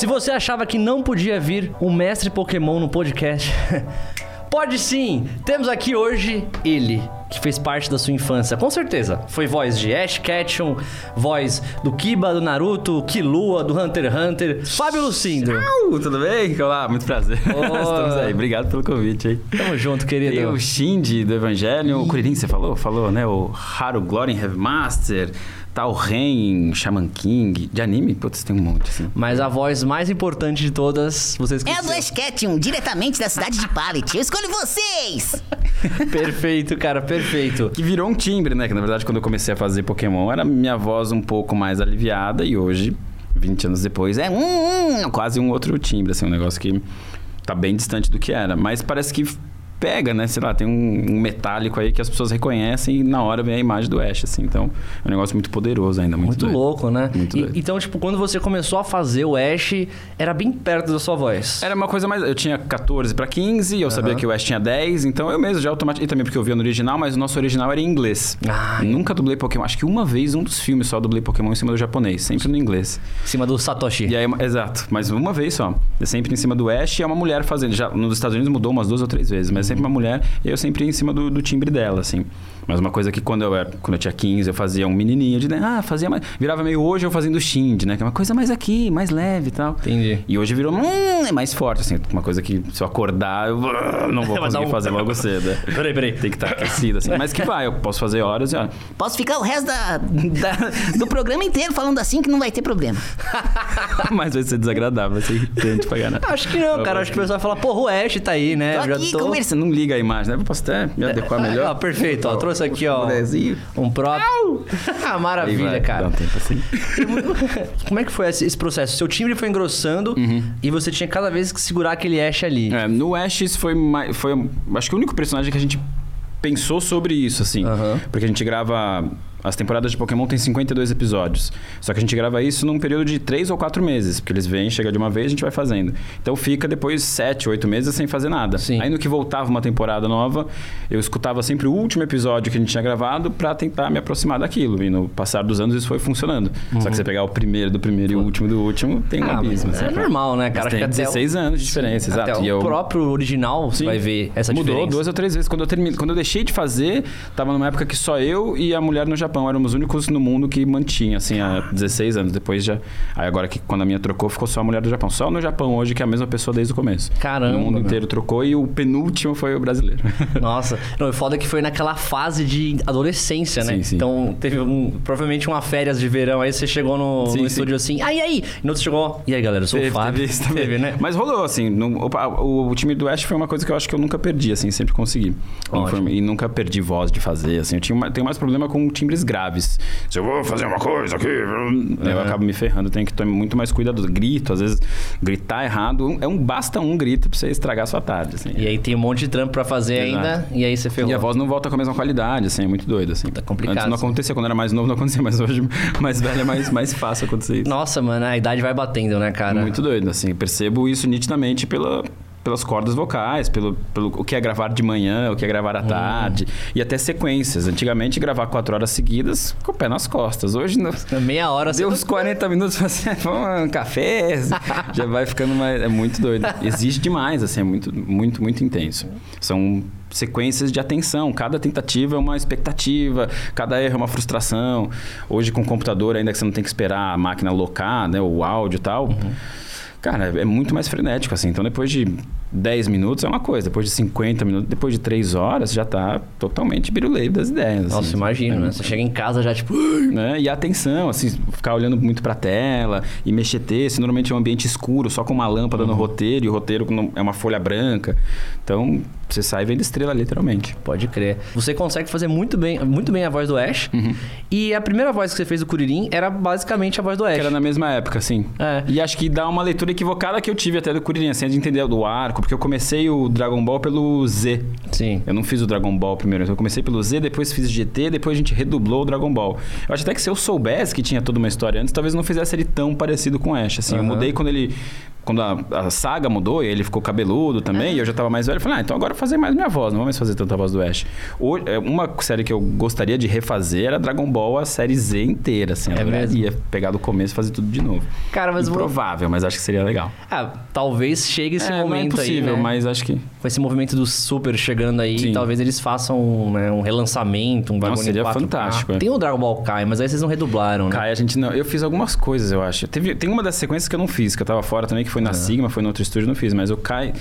Se você achava que não podia vir um mestre Pokémon no podcast, pode sim! Temos aqui hoje ele, que fez parte da sua infância, com certeza. Foi voz de Ash Ketchum, voz do Kiba, do Naruto, Killua, do Hunter x Hunter, Fábio Lucindo. Tudo bem? Olá, muito prazer. Estamos aí, obrigado pelo convite aí. Tamo junto, querido. E o Shinji do Evangelho, o Kuririn, você falou? Falou, né? O Haru Glory Heavy Master, Tal Ren, Shaman King, de anime, putz, tem um monte, assim. Mas a voz mais importante de todas, vocês É a do Ash Ketchum, diretamente da cidade de Pallet. Eu escolho vocês! Perfeito, cara, perfeito. Que virou um timbre, né? Que na verdade, quando eu comecei a fazer Pokémon, era minha voz um pouco mais aliviada e hoje, 20 anos depois, é um, um, quase um outro timbre, assim, um negócio que tá bem distante do que era. Mas parece que pega, né? Sei lá, tem um, um, metálico aí que as pessoas reconhecem e na hora vem a imagem do Ash, assim. Então, é um negócio muito poderoso ainda, muito, muito louco, né? Muito e, então, tipo, quando você começou a fazer o Ash, era bem perto da sua voz. Era uma coisa mais... Eu tinha 14 para 15, eu uhum. sabia que o Ash tinha 10, então eu mesmo já automaticamente... E também porque eu via no original, mas o nosso original era em inglês. Ah, Nunca dublei Pokémon. Acho que uma vez, um dos filmes só dublei Pokémon em cima do japonês, sempre no inglês. Em cima do Satoshi. E aí, exato. Mas uma vez só. Sempre em cima do Ash e é uma mulher fazendo. Já nos Estados Unidos mudou umas duas ou três vezes, mas. Sempre uma mulher eu sempre ia em cima do, do, timbre dela, assim. Mas uma coisa que quando eu era, quando eu tinha 15, eu fazia um menininho de, ah, fazia mais, virava meio hoje eu fazendo Shind, né? Que é uma coisa mais aqui, mais leve e tal. Entendi. E hoje virou, hum, é mais forte, assim, uma coisa que se eu acordar, eu não vou conseguir um... fazer logo cedo. peraí, peraí. Tem que estar tá aquecido, assim. Mas que vai, eu posso fazer horas e olha. Posso ficar o resto da, da, do programa inteiro falando assim que não vai ter problema. Mas vai ser desagradável, vai ser irritante pra ganhar. Acho que não, cara. Acho que o pessoal vai falar, porra, o Ash tá aí, né? Tô aqui, Já tô... conversando. Não liga a imagem, né? Eu posso até me adequar melhor. Ah, perfeito, ó. Trouxe aqui, ó. Um prop. ah, maravilha, vai, cara. Dá um tempo assim. Como é que foi esse processo? Seu timbre foi engrossando uhum. e você tinha cada vez que segurar aquele Ash ali. É, no Ash isso foi, foi. Acho que o único personagem que a gente pensou sobre isso, assim. Uhum. Porque a gente grava as temporadas de Pokémon tem 52 episódios. Só que a gente grava isso num período de 3 ou 4 meses. Porque eles vêm, chega de uma vez, a gente vai fazendo. Então fica depois 7, 8 meses sem fazer nada. Sim. Aí no que voltava uma temporada nova, eu escutava sempre o último episódio que a gente tinha gravado para tentar me aproximar daquilo. E no passar dos anos isso foi funcionando. Uhum. Só que você pegar o primeiro do primeiro e o último do último, tem um ah, abismo. Assim, é normal, né, cara? Mas tem 16 anos de diferença, Sim. exato. Até e o eu... próprio original, você vai ver essa Mudou diferença. duas ou três vezes. Quando eu, termine... Quando eu deixei de fazer, tava numa época que só eu e a mulher no Japão éramos os únicos no mundo que mantinha, assim, há 16 anos. Depois já. Aí agora que quando a minha trocou, ficou só a mulher do Japão. Só no Japão hoje, que é a mesma pessoa desde o começo. Caramba. O mundo inteiro trocou e o penúltimo foi o brasileiro. Nossa. Não, o foda é que foi naquela fase de adolescência, né? Sim, sim. Então teve um, provavelmente uma férias de verão, aí você chegou no, Sim, no estúdio assim, aí, aí! E no outro chegou, e aí galera, eu sou Teve, o Fábio. teve. Teve, né? Mas rolou, assim. no- o, o time do Ash foi uma coisa que eu acho que eu nunca perdi, assim, sempre consegui. Ótimo. E, nunca perdi voz de fazer, assim. Eu tinha tenho mais problema com timbres graves. Se eu vou fazer uma coisa aqui, eu acabo me ferrando. Tenho que tomar muito mais cuidado. Grito, às vezes, gritar errado. É um, basta um grito pra você estragar a sua tarde, assim. E aí tem um monte de trampo pra fazer Exato. ainda, e aí você ferrou. E a voz não volta com a mesma qualidade, assim, é muito doido, assim. Tá complicado, Antes não assim. acontecia, quando era mais novo não acontecia, mas hoje, mais velho, é mais, mais fácil acontecer isso. Nossa, mano, a idade vai batendo, né, cara? Muito doido, assim. Percebo isso nitidamente pela, pelas cordas vocais, pelo, pelo o que é gravar de manhã, o que é gravar à tarde. E até sequências. Antigamente, gravar quatro horas seguidas com o pé nas costas. Hoje, não, Meia hora deu uns 40 minutos, você vamos um café, já vai ficando mais... É muito doido. Exige demais, assim, é muito, muito, muito intenso. São sequências de atenção. Cada tentativa é uma expectativa, cada erro é uma frustração. Hoje, com o computador, ainda que você não tem que esperar a máquina locar, né, o áudio e tal... Cara, é muito mais frenético, assim. Então, depois de 10 minutos é uma coisa, depois de 50 minutos, depois de 3 horas, já tá totalmente biruleiro das ideias. assim. Nossa, imagina, É né? Você chega em casa já, tipo... né? E a atenção, assim, ficar olhando muito pra tela e mexer texto. Normalmente é um ambiente escuro, só com uma lâmpada no roteiro, e o roteiro é uma folha branca. Então, você sai vendo estrela, literalmente. Pode crer. Você consegue fazer muito bem, muito bem a voz do Ash. E a primeira voz que você fez do Kuririn era basicamente a voz do Ash. Que era na mesma época, assim. É. E acho que dá uma leitura equivocada que eu tive até do Kuririn, assim, de entender do arco, porque eu comecei o Dragon Ball pelo Z. Sim. Eu não fiz o Dragon Ball primeiro, eu comecei pelo Z, depois fiz GT, depois a gente redublou o Dragon Ball. Eu acho até que se eu soubesse que tinha toda uma história antes, talvez eu não fizesse ele tão parecido com o Ash, assim. Eu Aham. mudei quando ele quando a, a saga mudou e ele ficou cabeludo também, e eu já tava mais velho, eu falei, ah, então agora eu vou fazer mais minha voz, não vou mais fazer tanta voz do Ash. Hoje, é, uma série que eu gostaria de refazer era Dragon Ball, a série Z inteira, assim. É eu mesmo? ia pegar do começo e fazer tudo de novo. Cara, mas vou- Improvável, mas acho que seria legal. Ah, talvez chegue esse é, é momento impossível, aí, né? mas acho que... Com esse movimento do Super chegando aí, Sim. talvez eles façam né, um relançamento, um bagulho seria 4K. fantástico, é. Tem o Dragon Ball Kai, mas aí vocês não redublaram, né? Kai, a gente não. Eu fiz algumas coisas, eu acho. Teve, tem uma das sequências que eu não fiz, que eu tava fora também, que foi na Sigma, foi no outro estúdio, não fiz. Mas o Kai.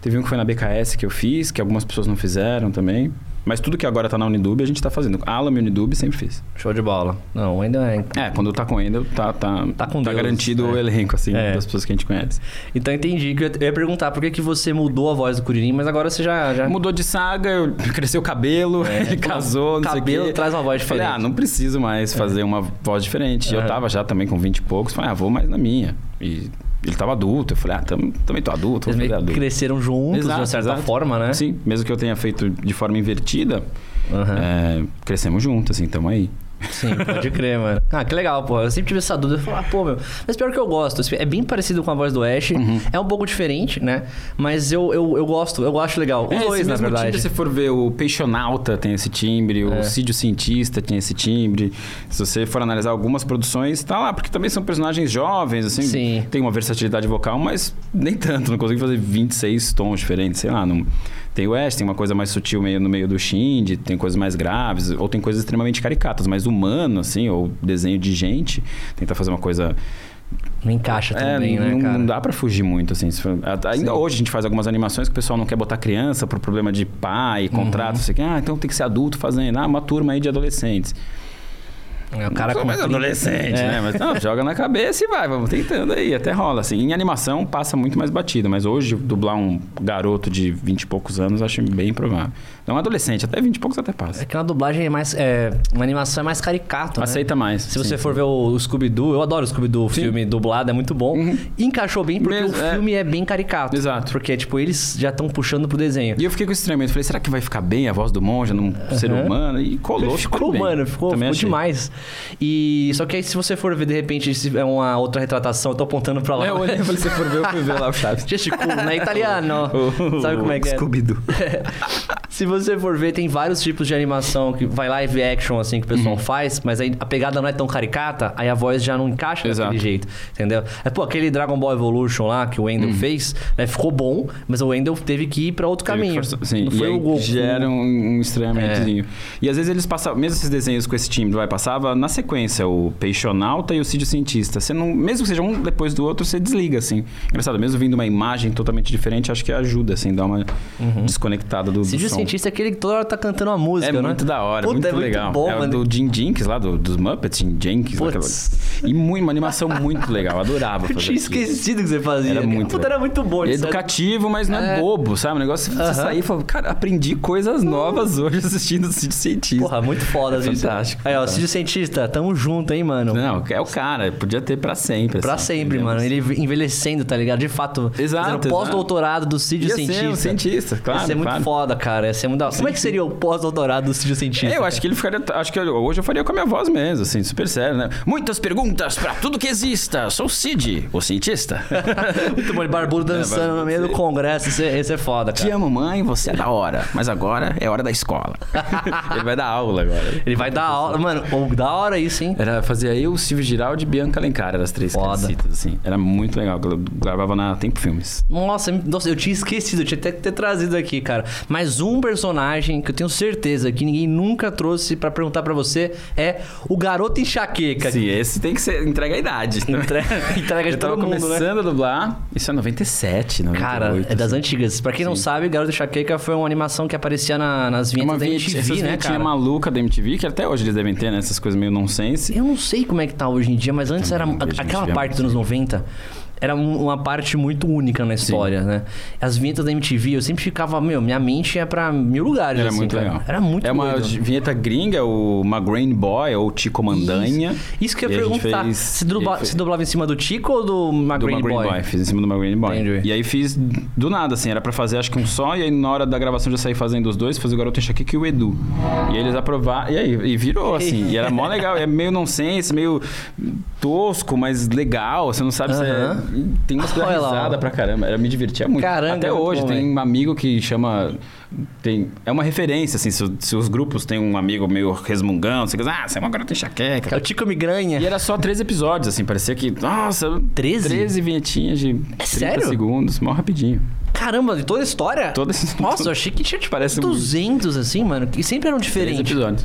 Teve um que foi na BKS que eu fiz, que algumas pessoas não fizeram também. Mas tudo que agora tá na Unidub, a gente tá fazendo. Alam e Unidub sempre fiz. Show de bola. Não, ainda é. É, quando tá com o Endel, tá, tá, Tá com Deus, garantido é. o elenco, assim, É. das pessoas que a gente conhece. Então entendi. que Eu ia perguntar por que, que você mudou a voz do Kuririn, mas agora você já. já... Mudou de saga, eu- cresceu o cabelo, ele casou, não sei o cabelo quê. traz uma voz Falei, diferente. ah, não preciso mais fazer uma voz diferente. É. Eu tava já também com 20 e poucos, falei, ah, vou mais na minha. E ele tava adulto, eu falei, ah, tam- também tô adulto, que adulto. cresceram juntos, de uma Exato, certa exato. forma, né? Sim, mesmo que eu tenha feito de forma invertida, Aham. é, crescemos juntos, assim, tamo aí. Sim, pode crer, mano. Ah, que legal, pô. Eu sempre tive essa dúvida. Eu falei, ah, pô, meu. Mas pior que eu gosto. É bem parecido com a voz do Ash. Uhum. É um pouco diferente, né? Mas eu, eu, eu gosto, eu acho legal. Os É, dois, na verdade. timbre, se for ver, o Peixonauta tem esse timbre, É. o Cídio Cientista tem esse timbre. Se você for analisar algumas produções, tá lá, porque também são personagens jovens, assim. Sim. Tem uma versatilidade vocal, mas nem tanto. Não consigo fazer 26 tons diferentes, sei lá. Não... Tem o Ash, tem uma coisa mais sutil meio no meio do Shindy, tem coisas mais graves, ou tem coisas extremamente caricatas, mais humano, assim, ou desenho de gente. Tentar fazer uma coisa Não encaixa é, também, não, né, cara? não dá pra fugir muito, assim. Ainda hoje a gente faz algumas animações que o pessoal não quer botar criança por problema de pai, contrato, Uhum. não sei o quê. Ah, então tem que ser adulto fazendo. Ah, uma turma aí de adolescentes. É, o cara com mais 30 adolescente, é. né? Mas não, joga na cabeça e vai, vamos tentando aí, até rola. Assim, em animação passa muito mais batido, mas hoje dublar um garoto de 20 e poucos anos acho bem improvável. Não, um adolescente, até 20 e poucos até passa. É que uma dublagem é mais. É, uma animação é mais caricato, né? Aceita mais. Se você sim. for ver o, o Scooby-Doo, eu adoro o Scooby-Doo, o Sim. Uhum. filme dublado, é muito bom. E encaixou bem porque Mesmo, o é. filme é bem caricato. Exato. Porque, tipo, eles já estão puxando pro desenho. E eu fiquei com esse estranhamento. Falei, será que vai ficar bem a voz do monge num ser Aham. humano? E colou, ficou, bem. mano, ficou, Também ficou achei. demais. E só que aí se você for ver de repente se é uma outra retratação, eu tô apontando pra lá. É, eu olhei falei, se for ver, eu fui ver lá o Chaves. Gesticulo, né? Italiano. Sabe como é que é? Scooby-Doo. Se você for ver, tem vários tipos de animação que vai live action, assim, que o pessoal Uhum. faz, mas aí a pegada não é tão caricata, aí a voz já não encaixa Exato. daquele jeito, entendeu? É, pô, aquele Dragon Ball Evolution lá que o Wendell fez, né, ficou bom, mas o Wendell teve que ir pra outro Uhum. Teve caminho. forçar- Sim, não foi o Goku. gera um, um estranhamentozinho. E às vezes eles passavam, mesmo esses desenhos com esse time, vai, passava na sequência o Peixonauta e o Cídio Cientista. Você não, mesmo que seja um depois do outro, você desliga, assim. Engraçado, mesmo vindo uma imagem totalmente diferente, acho que ajuda, assim, dar uma desconectada do, do Cid o som. cientista é aquele que toda hora tá cantando uma música, É né? muito da hora, Puta, muito é muito legal. bom, é o mano. do Jim Jenkins lá, do- dos Muppets, Jim Jenkins. aquela- E muito, uma animação muito legal, adorava Eu tinha esquecido que você fazia. Era muito Puta, era muito bom. É educativo, mas não é, É. bobo, sabe? O negócio você Aham. sair e falar, cara, aprendi coisas novas hoje assistindo o Cid Cientista. Porra, muito foda. É fantástico, Aí, ó, fantástico. Cid Cientista, tamo junto, hein, mano. Não, é o cara, podia ter pra sempre. Pra assim, sempre, entendeu? mano. Ele envelhecendo, tá ligado? De fato, Exato, pós-doutorado do Cid Ia Cientista. ser um cientista, claro. Ia ser muito claro. foda, cara. Ia ser muito. Como é que seria o pós-doutorado do Cid Cientista? É, eu acho que ele ficaria. Acho que eu- hoje eu faria com a minha voz mesmo, assim, super sério, né? Muitas perguntas pra tudo que exista. Sou o Cid, o cientista. Muito bom, ele barbudo dançando barbudo, no meio do congresso. Isso é, isso é foda, Te cara. amo, mãe, você é da hora. Mas agora é hora da escola. ele vai dar aula agora. Ele vai dar aula. Mano, oh, da hora isso, hein? Era, fazia eu, Silvio Giraldi e Bianca Alencar, eram as três Foda. assim. Era muito legal. eu Gravava na Tempo Filmes. Nossa, nossa, eu tinha esquecido, eu tinha até que ter trazido aqui, cara. Mas um personagem que eu tenho certeza que ninguém nunca trouxe pra perguntar pra você é o garoto enxaqueca. Sim, esse tem que ser. Entrega a idade. Entrega, entrega de Eu tava todo mundo, né? começando a dublar. Isso é 97, 98. Cara, é das assim. antigas. Pra quem não Sim. sabe, Garoto Enxaqueca foi uma animação que aparecia na- nas É vinhetas uma da MTV, né, cara? maluca da MTV, que até hoje eles devem ter, né? Essas coisas meio nonsense. Eu não sei como é que tá hoje em dia, mas antes era aquela parte dos anos 90 era um- uma parte muito única na história, né? As vinhetas da MTV, eu sempre ficava, meu, minha mente ia pra mil lugares. Era assim, muito cara. legal. Era muito É uma doido. vinheta gringa, o Magrain Boy, ou Tico Mandanha. Isso, isso que eu ia perguntar. fez- Você, dubla- fez- você dublava em cima do Tico ou do Magrain Boy? Boy. Fiz em cima do Magrain Boy. Entendi. E aí fiz do nada, assim. Era pra fazer acho que um só. E aí na hora da gravação eu já saí fazendo os dois. Fazer o Garoto Enxaqueca e o Edu. E aí eles aprovaram. E aí, e virou, assim. E era mó legal. É meio nonsense, meio tosco, mas legal. Você não sabe se é. Tem umas coisas Olha lá, ó. risada pra caramba. Eu me divertia muito. Caramba, Até é muito hoje, bom, tem um amigo que chama. Tem, é uma referência, assim, se, se os grupos têm um amigo meio resmungão, você diz, ah, você é uma garota É enxaqueca. o Tico Migranha. E era só três episódios, assim, parecia que, nossa, 13? 13 vinhetinhas de 30 sério? segundos, mó rapidinho. Caramba, de toda a história? Toda essa- Nossa, eu achei que tinha tipo Parece um- 200 assim, mano. E sempre eram diferentes. episódios.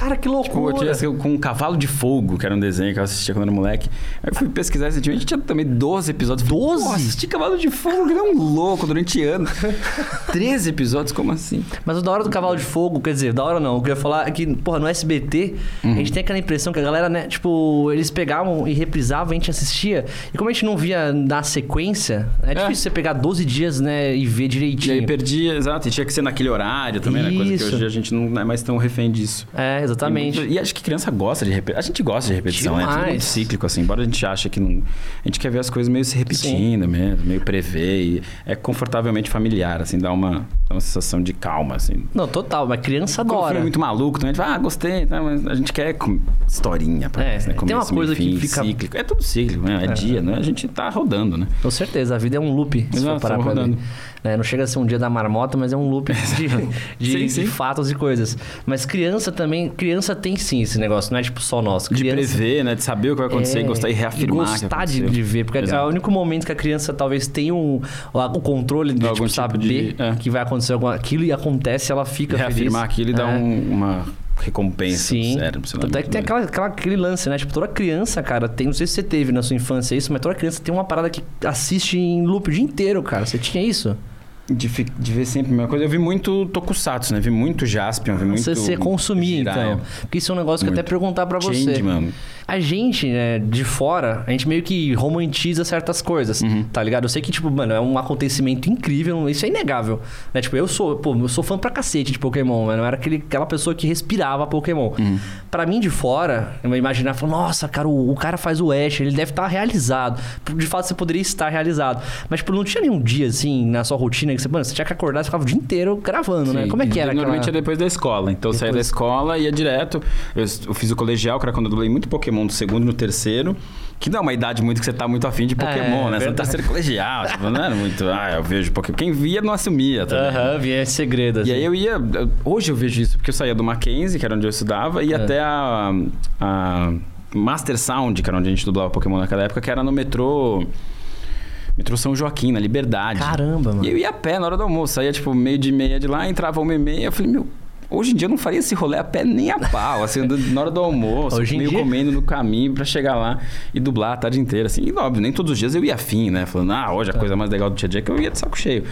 Cara, que eu loucura. tinha esse com um Cavalo de Fogo, que era um desenho que eu assistia quando era moleque. Aí eu fui pesquisar recentemente, tinha também 12 episódios. Falei, 12? Nossa, assisti Cavalo de Fogo, que nem um louco durante anos. 13 episódios, como assim? Mas o da hora do cavalo de fogo, quer dizer, da hora não. O que eu ia falar é que, porra, no SBT, a Uhum. gente tem aquela impressão que a galera, né, tipo, eles pegavam e reprisavam, a gente assistia. E como a gente não via na sequência, é difícil você pegar 12 dias, né, e ver E direitinho. aí perdia, exato, e tinha que ser naquele horário também, né? Coisa que Isso. hoje a gente não é mais tão refém disso. É, exatamente. E, muito- e acho que criança gosta de repetição. A gente gosta de repetição, né? É Demais. muito cíclico, assim. Embora a gente ache que não. A gente quer ver as coisas meio se repetindo mesmo, meio prever. É confortavelmente familiar, assim, dá uma, dá uma sensação de calma, assim. Não, total, mas criança adora. é muito maluco, também a gente fala, ah, gostei, tá? mas a gente quer com- historinha pra É, né? tem uma Começo, coisa que fim, fica- cíclico. É tudo cíclico, né? É, dia, né? A gente tá rodando, né? Com certeza, a vida é um loop, se Exato, for parar pra ver. Né, Não chega a ser um dia da marmota, mas é um loop de, de- Sim, de sim. fatos e coisas. Mas criança também, criança tem sim esse negócio, não é tipo só. De Criança, prever, né? De saber o que vai acontecer, É, gostar e reafirmar. que Gostar de, de ver, porque é Exato. o único momento que a criança talvez tenha um, o controle de Algum tipo, tipo saber de- é. que vai acontecer alguma, aquilo e acontece, ela fica Reafirmar feliz. aquilo e dar É. um- uma recompensa Sim. pro cérebro. Tanto é que tem aquela, aquela- aquele lance, né? Tipo, toda criança, cara, tem. Não sei se você teve na sua infância isso, mas toda criança tem uma parada que assiste em loop o dia inteiro, cara. Você tinha isso? De, de ver sempre a mesma coisa. Eu vi muito Tokusatsu, né? Vi muito Jaspion, vi muito... Você, você consumia, Jiraiya. então. Porque isso é um negócio que eu até Muito. perguntar pra você. Change, mano. A gente, né, de fora, a gente meio que romantiza certas coisas, Uhum. tá ligado? Eu sei que, tipo, mano, é um acontecimento incrível, isso é inegável. Né? Tipo, eu sou, pô, eu sou fã pra cacete de Pokémon, mano. Eu era aquele, aquela pessoa que respirava Pokémon. Uhum. Pra mim, de fora, eu imaginar, falar, nossa, cara, o, o cara faz o Ash, ele deve estar realizado. De fato, você poderia estar realizado. Mas, tipo, não tinha nenhum dia, assim, na sua rotina que você, mano, você tinha que acordar, você ficava o dia inteiro gravando, né? Sim. Como é que era Normalmente aquela... é depois da escola. Então eu saía da Depois- escola e ia direto. Eu, eu fiz o colegial, que era quando eu dublei muito Pokémon do segundo e no terceiro. Que não é uma idade muito que você tá muito afim de Pokémon, É, né? Você no verdade. terceiro colegial. tipo, não era muito, ah, eu vejo Pokémon. Quem via não assumia também. Aham, vinha esse segredo, assim. E aí eu ia. Hoje eu vejo isso, porque eu saía do Mackenzie, que era onde eu estudava, e ia É. até a, a Master Sound, que era onde a gente dublava Pokémon naquela época, que era no metrô. Metrô São Joaquim, na Liberdade. Caramba, mano. E eu ia a pé na hora do almoço, saía tipo meio de meia de lá, entrava uma e meia. Eu falei, meu, hoje em dia eu não faria esse rolê a pé nem a pau, assim, na hora do almoço, Hoje meio dia? comendo no caminho pra chegar lá e dublar a tarde inteira, assim. E óbvio, nem todos os dias eu ia afim, né? Falando, ah, hoje a coisa mais legal do dia a dia é que eu ia de saco cheio.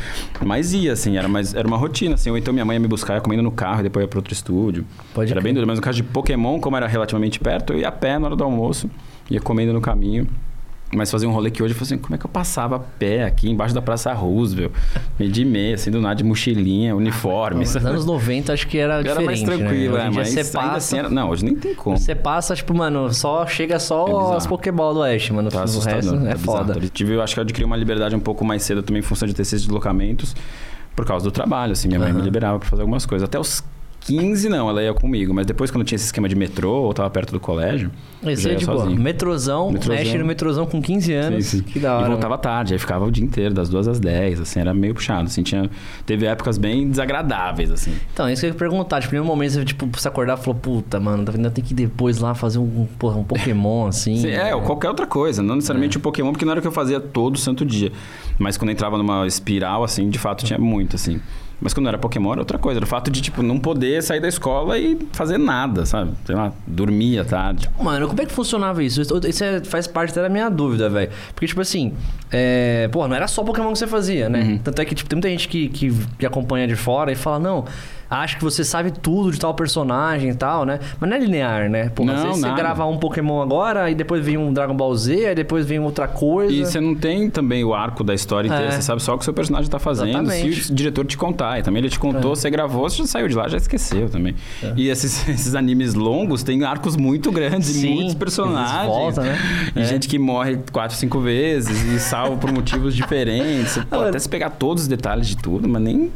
Mas ia, assim, era, mais, era uma rotina, assim. Ou então minha mãe ia me buscar, ia comendo no carro e depois ia pra outro estúdio. Pode era crer. bem doido, mas no caso de Pokémon, como era relativamente perto, eu ia a pé na hora do almoço, ia comendo no caminho. Mas fazia um rolê que hoje eu falei assim, como é que eu passava a pé aqui embaixo da Praça Roosevelt, meio de meia, assim, do nada de mochilinha, uniforme. Nos anos 90 acho que era, Era diferente, mais tranquilo, né? É, mas você ainda passa... assim era... Não, hoje nem tem como. Você passa, tipo, mano, só chega só É as Pokébola do Oeste, mano. Tá o resto é tá foda. bizarro. Tive, eu acho que eu adquiri uma liberdade um pouco mais cedo também em função de ter esses deslocamentos por causa do trabalho, assim. Minha mãe me liberava pra fazer algumas coisas. Até os 15 não, ela ia comigo. Mas depois quando tinha esse esquema de metrô ou tava perto do colégio, Esse é de boa. sozinho. Metrozão, Metrozão. Ash no Metrozão com 15 anos. Sim, sim. Que da hora. E voltava tarde, aí ficava o dia inteiro, das duas às 10, assim, era meio puxado, assim, tinha... Teve épocas bem desagradáveis, assim. Então, isso que eu ia perguntar. Tipo, em um momento você, tipo, você acordar e falou, puta, mano, ainda tem que ir depois lá fazer um, porra, um Pokémon, assim. Sim, é, ou qualquer outra coisa, não necessariamente o Pokémon, porque não era o que eu fazia todo santo dia. Mas quando entrava numa espiral, assim, de fato tinha muito, assim. Mas quando era Pokémon era outra coisa, era o fato de, tipo, não poder sair da escola e fazer nada, sabe? Sei lá, dormir à tarde. Mano, como é que funcionava isso? Isso isso é- faz parte até da minha dúvida, velho. Porque, tipo assim, é... pô, não era só Pokémon que você fazia, né? Uhum. Tanto é que, tipo, tem muita gente que, que, que acompanha de fora e fala, não, acha que você sabe tudo de tal personagem e tal, né? Mas não é linear, né? Pô, às Não, vezes você nada. grava um Pokémon agora, aí depois vem um Dragon Ball Z, aí depois vem outra coisa. E você não tem também o arco da história inteira, É. você sabe só o que o seu personagem tá fazendo, Exatamente. se o diretor te contar. E também ele te contou, você gravou, você já saiu de lá, já esqueceu também. E esses, esses animes longos têm arcos muito grandes e Sim, muitos personagens. eles voltam, né? E É. gente que morre quatro, cinco vezes e salva por motivos diferentes. Você pode até se pegar todos os detalhes de tudo, mas nem.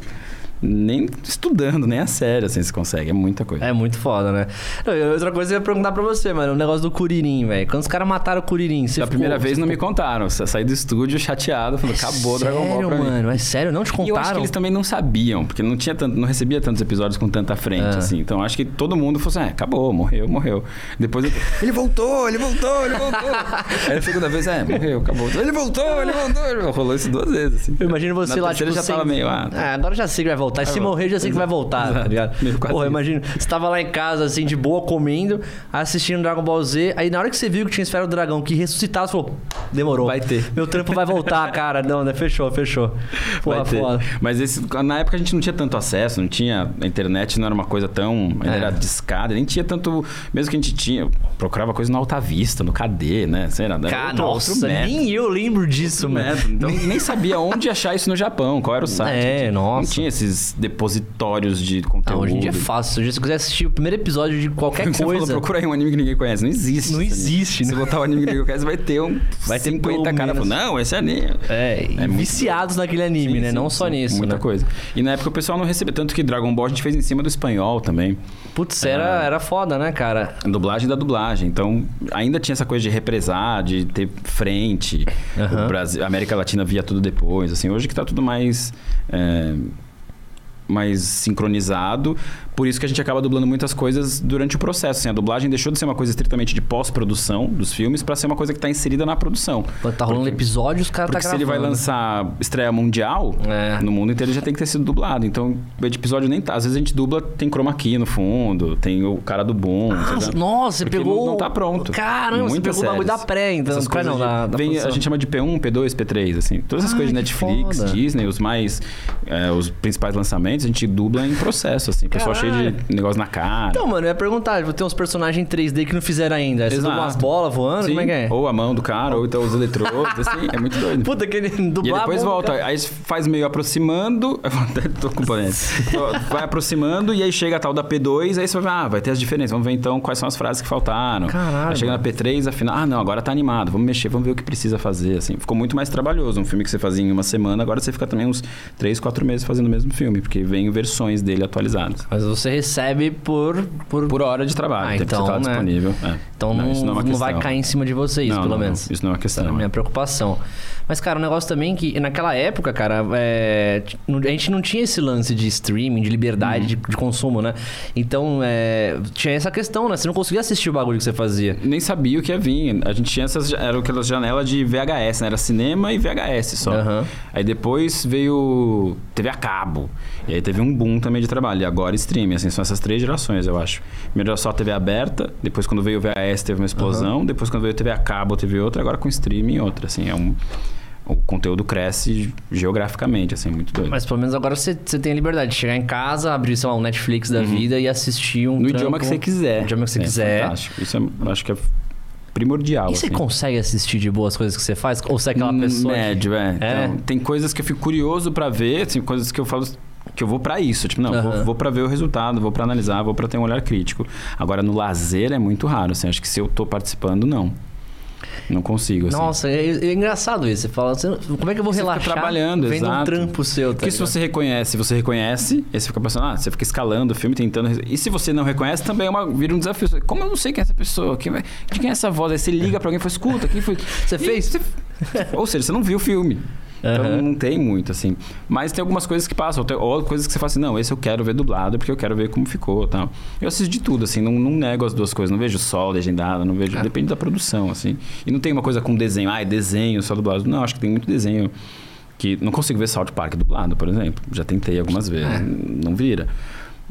Nem estudando, nem a sério, assim, se consegue. É muita coisa. É muito foda, né? Não, outra coisa eu ia perguntar pra você, mano. O negócio do Curirim, velho. Quando os caras mataram o Curirim, você Da ficou- primeira vez não me ficou- contaram. Sa- Saí do estúdio chateado, falando, acabou o Dragon Ball Sério, pra mim. mano? É sério? Não te E eu acho que contaram? eles também não sabiam, porque não tinha tanto, não recebia tantos episódios com tanta frente, Ah. assim. Então acho que todo mundo falou assim, é, acabou, morreu, morreu. Depois eu- ele voltou, ele voltou, ele voltou. Aí a segunda vez, é, morreu, acabou. Ele voltou, ele voltou. Rolou isso duas vezes, assim. Eu imagino você Na lá, tipo, já tava sem- meio, ah, Ah, agora já sei que vai voltar. E se Vai morrer, já sei que vai voltar, tá ligado? Porra, imagina, você tava lá em casa, assim, de boa, comendo, assistindo Dragon Ball Z, aí na hora que você viu que tinha Esfera do Dragão, que ressuscitava, você falou, demorou. Vai ter. Meu trampo vai voltar, cara. Não, né? Fechou, fechou. Porra, foda. Mas esse, na época a gente não tinha tanto acesso, não tinha. A internet não era uma coisa tão. É. Era discada, nem tinha tanto. Mesmo que a gente tinha. Procurava coisa no Alta Vista, no KD, né? Sei lá, Cara, nossa, nem eu lembro disso, mano. Então nem sabia onde achar isso no Japão, qual era o site. É, Não nossa. tinha esses depositórios de Ah, conteúdo. hoje em dia é fácil. Se você quiser assistir o primeiro episódio de qualquer Você falou, coisa. procura aí um anime que ninguém conhece. Não existe. Não existe, Se né? botar o anime que ninguém conhece, vai ter um. Vai ter 50 pelo caras falando, não, esse é anime. É, muito viciados naquele anime, Sim, né? sim, Não só sim. nisso, Muita né? coisa. E na época o pessoal não recebia. Tanto que Dragon Ball a gente fez em cima do espanhol também. Putz, era, era foda, né, cara? A dublagem da dublagem. Então, ainda tinha essa coisa de represar, de ter frente. Aham. O Brasil, a América Latina via tudo depois. Assim, hoje que tá tudo mais. é, mais sincronizado, por isso que a gente acaba dublando muitas coisas durante o processo. Assim, a dublagem deixou de ser uma coisa estritamente de pós-produção dos filmes para ser uma coisa que está inserida na produção. Pô, Tá rolando episódio, os caras tá Porque se ele vai lançar estreia mundial, É. no mundo inteiro ele já tem que ter sido dublado. Então, o episódio nem tá. Às vezes a gente dubla, tem chroma key no fundo, tem o cara do boom. Ah, nossa, você Porque pegou. Não, não tá pronto. Caramba, você pegou o bagulho da pré, então. Essas coisas não, de- da, da vem- a gente chama de P1, P2, P3, assim. Todas essas Ai, coisas de Netflix, foda. Disney, os mais. é, os principais lançamentos, a gente dubla em processo, assim. O pessoal cheio. De negócio na cara. Então, mano, eu ia perguntar, tem uns personagens em 3D que não fizeram ainda. Aí Você dubla umas bolas voando, Sim, como é que é? Ou a mão do cara, ou então os eletrodos, assim. É muito doido. Puta, aquele E dublar. aí depois a mão do volta, aí faz meio aproximando. Eu até tô com. Vai aproximando e aí chega a tal da P2, aí você vai ver, ah, vai ter as diferenças. Vamos ver então quais são as frases que faltaram. Caralho, Aí chega na P3, afinal, ah, não, agora tá animado, vamos mexer, vamos ver o que precisa fazer. Assim, ficou muito mais trabalhoso. Um filme que você fazia em uma semana, agora você fica também uns 3, 4 meses fazendo o mesmo filme, porque vem versões dele atualizadas. Mas você recebe por. por... Por hora de trabalho, Ah, então, que você tá né? disponível. É. Então não, isso é não vai questão. cair em cima de vocês, Não, pelo não, não. menos. Isso não é uma Essa é a questão. minha preocupação. Mas, cara, um negócio também que naquela época, cara, é, a gente não tinha esse lance de streaming, de liberdade de, de consumo, né? Então, é, tinha essa questão, né? Você não conseguia assistir o bagulho que você fazia. nem sabia o que ia vir. A gente tinha essas. Era aquelas janelas de VHS, né? Era cinema e VHS só. Aham. Aí depois veio. TV a cabo. E aí teve um boom também de trabalho. E agora streaming, assim, são essas três gerações, eu acho. Primeiro era só TV aberta, depois quando veio o VHS teve uma explosão, depois quando veio TV a cabo teve outra, agora com streaming outra, assim, é um. O conteúdo cresce geograficamente, assim, muito doido. Mas pelo menos agora você, você tem a liberdade de chegar em casa, abrir, sei lá, um Netflix da vida e assistir um. Uhum. no trampo- idioma que você quiser. No idioma que você É quiser. Fantástico. Isso é, acho que é primordial. E você assim. consegue assistir de boas coisas que você faz? Ou você é aquela Hum, pessoa. que- Médio, é. É? Então, tem coisas que eu fico curioso pra ver, assim, coisas que eu falo que eu vou pra isso, tipo, não, Aham. vou, vou para ver o resultado, vou pra analisar, vou pra ter um olhar crítico. Agora no lazer é muito raro, assim, acho que se eu tô participando não. Não consigo, assim. Nossa, é, é engraçado isso. Você fala, você- como é que eu vou Você fica relaxar trabalhando, vendo um exato. trampo seu, tá Porque se você reconhece, você reconhece, aí você fica pensando, ah, você fica escalando o filme, tentando. E se você não reconhece, também é uma, vira um desafio. Como eu não sei quem é essa pessoa? Quem, de quem é essa voz? Aí você liga pra alguém e fala, escuta, quem foi? Você E fez? você- Ou seja, você não viu o filme. Então Aham. não tem muito, assim. Mas tem algumas coisas que passam, ou coisas que você fala assim, não, esse eu quero ver dublado porque eu quero ver como ficou tal. Eu assisto de tudo, assim, não, não nego as duas coisas. Não vejo só legendado, não vejo. Depende da produção, assim. E não tem uma coisa com desenho, ah, é desenho só dublado. Não, acho que tem muito desenho que. Não consigo ver South Park dublado, por exemplo. Já tentei algumas vezes. É. Não vira.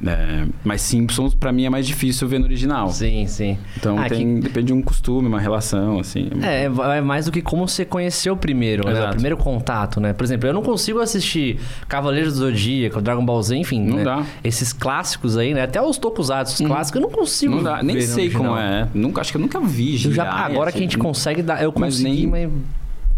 É, mas Simpsons, pra mim, é mais difícil ver no original. Sim, sim. Então Ah, tem, depende de um costume, uma relação, assim. É, é mais do que como você conheceu primeiro, né? O Exato. primeiro contato, né? Por exemplo, eu não consigo assistir Cavaleiros do Zodíaco, Dragon Ball Z, enfim. Não né? dá. Esses clássicos aí, né? Até os tokusatsu, os clássicos, eu não consigo Não dá, nem sei como é. Nunca, acho que eu nunca vi. Eu já, agora que a gente assim, consegue dar... Eu Mas consegui, nem- mas...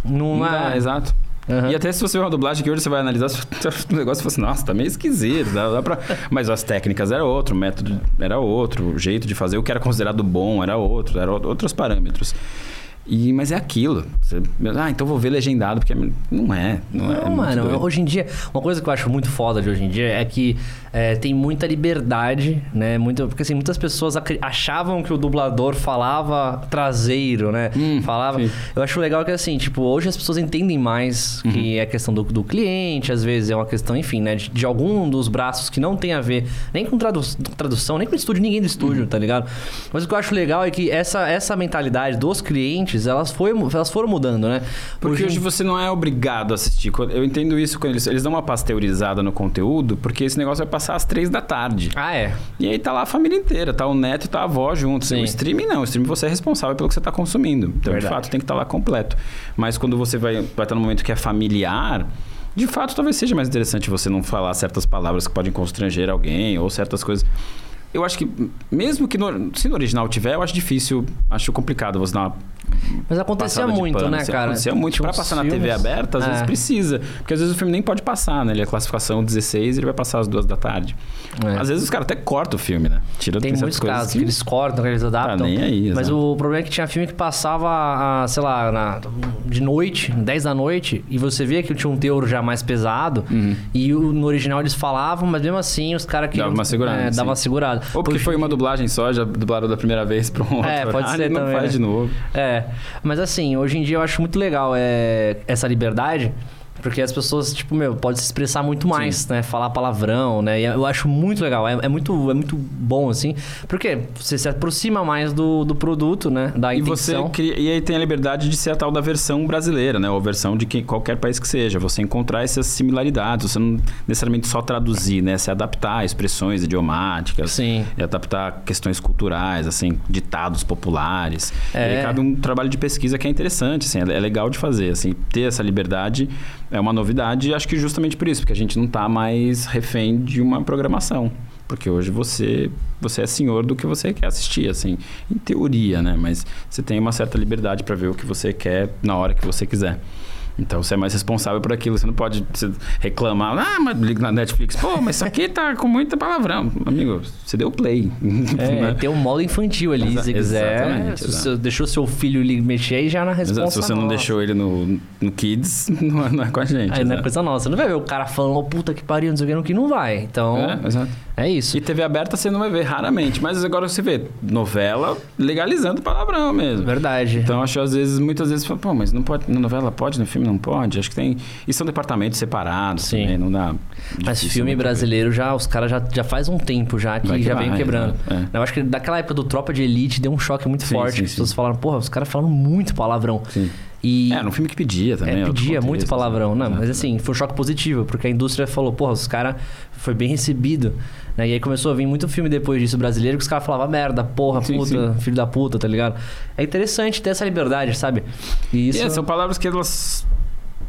Não, Não é... dá, exato. Aham. E até se você vê uma dublagem que hoje você vai analisar o negócio e fala assim, nossa, tá meio esquisito. Dá, dá pra... Mas as técnicas era outro, o método era outro, o jeito de fazer, o que era considerado bom era outro, eram outros parâmetros. E, mas é aquilo. Você- ah, então vou ver legendado, porque não é. Não, é, é Não, muito mano, hoje em dia, uma coisa que eu acho muito foda de hoje em dia é que é, tem muita liberdade, né? Muito, porque assim, muitas pessoas achavam que o dublador falava traseiro, né? Hum, falava. sim. Eu acho legal que assim, tipo, hoje as pessoas entendem mais Uhum. que é questão do, do cliente, às vezes é uma questão, enfim, né? De, de algum dos braços que não tem a ver nem com tradu tradução, nem com estúdio, ninguém do Uhum. estúdio, tá ligado? Mas o que eu acho legal é que essa, essa mentalidade dos clientes, elas, foi, elas foram mudando, né? Porque hoje em- você não é obrigado a assistir. Eu entendo isso quando eles, eles dão uma pasteurizada no conteúdo, porque esse negócio vai passar às três da tarde. Ah, é. E aí tá lá a família inteira, tá o neto e tá a avó junto. Sim. O streaming não, o streaming você é responsável pelo que você tá consumindo. Então, Verdade. de fato, tem que estar lá completo. Mas quando você vai, vai estar num momento que é familiar, de fato, talvez seja mais interessante você não falar certas palavras que podem constranger alguém ou certas coisas. Eu acho que, mesmo que no, se no original tiver, eu acho difícil, acho complicado você dar uma Mas acontecia muito, pano, né, assim, cara? Acontecia muito. Tinha Pra passar na TV filmes- aberta, às vezes É. precisa. Porque às vezes o filme nem pode passar, né? Ele é classificação 16 ele vai passar às duas da tarde. É. Às vezes os caras até cortam o filme, né? Tira Tem muitos coisas casos que- que eles cortam, que eles adaptam. Tá nem aí, Mas o problema é que tinha filme que passava, sei lá, na- de noite, 10 da noite, e você via que tinha um teor já mais pesado, e o- no original eles falavam, mas mesmo assim os caras que. Uhum. Dava uma segurada, É, dava segurada. Ou porque foi uma dublagem só, já dublaram da primeira vez pra um outro É, pode ser não também, faz né? de novo. É, mas assim, hoje em dia eu acho muito legal é, essa liberdade, porque as pessoas, tipo, meu, pode se expressar muito mais, né? Falar palavrão, né? E eu acho muito legal, é, é muito, é muito bom, assim, porque você se aproxima mais do, do produto, né? Da E você cria, e aí tem a liberdade de ser a tal da versão brasileira, né? Ou a versão de que, qualquer país que seja. Você encontrar essas similaridades. Você não necessariamente só traduzir, né? Se adaptar a expressões idiomáticas. Sim. E adaptar questões culturais, assim, ditados populares. É. E aí cabe um trabalho de pesquisa que é interessante, assim, é é legal de fazer, assim. Ter essa liberdade é uma novidade acho que justamente por isso, porque a gente não tá mais refém de uma programação. Porque hoje você, você é senhor do que você quer assistir, assim, em teoria, né? Mas você tem uma certa liberdade para ver o que você quer na hora que você quiser. Então você é mais responsável por aquilo. Você não pode reclamar, ah, mas liga na Netflix, pô, mas isso aqui tá com muita palavrão. Amigo, você deu play. É, né? tem um modo infantil ali, Exa- se quiser. exatamente, você deixou seu filho mexer aí já na resposta. Se você não nossa. deixou ele no, no Kids, não é, não é com a gente. Aí não é coisa nossa. Você não vai ver o cara falando, oh, puta que pariu, não sei o que, no que não vai. Então, É, exato. É isso. E TV aberta você não vai ver raramente, mas agora você vê novela legalizando palavrão mesmo. Verdade. Então acho que às vezes, muitas vezes, fala, pô, mas não pode, na novela pode, no filme não pode. Acho que tem. E são departamentos separados Sim. também, não dá. Mas filme muito ver. brasileiro já, os caras já, já faz um tempo já que que já vai, vem quebrando. exato, é. Eu acho que daquela época do Tropa de Elite deu um choque muito Sim, forte. sim, as pessoas sim. falaram, porra, os caras falam muito palavrão. Sim. E É, no filme que pedia também. é, pedia muito palavrão. Não, exato. mas assim, foi um choque positivo, porque a indústria falou, porra, os caras foi bem recebido. Né? E aí começou a vir muito filme depois disso brasileiro que os caras falavam merda, porra, Sim, puta, filho da puta, tá ligado? É interessante ter essa liberdade, sabe? E isso. E é, são palavras que elas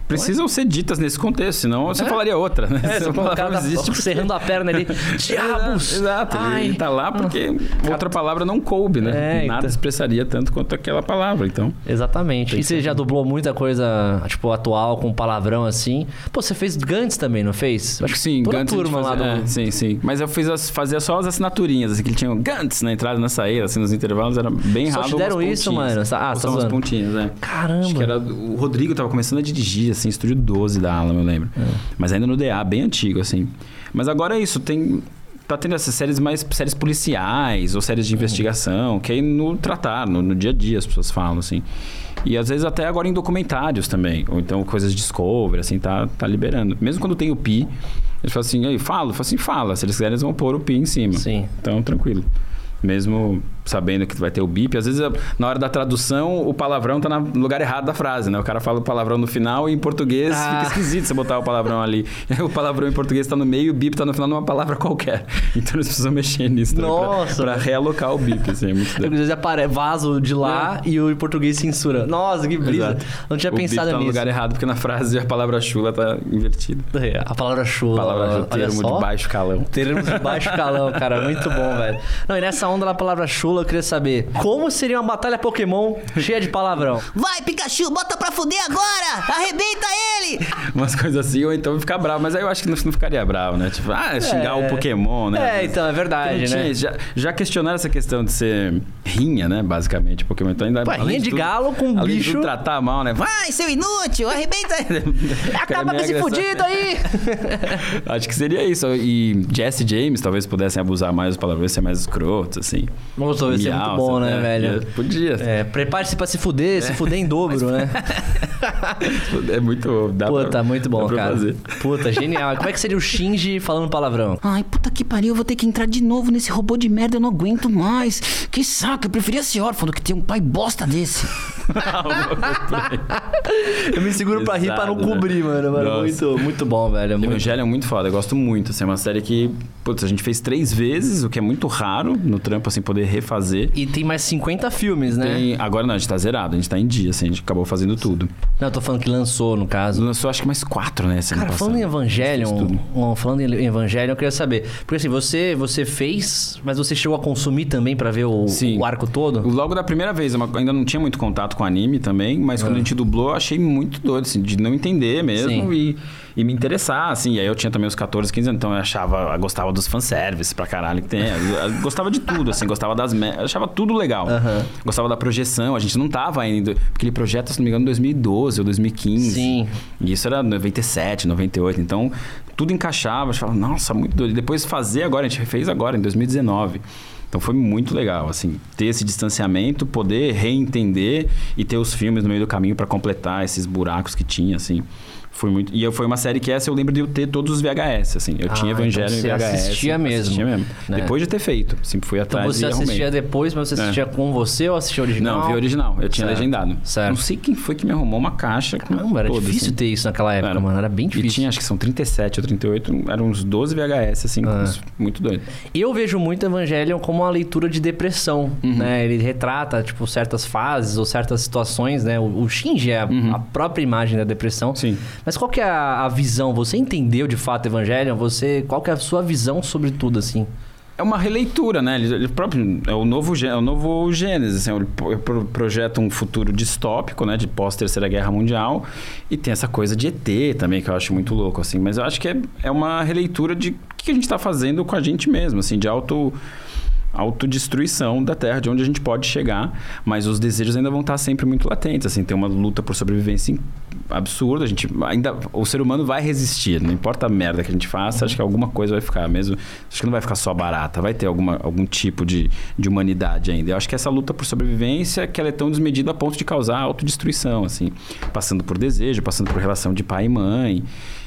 precisam ser ditas nesse contexto, senão você É. falaria outra, né? É, você o cara tá existe porque- serrando a perna ali. Diabos! Exato, Ai. ele tá lá porque outra palavra não coube, né? É, Nada então. expressaria tanto quanto aquela palavra, então. Exatamente. E você já dublou muita coisa, tipo, atual, com palavrão assim. Pô, você fez Gantz também, não fez? Acho que sim, toda Gantz turma lá do... fazia- é, sim, sim. Mas eu fiz as, fazia só as assinaturinhas, assim, que ele tinha Gantz na entrada e na saída, assim, nos intervalos, era bem Só raro. te deram umas isso, mano? Ah, você tá Só umas pontinhas, é. Caramba. Acho que era. O Rodrigo tava começando a dirigir, assim, estúdio 12 da Alamo, eu lembro. É. Mas ainda no DA, bem antigo, assim. Mas agora é isso, tem. Tá tendo essas séries mais séries policiais ou séries Uhum. de investigação, que aí no tratar, no, no dia a dia as pessoas falam, assim. E às vezes até agora em documentários também. Ou então coisas de Discovery, assim, tá, tá liberando. Mesmo quando tem o Pi, eles falam assim, aí, fala, eu falo assim, fala. Se eles quiserem, eles vão pôr o Pi em cima. Sim. Então, tranquilo. Mesmo sabendo que vai ter o bip, às vezes na hora da tradução o palavrão tá no lugar errado da frase, né? O cara fala o palavrão no final e em português Ah. fica esquisito você botar o palavrão ali. o palavrão em português tá no meio e o bip tá no final numa palavra qualquer. Então eles precisam mexer nisso pra- Nossa, pra, velho. realocar o bip, assim, é muito Às doido. vezes apare... vaso de lá e o em português censura. Nossa, que brisa. Exato. Não tinha o bip pensado tá no nisso. lugar errado porque na frase a palavra chula tá invertida. É, A palavra chula. Palavra chula, termo só. de baixo calão. Termos de baixo calão, cara. Muito bom, velho. Não, e nessa onda da palavra chula, Lula, eu queria saber como seria uma batalha Pokémon cheia de palavrão. Vai, Pikachu, bota pra fuder agora! Arrebenta ele! Umas coisas assim, ou então ficar bravo. Mas aí eu acho que não, não ficaria bravo, né? Tipo, ah, xingar o Pokémon, né? É, então, é verdade, tinha né? Já, já questionaram essa questão de ser rinha, né? Basicamente, Pokémon. Então ainda Pô, além rinha de galo com um além bicho. De tratar mal, né? Vai! Seu inútil, arrebenta ele! Acaba com esse fudido aí! Acho que seria isso. E Jesse James talvez pudessem abusar mais dos palavrões, ser mais escrotos, assim. Nossa, vai ser muito Miau, bom, né, é, velho? Podia. É, prepare-se pra se fuder, se fuder em dobro, né? É muito. Dá Puta, pra, muito bom, cara. fazer. Puta, genial. Como é que seria o Shinji falando palavrão? Ai, puta que pariu, eu vou ter que entrar de novo nesse robô de merda, eu não aguento mais. Que saco, eu preferia ser órfão do que ter um pai bosta desse. Eu me seguro pra rir pra não né? cobrir, mano. mano. Nossa. Muito, muito bom, velho. Muito... Evangelho é muito foda, eu gosto muito. Assim, é uma série que, putz, a gente fez três vezes, o que é muito raro no trampo, assim, poder refazer. E tem mais 50 filmes, né? Tem- Agora não, a gente tá zerado, a gente tá em dia, assim, a gente acabou fazendo tudo. Não, eu tô falando que lançou, no caso. Lançou acho que mais quatro, né, Cara, falando em Evangelion, um, falando em Evangelion, eu queria saber. Porque assim, você, você fez, mas você chegou a consumir também pra ver o, o arco todo? Logo da primeira vez, eu ainda não tinha muito contato com anime também, mas Ah. quando a gente dublou, eu achei muito doido, assim, de não entender mesmo Sim. e, e me interessar, assim. E aí eu tinha também uns 14, 15 anos, então eu achava, eu gostava dos fanservice pra caralho que tem. Eu, gostava de tudo, assim, gostava das. me- Eu achava tudo legal. Aham. Gostava da projeção, a gente não tava ainda. Porque ele projeta, se não me engano, em 2012 ou 2015. Sim. E isso era 97, 98. Então, tudo encaixava. Eu falava, nossa, muito doido. E depois fazer agora, a gente fez agora, em 2019. Então foi muito legal, assim, ter esse distanciamento, poder reentender e ter os filmes no meio do caminho para completar esses buracos que tinha, assim. Foi muito. E foi uma série que essa eu lembro de eu ter todos os VHS, assim. Eu Ah, tinha Evangelho então em VHS. assistia mesmo, Assistia mesmo. né? Depois de ter feito. Sempre fui Então atrás você e arrumei. assistia depois, mas você assistia com você ou assistia original? Não, vi original. Eu tinha Certo. legendado. Certo. Não sei quem foi que me arrumou uma caixa Caramba, era difícil assim. ter isso naquela época, Era. mano. Era bem E difícil. tinha, acho que são 37 ou 38, eram uns 12 VHS, assim, Ah. muito doido. Eu vejo muito Evangelion como uma leitura de depressão, Uhum. né? Ele retrata, tipo, certas fases ou certas situações, né? O, o Shinji é a, a própria imagem da depressão. Uhum. Sim. Mas qual que é a, a visão? Você entendeu de fato Evangelion? Você, qual que é a sua visão sobre tudo, assim? É uma releitura, né? Ele, ele próprio é o novo é o novo Gênesis, assim, ele pro- projeta um futuro distópico, né, de pós Terceira Guerra Mundial, e tem essa coisa de ET também que eu acho muito louco, assim. Mas eu acho que é, é uma releitura de o que a gente está fazendo com a gente mesmo, assim, de auto autodestruição da Terra, de onde a gente pode chegar, mas os desejos ainda vão estar sempre muito latentes, assim, tem uma luta por sobrevivência absurda, a gente ainda o ser humano vai resistir, não importa a merda que a gente faça, acho que alguma coisa vai ficar mesmo, acho que não vai ficar só barata, vai ter alguma, algum tipo de, de humanidade ainda. Eu acho que essa luta por sobrevivência que ela é tão desmedida a ponto de causar autodestruição, assim, passando por desejo, passando por relação de pai e mãe.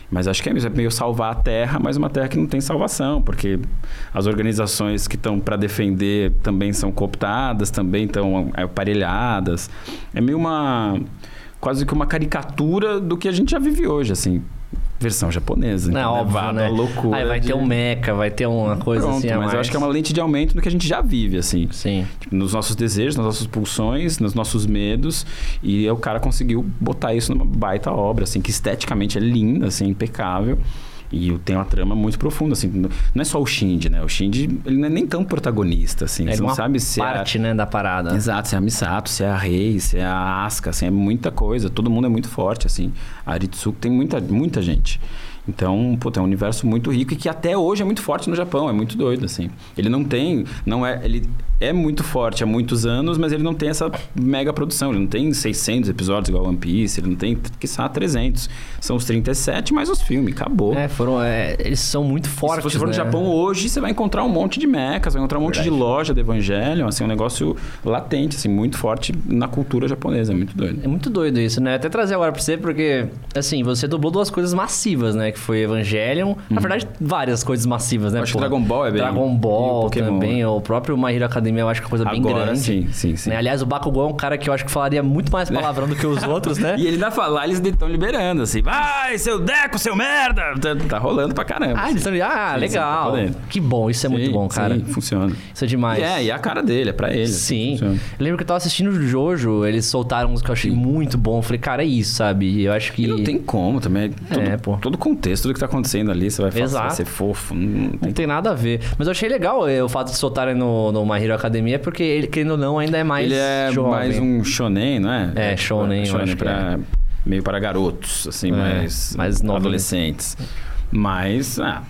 Mas acho que é é meio salvar a terra, mas uma terra que não tem salvação, porque as organizações que estão para defender também são cooptadas, também estão aparelhadas. É meio uma. Quase que uma caricatura do que a gente já vive hoje, assim. Versão japonesa. Não, então, óbvio, né? loucura. Aí vai de- ter um mecha, vai ter uma coisa Pronto, assim mas eu mais. acho que é uma lente de aumento do que a gente já vive, assim. Sim. Tipo, nos nossos desejos, nas nossas pulsões, nos nossos medos. E o cara conseguiu botar isso numa baita obra, assim, que esteticamente é linda, assim, impecável. E tem uma trama muito profunda, assim. Não é só o Shinji, né? O Shinji, ele não é nem tão protagonista, assim. É Você não sabe se parte, né, da parada. é... Exato, se é a Misato, se é a Rei, se é a Asuka, assim. É muita coisa. Todo mundo é muito forte, assim. A Aritsuko tem muita, muita gente. Então, pô, tem um universo muito rico e que até hoje é muito forte no Japão, é muito doido, assim. Ele não tem, não é, ele é muito forte há muitos anos, mas ele não tem essa mega produção, ele não tem 600 episódios igual One Piece, ele não tem, quiçá, 300. São os 37 mais os filmes, acabou. É, foram. é, eles são muito E fortes. se você for no né? Japão hoje, você vai encontrar um monte de mecas, vai encontrar um monte de Verdade. loja de Evangelion, assim, um negócio latente, assim, muito forte na cultura japonesa, é muito doido. É muito doido isso, né? Até trazer agora pra você, porque, assim, você dublou duas coisas massivas, né? Que foi Evangelion. Na verdade, várias coisas massivas, né? Uhum. Acho que pô? Dragon Ball é bem- Dragon e Ball Pokémon, também. né? O próprio My Hero Academia eu acho que é uma coisa bem Agora grande. sim, sim, sim. Né? Aliás, o Bakugou é um cara que eu acho que falaria muito mais palavrão do que os outros, né? E ele ainda fala, lá eles estão liberando, assim, vai, seu Deco, seu merda! Tá, tá rolando pra caramba. Ah, eles estão. Ah, Sim, sim, tá legal. podendo. que bom, isso é muito Sim, bom, cara. Sim, funciona. Isso é demais. E é, e é a cara dele, é pra ele. Sim. funciona. Eu lembro que eu tava assistindo o Jojo, eles soltaram uns que eu achei muito bom. Eu falei, cara, é isso, sabe? Eu acho que. E não tem como também. Todo, É, pô. todo o contexto do que tá acontecendo ali, você vai falar, você vai ser fofo. Não Não tem tem nada a ver. Mas eu achei legal eh, o fato de soltarem no, no My Hero Academia, porque ele, querendo ou não, ainda é mais Ele é jovem. mais um shonen, não é? É, shonen, eu acho pra, meio para garotos, assim, É, mais, mais novinhos. adolescentes. Mas, ah,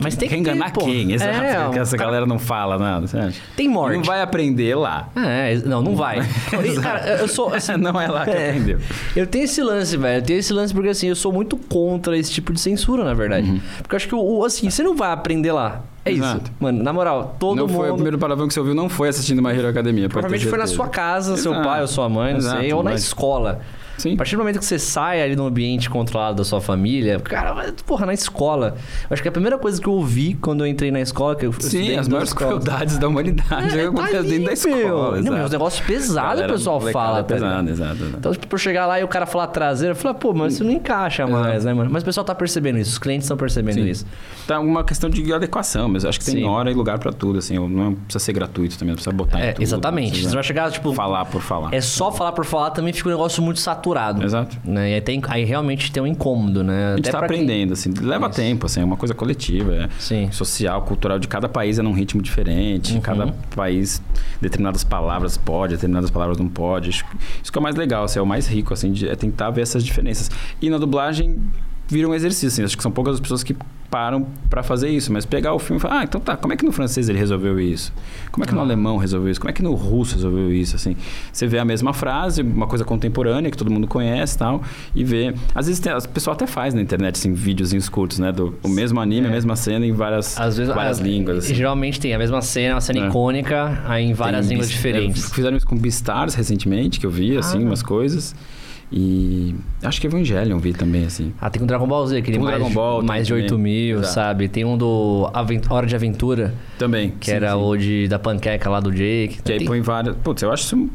Mas tem que enganar ter, quem? Exato, É, que essa cara- galera não fala nada, você acha? Tem morte. Não vai aprender lá. É, não, não vai. Cara, eu sou. assim, não é lá que É. aprendeu. Eu tenho esse lance, velho. Eu tenho esse lance porque, assim, eu sou muito contra esse tipo de censura, na verdade. Porque eu acho que, assim, você não vai aprender lá. É isso. Exato. Mano, na moral, todo não mundo... foi o primeiro palavrão que você ouviu, não foi assistindo My Hero Academia. Provavelmente foi na sua casa, seu Exato. pai ou sua mãe, não Exato, sei, ou na mas- escola. Sim. A partir do momento que você sai ali no ambiente controlado da sua família, cara, mas, porra, na escola. Eu acho que a primeira coisa que eu ouvi quando eu entrei na escola, que eu Sim, as maiores crueldades da humanidade É, é, acontece tá dentro da escola. meu. Não, mas os negócios pesados o Galera, pessoal fala. É tá pesado, exato, exato. Então, tipo, eu chegar lá e o cara falar traseira, eu falo, pô, mas isso não encaixa mais, né, mano? Mas o pessoal tá percebendo isso, os clientes estão percebendo Sim. isso. Tá uma questão de adequação, mas acho que tem Sim. hora e lugar pra tudo, assim. Não precisa ser gratuito também, não precisa botar em É, tudo, exatamente. precisa Você vai chegar, tipo, Falar por falar. é só falar por falar, também fica um negócio muito saturado. Exato. Né? E aí, tem, aí realmente tem um incômodo, né? A gente tá pra quem- aprendendo, assim, leva Isso. tempo, assim, é uma coisa coletiva, é Sim. social, cultural, de cada país é num ritmo diferente, Uhum. cada país, determinadas palavras pode, determinadas palavras não pode. Isso que é o mais legal, assim, é o mais rico, assim, de, é tentar ver essas diferenças. E na dublagem vira um exercício, assim, acho que são poucas as pessoas que param pra fazer isso, mas pegar o filme e falar, ah, então tá, como é que no francês ele resolveu isso? Como é que no Ah. alemão resolveu isso? Como é que no russo resolveu isso, assim? Você vê a mesma frase, uma coisa contemporânea que todo mundo conhece e tal, e vê... Às vezes tem, o pessoal até faz na internet, assim, videozinhos curtos, né? Do o mesmo anime, a mesma cena em várias, Às vezes, várias ah, línguas, assim. Geralmente tem a mesma cena, uma cena É. icônica, aí em várias Tem línguas diferentes. é, fizeram isso com Beastars recentemente, que eu vi, assim, Ah. umas coisas. E acho que Evangelion vi também, assim. Ah, tem um Dragon Ball Z, aquele Tem um mais, Dragon Ball, mais de tem 8 também. mil, Exato. sabe? Tem um do Aven- Hora de Aventura, Também. que sim, era sim. o de, da panqueca lá do Jake. Que aí Tem- põe várias. Putz, eu acho isso.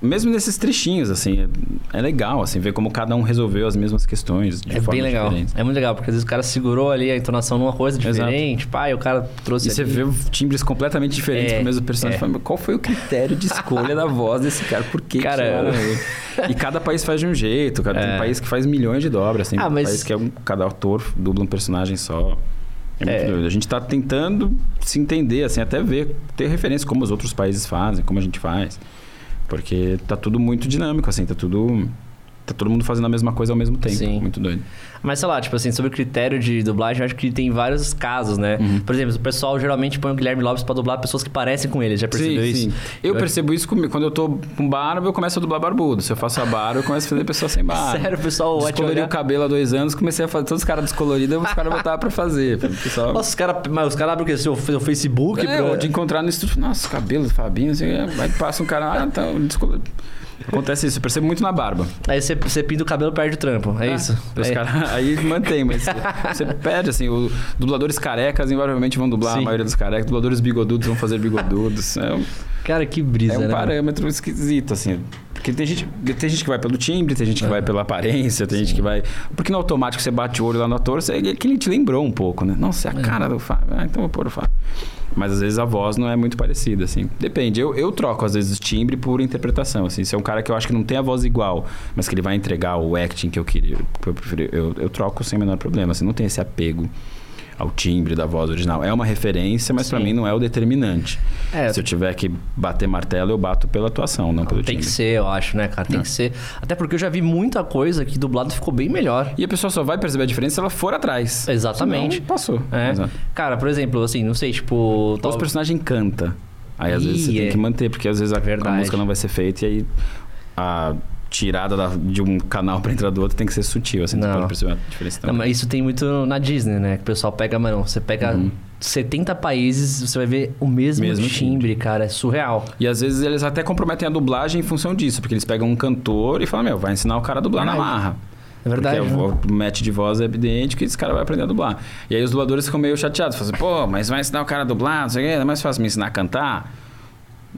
Mesmo nesses trechinhos, assim, é, é legal, assim, ver como cada um resolveu as mesmas questões. De É bem formas legal. diferentes. É muito legal, porque às vezes o cara segurou ali a entonação numa coisa diferente, e o cara trouxe E você aqui. vê timbres completamente diferentes É, pro mesmo personagem. é. Fala, "Mas Qual foi o critério de escolha da voz desse cara? Por que Cara? E cada país faz de um jeito, cara. Tem É. país que faz milhões de dobras, tem Ah, mas- país que é um, cada autor dubla um personagem só. É muito É. doido. A gente tá tentando se entender, assim, até ver, ter referência como os outros países fazem, como a gente faz. Porque tá tudo muito dinâmico, assim, tá tudo. Tá todo mundo fazendo a mesma coisa ao mesmo tempo. Sim. Muito doido. Mas sei lá, tipo assim, sobre o critério de dublagem, eu acho que tem vários casos, né? Uhum. Por exemplo, o pessoal geralmente põe o Guilherme Lopes pra dublar pessoas que parecem com ele. Já percebeu sim, isso? sim. Eu, Eu- percebo isso comigo. Quando eu tô com barba, eu começo a dublar barbudo. Se eu faço a barba, eu começo a fazer pessoa sem barba. Sério, o pessoal Descolori o cabelo há dois anos, comecei a fazer todos os caras descoloridos, os caras botavam pra fazer. Pessoal... Nossa, os caras mas os cara abrem o quê? Seu, seu Facebook? É, pra- de encontrar no estúdio, nossa, cabelo do Fabinho, assim, aí passa um cara, ah, tá, descolorido. Acontece isso, eu percebo muito na barba. Aí você, você pinta o cabelo e perde o trampo, é isso? Os É. cara, aí mantém, mas você perde, assim, os dubladores carecas invariavelmente vão dublar Sim. a maioria dos carecas, dubladores bigodudos vão fazer bigodudos. É um, Cara, que brisa, é um né? parâmetro esquisito, assim. Porque tem gente, tem gente que vai pelo timbre, tem gente que É. vai pela aparência, tem gente que vai. Porque no automático você bate o olho lá no ator, você, é que ele te lembrou um pouco, né? Nossa, é a cara do Fábio. Ah, então vou pôr o Fábio. Mas às vezes a voz não é muito parecida, assim. Depende. Eu, eu troco, às vezes, o timbre por interpretação, assim. Se é um cara que eu acho que não tem a voz igual, mas que ele vai entregar o acting que eu queria, que eu eu, eu troco sem o menor problema, assim. Não tem esse apego ao timbre da voz original. É uma referência, mas pra Sim. mim não é o determinante. É, Se eu tiver que bater martelo, eu bato pela atuação, não pelo Tem timbre. que ser, eu acho, né, cara? Tem É. que ser. Até porque eu já vi muita coisa que dublado ficou bem melhor. E a pessoa só vai perceber a diferença se ela for atrás. Exatamente. Senão, passou. É. Exato. Cara, por exemplo, assim, não sei, tipo. Tal- os personagens canta. Aí às vezes você é. tem que manter, porque às vezes a, a Verdade. música não vai ser feita e aí a tirada da- de um canal pra entrar do outro tem que ser sutil, assim, Não. pode perceber a diferença Não, também. mas isso tem muito na Disney, né? Que o pessoal pega, mano, você pega Uhum. 70 países, você vai ver o mesmo, Mesmo timbre, cara. É surreal. E às vezes eles até comprometem a dublagem em função disso, porque eles pegam um cantor e falam, meu, vai ensinar o cara a dublar na marra. É verdade. Porque né? o match de voz é evidente que esse cara vai aprender a dublar. E aí os dubladores ficam meio chateados. Falam assim, pô, mas vai ensinar o cara a dublar, não sei o quê, é mais fácil me ensinar a cantar?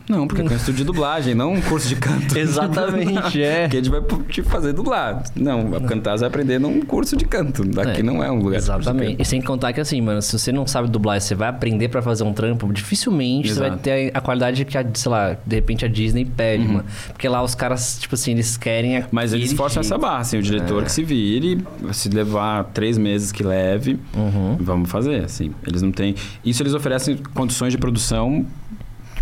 Não, porque é um estúdio de dublagem, não um curso de canto. Exatamente, é. Porque a gente vai te fazer dublar. Não, cantar você vai aprender num curso de canto. Daqui É, não é um lugar Exatamente. E sem contar que assim, mano, se você não sabe dublar e você vai aprender pra fazer um trampo, dificilmente você vai Exato. ter a qualidade que, a, sei lá, de repente a Disney pede, mano. Porque lá os caras, tipo assim, eles querem... Uhum. Mas eles forçam jeito. essa barra, assim, o diretor que se vire, se levar três meses que leve, Uhum. vamos fazer, assim. Eles não têm... Isso eles oferecem condições de produção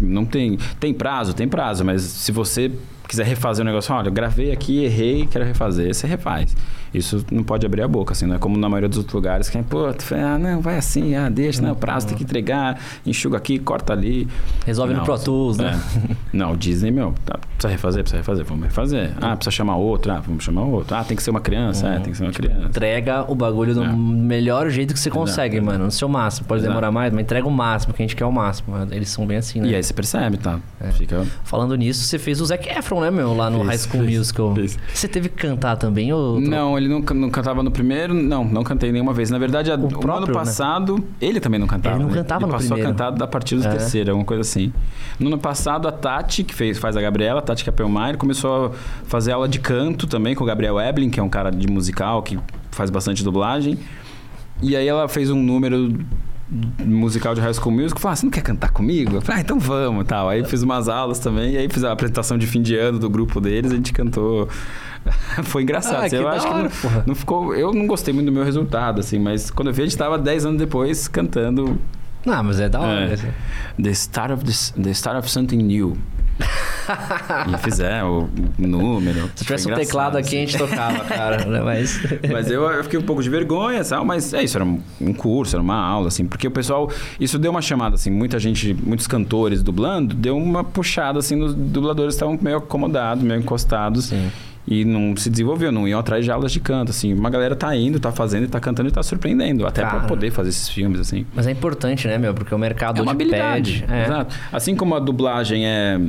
Não tem. Tem prazo? Tem prazo, mas se você quiser refazer o negócio, olha, gravei aqui, errei, quero refazer, você refaz. Isso não pode abrir a boca, assim, não é como na maioria dos outros lugares, que é, pô, tu ah, não, vai assim, ah, deixa, não, prazo, tem que entregar, enxuga aqui, corta ali. Resolve no Não, Pro Tools, né? é. Não, o Disney, meu, tá, precisa refazer, precisa refazer, vamos refazer. Ah, precisa chamar outro, ah, vamos chamar outro. Ah, tem que ser uma criança, é, tem que ser uma criança. Entrega o bagulho do É. melhor jeito que você consegue, Exato, mano. No seu máximo. Pode Exato. demorar mais, mas entrega o máximo, que a gente quer o máximo. Eles são bem assim, né? E aí você percebe, tá? É. Fica... Falando nisso, você fez o Zac Efron, né, meu? Lá no Fiz, High School fiz, Musical. fiz. Você teve que cantar também? Ou... Não, ele não, can- não cantava no primeiro, não, não cantei nenhuma vez. Na verdade, a- o, próprio, ano né? passado, ele também não cantava. Ele não né? cantava ele no passou primeiro. a cantar a partir do É. terceiro, alguma coisa assim. No ano passado, a Tati, que fez, faz a Gabriela, a Tati Capelmaier, começou a fazer aula de canto também com o Gabriel Eblin, que é um cara de musical que faz bastante dublagem. E aí ela fez um número musical de High School Music, falou, ah, você não quer cantar comigo? Eu falei, ah, então vamos e tal. Aí fiz umas aulas também, e aí fiz a apresentação de fim de ano do grupo deles, a gente cantou. Foi engraçado. Ah, assim, que eu acho hora, que não, porra. não ficou. Eu não gostei muito do meu resultado, assim, mas quando eu vi, a gente tava 10 anos depois cantando Não, mas é da hora. É. assim. The Start of, this, the start of Something New. E fizeram o número. Se tivesse um teclado aqui, a assim. gente tocava, cara. né? Mas... Mas eu, eu fiquei um pouco de vergonha, sabe? Mas é isso, era um um curso, era uma aula, assim, porque o pessoal. Isso deu uma chamada, assim, muita gente, muitos cantores dublando, deu uma puxada, assim, nos dubladores estavam meio acomodados, meio encostados. Sim. E não se desenvolveu, não iam atrás de aulas de canto, assim. Uma galera tá indo, tá fazendo tá cantando e tá surpreendendo. Até pra poder fazer esses filmes, assim. Mas é importante, né, meu? Porque o mercado É uma habilidade. pede. É. Exato. Assim como a dublagem é.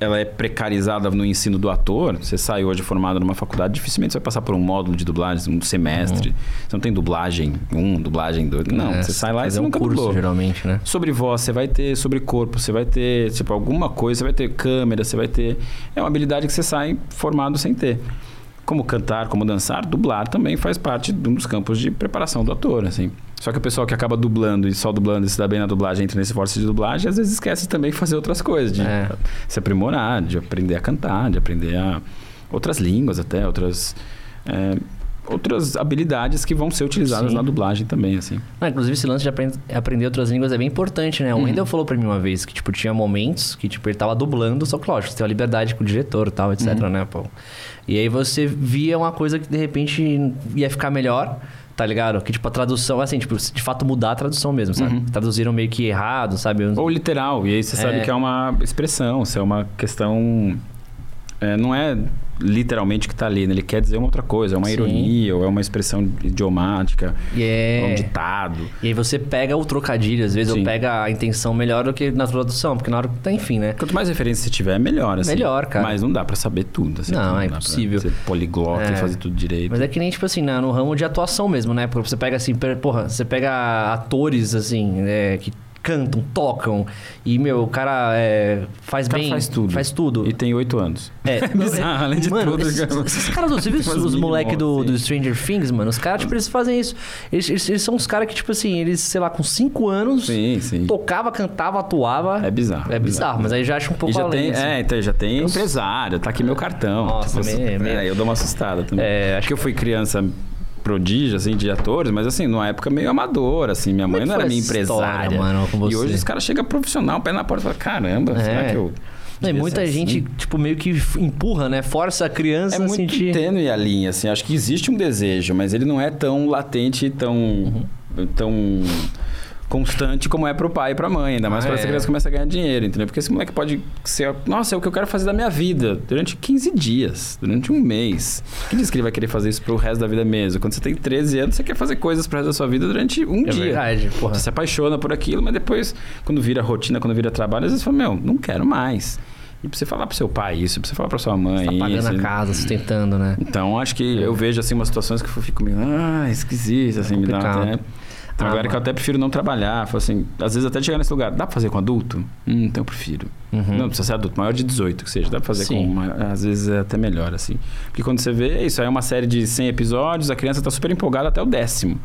Ela é precarizada no ensino do ator. Você sai hoje formado numa faculdade, dificilmente você vai passar por um módulo de dublagem, um semestre. Você não tem dublagem um, dublagem dois. Não, Uhum. É, você sai lá e fazer você um nunca curso, dublou. geralmente, né? Sobre voz, você vai ter, sobre corpo, você vai ter, tipo, alguma coisa, você vai ter câmera, você vai ter. É uma habilidade que você sai formado sem ter. Como cantar, como dançar, dublar também faz parte de um dos campos de preparação do ator, assim. Só que o pessoal que acaba dublando e só dublando e se dá bem na dublagem, entra nesse force de dublagem, às vezes esquece também de fazer outras coisas, de É. se aprimorar, de aprender a cantar, de aprender a outras línguas até, outras é, outras habilidades que vão ser utilizadas Sim. na dublagem também, assim. Ah, inclusive, esse lance de aprend- aprender outras línguas é bem importante, né? O Uhum. Falou pra mim uma vez que, tipo, tinha momentos que, tipo, ele tava dublando, só que, lógico, você tem uma liberdade com o diretor e tal, etc, Uhum. né, pô? E aí você via uma coisa que, de repente, ia ficar melhor, tá ligado? Que, tipo, a tradução, assim, tipo, de fato mudar a tradução mesmo, sabe? Traduziram meio que errado, sabe? Uhum. Ou literal, e aí você sabe É. que é uma expressão, se é uma questão. É, não é literalmente o que está ali, né? Ele quer dizer uma outra coisa, é uma Sim. ironia, ou é uma expressão idiomática, E é um é... ditado. E aí você pega o trocadilho, às vezes, ou Sim. pega a intenção melhor do que na tradução, porque na hora que tá, enfim, né? Quanto mais referência você tiver, melhor, assim. Melhor, cara. Mas não dá pra saber tudo, assim. Não, dá é impossível. Ser poliglota É. e fazer tudo direito. Mas é que nem, tipo assim, no ramo de atuação mesmo, né? Porque você pega assim, porra, você pega atores, assim, né, que cantam, tocam, e, meu, o cara é, faz O cara bem. faz tudo. Faz tudo. E tem oito anos. É, bizarro, além de mano, tudo, Esses, esses caras, você viu os, umas os mini moleque do, do. Stranger Things, mano? Os caras, tipo, eles fazem isso. Eles, eles- eles são uns caras que, tipo assim, eles, sei lá, com 5 anos, Sim, sim. tocava, cantava, atuava. É bizarro. É bizarro, mas aí já acho um pouco E já além. tem, assim. é, então, já tem empresário, tá aqui meu cartão. Nossa, Tipo, meio- meio- é, eu dou uma assustada também. É, Acho que eu fui criança prodígio, assim, de atores, mas assim, numa época meio amadora, assim, minha mãe é não era minha essa história, empresária. mano, E hoje os caras chegam profissional, pé na porta e falam, caramba, É. será que eu... Não, e muita gente, assim? tipo, meio que empurra, né? Força a criança É a muito sentir. tênue a linha, assim. Acho que existe um desejo, mas ele não é tão latente e tão... Uhum. tão constante como é pro pai e pra mãe. Ainda mais Ah, quando é. essa criança começa a ganhar dinheiro, entendeu? Porque esse moleque pode ser... Nossa, é o que eu quero fazer da minha vida. Durante 15 dias. Durante um mês. Quem diz que ele vai querer fazer isso pro resto da vida mesmo? Quando você tem 13 anos, você quer fazer coisas pro resto da sua vida durante um É dia. verdade, porra. Você se apaixona por aquilo, mas depois, quando vira rotina, quando vira trabalho, às vezes você fala, meu, não quero mais. E pra você falar pro seu pai isso, pra você falar pra sua mãe Tá pagando isso. a casa, sustentando, né? Então, acho que eu vejo, assim, umas situações que eu fico meio, ah, esquisito, assim, me dá até... Tem Ah, uma galera que eu até prefiro não trabalhar. Falo assim, às vezes até chegar nesse lugar, dá pra fazer com adulto? Hum, então eu prefiro. Uhum. Não precisa ser adulto, maior de 18 que seja. Dá pra fazer Sim. com. Uma, às vezes é até melhor, assim. Porque quando você vê, isso aí é uma série de 100 episódios, a criança tá super empolgada até o décimo.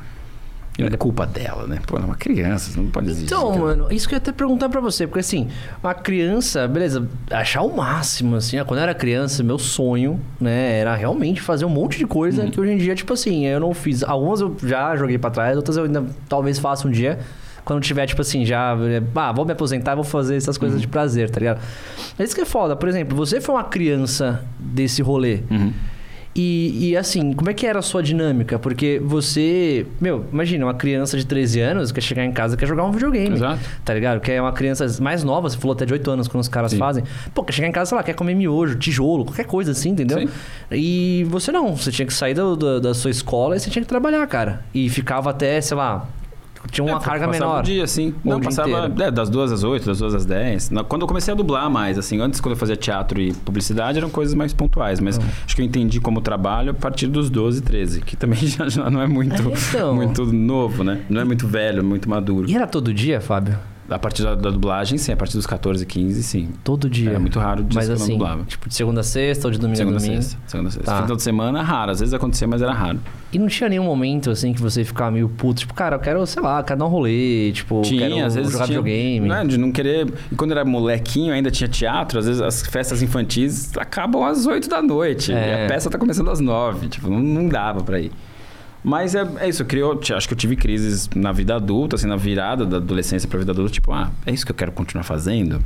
E não é culpa dela, né? Pô, ela é uma criança, você não pode exigir. Então, mano, isso que eu ia até perguntar pra você, porque assim, uma criança, beleza, achar o máximo, assim, quando eu era criança, meu sonho, né, era realmente fazer um monte de coisa Uhum. que hoje em dia, tipo assim, eu não fiz. Algumas eu já joguei pra trás, outras eu ainda talvez faça um dia. quando tiver, tipo assim, já. Ah, vou me aposentar, vou fazer essas coisas de prazer, tá ligado? É isso que é foda. Por exemplo, você foi uma criança desse rolê. Uhum. E, e, assim, como é que era a sua dinâmica? Porque você, meu, imagina, uma criança de 13 anos quer chegar em casa e quer jogar um videogame. Exato. Tá ligado? Que é uma criança mais nova, você falou até de 8 anos quando os caras Sim. fazem. Pô, quer chegar em casa, sei lá, quer comer miojo, tijolo, qualquer coisa assim, entendeu? Sim. E você não, você tinha que sair do- do- da sua escola e você tinha que trabalhar, cara. E ficava até, sei lá, tinha uma É, carga passava menor. o dia, assim. Não, passava é, das duas às oito, das duas às dez. Quando eu comecei a dublar mais, assim, antes quando eu fazia teatro e publicidade, eram coisas mais pontuais. Mas Ah. acho que eu entendi como trabalho a partir dos 12, 13, que também já, já não é muito, É, então. muito novo, né? Não é muito velho, muito maduro. E era todo dia, Fábio? A partir da, da dublagem, sim. A partir dos 14, 15, sim. Todo dia. Era muito raro de Mas assim, dublava. tipo, de segunda a sexta ou de domingo Segunda a a domingo. sexta. Segunda a sexta. Tá. Final de semana, raro. Às vezes acontecia, mas era raro. E não tinha nenhum momento, assim, que você ficava meio puto. Tipo, cara, eu quero, sei lá, quero dar um rolê. Tipo, Tinha, quero às vezes jogar tinha, videogame. Né, de não querer. E quando era molequinho, ainda tinha teatro, às vezes as festas infantis acabam às 8 da noite. É. E a peça tá começando às 9. Tipo, não, não dava pra ir. Mas é, é isso, criou. Acho que eu tive crises na vida adulta, assim, na virada da adolescência pra vida adulta, tipo, ah, é isso que eu quero continuar fazendo.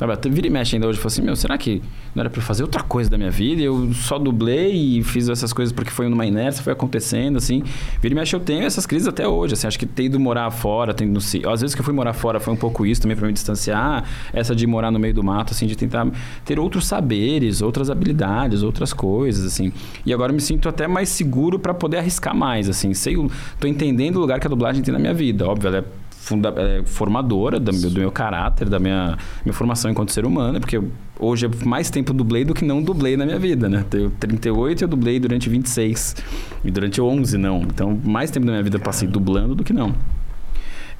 Até vira e mexe ainda hoje, eu assim, meu, será que não era eu fazer outra coisa da minha vida? Eu só dublei e fiz essas coisas porque foi numa inércia, foi acontecendo, assim. Vira e mexe eu tenho essas crises até hoje, assim, acho que ter ido morar fora, tendo. Às vezes que eu fui morar fora foi um pouco isso também pra me distanciar, essa de morar no meio do mato, assim, de tentar ter outros saberes, outras habilidades, outras coisas, assim. E agora me sinto até mais seguro pra poder arriscar mais, assim. Sei, tô entendendo o lugar que a dublagem tem na minha vida, óbvio, ela é funda- é, formadora do meu, do meu caráter, da minha, minha formação enquanto ser humano, porque eu- hoje é mais tempo dublei do que não dublei na minha vida, né? Tenho 38 e eu dublei durante 26. E durante 11 não. Então, mais tempo da minha vida eu passei dublando do que não.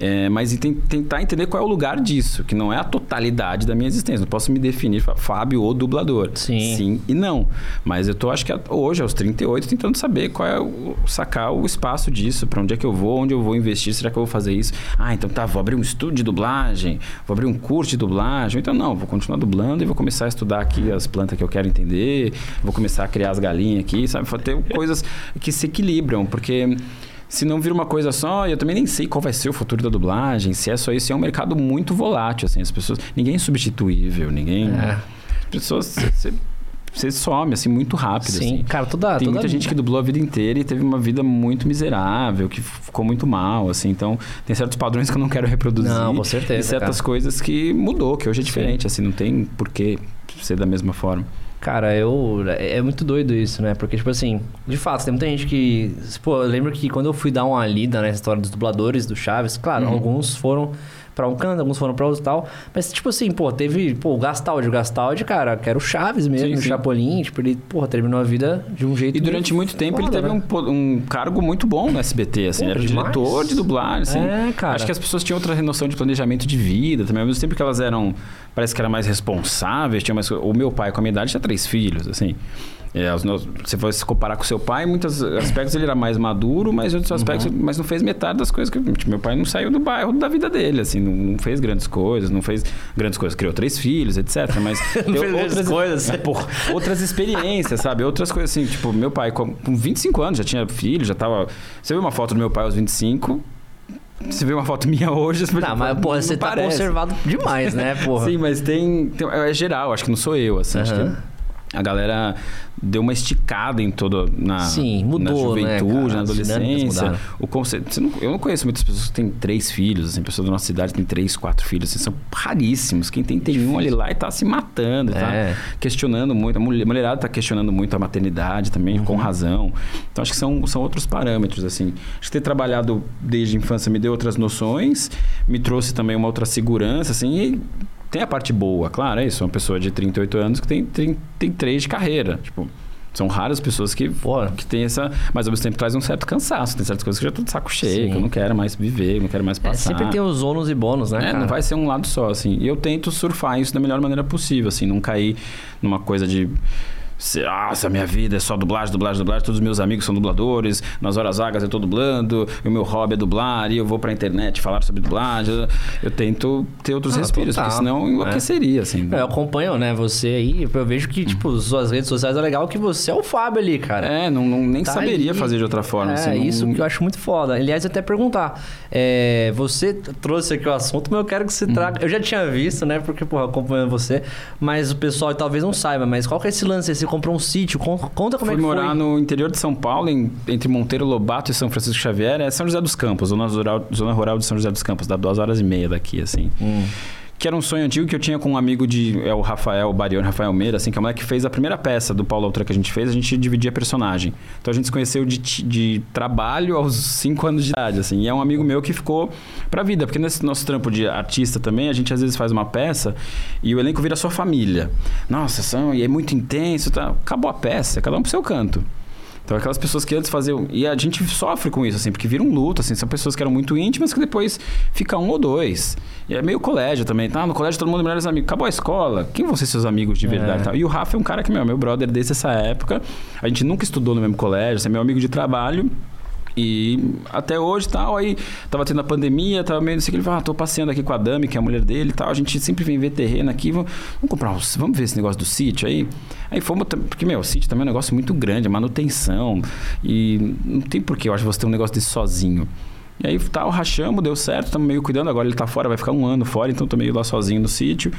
É, mas e tem- tentar entender qual é o lugar disso, que não é a totalidade da minha existência. Não posso me definir Fábio ou dublador. Sim. Sim e não. Mas eu tô, acho que a- hoje, aos 38, tentando saber qual é o. sacar o espaço disso, pra onde é que eu vou, onde eu vou investir, será que eu vou fazer isso? Ah, então tá, vou abrir um estúdio de dublagem, vou abrir um curso de dublagem. Então, não, vou continuar dublando e vou começar a estudar aqui as plantas que eu quero entender, vou começar a criar as galinhas aqui, sabe? Vou ter coisas que se equilibram, porque. Se não vira uma coisa só, eu também nem sei qual vai ser o futuro da dublagem, se é só isso, é um mercado muito volátil, assim, as pessoas, ninguém é substituível, ninguém, É. as pessoas, você- você some, assim, muito rápido, Sim, assim. cara, toda. Tem toda muita gente que dublou a vida inteira e teve uma vida muito miserável, que ficou muito mal, assim. Então, tem certos padrões que eu não quero reproduzir. Não, com certeza, E certas cara. coisas que mudou, que hoje é Sim. diferente, assim. Não tem por que ser da mesma forma. Cara, eu. É é muito doido isso, né? Porque, tipo assim, de fato, tem muita gente que. Pô, eu lembro que quando eu fui dar uma lida nessa história dos dubladores do Chaves, claro, Uhum. alguns foram pra um canto, alguns foram pra outro e tal. Mas, tipo assim, pô, teve. Pô, o Gastaldi, o Gastaldi, cara, que era o Chaves mesmo, Sim, o sim. Chapolin, tipo, ele, porra, terminou a vida de um jeito. E durante muito tempo ele foda, teve né? um, um cargo muito bom no SBT, assim. Pô, era demais. diretor de dublagem, assim. É, cara. Acho que as pessoas tinham outra noção de planejamento de vida também. Ao mesmo tempo que elas eram... Parece que eram mais responsáveis, tinham mais... O meu pai, com a minha idade, tinha três filhos, assim. É, os meus- se você comparar com seu pai, em muitos aspectos ele era mais maduro, mas outros aspectos, Uhum. mas não fez metade das coisas que tipo, meu pai não saiu do bairro da vida dele, assim, não, não fez grandes coisas, não fez grandes coisas, criou três filhos, etc. Mas deu fez grandes coisas. é, porra, outras experiências, sabe? Outras coisas assim, tipo, meu pai com, com 25 anos já tinha filho, já tava. Você viu uma foto do meu pai aos 25? Você vê uma foto minha hoje, você Não, mas, porra, você tá parece. conservado demais, né, porra? Sim, mas tem, tem- É geral, acho que não sou eu, assim. Acho Aham. que a galera deu uma esticada em toda. Na, Sim, mudou, na né, juventude, cara? na adolescência. O conceito. não- eu não conheço muitas pessoas que têm três filhos, assim, pessoas da nossa cidade têm três, quatro filhos, assim, são raríssimos. Quem tem, tem um ali lá e tá se matando, tá É. questionando muito. A mulherada tá questionando muito a maternidade também, Uhum. com razão. Então acho que são, são outros parâmetros, assim. Acho que ter trabalhado desde a infância me deu outras noções, me trouxe também uma outra segurança, assim, e tem a parte boa, claro, é isso. Uma pessoa de 38 anos que tem, tem, tem três de carreira. Tipo, são raras pessoas que, que tem essa. Mas ao mesmo tempo traz um certo cansaço. Tem certas coisas que eu já tô de saco cheio, Sim. que eu não quero mais viver, não quero mais É, passar. sempre tem os ônus e bônus, né, É, cara? não vai ser um lado só, assim. E eu tento surfar isso da melhor maneira possível, assim, não cair numa coisa de Nossa, minha vida é só dublagem, dublagem, dublagem. Todos os meus amigos são dubladores. Nas horas vagas eu tô dublando. E o meu hobby é dublar. E eu vou pra internet falar sobre dublagem. Eu tento ter outros Ah, respiros, total. porque senão eu enlouqueceria, assim. Eu acompanho, né, você aí, eu vejo que, tipo, suas redes sociais é legal que você é o Fábio ali, cara. É, não, não- nem Tá saberia ali. fazer de outra forma. É, assim, não- isso que eu acho muito foda. Aliás, até perguntar. é, você trouxe aqui o assunto, mas eu quero que Hum. você traga. Eu já tinha visto, né? Porque, porra, acompanhando você. Mas o pessoal talvez não saiba. Mas qual que é esse lance? aí? Comprou um sítio? Con- Conta como Fui é que morar foi. no interior de São Paulo, em- entre Monteiro Lobato e São Francisco Xavier. É São José dos Campos, zona rural, zona rural de São José dos Campos. Dá duas horas e meia daqui, assim. Hum. Que era um sonho antigo que eu tinha com um amigo de... É o Rafael Barione, Rafael Meira, assim, que é o moleque que fez a primeira peça do Paulo Altura que a gente fez. A gente dividia personagem. Então a gente se conheceu de, de trabalho aos 5 anos de idade, assim. E é um amigo meu que ficou pra vida. Porque nesse nosso trampo de artista também, a gente às vezes faz uma peça e o elenco vira sua família. Nossa, são... E é muito intenso, tá? Acabou a peça, cada um pro seu canto. Então, aquelas pessoas que antes faziam. E a gente sofre com isso, assim, porque vira um luto, assim. São pessoas que eram muito íntimas que depois fica um ou dois. E é meio colégio também, tá? No colégio todo mundo é melhores amigos. Acabou a escola. Quem vão ser seus amigos de verdade? É. e tal? E o Rafa é um cara que, meu, meu brother desde essa época. A gente nunca estudou no mesmo colégio, assim, é meu amigo de trabalho. E até hoje tal, aí tava tendo a pandemia, tava meio assim, que ele falou, ah, tô passeando aqui com a Dami, que é a mulher dele tal, a gente sempre vem ver terreno aqui, vamos, vamos comprar, uns- vamos ver esse negócio do sítio aí. Aí fomos, porque, meu, o sítio também é um negócio muito grande, é manutenção, e não tem porquê, eu acho, você ter um negócio desse sozinho. E aí tal, rachamos, deu certo, estamos meio cuidando. Agora ele tá fora, vai ficar um ano fora, então tô meio lá sozinho no sítio.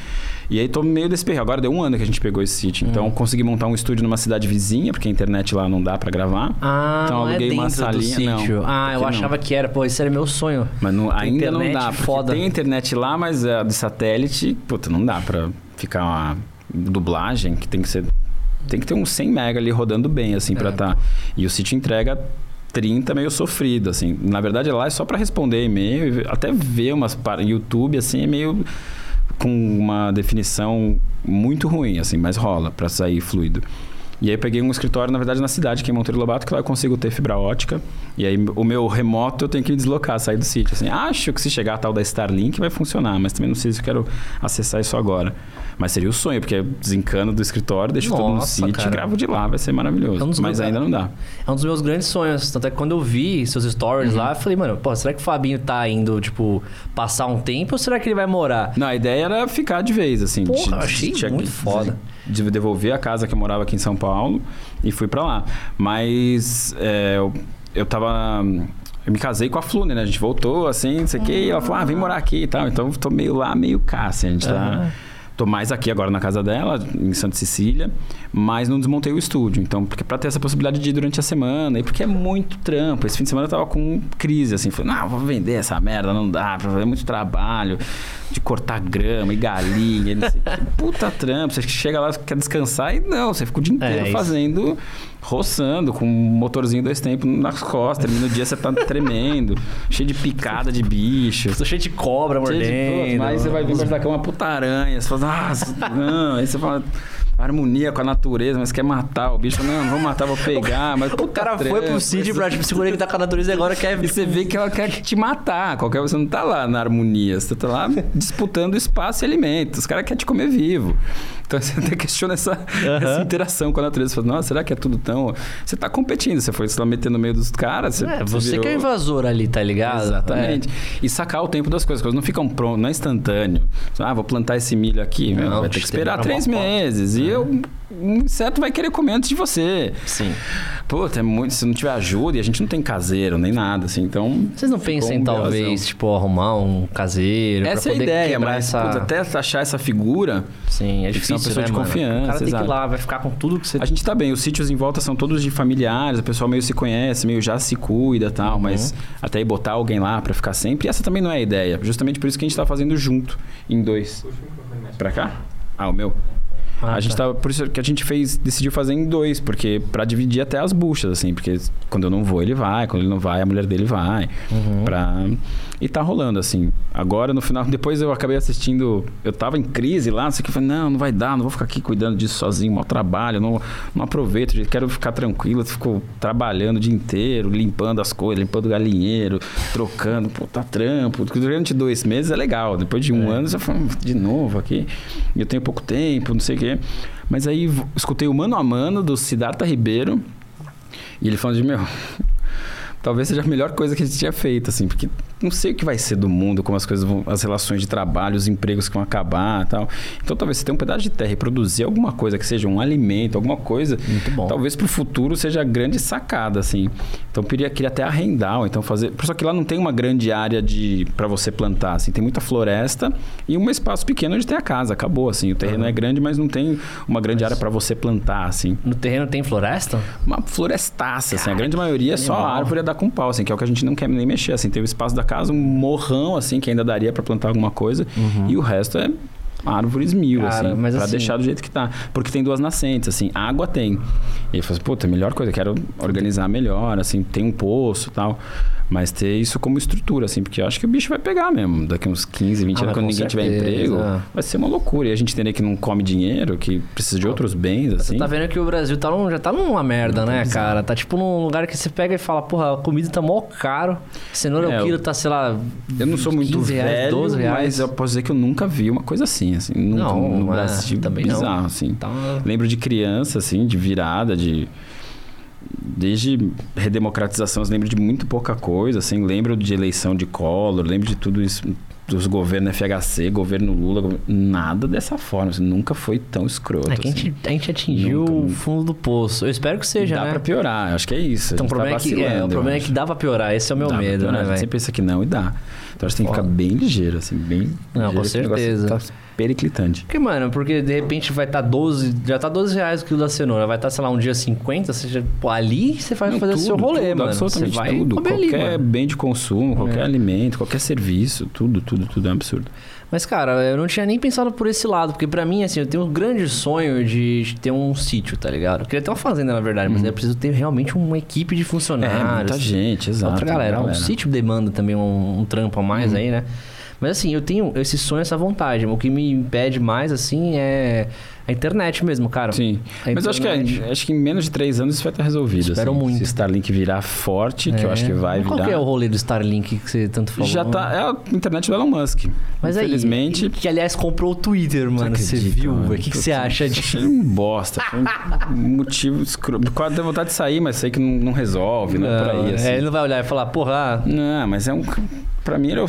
E aí tô meio desse perrengue. Agora deu um ano que a gente pegou esse sítio. Então consegui montar um estúdio numa cidade vizinha, porque a internet lá não dá pra gravar. Ah, Então, não é aluguei dentro uma salinha, não, ah, eu não. achava que era. Pô, esse era meu sonho. Mas não- ainda não dá. Foda. tem internet lá, mas a de satélite, puta, não dá pra ficar uma dublagem que tem que ser. Tem que ter uns 100 mega ali rodando bem, assim, pra É. tá. E o sítio entrega 30 meio sofrido, assim. Na verdade, lá é só pra responder e-mail, até ver umas para YouTube, assim, é meio com uma definição muito ruim, assim, mas rola pra sair fluido. E aí eu peguei um escritório, na verdade, na cidade, que é em Monteiro Lobato, que lá eu consigo ter fibra ótica. E aí o meu remoto eu tenho que me deslocar, sair do sítio. Assim, acho que se chegar a tal da Starlink vai funcionar, mas também não sei se eu quero acessar isso agora. Mas seria o sonho, porque eu desencano do escritório, deixo tudo no Nossa, sítio e gravo de lá, vai ser maravilhoso. É um mas ainda não dá. É um dos meus grandes sonhos. Tanto é que quando eu vi seus stories lá, eu falei, mano, pô, será que o Fabinho tá indo, tipo, passar um tempo ou será que ele vai morar? Não, a ideia era ficar de vez, assim. Porra, de- achei de- muito foda. De devolver a casa que eu morava aqui em São Paulo e fui pra lá. Mas é, eu, eu tava. Eu me casei com a Flune, né? A gente voltou, assim, não sei o quê. E ela falou, ah, vem morar aqui e tal. Então eu tô meio lá, meio cá, assim. A gente tá. Tô mais aqui agora na casa dela, em Santa Cecília, mas não desmontei o estúdio. Então, porque pra ter essa possibilidade de ir durante a semana, e porque é muito trampo. Esse fim de semana eu tava com crise, assim, falei, não, vou vender essa merda, não dá, pra fazer muito trabalho, de cortar grama e galinha, não sei. Puta trampo, você chega lá, quer descansar e não, você fica o dia inteiro isso. fazendo, roçando, com um motorzinho dois tempos nas costas, termina o dia você tá tremendo, cheio de picada de bicho. Tô cheio de cobra Cheio de mordendo. mas aí você vai ver embaixo da cama uma puta aranha. Você fala, nossa, não. Aí você fala, harmonia com a natureza, mas quer matar o bicho. Não, não vou matar, vou pegar. Mas O cara foi pro sítio pra, tipo, se conectar com a natureza e agora quer... E você vê que ela quer te matar. Qualquer você não tá lá na harmonia. Você tá lá disputando espaço e alimento. Os caras querem te comer vivo. Então você até questiona essa, essa interação com a natureza. Você fala, nossa, será que é tudo tão. Você tá competindo. Você foi se lá metendo no meio dos caras. Você, É, você virou- que é invasor ali, tá ligado? Exatamente. E sacar o tempo das coisas. As coisas não ficam prontas, não é instantâneo. Ah, vou plantar esse milho aqui. meu, Não, vai ter que esperar três meses. E eu, um inseto vai querer comer antes de você. Sim. Puta, é muito. Se não tiver ajuda, e a gente não tem caseiro nem nada, assim. Então. Vocês não pensam em um talvez, BOzão. tipo, arrumar um caseiro pra Essa é a ideia, mas essa... puta, até achar essa figura. Sim, é que ser difícil, uma pessoa né, de mano? confiança, O cara tem que ir lá, vai ficar com tudo que você... A gente tá bem, os sítios em volta são todos de familiares, o pessoal meio se conhece, meio já se cuida e tal, Uhum. mas até aí botar alguém lá pra ficar sempre, essa também não é a ideia. Justamente por isso que a gente tá fazendo junto, em dois. Pra cá? Ah, o meu. Ah, a gente tá. tava, por isso que a gente fez, decidiu fazer em dois, porque pra dividir até as buchas, assim, porque quando eu não vou, ele vai, quando ele não vai, a mulher dele vai. Uhum. Pra... E tá rolando, assim. Agora, no final, depois eu acabei assistindo. Eu tava em crise lá, não sei o que. Falei, não, não vai dar, não vou ficar aqui cuidando disso sozinho, mau trabalho, não, não aproveito, quero ficar tranquilo. Fico trabalhando o dia inteiro, limpando as coisas, limpando o galinheiro, trocando, pô, tá trampo. Durante dois meses é legal. Depois de um ano, você fala, "Hum, de novo aqui. Eu tenho pouco tempo, não sei o quê. Mas aí escutei o Mano a Mano do Siddhartha Ribeiro e ele falando de, meu, talvez seja a melhor coisa que a gente tinha feito, assim, porque não sei o que vai ser do mundo, como as coisas vão, as relações de trabalho, os empregos que vão acabar e tal. Então talvez você tenha um pedaço de terra e produzir alguma coisa que seja um alimento, alguma coisa, Muito bom. talvez pro futuro seja a grande sacada, assim. Então eu queria, queria até arrendar, ou então fazer. Só que lá não tem uma grande área de para você plantar, assim, tem muita floresta e um espaço pequeno onde tem a casa, acabou, assim. O terreno é grande, mas não tem uma grande área para você plantar, assim. No terreno tem floresta? Uma florestaça, assim. A grande maioria é só animal. árvore a dar com pau, assim, que é o que a gente não quer nem mexer, assim. Tem o espaço da casa, um morrão, assim, que ainda daria para plantar alguma coisa. E o resto é árvores mil, Cara, assim, mas pra assim- deixar do jeito que tá. Porque tem duas nascentes, assim, água tem. E ele falou assim, puta, melhor coisa, quero organizar melhor, assim, tem um poço e tal. Mas ter isso como estrutura, assim, porque eu acho que o bicho vai pegar mesmo. Daqui uns 15, 20 Ah, anos, quando ninguém tiver certeza. emprego, vai ser uma loucura. E a gente entender que não come dinheiro, que precisa de outros bens, assim. Você tá vendo que o Brasil tá num- já tá numa merda, né, cara? Tá tipo num lugar que você pega e fala, porra, a comida tá mó caro. Cenoura, É, o quilo tá, sei lá. Eu não sou muito 15 reais, velho, 12 reais. mas eu posso dizer que eu nunca vi uma coisa assim, assim. Nunca, Não, no é, Brasil, também não. bizarro, assim. Tá... Lembro de criança, assim, de virada, de... Desde redemocratização, eu lembro de muito pouca coisa, assim. Lembro de eleição de Collor, lembro de tudo isso, dos governos FHC, governo Lula, governo- nada dessa forma, assim, nunca foi tão escroto, É que a assim. gente, a gente atingiu Nunca, o fundo do poço. Eu espero que seja, Dá né? pra piorar, acho que é isso. Então, o a gente problema, tá é que, é, o problema é que dá pra piorar. Esse é o meu Dá medo, né, A velho? sempre pensa que não e dá. Então gente tem que ficar bem ligeiro, assim, bem. Não, com certeza. Tá periclitante. Porque, mano, porque de repente vai estar 12, já tá 12 reais o quilo da cenoura, vai estar, sei lá, um dia 50, você já, pô, ali você vai Não, fazer o seu tudo, rolê, tudo, mano. Absolutamente você vai tudo. ali, qualquer mano. bem de consumo, qualquer É. alimento, qualquer serviço, tudo, tudo, tudo é um absurdo. Mas, cara, eu não tinha nem pensado por esse lado, porque pra mim, assim, eu tenho um grande sonho de ter um sítio, tá ligado? Eu queria ter uma fazenda, na verdade, mas eu preciso ter realmente uma equipe de funcionários. Uhum. É, muita gente, exato. Outra galera. uma Um sítio demanda também um, um trampo a mais aí, né? Mas assim, eu tenho esse sonho, essa vontade. O que me impede mais, assim, é a internet mesmo, cara. Sim. A Mas eu acho que, é- acho que em menos de três anos isso vai estar resolvido. Espero assim. muito. Se Starlink virar forte, que eu É. acho que vai Mas Qual virar. que é o rolê do Starlink que você tanto falou? Já tá. É a internet do Elon Musk. Mas aí, Infelizmente. que aliás comprou o Twitter, mano. Você acredita, viu? O que, que você acha de. Achei um bosta. Foi um motivo escroto. Quase deu vontade de sair, mas sei que não, não resolve, não é por aí. Assim. É, ele não vai olhar e falar, porra, ah, Não, mas é um. Pra mim, ele é o,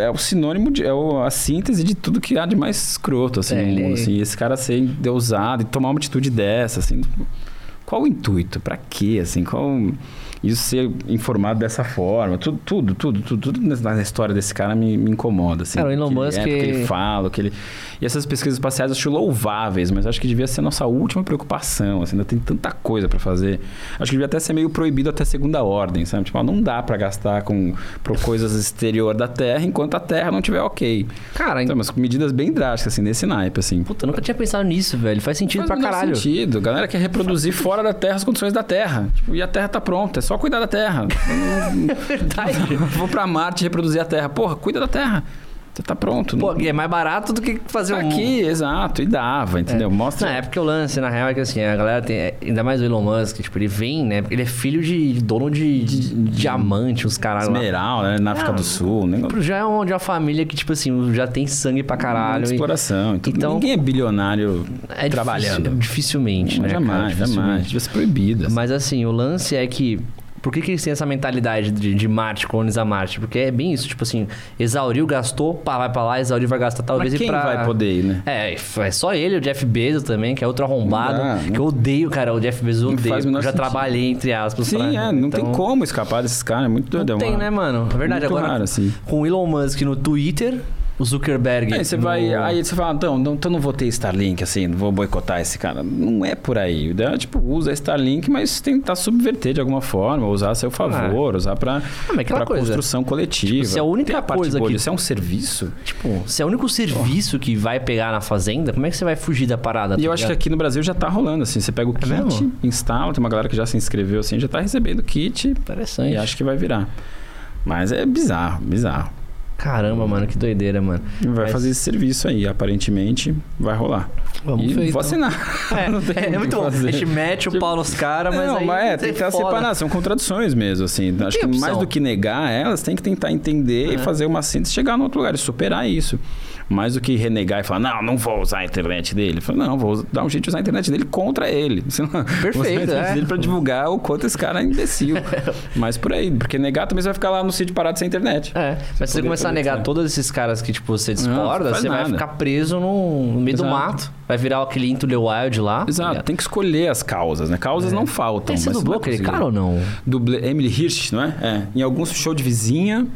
é, é o sinônimo, de, é o- a síntese de tudo que há de mais escroto, assim, É, no mundo. Assim. Esse cara ser endeusado e tomar uma atitude dessa, assim. Qual o intuito? Pra quê, assim? Qual... Isso ser informado dessa forma, tudo, tudo, tudo, tudo, tudo na história desse cara me, me incomoda, assim. Cara, o Elon que ele Musk- É, porque ele fala, que ele... E essas pesquisas espaciais eu acho louváveis, mas acho que devia ser a nossa última preocupação, assim, ainda tem tanta coisa pra fazer. Acho que devia até ser meio proibido até segunda ordem, sabe? Tipo, ah, não dá pra gastar com pro coisas exterior da Terra enquanto a Terra não tiver ok. cara, Então, mas com medidas bem drásticas, assim, nesse naipe, assim. puta, eu nunca tinha pensado nisso, velho. Faz sentido Faz pra caralho. sentido. A galera quer reproduzir fora da Terra as condições da Terra. Tipo, e a Terra tá pronta, é só cuidar da Terra. Verdade. Vou pra Marte e reproduzir a Terra. Porra, cuida da Terra. Você tá pronto. Pô, não... é mais barato do que fazer Tá um. aqui, exato. E dava, entendeu? Mostra. Não, é porque o lance, na real, é que assim, a galera tem. é, Ainda mais o Elon Musk, tipo, ele vem, né? Ele é filho de dono de, de- de diamante, os caras lá. Esmeral, né? Na África Ah, do Sul. Negócio Já é uma, de uma família que, tipo assim, já tem sangue pra caralho. Muita e- exploração. Então, Então- ninguém é bilionário é trabalhando. difícil- dificilmente, né? jamais, cara? jamais. Dificilmente. Devia ser proibido. assim. Mas assim, o lance é que. Por que, que eles têm essa mentalidade de, de Marte, colonizar Marte? Porque é bem isso, tipo assim, exauriu, gastou, pá, vai pra lá, exauriu, vai gastar talvez Mas quem pra... vai poder ir, né? É, é só ele, o Jeff Bezos também, que é outro arrombado. Dá, que eu odeio, cara, o Jeff Bezos eu odeio. Eu já sentido. trabalhei, entre aspas. Sim, pra- é. Não então- tem como escapar desses caras. É muito doido. Não é tem, né, mano? É verdade, muito agora raro, assim. com o Elon Musk no Twitter, o Zuckerberg. Aí você no- vai, aí você fala, então, não, então não vou ter Starlink, assim, não vou boicotar esse cara. Não é por aí. O ideal é, tipo, usa Starlink, mas tentar subverter de alguma forma, usar a seu favor, usar pra, Ah, pra coisa. construção coletiva. Tipo, se a única a coisa boa que- disso é um serviço. Tipo, se é o único serviço que vai pegar na fazenda, como é que você vai fugir da parada? E tá eu acho que ligado? aqui no Brasil já tá rolando, assim. Você pega o É kit, mesmo? instala, tem uma galera que já se inscreveu, assim, já tá recebendo o kit Interessante. e acho que vai virar. Mas é bizarro, bizarro. Caramba, mano, que doideira, mano. Vai Mas- fazer esse serviço aí, aparentemente vai rolar. Vamos e ver, vou então. assinar. É, Não é, que muito bom. A fazer. gente mete o Tipo, pau nos caras, mas não, aí mas é, é tem que ter a foda. separação, são contradições mesmo, assim. Acho Tem que opção. mais do que negar elas, tem que tentar entender É. e fazer uma síntese e chegar no outro lugar e superar isso. Mais do que renegar e falar, não, não vou usar a internet dele. Fala, não, vou dar um jeito de usar a internet dele contra ele. Não- Perfeito, é. dele pra divulgar o quanto esse cara é imbecil. Mas por aí, porque negar também você vai ficar lá no sítio parado sem internet. É, mas se você começar a negar né? todos esses caras que, tipo, você discorda, não você vai nada. ficar preso no, no meio do Exato. mato. Vai virar aquele Into the Wild lá. tá Exato, ligado? tem que escolher as causas, né? Causas não faltam. Tem esse dublou vai aquele cara ou não? Dublê Emily Hirsch, não é? É. Em alguns show de vizinha.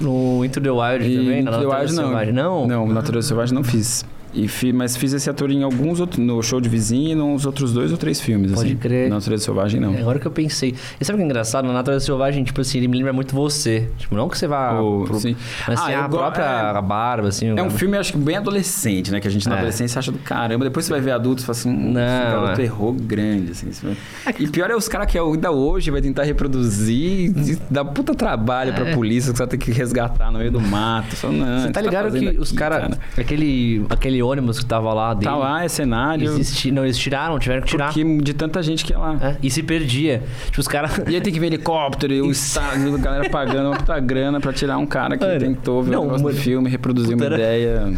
No Into the Wild E também? no na The Natureza Wild, não. Selvagem? Não? Não, Natureza Selvagem não fiz. E fi, mas fiz esse ator em alguns outros. No show de vizinha e nos outros dois ou três filmes. Pode assim. crer. Na Natureza Selvagem, não. É Agora que eu pensei. E sabe o que é engraçado? Na Natureza Selvagem, tipo assim, ele me lembra muito você. Tipo, não que você vá... Ou- pro- sim. Mas assim, Ah, a própria é- barba, assim... É um filme, acho que bem adolescente, né? Que a gente na É. adolescência acha do caramba. Depois você vai ver adultos e fala assim, hum, Não, esse garoto é. errou grande, assim. Vai- E pior é os caras que ainda hoje vai tentar reproduzir dá puta trabalho pra polícia que você vai ter que resgatar no meio do mato. Você, fala, não, É. Você tá que ligado fazendo que os aqui, caras... Aquele, aquele ônibus que tava lá dele... Tá lá, é cenário. Existi... Não, eles tiraram, tiveram que tirar. Porque de tanta gente que é lá. É, e se perdia. Tipo, os caras... E aí tem que ver helicóptero, e o estado, a galera pagando uma puta grana pra tirar um cara que Mano, tentou ver não, o negócio mano, do filme, reproduzir uma era- ideia.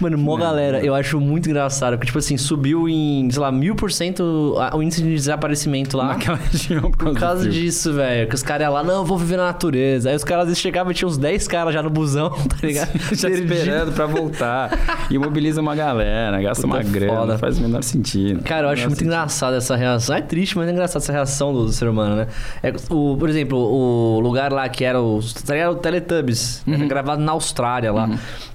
Mano, mó Não. galera, eu acho muito engraçado. Que, tipo assim, subiu em, sei lá, mil por cento o índice de desaparecimento lá. Naquela região por Por causa, causa do filme. disso, velho. Que os caras iam lá, não, eu vou viver na natureza. Aí os caras às vezes chegavam e tinha uns 10 caras já no busão, tá ligado? Já Perdido. esperando pra voltar. E mobiliza uma galera, gasta Puta uma grana, foda. não faz o menor sentido. Cara, eu acho muito sentido. engraçado essa reação. É triste, mas é engraçado essa reação do, do ser humano, né? É, o, por exemplo, o lugar lá que era o, tá ligado? o Teletubbies, Uhum. era gravado na Austrália lá.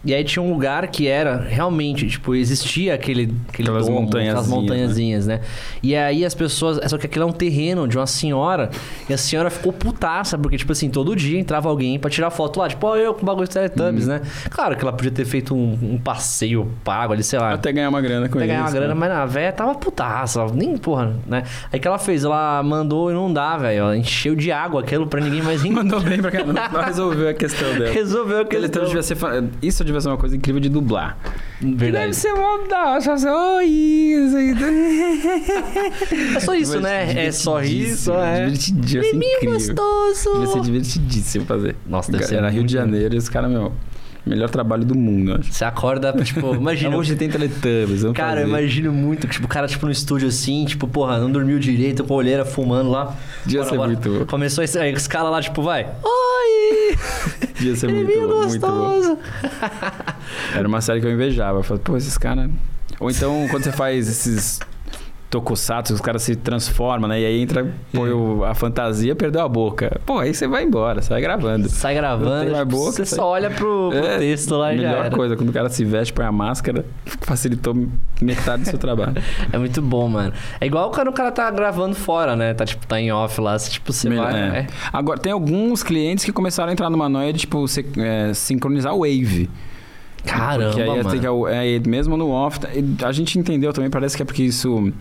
E aí tinha um lugar que era realmente, tipo, existia aquele, aquele Aquelas domo, montanhazinhas, montanhazinhas, né? E aí as pessoas. Só que aquilo é um terreno de uma senhora. E a senhora ficou putaça, porque, tipo assim, todo dia entrava alguém pra tirar foto lá. Tipo, ó, eu com o bagulho de. Teletubbies, né? Claro que ela podia ter feito um, um passeio pago ali, sei lá. Até ganhar uma grana com Até isso. ganhar uma grana, né? mas a véia tava putaça, nem porra, né? Aí que ela fez? Ela mandou inundar, velho. Ela encheu de água aquilo pra ninguém mais. Mandou bem pra caramba. Resolveu a questão dela. Resolveu Porque aquele ele devia ser. Isso devia ser uma coisa incrível de dublar. Verdade. Deve ser mó da hora, só assim, "Oi, isso aí." É só isso, Vai né? É só isso, divertidíssimo, é. Divertidíssimo, vai ser Menino incrível. gostoso. Devia ser divertidíssimo fazer. Nossa, deve ser Era Rio de Janeiro e os caras, meu, melhor trabalho do mundo, eu acho. Você acorda, tipo, imagina. Hoje tem Teletubbies, Cara, eu fazer. imagino muito tipo, o cara, tipo, no estúdio assim, tipo, porra, não dormiu direito, com a olheira fumando lá. Devia Bora, ser bora. muito bom. Começou a escala lá, tipo, vai. Oi! Devia ser muito Menino bom, muito bom. gostoso. Era uma série que eu invejava. Eu falei, pô, esses caras... Ou então, quando você faz esses tokusatsu, os caras se transformam, né? E aí entra, põe o- a fantasia, perdeu a boca. Pô, aí você vai embora, sai gravando. Sai gravando, boca, você sai- só olha pro, pro É, texto lá e já Melhor coisa, quando o cara se veste, põe a máscara, facilitou metade do seu trabalho. É muito bom, mano. É igual quando o cara tá gravando fora, né? Tá, tipo, tá em off lá, tipo, você Melhor- vai... é. é. Agora, tem alguns clientes que começaram a entrar numa noia de, tipo, se- é, sincronizar o Wave. Caramba, Porque aí mano. tem que, é, mesmo no off, a gente entendeu também, parece que é porque isso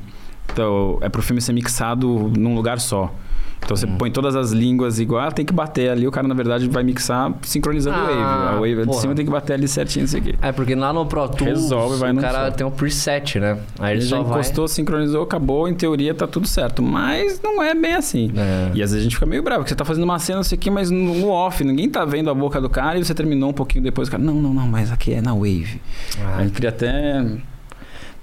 então, é pro filme ser mixado num lugar só. Então Hum. você põe todas as línguas igual, tem que bater ali, o cara na verdade vai mixar sincronizando o Ah, Wave. A Wave de porra. cima tem que bater ali certinho isso aqui. É, porque lá no Pro Tools, Resolve, vai o cara tem um preset, né? Aí ele, Ele já vai... encostou, sincronizou, acabou, em teoria tá tudo certo. Mas não é bem assim. É. E às vezes a gente fica meio bravo, porque você tá fazendo uma cena, não sei o quê, mas no off, ninguém tá vendo a boca do cara e você terminou um pouquinho depois, o cara, não, não, não, mas aqui é na Wave. Ah, A gente queria até.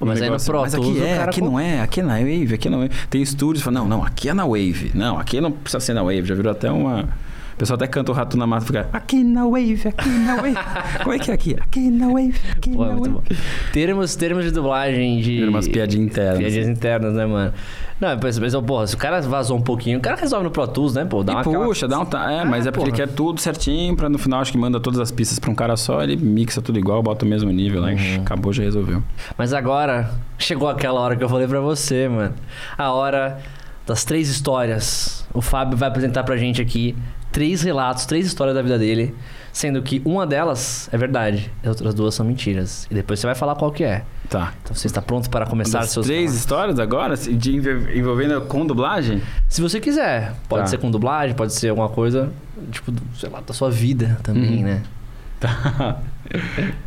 Pô, mas aí no Pro mas aqui é, aqui não é, aqui é na Wave, aqui não é. Tem estúdios que falam, não, não, aqui é na Wave. Não, aqui não precisa ser na Wave. Já virou até uma. O pessoal até canta o rato na mata e fica. Aqui na Wave, aqui na Wave. Como é que é aqui? Aqui na Wave, aqui Pô, é na Wave. bom. Termos, termos de dublagem de... Umas piadinhas internas. Piadinhas internas, né, mano? Não, mas, mas ó, porra, se o cara vazou um pouquinho, o cara resolve no Pro Tools, né, pô? Dá uma E puxa, dá um. ta- É, mas Ah, é porque ele porra. quer tudo certinho pra no final, acho que manda todas as pistas pra um cara só, ele mixa tudo igual, bota o mesmo nível lá, Uhum. e acabou, já resolveu. Mas agora chegou aquela hora que eu falei pra você, mano. A hora das três histórias. O Fábio vai apresentar pra gente aqui três relatos, três histórias da vida dele, sendo que uma delas é verdade, e as outras duas são mentiras. E depois você vai falar qual que é. Tá. Então você está pronto para começar seus três relatos? histórias agora, de envol- envolvendo com dublagem? Se você quiser, pode Tá. ser com dublagem, pode ser alguma coisa, tipo, sei lá, da sua vida também, Uhum. né? Tá.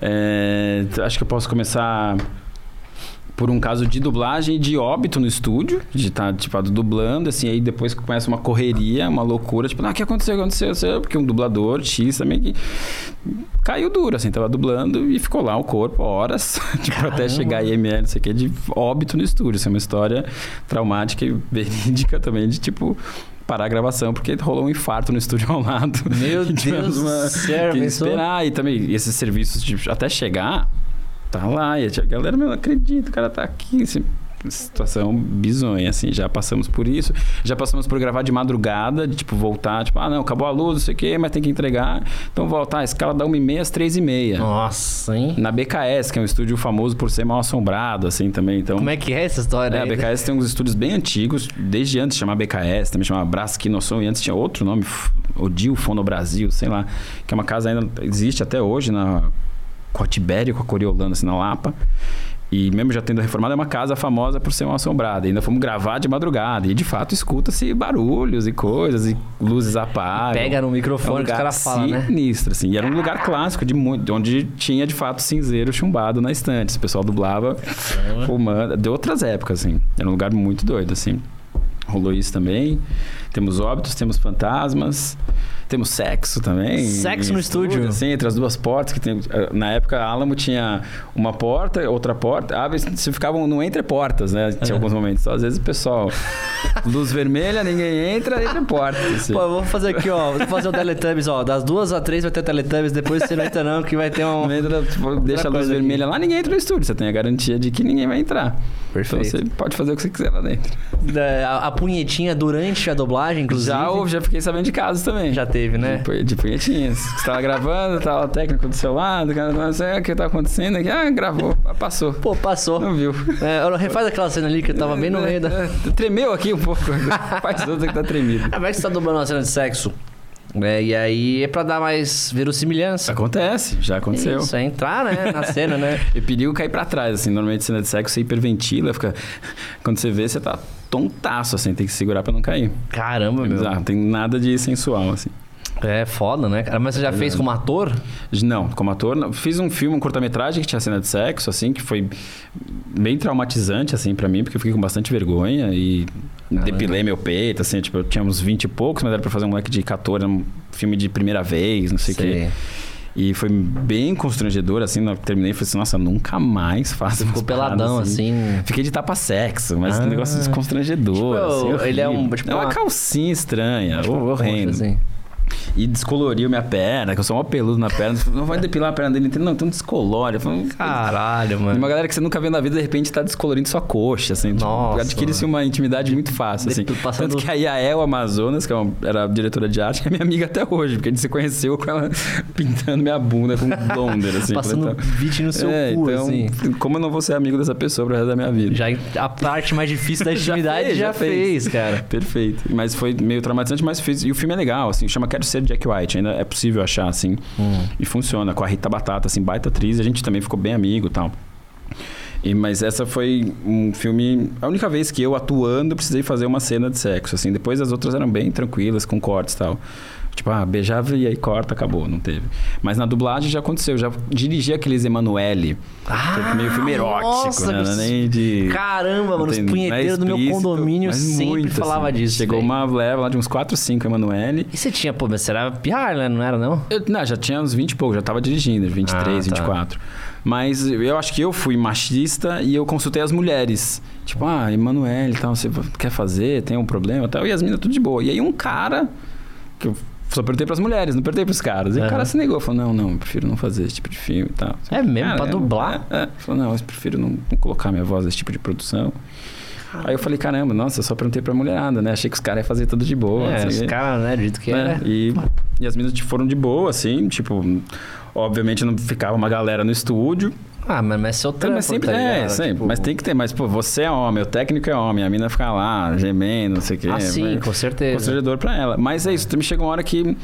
É, acho que eu posso começar por um caso de dublagem e de óbito no estúdio, de estar, tipo, dublando, assim, aí depois começa uma correria, uma loucura, tipo, ah, o que aconteceu, o que aconteceu? Porque um dublador X também que caiu duro, assim, tava dublando e ficou lá o corpo horas, tipo, até chegar a IML, não sei o que, de óbito no estúdio, assim, uma história traumática e verídica também, de, tipo parar a gravação porque rolou um infarto no estúdio ao lado. Meu Deus que pensou? esperar. E também esses serviços, de, até chegar, tá lá. E a galera, meu, não acredito, o cara tá aqui. Assim, situação bizonha, assim. Já passamos por isso. Já passamos por gravar de madrugada, de tipo, voltar, tipo, ah, não, acabou a luz, não sei o quê, mas tem que entregar. Então voltar, a escala da 1h30 às 3h30. Nossa, hein? Na BKS, que é um estúdio famoso por ser mal assombrado, assim, também. Então, Como é que é essa história é, a? BKS tem uns estúdios bem antigos, desde antes de chamar BKS, também chamava Brasquinoção, e antes tinha outro nome, Odil Fono Brasil, sei lá, que é uma casa ainda existe até hoje na com a Tibério, com a Coriolano, assim, na Lapa. E mesmo já tendo reformado, é uma casa famosa por ser uma assombrada. E ainda fomos gravar de madrugada. E de fato escuta-se barulhos e coisas, e luzes apagam. Pega no É um microfone que os caras falam, né? sinistro, assim. E era um lugar clássico, de muito, onde tinha de fato cinzeiro chumbado na estante. O pessoal dublava fumando. De outras épocas, assim. Era um lugar muito doido, assim. Rolou isso também. Temos óbitos, temos fantasmas. Temos sexo também. Sexo no estúdio? Sim, entre as duas portas. que tem, eh, Na época, a Alamo tinha uma porta, outra porta. Ah, se ficavam no entre portas, né? Tinha alguns momentos. Às vezes o pessoal... Luz vermelha, ninguém entra, entre portas. assim. Pô, vou fazer aqui, ó. Vou fazer o Teletubbies, ó. Das duas a três vai ter Teletubbies, depois você não entra não, que vai ter um... Não entra, tipo, deixa a luz coisa aqui. vermelha lá, ninguém entra no estúdio. Você tem a garantia de que ninguém vai entrar. Perfeito. Então você pode fazer o que você quiser lá dentro. É, A, a punhetinha durante a dublagem, inclusive. Já já fiquei sabendo de casos também. Já teve, né? De, de punhetinhas. Você tava gravando, tava o técnico do seu lado, o cara não sei o que tá acontecendo aqui. Ah, gravou, passou. Pô, passou. Não viu. É, refaz aquela cena ali que eu tava bem no meio da... É, Tremeu aqui um pouco. Faz outra que tá tremido. Ah, mas que você tá dublando uma cena de sexo. É, e aí é pra dar mais verossimilhança. Acontece, já aconteceu. Isso, é entrar, né, na cena, né? E perigo cair pra trás, assim. Normalmente cena de sexo você hiperventila, fica. Quando você vê, você tá tontaço, assim, tem que segurar pra não cair. Caramba, É meu. bizarro, não tem nada de sensual, assim. É foda, né, cara? Mas você já fez como ator? Não, como ator, não. fiz um filme, um curta-metragem que tinha cena de sexo, assim, que foi bem traumatizante, assim, pra mim, porque eu fiquei com bastante vergonha e depilei meu peito, assim, tipo, eu tinha uns 20 e poucos, mas era pra fazer um moleque de 14, um filme de primeira vez, não sei o quê. E foi bem constrangedor, assim, na que terminei, falei assim, nossa, nunca mais faço Ficou peladão, assim. Fiquei de tapa-sexo, mas Ah. um negócio desconstrangedor, Tipo, assim, ele é um- tipo é uma uma- calcinha estranha, Tipo, horrendo. poxa, assim. E descoloriu minha perna, que eu sou mó peludo na perna. Não vai depilar a perna dele inteira. Não, então descolore. Eu falei, Caralho, E mano. uma galera que você nunca viu na vida, de repente, tá descolorindo sua coxa, assim. Tipo, Nossa, Adquire-se uma intimidade muito fácil, assim. Passando- Tanto que a Yael Amazonas, que é era diretora de arte, é minha amiga até hoje, porque a gente se conheceu com ela pintando minha bunda com blonder, assim. Passando então- beat no seu é, cu, então, assim. como eu não vou ser amigo dessa pessoa pro resto da minha vida? Já a parte mais difícil da Já intimidade fez, já, já fez. fez, cara. Perfeito. Mas foi meio traumatizante, mas fez. E o filme é legal, assim, chama Quero Ser Jack White. Ainda é possível achar, assim. Hum. E funciona. Com a Rita Batata, assim, baita atriz. A gente também ficou bem amigo e tal. E, mas essa foi um filme. A única vez que eu, atuando, precisei fazer uma cena de sexo, assim. Depois as outras eram bem tranquilas, com cortes e tal. Tipo, ah, beijava e aí corta, acabou, não teve. Mas na dublagem já aconteceu. Já dirigi aqueles Emanuele. Ah, meio filme erótico, nossa, né? Nem de. Caramba, mano, os é punheteiros do meu condomínio sempre muito, falava assim. disso. Chegou velho. uma leva lá de uns 4, 5 Emanuele. E você tinha, pô, mas você era piar, né? Não era, não? Eu, não, já tinha uns 20 e pouco, já tava dirigindo, 23, Ah, tá. 24. Mas eu acho que eu fui machista e eu consultei as mulheres. Tipo, ah, Emanuele e tal, você quer fazer? Tem um problema e tal. E as meninas tudo de boa. E aí um cara, que eu só perguntei pras mulheres, não perguntei pros caras. E o cara se negou, falou, não, não, eu prefiro não fazer esse tipo de filme e tal. É mesmo? Pra é, dublar? É, é. Falou, não, eu prefiro não, não colocar minha voz nesse tipo de produção. Aí eu falei, caramba, nossa, só perguntei pra mulherada, né? Achei que os caras iam fazer tudo de boa. é, o os caras, né, do jeito que né? era. E, e as meninas foram de boa, assim, tipo, obviamente não ficava uma galera no estúdio. Ah, mas, mas seu trampo, mas sempre, tá é, ligado? sempre. Tipo, Mas tem que ter, mas, pô, você é homem, o técnico é homem, a mina fica lá, gemendo, não sei o quê. Ah, sim, vai- com certeza. Constrangedor pra ela. Mas é isso, me chega uma hora que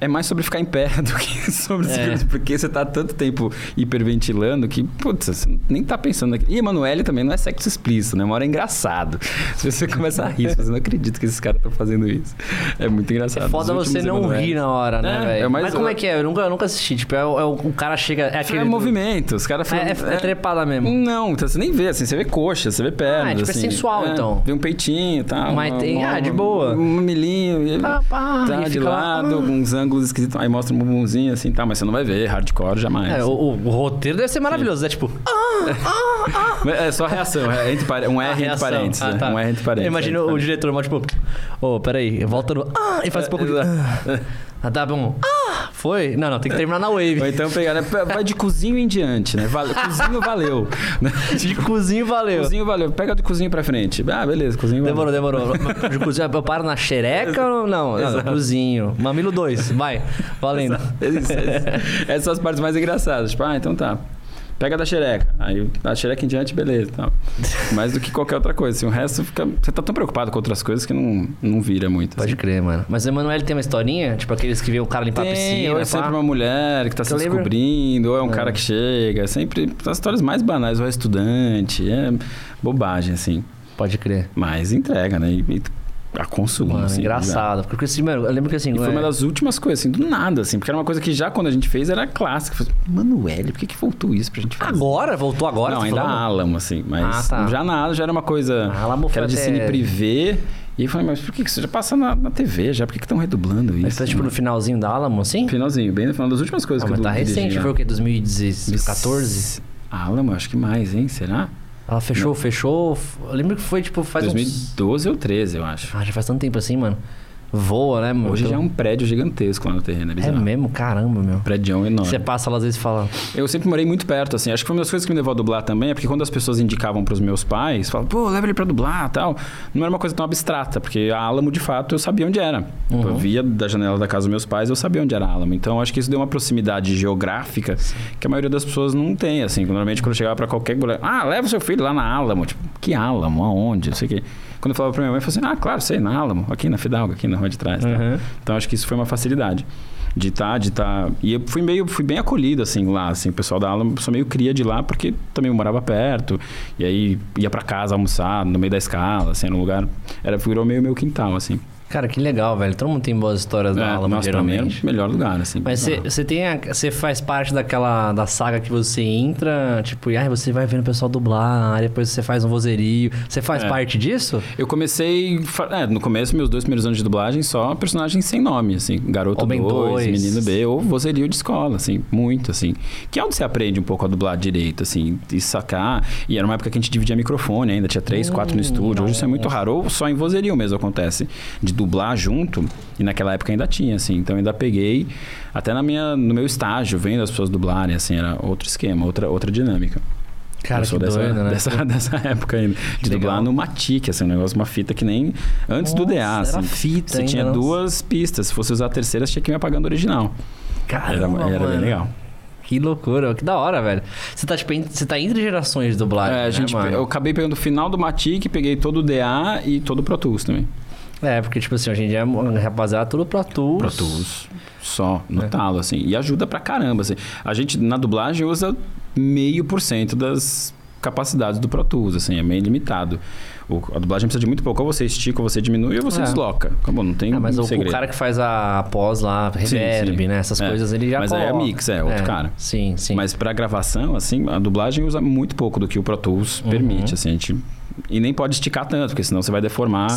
é mais sobre ficar em pé do que sobre É. porque você tá tanto tempo hiperventilando que, putz, você nem tá pensando naquilo. E Emanuele também não é sexo explícito, né? Uma hora é engraçado. Se você começa a rir, você não acredita que esses caras estão fazendo isso. É muito engraçado. É foda você não Emanuele. rir na hora, né, É, velho? é Mas como é que é? Eu nunca, eu nunca assisti. Tipo, é, o- é o, cara chega. É aquele. É movimento, os caras É, falam- é, é trepada mesmo. Não, então você nem vê, assim, você vê coxa, você vê pernas. Ah, é tipo, é assim. sensual, então. Vê um peitinho e tal. Mas uma- tem- uma- ah, de boa. Um mamilinho. E, Pá, tá de lá, lado, ah. uns ângulos esquisitos. Aí mostra um bumbumzinho assim, tá, mas você não vai ver hardcore jamais. É, o, o- roteiro deve ser maravilhoso. É tipo. É só reação, é entre pare- um R a entre reação. parênteses. Ah, tá. Um R entre parênteses. Imagina é, o diretor, mas tipo. Ô, peraí, volta no. Ah, e faz um pouco de. Ah, tá bom. Ah, foi? Não, não, tem que terminar na Ou wave. então pegar, né? vai de cozinho em diante, né? Vale, cozinho valeu. De cozinho, valeu. Cozinho valeu. Pega do cozinho pra frente. Ah, beleza, cozinho valeu. Demorou, demorou. De cozinho, eu paro na xereca ou não? Não, cozinho. Mamilo 2, vai. Valendo. Essas são as partes mais engraçadas. Tipo, ah, então tá. Pega da xereca. Aí da xereca em diante, beleza. Tal. Mais do que qualquer outra coisa. Assim, o resto fica. Você tá tão preocupado com outras coisas que não, não vira muito. Pode assim. crer, mano. Mas o Emanuele tem uma historinha? Tipo aqueles que vê o cara limpar a Tem, piscina. ou é pá? sempre uma mulher que tá se Eu lembro- descobrindo, ou é um cara que chega. É sempre as histórias mais banais, ou é estudante. É bobagem, assim. Pode crer. Mas entrega, né? E a consumo. Mano, assim, engraçado. Porque assim, mano, eu lembro que assim. E foi é- uma das últimas coisas, assim, do nada, assim. Porque era uma coisa que já quando a gente fez era clássica. Falei, Manuel, por que, que voltou isso pra gente fazer? Agora? Voltou agora? não, tá ainda falando? Alamo, assim. Mas Ah, tá. já na Alamo já era uma coisa A Alamo que era de cine privê. E eu falei, mas por que, que isso já passa na, na TV já? Por que estão redublando isso? Mas foi tipo no finalzinho da Alamo, assim? Finalzinho, bem no final das últimas coisas Ah, que mas eu tá dirigi recente, foi o quê? 2014? Alamo, acho que mais, hein? Será? Ela fechou, fechou. f- Eu lembro que foi tipo faz uns. 2012 ou 13, eu acho. Ah, já faz tanto tempo assim, mano. Voa, né, mano? Hoje já é Então- um prédio gigantesco lá no terreno, é É bizarro. mesmo? Caramba, meu. Prédio enorme. Você passa lá às vezes e fala. Eu sempre morei muito perto, assim. Acho que foi uma das coisas que me levou a dublar também, é porque quando as pessoas indicavam pros meus pais, falavam, pô, leva ele pra dublar tal. Não era uma coisa tão abstrata, porque a Alamo, de fato, eu sabia onde era. Uhum. Eu via da janela da casa dos meus pais, eu sabia onde era a Alamo. Então, acho que isso deu uma proximidade geográfica que a maioria das pessoas não tem, assim. Normalmente, quando eu chegava pra qualquer ah, leva seu filho lá na Alamo. Tipo, que Alamo? Aonde? Não sei o quê. Quando eu falava pra minha mãe, eu falava assim, ah, claro, sei, na Alamo, aqui na Fidalgo, aqui na rua de trás. tal. Uhum. Então acho que isso foi uma facilidade de estar, de estar. E eu fui meio, fui bem acolhido assim lá, assim, o pessoal da aula sou meio cria de lá porque também eu morava perto e aí ia pra casa almoçar no meio da escala, assim, no lugar era virou meio meu quintal assim. Cara, que legal, velho. Todo mundo tem boas histórias da É, Alamo, era geralmente. o melhor lugar assim. Mas você- tem você faz parte daquela da saga que você entra, tipo, e aí você vai vendo o pessoal dublar, depois você faz um vozerio. Você faz É. parte disso? Eu comecei, é, no começo, meus dois primeiros anos de dublagem, só personagens sem nome, assim. Garoto Homem 2, dois. Menino B, ou vozerio de escola, assim. Muito, assim. Que é onde você aprende um pouco a dublar direito, assim. E sacar. E era uma época que a gente dividia microfone ainda. Tinha três, quatro no estúdio. Hoje isso é muito raro. Ou só em vozerio mesmo acontece. De dublar junto. E naquela época ainda tinha, assim. Então ainda peguei... Até na minha, no meu estágio, vendo as pessoas dublarem, assim. Era outro esquema, outra, outra dinâmica. Cara, eu que sou dessa, doido, né? dessa, dessa época ainda. De Legal. dublar no Matic, assim, um negócio, uma fita que nem antes do Nossa, DA, era assim. fita Você ainda, tinha nossa. duas pistas. Se fosse usar a terceira, você tinha que ir me apagando original. Caramba, era era bem legal. Que loucura, que da hora, velho. Você tá, tipo, você tá entre gerações de dublagem, É, a né, gente, mano? eu acabei pegando o final do Matic, peguei todo o DA e todo o Pro Tools também. É, porque, tipo assim, hoje em dia, rapaziada, tudo Pro Tools. Pro Tools. Só, no É. talo, assim. E ajuda pra caramba, assim. A gente, na dublagem, usa meio por cento das capacidades do Pro Tools, assim. É meio limitado. O- a dublagem precisa de muito pouco. Ou você estica, ou você diminui, ou você É. desloca. Acabou, não tem Ah, mas um o, segredo. o cara que faz a pós lá, reverb, sim. né? Essas É. coisas, ele já Mas aí é coloca. mix, é, outro cara. Sim, sim. Mas pra gravação, assim, a dublagem usa muito pouco do que o Pro Tools Uhum. permite, assim, a gente... E nem pode esticar tanto, porque senão você vai deformar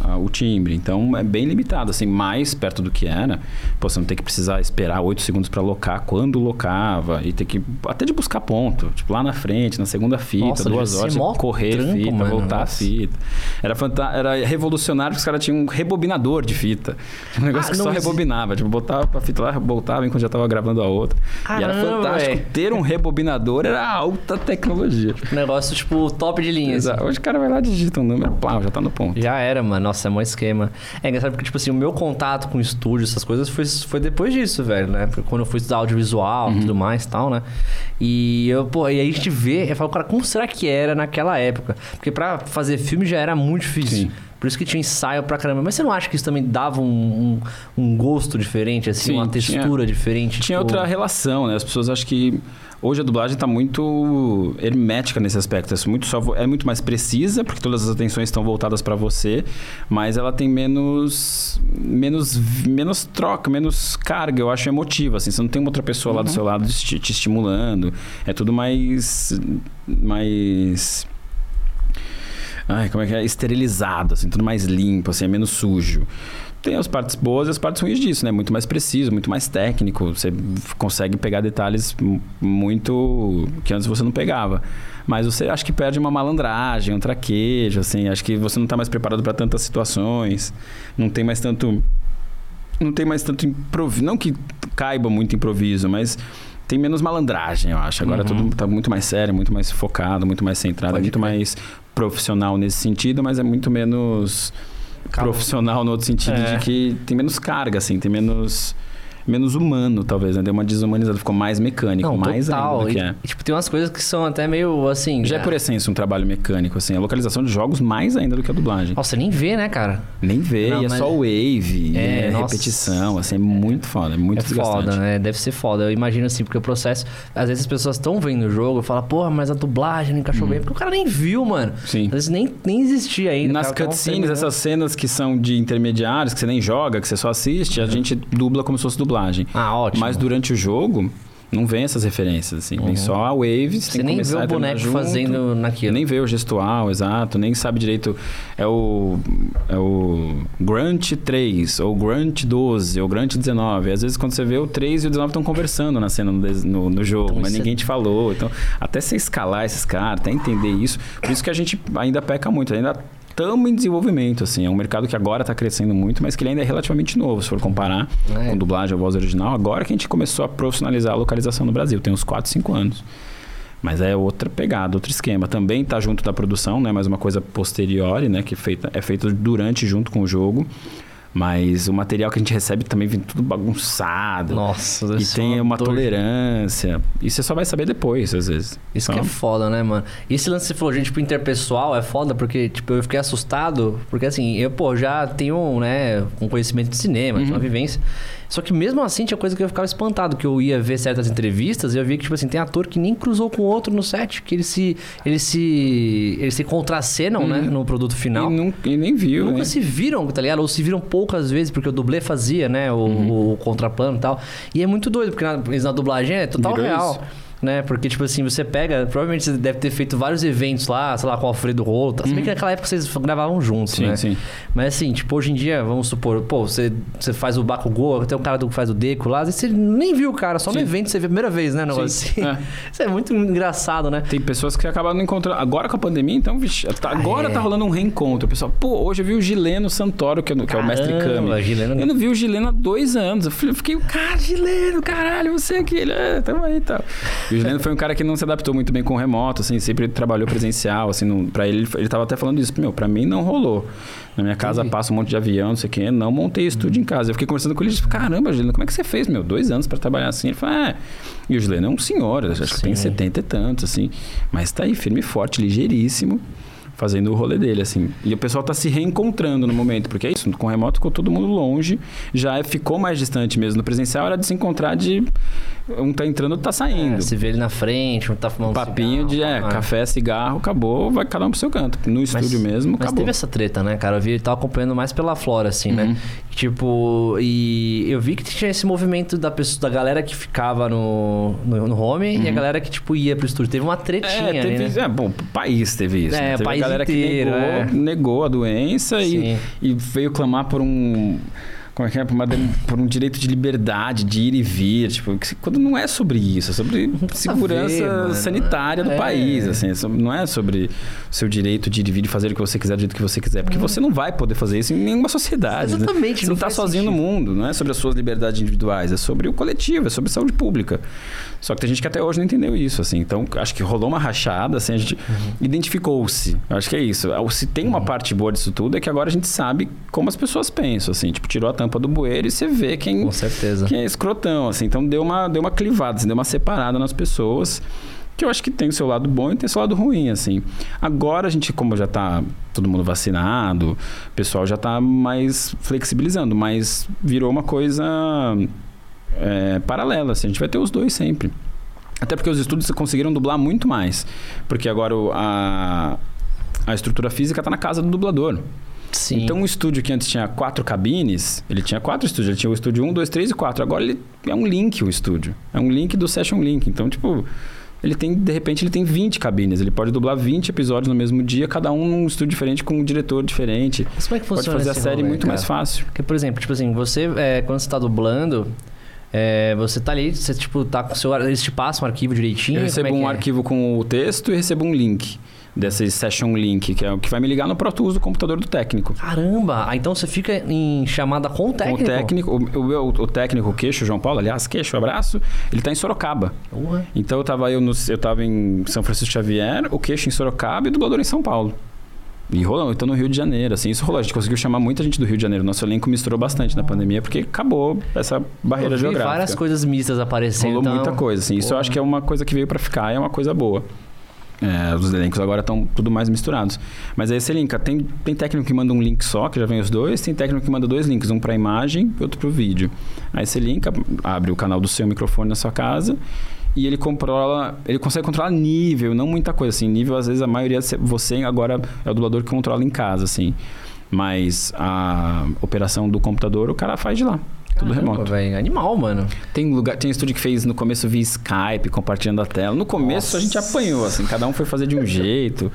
ah, o timbre. Então é bem limitado, assim, mais perto do que era. Pô, você não tem que precisar esperar 8 segundos pra locar quando locava. E ter que até de buscar ponto. Tipo, lá na frente, na segunda fita, Nossa, duas horas, correr trampo, fita, mano, voltar nossa. a fita. Era, fanta- era revolucionário porque os caras tinham um rebobinador de fita. Um negócio Ah, que só existe. rebobinava. Tipo, botava a fita lá, voltava enquanto já tava gravando a outra. e era Caramba, fantástico. velho. Ter um rebobinador era alta tecnologia. Um negócio, tipo, top de linha. assim. Hoje o cara vai lá, digita um número, plau, já tá no ponto. Já era, mano. Nossa, é um esquema. É engraçado porque, tipo assim, o meu contato com estúdio, essas coisas, foi, foi depois disso, velho, né? Porque quando eu fui estudar audiovisual e tudo mais e tal, né? E eu, pô, e aí a gente vê, eu falo, cara, como será que era naquela época? Porque pra fazer filme já era muito difícil. Sim. Por isso que tinha ensaio pra caramba. Mas você não acha que isso também dava um, um, um gosto diferente, assim, Sim, uma tinha- textura diferente? Tinha tipo- outra relação, né? As pessoas acham que hoje a dublagem está muito hermética nesse aspecto. É muito, só, é muito mais precisa, porque todas as atenções estão voltadas para você, mas ela tem menos, menos, menos troca, menos carga, eu acho emotiva. Assim, você não tem uma outra pessoa lá do seu lado te, te estimulando. É tudo mais. mais Ai, como é que é? Esterilizado, assim, tudo mais limpo, assim, é menos sujo. Tem as partes boas e as partes ruins disso, né? Muito mais preciso, muito mais técnico. Você consegue pegar detalhes muito que antes você não pegava. Mas você acha que perde uma malandragem, um traquejo, assim. Acho que você não está mais preparado para tantas situações. Não tem mais tanto não tem mais tanto improviso. Não que caiba muito improviso, mas tem menos malandragem, eu acho. Agora Uhum. tudo tá muito mais sério, muito mais focado, muito mais centrado, Pode muito mais profissional nesse sentido, mas é muito menos Calma. profissional no outro sentido É. de que tem menos carga, assim, tem menos menos humano, talvez, né? Deu uma desumanizada, ficou mais mecânico, Não, mais total. ainda do que é. e, tipo, tem umas coisas que são até meio assim. Já é ah, por essência um trabalho mecânico, assim. A localização de jogos mais ainda do que a dublagem. Nossa, nem vê, né, cara? Nem vê, Não, e é mas- só wave, É, é, nossa. repetição, assim, é muito foda, é muito é desgastante. foda, né? Deve ser foda. Eu imagino assim, porque o processo. Às vezes as pessoas estão vendo o jogo e falam, porra, mas a dublagem não encaixou bem. Porque o cara nem viu, mano. Uhum. Sim. Às vezes nem, nem existia ainda. Nas cutscenes, essas cenas que são de intermediários, que você nem joga, que você só assiste, a gente dubla como se fosse dublagem. Ah, ótimo. Mas durante o jogo, não vem essas referências, assim. Vem só a wave, você, nem vê o boneco junto. fazendo naquilo. Nem vê o gestual, exato, nem sabe direito. É o, é o Grunt 3, ou Grunt 12, ou Grunt 19. Às vezes, quando você vê o 3 e o 19 estão conversando na cena no, no, jogo, Então, mas isso é- ninguém te falou. Então, até você escalar esses caras, até entender isso. Por isso que a gente ainda peca muito, ainda estamos em desenvolvimento, assim. É um mercado que agora está crescendo muito, mas que ele ainda é relativamente novo, se for comparar É. com dublagem ou voz original. Agora que a gente começou a profissionalizar a localização no Brasil, tem uns 4, 5 anos. Mas é outra pegada, outro esquema. Também está junto da produção, né? Mas uma coisa posteriori, né? Que feita, é feito durante, junto com o jogo. Mas o material que a gente recebe também vem tudo bagunçado. Nossa, E tem uma dor. tolerância. E você só vai saber depois, às vezes. Isso que é Então, foda, né, mano? E esse lance que você falou, gente, tipo, interpessoal é foda porque, tipo, eu fiquei assustado. Porque, assim, eu, pô, já tenho, né, um conhecimento de cinema, Uhum. uma vivência. Só que mesmo assim tinha coisa que eu ficava espantado, que eu ia ver certas entrevistas e eu via que, tipo assim, tem ator que nem cruzou com outro no set, que eles se. Eles se. Eles se contracenam, né, no produto final. Uhum. E, não, e nem viu, Nunca né? se viram, tá ligado? Ou se viram poucas vezes, porque o dublê fazia, né? O, Uhum. o contraplano e tal. E é muito doido, porque na, na dublagem é total Virou real. isso. Né? Porque, tipo assim, você pega. Provavelmente você deve ter feito vários eventos lá, sei lá, com o Alfredo Rolo. Se bem que naquela época vocês gravavam juntos, Uhum. Sim, né? sim. Mas assim, tipo, hoje em dia, vamos supor, pô, você, você faz o Bakugou, tem o cara que faz o Deco lá, às vezes você nem viu o cara, só no Sim. evento você vê a primeira vez, né? Negócio Sim, assim. é. Isso é muito engraçado, né? Tem pessoas que acabaram não encontrando. Agora com a pandemia, então, vixe, tá- agora é. tá rolando um reencontro. O pessoal, pô, hoje eu vi o Gileno Santoro, que é, que é o mestre Kami. Gileno- Eu não vi o Gileno há dois anos. Eu fiquei, cara, Gileno, caralho, você aqui. Ele, é, tamo aí e tal. E o Gileno foi um cara que não se adaptou muito bem com o remoto, assim, sempre trabalhou presencial, assim, não, pra ele, ele tava até falando isso. Meu, pra mim não rolou. Na minha casa Entendi. passa um monte de avião, não sei o quê. Não montei estúdio em casa. Eu fiquei conversando com ele e disse, caramba, Gileno, como é que você fez, meu? Dois anos pra trabalhar assim. Ele falou, é. E o Gileno é um senhor, acho que tem Sim. 70 e tantos, assim. Mas tá aí, firme e forte, ligeiríssimo, fazendo o rolê dele, assim. E o pessoal tá se reencontrando no momento, porque é isso, com o remoto ficou todo mundo longe, já é- ficou mais distante mesmo. No presencial era de se encontrar de. Um tá entrando, outro tá saindo. É, você vê ele na frente, um tá fumando Papinho de é, cigarro, café, cigarro, acabou, vai cada um pro seu canto. No estúdio mesmo, mas acabou. teve essa treta, né, cara? Eu vi, eu tava acompanhando mais pela Flora, assim, Uhum. né? Tipo, e eu vi que tinha esse movimento da pessoa, da galera que ficava no, no, no home e a galera que, tipo, ia pro estúdio. Teve uma tretinha Uhum. É, ali, teve, né? é, bom, o país teve isso. É, né? país galera inteiro, que negou, é. negou a doença e, e veio clamar por um. Como é que é? Por, uma por um direito de liberdade, de ir e vir. Tipo, quando não é sobre isso, é sobre segurança mano. sanitária do É. país. Assim, é não é sobre o seu direito de ir e vir e fazer o que você quiser do jeito que você quiser. Porque você não vai poder fazer isso em nenhuma sociedade. né? Exatamente, Você não está sozinho no mundo. Não é sobre as suas liberdades individuais, é sobre o coletivo, é sobre saúde pública. Só que tem gente que até hoje não entendeu isso, assim. Então, acho que rolou uma rachada, assim, a gente Uhum. identificou-se. Acho que é isso. Se tem uma parte boa disso tudo, é que agora a gente sabe como as pessoas pensam, assim. Tipo, tirou a tampa do bueiro e você vê quem, Com certeza. quem é escrotão, assim. Então, deu uma, deu uma clivada, assim, deu uma separada nas pessoas que eu acho que tem o seu lado bom e tem o seu lado ruim, assim. Agora a gente, como já tá todo mundo vacinado, o pessoal já tá mais flexibilizando, mas virou uma coisa é, paralela, assim. A gente vai ter os dois sempre. Até porque os estúdios conseguiram dublar muito mais. Porque agora a, a estrutura física está na casa do dublador. Sim. Então, um estúdio que antes tinha quatro cabines, ele tinha quatro estúdios. Ele tinha o estúdio 1, 2, 3 e 4. Agora ele é um link o estúdio. É um link do Session Link. Então, tipo, ele tem, de repente, ele tem 20 cabines. Ele pode dublar 20 episódios no mesmo dia, cada um num estúdio diferente, com um diretor diferente. Mas como é que Pode funciona fazer a série rolê, muito mais cara? fácil. Porque, por exemplo, tipo assim, você, é, quando você tá dublando, é, você tá ali, você, tipo, tá com o seu... Eles te passam um arquivo direitinho? Eu recebo é um é? arquivo com o texto e recebo um link. Desse Session Link, que é o que vai me ligar no Pro Tools do computador do técnico. Caramba! Ah, então você fica em chamada com o técnico? Com o técnico, o, o, o técnico, o queixo, João Paulo, aliás, queixo, abraço, ele tá em Sorocaba. Porra. Então eu tava, eu, no, eu tava em São Francisco Xavier, o queixo em Sorocaba e o dublador em São Paulo. E rolando, então no Rio de Janeiro, assim, isso rolou. A gente conseguiu chamar muita gente do Rio de Janeiro. Nosso elenco misturou bastante na pandemia, porque acabou essa barreira Eu vi geográfica. várias coisas mistas aparecendo. Rolou então... muita coisa, assim. Isso eu Porra. acho que é uma coisa que veio pra ficar, é uma coisa boa. É, os elencos agora estão tudo mais misturados. Mas aí você linka. Tem, tem técnico que manda um link só, que já vem os dois. Tem técnico que manda dois links, um pra imagem e outro pro vídeo. Aí você linka, abre o canal do seu microfone na sua casa e ele controla, ele consegue controlar nível, não muita coisa assim. Nível às vezes a maioria você agora é o dublador que controla em casa assim. Mas a operação do computador o cara faz de lá. Tudo Caramba, remoto. velho. Animal, mano. Tem lugar, tem estúdio que fez no começo via Skype, compartilhando a tela. No começo a gente apanhou, assim, cada um foi fazer de um jeito.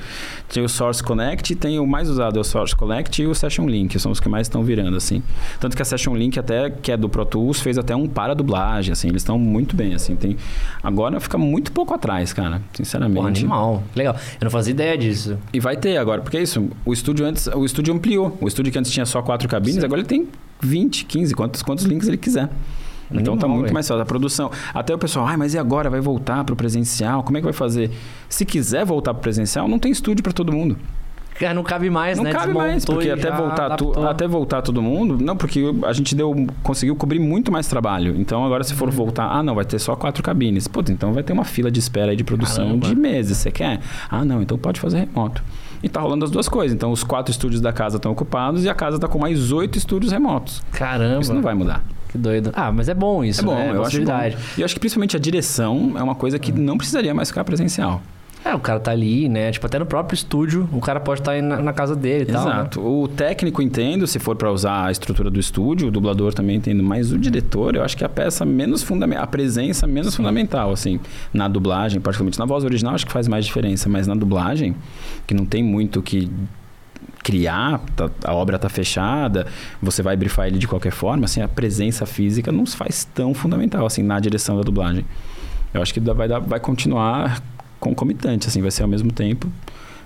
Tem o Source Connect, tem o mais usado é o Source Connect e o Session Link, são os que mais estão virando, assim. Tanto que a Session Link até, que é do Pro Tools, fez até um para dublagem, assim, eles estão muito bem, assim. Tem... Agora fica muito pouco atrás, cara, sinceramente. Pô, animal. Legal. Eu não fazia ideia disso. E vai ter agora, porque é isso, o estúdio antes, o estúdio ampliou. O estúdio que antes tinha só quatro cabines, Sim. agora ele tem 20, 15, quantos, quantos links ele quiser. Então tá muito mais fácil. A produção. Até o pessoal, ai, mas e agora? Vai voltar pro presencial? Como é que vai fazer? Se quiser voltar pro presencial, não tem estúdio para todo mundo. Cara, não cabe mais, Não né? cabe mais, Desmontou porque e até voltar, tu- até voltar todo mundo. Não, porque a gente deu, conseguiu cobrir muito mais trabalho. Então agora, se for Uhum. voltar, ah, não, vai ter só quatro cabines. Putz, então vai ter uma fila de espera aí de produção Caramba. de meses. Você quer? Ah, não, então pode fazer remoto. E tá rolando as duas coisas. Então os quatro estúdios da casa estão ocupados e a casa tá com mais oito estúdios remotos. Caramba. Isso não vai mudar. Que doido. Ah, mas é bom isso, é bom, né? eu acho bom. E eu acho que principalmente a direção é uma coisa que não precisaria mais ficar presencial. É, o cara tá ali, né? Tipo, até no próprio estúdio, o cara pode estar aí na, na casa dele e tal. né? Exato. O técnico entendo, se for para usar a estrutura do estúdio, o dublador também entendo, mas o diretor, eu acho que é a peça menos fundamental, a presença menos fundamental, assim, na dublagem, particularmente na voz original, acho que faz mais diferença, mas na dublagem, que não tem muito que criar, tá- a obra tá fechada, você vai brifar ele de qualquer forma, assim, a presença física não se faz tão fundamental, assim, na direção da dublagem. Eu acho que vai, dar, vai continuar concomitante, assim, vai ser ao mesmo tempo.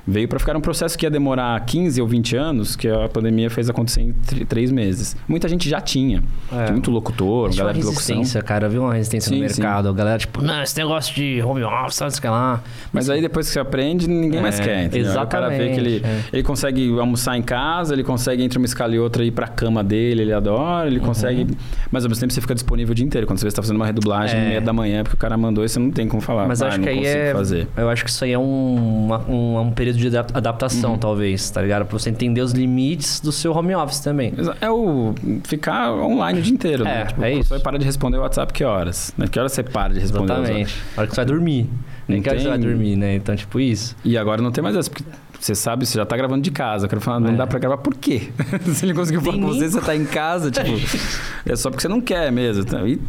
Veio para ficar um processo que ia demorar 15 ou 20 anos, que a pandemia fez acontecer em tr- três meses. Muita gente já tinha. É. Tinha muito locutor, Tinha uma galera de locução. resistência, cara. Eu vi uma resistência no Sim, sim. mercado. A galera, tipo, não, esse negócio de home office, sei o que lá. Mas aí depois que você aprende, ninguém mais É, quer. Entendeu? Aí O cara vê que ele, exatamente, é. ele consegue almoçar em casa, ele consegue entre uma escala e outra ir pra cama dele, ele adora, ele consegue. Mas ao mesmo tempo você fica disponível o dia inteiro. Quando você vê que você tá fazendo uma redublagem É. meia da manhã, porque o cara mandou e você não tem como falar. Mas "Ah, acho que aí é. fazer. Eu acho que isso aí é um, uma- um, um período de adap- adaptação, Uhum. talvez, tá ligado? Pra você entender os limites do seu home office também. É o ficar online o dia inteiro, É, né? Tipo, é Você isso. vai parar de responder o WhatsApp que horas? Né? Que horas você para de responder o WhatsApp? Exatamente. Hora que você vai dormir. Nem que hora que você vai dormir, né? Então, tipo, isso. E agora não tem mais essa, porque você sabe, você já tá gravando de casa. Eu quero falar, não É. dá pra gravar por quê? Se ele conseguiu falar com você, você tá em casa, tipo. é só porque você não quer mesmo. tá? E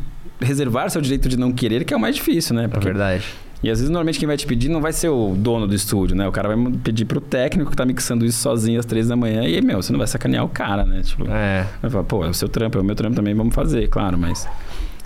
reservar seu direito de não querer, que é o mais difícil, né? É Porque- verdade. E às vezes, normalmente, quem vai te pedir não vai ser o dono do estúdio, né? O cara vai pedir pro técnico que tá mixando isso sozinho às três da manhã. E, meu, você não vai sacanear o cara, né? Tipo, É. Vai falar, pô, é o seu trampo, é o meu trampo também, vamos fazer, claro, mas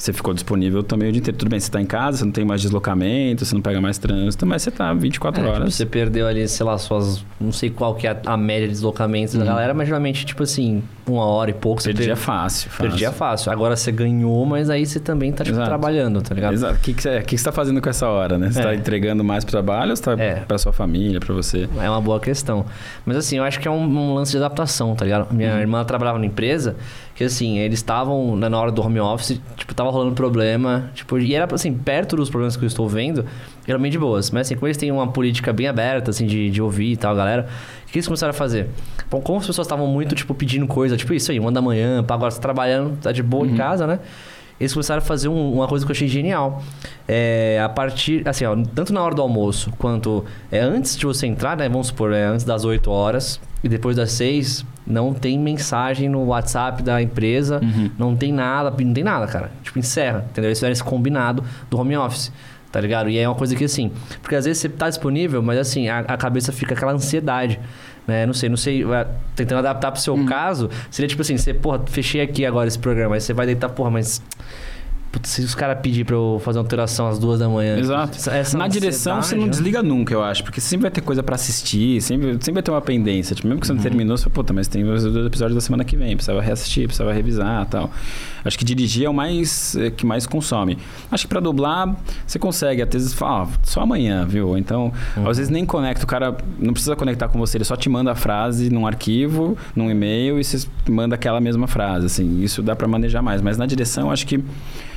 você ficou disponível também o dia inteiro. Tudo bem, você tá em casa, você não tem mais deslocamento, você não pega mais trânsito, mas você tá 24 É, tipo, horas. você perdeu ali, sei lá, suas. Não sei qual que é a, a média de deslocamentos da galera, mas geralmente, tipo assim, uma hora e pouco você Perdia per- fácil, fácil. Perdia fácil. Agora você ganhou, mas aí você também tá, tipo, trabalhando, tá ligado? Exato. O que, que, você, que que você tá fazendo com essa hora, né? Você É. tá entregando mais pro trabalho ou você tá É. pra sua família, pra você? É uma boa questão. Mas assim, eu acho que é um, um lance de adaptação, tá ligado? Minha irmã trabalhava na empresa que assim, eles estavam né, na hora do home office, tipo, tava rolando problema. Tipo, e era, assim, perto dos problemas que eu estou vendo, eram bem de boas. Mas, assim, como eles têm uma política bem aberta, assim, de, de ouvir e tal, galera, o que eles começaram a fazer? Bom, como as pessoas estavam muito, tipo, pedindo coisa, tipo, isso aí, uma da manhã, pá, agora você tá trabalhando, tá de boa em casa, né? Eles começaram a fazer um- uma coisa que eu achei genial. É, a partir, assim, ó, tanto na hora do almoço quanto é, antes de você entrar, né? Vamos supor, é, antes das 8 horas e depois das 6, não tem mensagem no WhatsApp da empresa, não tem nada, não tem nada, cara. Tipo, encerra, entendeu? Eles fizeram esse combinado do home office. Tá ligado? E é uma coisa que assim, porque às vezes você tá disponível, mas assim, a, a cabeça fica aquela ansiedade. Né? Não sei, não sei, tentando adaptar pro seu caso, seria tipo assim, você, porra, fechei aqui agora esse programa, aí você vai deitar, porra, mas. Putz, se os caras pedirem pra eu fazer uma alteração às duas da manhã. Exato. essa- essa Na direção você não né? desliga nunca, eu acho. Porque sempre vai ter coisa pra assistir, sempre, sempre vai ter uma pendência. Tipo, mesmo que você não Uhum. terminou, você fala, puta, mas tem os dois episódios da semana que vem. Precisava reassistir, precisava revisar tal. Acho que dirigir é o mais é, que mais consome. Acho que pra dublar, você consegue. Às vezes fala, ah, só amanhã, viu? Então, Uhum. às vezes nem conecta. O cara não precisa conectar com você, ele só te manda a frase num arquivo, num e-mail e você manda aquela mesma frase. Assim, isso dá pra manejar mais. Mas na direção, acho que.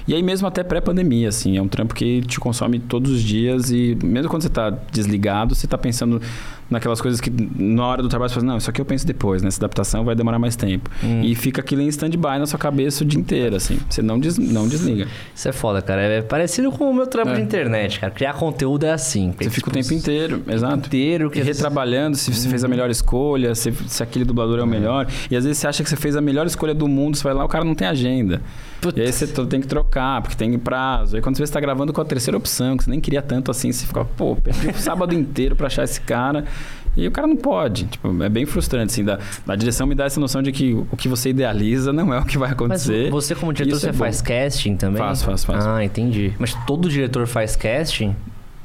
E aí mesmo até pré-pandemia, assim, é um trampo que te consome todos os dias e mesmo quando você tá desligado, você tá pensando naquelas coisas que na hora do trabalho você fala, não, isso aqui eu penso depois, né? Essa adaptação vai demorar mais tempo. E fica aquilo em stand-by na sua cabeça o dia inteiro, assim. Você não, des, não desliga. Isso é foda, cara. É parecido com o meu trampo É. de internet, cara. Criar conteúdo é assim. Você fica o tempo inteiro, exato. inteiro. E retrabalhando se você fez a melhor escolha, se, se aquele dublador é o melhor. E às vezes você acha que você fez a melhor escolha do mundo, você vai lá, o cara não tem agenda. Putz. E aí você tem que trocar, porque tem prazo. Aí quando você está gravando com a terceira opção, que você nem queria tanto assim, você fica, pô, perdi o sábado inteiro pra achar esse cara. E o cara não pode. Tipo, é bem frustrante, assim. Da, a direção me dá essa noção de que o que você idealiza não é o que vai Mas acontecer. você, como diretor, Isso é você bom. faz casting também? Faço, faço, faço. Ah, entendi. Mas todo diretor faz casting?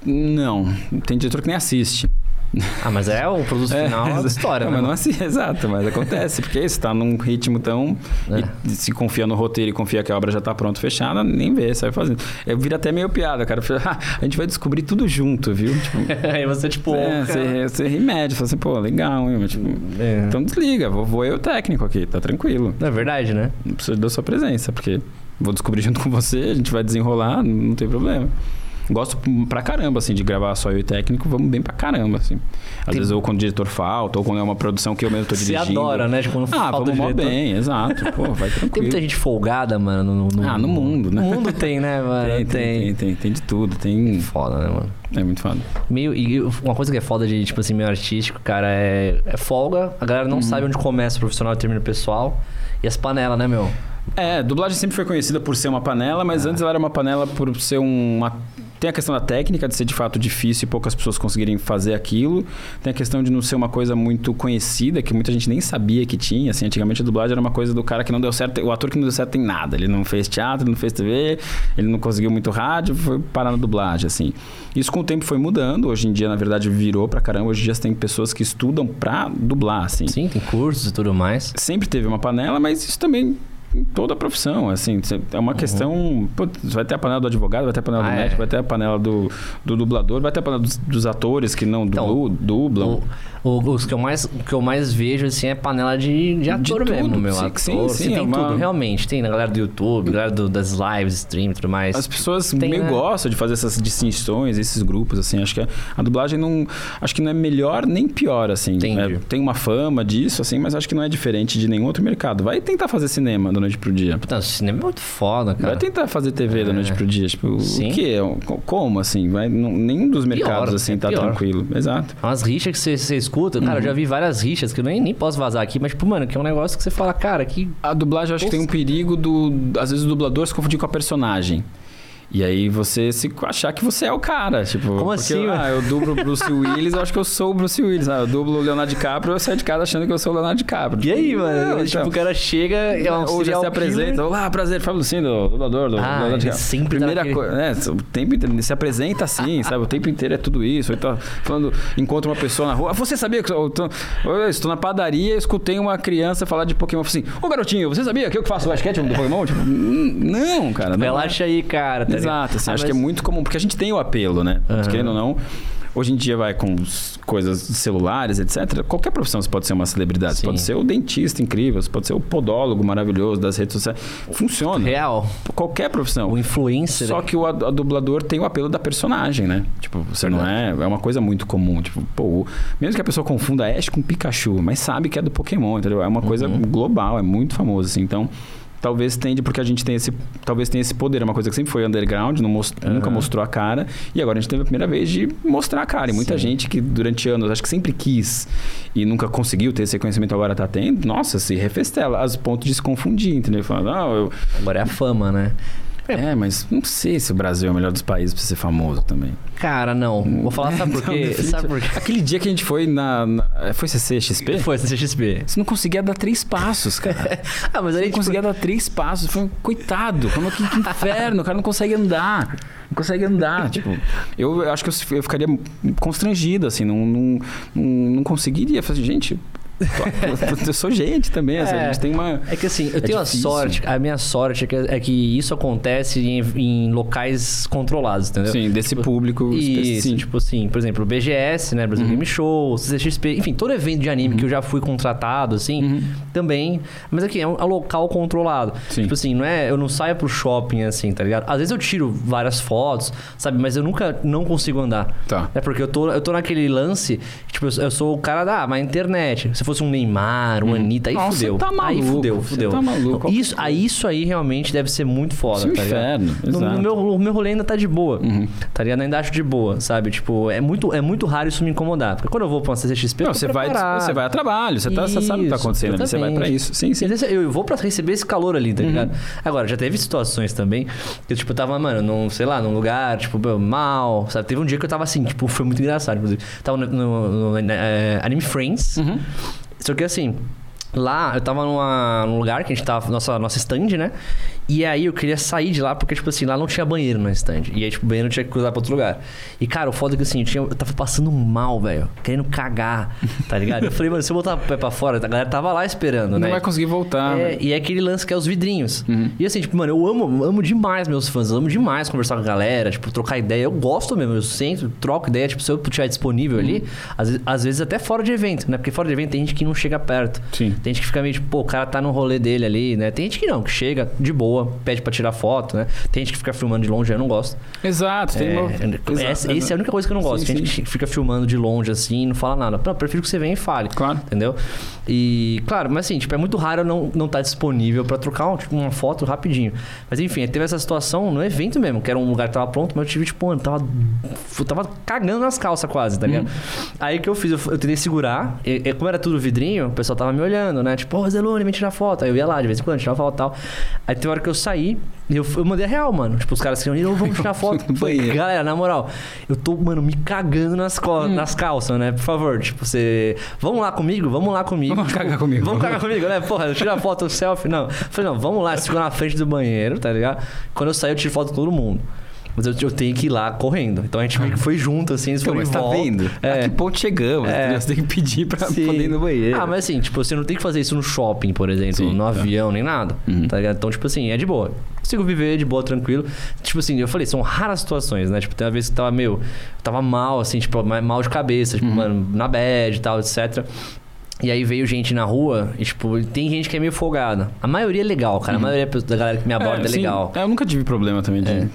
Não, tem diretor que nem assiste. Ah, mas é o produto final da história, não, né? mas não assim, exato, mas acontece, porque você tá num ritmo tão. É. E se confia no roteiro e confia que a obra já tá pronta, fechada, nem vê, sai fazendo. Eu vira até meio piada, cara. Ah, a gente vai descobrir tudo junto, viu? Tipo, Aí você, tipo... é, você, você ri médio, fala assim, pô, legal, hein? Tipo, é. Então desliga, vou, vou eu técnico aqui, tá tranquilo. É verdade, né? Não precisa da sua presença, porque vou descobrir junto com você, a gente vai desenrolar, não tem problema. Gosto pra caramba, assim, de gravar só eu e técnico, vamos bem pra caramba, assim. Às Tem- vezes ou quando o diretor falta, ou quando é uma produção que eu mesmo tô Você dirigindo. adora, né? Tipo, quando Ah, falta vamos diretor. bem, exato. Pô, vai tranquilo. Tem muita gente folgada, mano, no, no- Ah, no mundo, né? No mundo tem, né, mano? Tem, tem, tem, tem, tem de tudo, tem... Foda, né, mano? É muito foda. Meio, e uma coisa que é foda de, tipo assim, meio artístico, cara, é, é folga. A galera não Uhum. sabe onde começa o profissional e termina o pessoal. E as panelas, né, meu? É, dublagem sempre foi conhecida por ser uma panela, mas antes ela era uma panela por ser uma. Tem a questão da técnica, de ser de fato difícil e poucas pessoas conseguirem fazer aquilo. Tem a questão de não ser uma coisa muito conhecida, que muita gente nem sabia que tinha. Assim, antigamente a dublagem era uma coisa do cara que não deu certo, o ator que não deu certo em nada. Ele não fez teatro, não fez TV, ele não conseguiu muito rádio, foi parar na dublagem, assim. Isso com o tempo foi mudando. Hoje em dia, na verdade, virou pra caramba. Hoje em dia tem pessoas que estudam pra dublar, assim Sim, tem cursos e tudo mais. sempre teve uma panela, mas isso também em toda a profissão, assim, é uma questão, putz, vai ter a panela do advogado, vai ter a panela Uhum. Ah, do é. médico, vai ter a panela do, do dublador, vai ter a panela dos, dos atores que não Então, dublam. O, o- os que eu mais, que eu mais vejo, assim, é panela de, de ator tudo, mesmo, meu. sim, ator, sim, sim, tem é uma- tudo, realmente. Tem na galera do YouTube, galera do- das lives, stream e tudo mais. As pessoas Tem, meio né? gostam de fazer essas distinções, esses grupos, assim. Acho que a, a dublagem não. Acho que não é melhor nem pior, assim. É, tem uma fama disso, assim, mas acho que não é diferente de nenhum outro mercado. Vai tentar fazer cinema da noite pro dia. Puta, cinema é muito foda, cara. Vai tentar fazer TV da É. noite pro dia. Tipo, Sim. o quê? Como, assim? Vai, não- nenhum dos mercados, Pior, assim, é tá pior. tranquilo. Exato. Umas rixas que você, você escuta, cara, eu Uhum. já vi várias rixas que eu nem, nem posso vazar aqui, mas, tipo, mano, que é um negócio que você fala, cara, que. A dublagem, eu acho que tem um perigo do... Às vezes o dublador se confundir com a personagem. E aí você se achar que você é o cara, tipo... Como porque, assim, Ah, eu dublo o Bruce Willis, eu acho que eu sou o Bruce Willis. Ah, eu dublo o Leonardo DiCaprio, eu saio de casa achando que eu sou o Leonardo DiCaprio. E aí, mano? Não, tipo, então. o cara chega, é um Ou já se apresenta, olá, prazer, Fábio Lucindo, dublador do Ah, Leonardo DiCaprio. sempre tá Primeira coisa, né, o tempo inteiro, ele se apresenta assim, sabe? O tempo inteiro é tudo isso. Ou então, falando, encontra uma pessoa na rua, "Ah, você sabia que eu tô, eu estou na padaria, escutei uma criança falar de Pokémon, assim, ô garotinho, você sabia que eu que faço o basquete do Pokémon? Tipo, "Hum, não, cara. Não é. Relaxa aí, cara. tá? Exato, assim, Ah, acho mas- que é muito comum, porque a gente tem o apelo, né? Aham. Querendo ou não, Hoje em dia vai com coisas celulares, etc. Qualquer profissão você pode ser uma celebridade. Você pode ser o dentista incrível, você pode ser o podólogo maravilhoso das redes sociais. Funciona. Real. Qualquer profissão. O influencer. Só que o a, a dublador tem o apelo da personagem, né? Tipo, você não é. É uma coisa muito comum. Tipo, pô, mesmo que a pessoa confunda Ash com Pikachu, mas sabe que é do Pokémon, entendeu? É uma coisa Uhum. global, é muito famoso, assim. Então. Talvez tende porque a gente tem esse, talvez tenha esse poder, é uma coisa que sempre foi underground, most- nunca mostrou a cara, e agora a gente teve a primeira vez de mostrar a cara. E muita Sim. gente que durante anos acho que sempre quis e nunca conseguiu ter esse reconhecimento agora tá tendo, nossa, se refestela, as pontos de se confundir, entendeu? Falando, não, eu, Agora é a fama, né? É, mas não sei se o Brasil é o melhor dos países pra ser famoso também. Cara, não. Vou falar, sabe por quê? definitivamente. Sabe por quê? Aquele dia que a gente foi na. na- foi CCXP? Foi CXP. Você não conseguia dar três passos, cara. Ah, mas Você aí, não tipo, conseguia dar três passos. Foi um coitado. Como que, que inferno. O cara não consegue andar. Não consegue andar. Tipo, eu, acho que eu, eu ficaria constrangido, assim. Não, não, não, não conseguiria. Assim, gente, eu sou gente também. É. a gente tem uma. É que assim, eu É tenho a difícil. sorte, a minha sorte é que, é que isso acontece em, em locais controlados, entendeu? Sim, desse público Isso, específico. tipo assim, por exemplo, o BGS, né, Uhum. Brasil Game Show, CCXP, enfim, todo evento de anime que eu já fui contratado, assim, também. Mas aqui, é um, é um local controlado. Uhum. Sim. Tipo assim, não é, eu não saio pro shopping, assim, tá ligado? Às vezes eu tiro várias fotos, sabe? Mas eu nunca não consigo andar. Tá. É porque eu tô, eu tô naquele lance, tipo, eu, eu sou o cara da, ah, mas internet. Se fosse um Neymar, um Anitta, aí Nossa, fudeu. tá aí maluco, fudeu, você fudeu. tá maluco. Isso, aí, isso aí realmente deve ser muito foda, Isso é tá ligado? inferno, No, exato. Uhum. no meu, o meu rolê ainda tá de boa. Tá ligado? Ainda acho de boa, sabe? Tipo, é muito, é muito raro isso me incomodar. Porque quando eu vou pra uma CCXP, Não, eu você vai, você vai a trabalho, você, tá, você sabe o que tá Isso, acontecendo ali, você vai pra isso. Sim, sim. Eu vou pra receber esse calor ali, Uhum. tá ligado? Agora, já teve situações também que eu, tipo, tava, mano, num, sei lá, num lugar, tipo, mal, sabe? Teve um dia que eu tava assim, tipo, foi muito engraçado, inclusive. Tava no, no- no, é, Anime Friends. Uhum. Só que assim, lá eu tava numa, num lugar que a gente tava, nossa, nossa stand, né? E aí eu queria sair de lá porque, tipo assim, lá não tinha banheiro na stand. E aí, tipo, o banheiro tinha que cruzar pra outro lugar. E, cara, o foda é que assim, eu, tinha, eu tava passando mal, velho. Querendo cagar, tá ligado? Eu falei, mano, se eu botar o pé pra fora, a galera tava lá esperando, Não né? vai conseguir voltar. É, e é aquele lance que é os vidrinhos. Uhum. E assim, tipo, mano, eu amo, amo demais meus fãs, eu amo demais conversar com a galera, tipo, trocar ideia. Eu gosto mesmo, eu sempre troco ideia, tipo, se eu estiver disponível Uhum. ali, às, vezes- às vezes até fora de evento, né? Porque fora de evento tem gente que não chega perto. Sim. Tem gente que fica meio tipo, pô, o cara tá no rolê dele ali, né? Tem gente que não, que chega de boa, pede pra tirar foto, né? Tem gente que fica filmando de longe, eu não gosto. Exato, tem É, uma... essa, Exato, essa é a única coisa que eu não gosto. Sim, Tem sim. gente que fica filmando de longe assim não fala nada. Não, eu prefiro que você venha e fale. Claro. Entendeu? E, claro, mas assim, tipo, é muito raro eu não estar não tá disponível pra trocar um- tipo, uma foto rapidinho. Mas enfim, teve essa situação no evento mesmo, que era um lugar que tava pronto, mas eu tive, tipo, mano, tava. Eu tava cagando nas calças quase, tá ligado? Aí o que eu fiz? Eu, eu tentei segurar, e, e como era tudo vidrinho, o pessoal tava me olhando, né? Tipo, ô Zelone, vem tirar foto. Aí eu ia lá, de vez em quando, tirava foto e tal. Aí tem uma hora que eu saí, e eu, eu mandei a real, mano. Tipo, os caras se reuniram, vamos tirar foto. Falei. Galera, na moral, eu tô, mano, me cagando nas, co- nas calças, né? Por favor, tipo, você. Vamos lá comigo? Vamos lá comigo. Vamos Tipo, cagar comigo. Vamos cagar comigo, né? Porra, tira foto, selfie. Não. Eu Falei, não, vamos lá, ficou na frente do banheiro, tá ligado? Quando eu saí, eu tiro foto com todo mundo. Mas eu, eu tenho que ir lá correndo. Então a gente meio que foi junto, assim, eles Então, foram mas tá volta. vendo? É. A que ponto chegamos? É. Você tem que pedir pra Sim. poder ir no banheiro. Ah, mas assim, tipo, você não tem que fazer isso no shopping, por exemplo, Sim, no tá. avião, nem nada. Uhum. Tá ligado? Então, tipo assim, é de boa. Consigo viver de boa, tranquilo. Tipo assim, eu falei, são raras situações, né? Tipo, tem uma vez que tava meio. eu Tava mal, assim, tipo, ma- mal de cabeça, Uhum. tipo, mano, na bad e tal, etc. E aí veio gente na rua e, tipo, tem gente que é meio folgada. A maioria é legal, cara. A maioria da galera que me aborda é, sim. legal. É, eu nunca tive problema também de... É.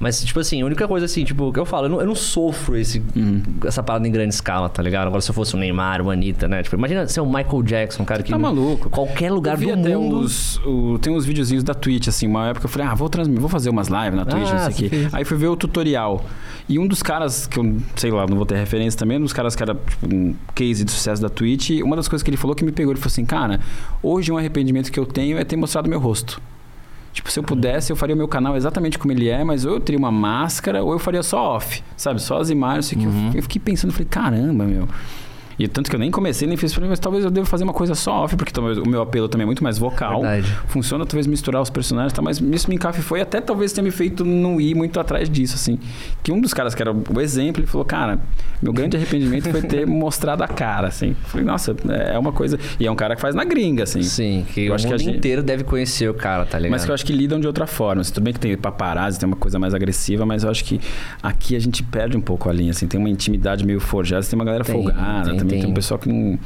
Mas, tipo assim, a única coisa assim, tipo, que eu falo, eu não, eu não sofro esse, Uhum. essa parada em grande escala, tá ligado? Agora, se eu fosse o Neymar, o Anitta, né? Tipo, imagina ser o Michael Jackson, um cara que. Tá maluco. Qualquer lugar do até mundo. Os, o- tem uns videozinhos da Twitch, assim, uma época eu falei, ah, vou, transmitir, vou fazer umas lives na Twitch, Ah, não sei o você quê. fez. Aí fui ver o tutorial. E um dos caras, que eu, sei lá, não vou ter referência também, um dos caras que era tipo, um case de sucesso da Twitch, uma das coisas que ele falou que me pegou, ele falou assim, cara, hoje um arrependimento que eu tenho é ter mostrado meu rosto. Tipo, se eu pudesse, eu faria o meu canal exatamente como ele é, mas ou eu teria uma máscara, ou eu faria só off, sabe? Só as imagens. Uhum. Eu, eu fiquei pensando, falei, caramba, meu. E tanto que eu nem comecei, nem fiz, falei, mas talvez eu deva fazer uma coisa só off, porque talvez o meu apelo também é muito mais vocal. Verdade. Funciona talvez misturar os personagens, tá? mas isso me encafifou e até talvez tenha me feito não ir muito atrás disso, assim. Que um dos caras que era o exemplo, ele falou, cara, meu grande arrependimento foi ter mostrado a cara, assim. Falei, nossa, é uma coisa... E é um cara que faz na gringa, assim. Sim, que Eu o acho que mundo a gente- inteiro deve conhecer o cara, tá ligado? Mas que eu acho que lidam de outra forma. Assim, tudo bem que tem paparazzi, tem uma coisa mais agressiva, mas eu acho que aqui a gente perde um pouco a linha, assim. Tem uma intimidade meio forjada, tem uma galera Tem, folgada, tem, também tem. tem. um pessoal que não,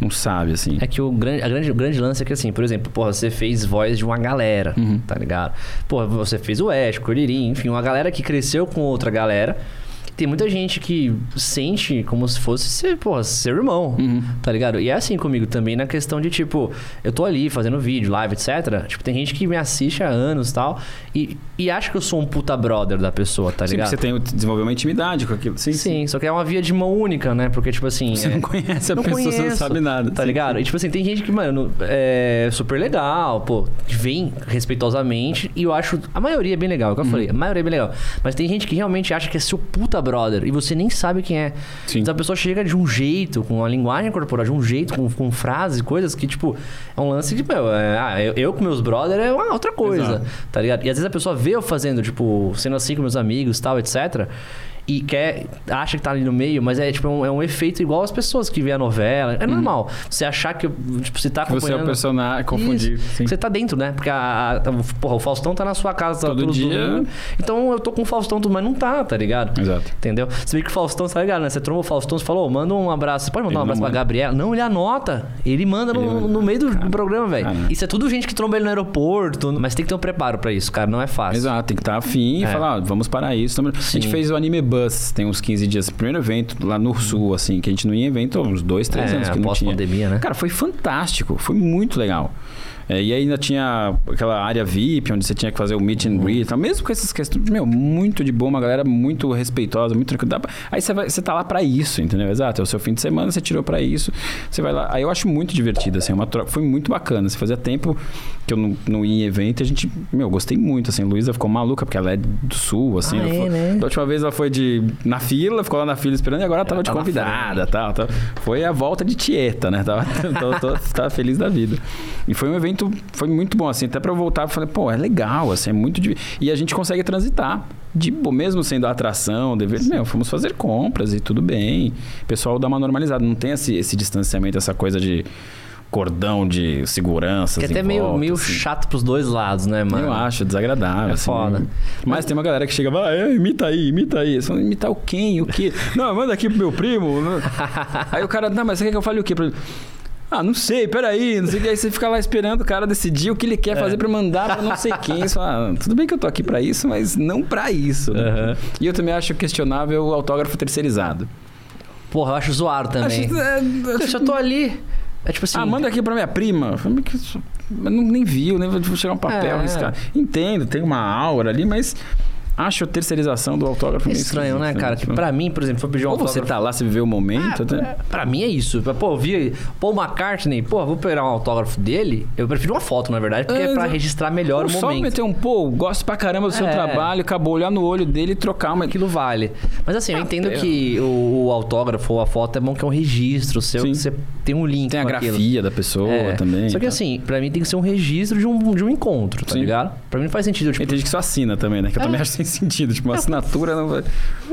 não sabe, assim. É que o grande, a grande, o grande lance é que, assim, por exemplo, porra, você fez voz de uma galera, Uhum. tá ligado? Porra, você fez o Ash, o Lirim, enfim, uma galera que cresceu com outra galera. Tem muita gente que sente como se fosse ser, porra, seu irmão, Uhum. tá ligado? E é assim comigo também na questão de, tipo, eu tô ali fazendo vídeo, live, etc. Tipo, tem gente que me assiste há anos e tal, e, e acha que eu sou um puta brother da pessoa, tá Sim, ligado? você tem, desenvolver uma intimidade com aquilo. Sim, Sim, só que é uma via de mão única, né? Porque, tipo assim. Você é- não conhece a não pessoa, você não conheço, sabe nada. Tá Sim, ligado? sim. E tipo assim, tem gente que, mano, é super legal, pô, vem respeitosamente. E eu acho. A maioria é bem legal, é o que eu falei. A maioria é bem legal. Mas tem gente que realmente acha que é seu puta brother. E você nem sabe quem é. Sim. Então a pessoa chega de um jeito, com a linguagem corporal, de um jeito, com, com frases, coisas que, tipo, é um lance de, meu, é, ah, eu, eu com meus brothers é uma outra coisa. Exato. Tá ligado? E às vezes a pessoa vê eu fazendo, tipo, sendo assim com meus amigos tal, etc. E quer, acha que tá ali no meio, mas é tipo é um, é um efeito igual as pessoas que vê a novela. É normal. Você achar que, tipo, você tá Que você é o acompanhando. personagem, confundir. Sim. Você tá dentro, né? Porque a, a- o- porra, o Faustão tá na sua casa Todo todo dia. domingo. Então eu tô com o Faustão, tudo, mas não tá, tá ligado? Exato. Entendeu? Você vê que o Faustão, tá ligado, né? Você tromba o Faustão, você falou, "Ô, manda um abraço. Você pode mandar Ele um abraço pra. Gabriela? Não, ele anota. Ele manda no, manda. no meio do, Cara, programa, velho. Isso é tudo gente que tromba ele no aeroporto. Mas tem que ter um preparo pra isso, cara. Não é fácil. Exato, tem que estar afim e É. falar, ah, vamos parar isso. A gente Sim. fez o Anime Bus, tem uns 15 dias. Primeiro evento lá no Sul, assim, que a gente não ia em evento há uns dois, três É, anos que não tinha. pós-pandemia, né? Cara, foi fantástico, foi muito legal. É, e ainda tinha aquela área VIP, onde você tinha que fazer o meet and greet. Mesmo com essas questões, meu, muito de boa, uma galera muito respeitosa, muito tranquila. Aí você, vai, você tá lá pra isso, entendeu? Exato, é o seu fim de semana, você tirou pra isso. Você vai lá. Aí eu acho muito divertido, assim, é uma troca. Foi muito bacana. Você fazia tempo que eu não, não ia em evento e a gente, meu, gostei muito, assim. Luísa ficou maluca, porque ela é do sul, assim. Ah, é, foi- né? Da última vez ela foi de na fila, ficou lá na fila esperando e agora ela tava Ela de tá convidada, tal, tal. Foi a volta de Tieta, né? Tava, tava feliz da vida. E foi um evento, foi muito bom, assim. Até pra eu voltar, eu falei, pô, é legal, assim, é muito... E a gente consegue transitar. De, boa, mesmo sendo a atração, dever, meu, fomos fazer compras e tudo bem. O pessoal dá uma normalizada. Não tem esse, esse distanciamento, essa coisa de cordão de segurança. Que é até meio, meio assim. chato pros dois lados, né, mano? Eu acho desagradável. É assim. foda. Mas tem uma galera que chega, vai, é, imita aí, imita aí. Fala, imitar o quem? O quê? não, manda aqui pro meu primo. Aí o cara, não, mas você quer que eu fale o quê? pra ele? Ah, não sei, peraí, não sei o que. Aí você fica lá esperando o cara decidir o que ele quer fazer pra mandar pra não sei quem. Ah, tudo bem que eu tô aqui pra isso, mas não pra isso. né? Aham. E eu também acho questionável o autógrafo terceirizado. Porra, eu acho zoado também. Acho- é, Eu só tô ali. É tipo assim. Ah, manda aqui pra minha prima. Não, nem viu, nem vou chegar um papel. É. riscar. Entendo, tem uma aura ali, mas acho a terceirização do autógrafo É meio estranho, né, cara? Que pra mim, por exemplo, foi pedir um Ou você autógrafo. tá lá, você viveu o momento. até- Pra mim é isso. Pô, eu vi Paul McCartney, pô, vou pegar um autógrafo dele. Eu prefiro uma foto, na verdade, porque é, É, pra registrar melhor o só momento. meter um, pô, gosto pra caramba do seu É. trabalho, acabou olhar no olho dele e trocar uma. Aquilo vale. Mas assim, eu entendo é. que o, o autógrafo ou a foto é bom que é um registro seu, Sim. que você tem um link Tem a com aquilo. grafia da pessoa É. também. Só que tá? assim, pra mim tem que ser um registro de um, de um encontro, tá Sim. ligado? Pra mim não faz sentido, tipo, E gente que só assina também, né? Que eu também acho sentido. Tipo, uma assinatura não vai.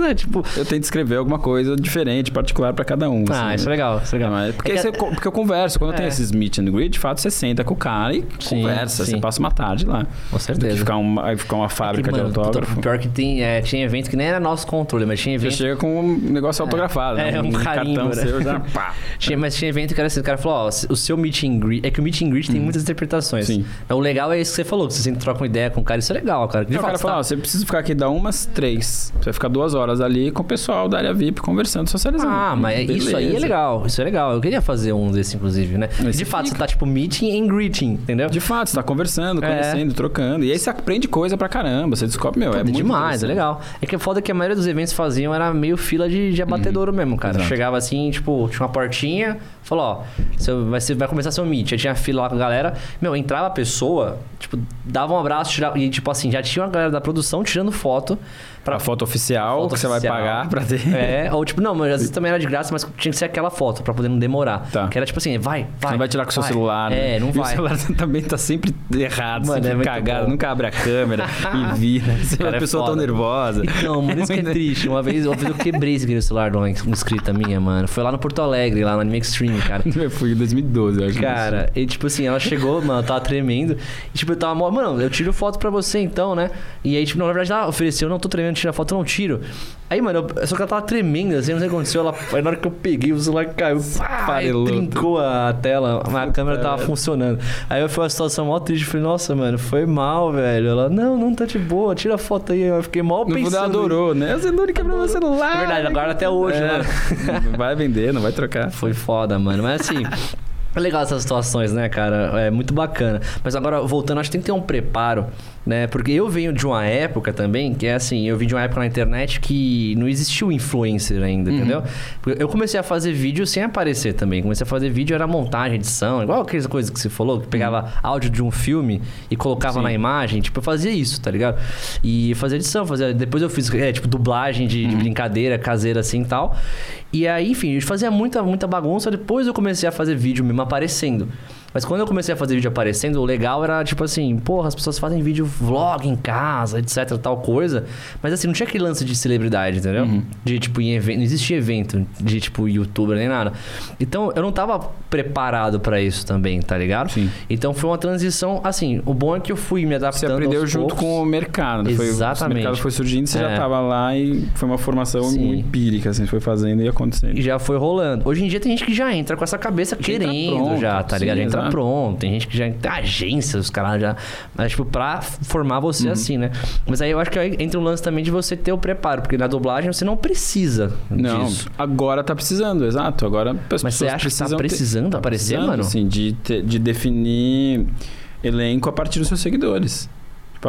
é, tipo... Eu tento escrever alguma coisa diferente, particular pra cada um. Ah, assim, isso é né? legal, isso é legal. Porque, É que- você- porque eu converso. Quando É. tem esses meet and greet, de fato, você senta com o cara e Sim, conversa. sim. Você passa uma tarde lá. Com certeza. ficar uma, aí ficar uma fábrica Que, mano, de autógrafo. Pior que tem, é, tinha evento que nem era nosso controle, mas tinha Você evento... chega com um negócio autografado. É, né? um carimbo, cartão né? seu já. Pá. Tinha, mas tinha evento que era assim, o cara falou, ó, o seu meet and greet... É que o meet and greet tem muitas interpretações. Sim. O legal é isso que você falou, que você sempre troca uma ideia com o cara, isso é legal, cara. De o fato, cara você fala, tá- ó, você precisa ficar aqui da umas três. Você vai ficar duas horas ali com o pessoal da área VIP conversando, socializando. Ah, mas isso aí é Beleza. legal, isso é legal. Eu queria fazer um desse, inclusive, né? Mas de você fato, fica. você tá tipo meeting and greeting, entendeu? De fato, você tá conversando, É. conhecendo, trocando. E aí você aprende coisa pra caramba. Você descobre, meu, é, É muito demais, é legal. É que é foda que a maioria dos eventos faziam era meio fila de, de abatedouro mesmo, cara. Uhum. Exato. Chegava assim, tipo, tinha uma portinha, falou, ó, seu, vai, ser, vai começar seu meet. Aí tinha fila lá com a galera. Meu, entrava a pessoa, tipo, dava um abraço tirava, e, tipo assim, já tinha uma galera da produção tirando foto. Pra A foto oficial Foto que você vai oficial. pagar pra ter. É, ou tipo, não, mas às vezes também era de graça, mas tinha que ser aquela foto pra poder não demorar. Tá. Que era tipo assim, vai, vai. Você não vai tirar com o seu celular. né? É, não e vai. o celular também tá sempre errado, Mano, é sempre muito cagado. Nunca abre a câmera e vira. Cara, a é pessoa tão foda. nervosa. Então, mano, isso que é triste. Uma vez, uma vez eu quebrei esse celular de uma inscrita minha, mano. Foi lá no Porto Alegre, lá no Anime Extreme, cara. Foi em 2012, eu acho. Cara, e tipo assim, ela chegou, mano, eu tava tremendo. E tipo, eu tava, mano, eu tiro foto pra você então, né? E aí, tipo, não, na verdade, ela ofereceu, não, tô tremendo, tira foto, eu não tiro. Aí, mano, eu- só que ela tava tremendo, assim, não sei o que aconteceu. Ela, aí na hora que eu peguei, o celular caiu, pá, trincou a tela, a câmera tava funcionando. Aí eu foi uma situação mó triste, eu falei, nossa, mano, foi mal, velho. Ela, não, não tá de boa, tira a foto aí. Eu fiquei mal No fundo pensando. ela adorou, né? Você não quebrou meu celular. É verdade, agora até hoje, É. né? Não vai vender, não vai trocar. Foi foda, mano. Mas assim. É legal essas situações, né, cara? É muito bacana. Mas agora, voltando, acho que tem que ter um preparo, né? Porque eu venho de uma época também, que é assim, eu vim de uma época na internet que não existia o influencer ainda, Uhum. entendeu? Eu comecei a fazer vídeo sem aparecer também. Comecei a fazer vídeo, era montagem, edição, igual aquelas coisas que você falou, que pegava áudio de um filme e colocava Uhum. Sim. na imagem. Tipo, eu fazia isso, tá ligado? E fazia edição, fazia. Depois eu fiz, é, tipo, dublagem de, Uhum. de brincadeira caseira assim e tal. E aí, enfim, eu fazia muita, muita bagunça. Depois eu comecei a fazer vídeo mesmo aparecendo. Mas quando eu comecei a fazer vídeo aparecendo, o legal era tipo assim, porra, as pessoas fazem vídeo vlog em casa, etc, tal coisa. Mas assim, não tinha aquele lance de celebridade, entendeu? Uhum. De tipo, em evento. Não existia evento de tipo youtuber nem nada. Então eu não tava preparado pra isso também, tá ligado? Sim. Então foi uma transição, assim, o bom é que eu fui me adaptando. Você aprendeu junto poucos. com o mercado. Foi, Exatamente. o mercado foi surgindo, você já É. tava lá e foi uma formação Sim. empírica, assim, foi fazendo e acontecendo. E já foi rolando. Hoje em dia tem gente que já entra com essa cabeça Já querendo pronto, já, tá ligado? sim, Já entra pronto. Tem gente que já tem agência, os caras já. Mas, tipo, pra formar você Uhum. assim, né? Mas aí eu acho que entra um lance também de você ter o preparo, porque na dublagem você não precisa Não, disso. agora tá precisando, exato. Agora as Mas você acha que tá precisam ter- precisando tá aparecer, precisando, mano? Sim, de, de definir elenco a partir dos seus seguidores.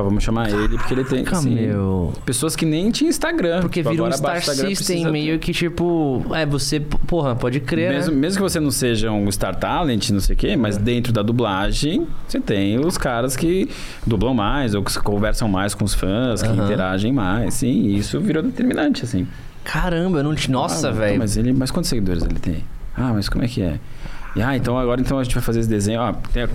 Vamos chamar ele porque ele tem. Caraca, assim, meu. Pessoas que nem tinha Instagram. Porque Tipo, vira um Star System meio que, tipo... É, você... Porra, pode crer, Mesmo, né? mesmo que você não seja um Star Talent, não sei o quê, É. mas dentro da dublagem, você tem os caras que dublam mais, ou que conversam mais com os fãs, que interagem mais. Sim, e isso virou determinante, assim. Caramba, eu não tinha... Nossa, Ah, velho. Mas, ele, mas quantos seguidores ele tem? Ah, mas como é que é? E, ah, então agora então a gente vai fazer esse desenho. Ah, tem-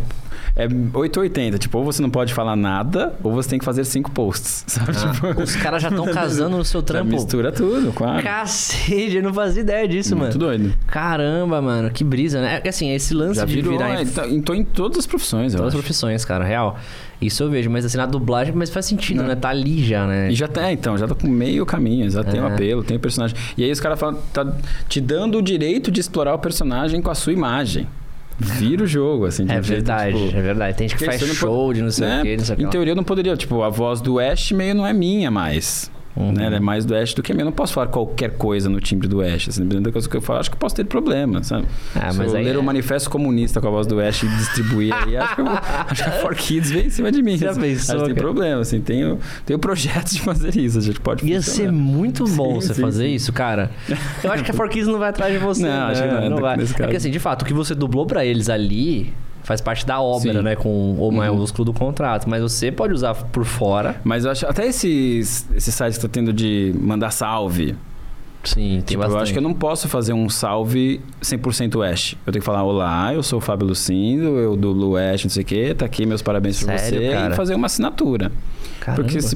é 880, tipo, ou você não pode falar nada, ou você tem que fazer cinco posts, sabe? Ah, tipo, os caras já estão casando no seu já trampo. mistura tudo, claro. Cacete, eu não fazia ideia disso, Muito mano. doido. Caramba, mano, que brisa, né? É assim, esse lance Já de virou, virar é, em tá- então em todas as profissões, eu todas as acho. profissões, cara, real. Isso eu vejo, mas assim, na dublagem, mas faz sentido, né? Tá ali já, né? E já tá, então, já tá com meio caminho, já tem o É. apelo, tem o personagem. E aí os caras falam, tá te dando o direito de explorar o personagem com a sua imagem. Vira o jogo, assim. de É um jeito, verdade, tipo, é verdade. Tem gente que faz show pode- de não sei né? o que, não sei o que. Em teoria eu não poderia, tipo, a voz do Ash meio não é minha mais. Uhum. Né? Ela é mais do Ash do que a minha. Eu não posso falar qualquer coisa no timbre do Ash. Assim, dependendo da coisa que eu falo, acho que eu posso ter problema, sabe? Ah, Se eu ler é- o manifesto comunista com a voz do Ash e distribuir aí, acho que, eu, vou- acho que a 4Kids vem em cima de mim. Já assim. pensou, Acho que tem problema, assim. Tem o, tem o projeto de fazer isso. A gente pode Ia funcionar. ser muito bom Sim, você sim, fazer sim. isso, cara. Eu acho que a Forkids não vai atrás de você. Não, né? acho que não, vai. nesse É que assim, de fato, o que você dublou pra eles ali faz parte da obra, Sim. né? Com o Uhum. maiúsculo do contrato. Mas você pode usar por fora. Mas eu acho, até esses, esses sites que tá tendo de mandar salve. Sim, tem Tipo, bastante. eu acho que eu não posso fazer um salve 100% Ash. Eu tenho que falar, olá, eu sou o Fábio Lucindo, eu dublo Ash, não sei o quê, tá aqui meus parabéns pra Sério, você. cara? E fazer uma assinatura. Caramba. Porque se...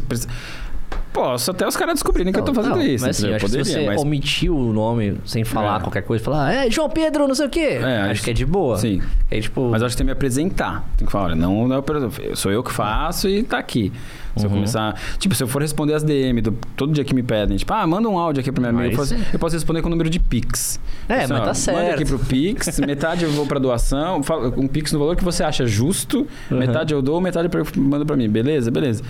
Posso até os caras descobrirem que eu tô fazendo não, isso. Mas assim, eu acho que se Poderia, você mas... omitir o nome sem falar É. qualquer coisa, falar, é João Pedro, não sei o quê. É, acho isso- que é de boa. Sim. É tipo. Mas eu acho que tem que me apresentar. Tem que falar, olha, não, não é sou eu que faço e tá aqui. Se eu Uhum. começar. Tipo, se eu for responder as DM do, todo dia que me pedem, tipo, ah, manda um áudio aqui pra minha amiga. Eu, posso- eu posso responder com o número de Pix. É, Assim, mas ó, tá certo. Manda aqui pro Pix, metade eu vou pra doação, um Pix no valor que você acha justo, Uhum. metade eu dou, metade eu mando pra mim. Beleza, beleza.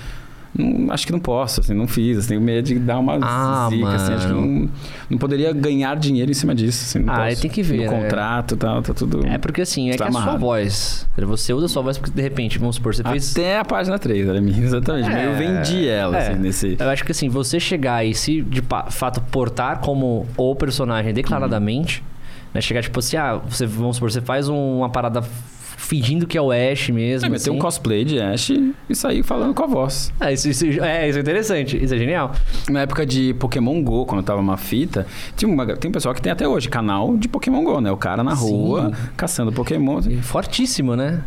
Não, acho que não posso, assim, não fiz, assim, tenho medo de dar uma Ah, zica, assim, acho que não, não poderia ganhar dinheiro em cima disso, assim, não Ah, posso. tem que ver, No né? contrato e tal, tá tudo... É porque assim, é Tá que é a sua amarrado. voz. Você usa a sua voz porque de repente, vamos supor, você fez. Até a página 3, era minha, exatamente. É, eu vendi ela, é. assim, nesse... Eu acho que assim, você chegar e se de fato portar como o personagem declaradamente, né? Chegar tipo assim, ah, você, vamos supor, você faz um- uma parada fingindo que é o Ash mesmo. É, mas tem um assim. cosplay de Ash e sair falando com a voz. Ah, isso, isso- é, isso é interessante. Isso é genial. Na época de Pokémon GO, quando tava uma fita, tinha uma, tem um pessoal que tem até hoje canal de Pokémon GO, né? O cara na Sim. rua caçando Pokémon. Fortíssimo, né?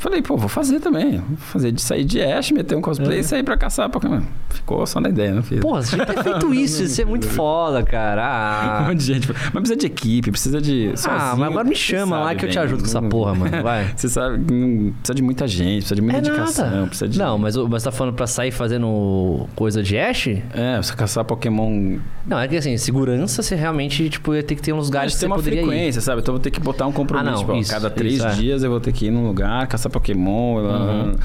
Falei, pô, vou fazer também. Vou fazer de sair de Ash, meter um cosplay É. e sair pra caçar Pokémon. Ficou só na ideia, não fiz. Porra, você tinha ter feito isso. Isso é muito foda, cara. Um Ah, monte de gente. Mas precisa de equipe, precisa de. ah sozinho, mas agora me chama lá que eu te ajudo com essa porra, mano. Vai. Você sabe, precisa de muita gente, precisa de muita É dedicação, nada. precisa de. Não, mas, mas tá falando pra sair fazendo coisa de Ash? É, você caçar Pokémon. Não, é que assim, segurança você realmente, tipo, ia ter que ter uns lugares que você uma poderia ir. frequência, sabe? Então eu vou ter que botar um compromisso. Ah, não, tipo, isso, cada três isso, é. dias eu vou ter que ir num lugar, caçar Pokémon. Uhum.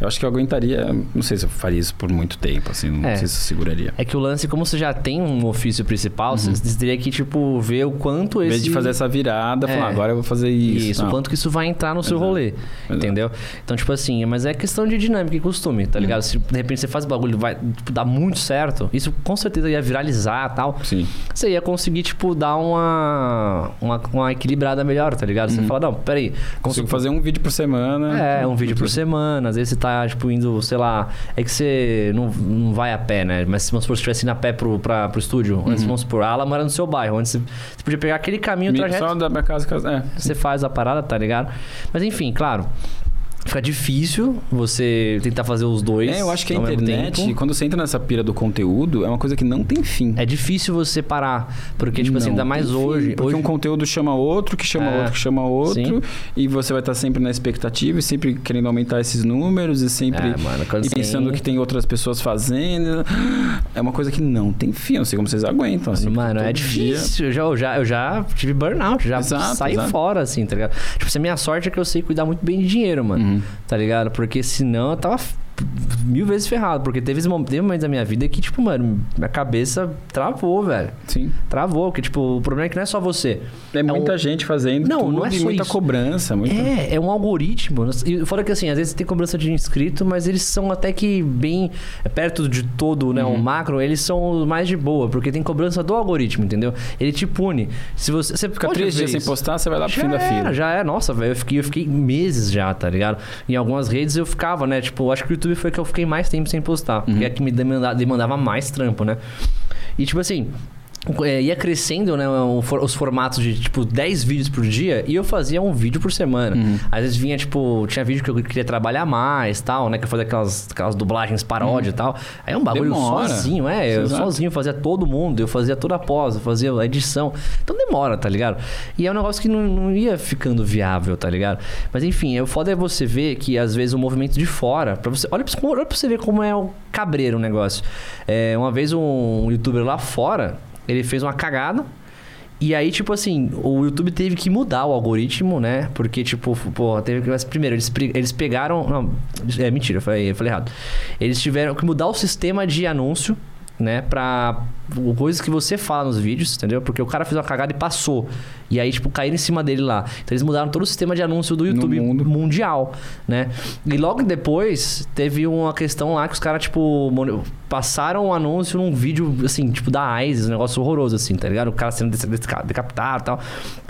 Eu acho que eu aguentaria. Não sei se eu faria isso por muito tempo, assim. Não É. sei se eu seguraria. É que o lance, como você já tem um ofício principal, Uhum. você teria que, tipo, ver o quanto Em esse... vez de fazer essa virada, É. falar, agora eu vou fazer isso. Isso, o quanto que isso vai entrar no seu Exato. rolê, Exato. entendeu? Então, tipo assim, mas é questão de dinâmica e costume, tá ligado? Se de repente você faz o bagulho vai tipo, dar muito certo, isso com certeza ia viralizar e tal. Sim. Você ia conseguir, tipo, dar uma, uma, uma equilibrada melhor, tá ligado? Você fala, não, peraí, Consigo consigo fazer um vídeo por semana. É, um vídeo por semana. Às vezes você tá, tipo, indo, sei lá. É que você não, não vai a pé, né? Mas se vamos supor, se estivesse indo a pé pro, pra, pro estúdio, antes, vamos supor, a Ala mora no seu bairro. Antes você, você podia pegar aquele caminho, o trajeto. Só da minha casa, casa. É. Você faz a parada, tá ligado? Mas enfim, claro. Fica difícil você tentar fazer os dois. É, eu acho que a ao mesmo internet, quando você entra nessa pira do conteúdo, é uma coisa que não tem fim. É difícil você parar. Porque, tipo assim, Não ainda mais fim, hoje. Porque hoje um conteúdo chama outro, que chama É, outro, que chama outro. sim. E você vai estar sempre na expectativa e sempre querendo aumentar esses números e sempre. É, mano, e pensando que tem outras pessoas fazendo. É uma coisa que não tem fim. Eu não sei como vocês aguentam. Assim, Mano, é dia- difícil. Eu já, eu, já, eu já tive burnout, já Exato, saí exato. fora, assim, tá ligado? Tipo, se a minha sorte é que eu sei cuidar muito bem de dinheiro, mano. Uhum. Tá ligado? Porque senão eu tava mil vezes ferrado. Porque teve, esse mom- teve momentos da minha vida que, tipo, mano, minha cabeça travou, velho. Sim. Travou. Porque, tipo, o problema é que não é só você. É muita um- gente fazendo Não, tudo não é só muita isso. cobrança. Muita... É, é um algoritmo. E fora que assim, às vezes tem cobrança de inscrito, mas eles são até que bem é, perto de todo, né? Uhum. O macro, eles são mais de boa, porque tem cobrança do algoritmo, entendeu? Ele te pune. Se você, você Fica três dias sem postar, você vai lá pro Já fim da era, fila. Já é, nossa, velho, eu fiquei, eu fiquei meses já, tá ligado? Em algumas redes eu ficava, né? Tipo, acho que o YouTube foi que eu fiquei mais tempo sem postar, Uhum. porque é que me demanda- demandava mais trampo, né? E tipo assim, é, ia crescendo né, os formatos de tipo 10 vídeos por dia e eu fazia um vídeo por semana. Uhum. Às vezes vinha, tipo, tinha vídeo que eu queria trabalhar mais tal, né? Que eu fazia aquelas, aquelas dublagens paródia e tal. Aí é um bagulho Uhum. Demora. sozinho, é. Eu Exato. sozinho fazia todo mundo, eu fazia toda a pós, eu fazia a edição. Então demora, tá ligado? E é um negócio que não, não ia ficando viável, tá ligado? Mas enfim, o foda é você ver que às vezes o movimento de fora, para você, olha, pra- olha pra você ver como é o cabreiro o negócio. É, uma vez um youtuber lá fora, ele fez uma cagada. E aí, tipo assim, o YouTube teve que mudar o algoritmo, né? Porque, tipo, pô, teve que. mas Primeiro, eles, eles pegaram. Não, é mentira, eu falei, eu falei errado. Eles tiveram que mudar o sistema de anúncio, né? Pra coisas que você fala nos vídeos, entendeu? Porque o cara fez uma cagada e passou. E aí, tipo, caíram em cima dele lá. Então eles mudaram todo o sistema de anúncio do YouTube mundo. mundial, né? E logo depois teve uma questão lá que os caras, tipo, passaram o anúncio num vídeo, assim, tipo, da ISIS, um negócio horroroso, assim, tá ligado? O cara sendo decapitado e tal.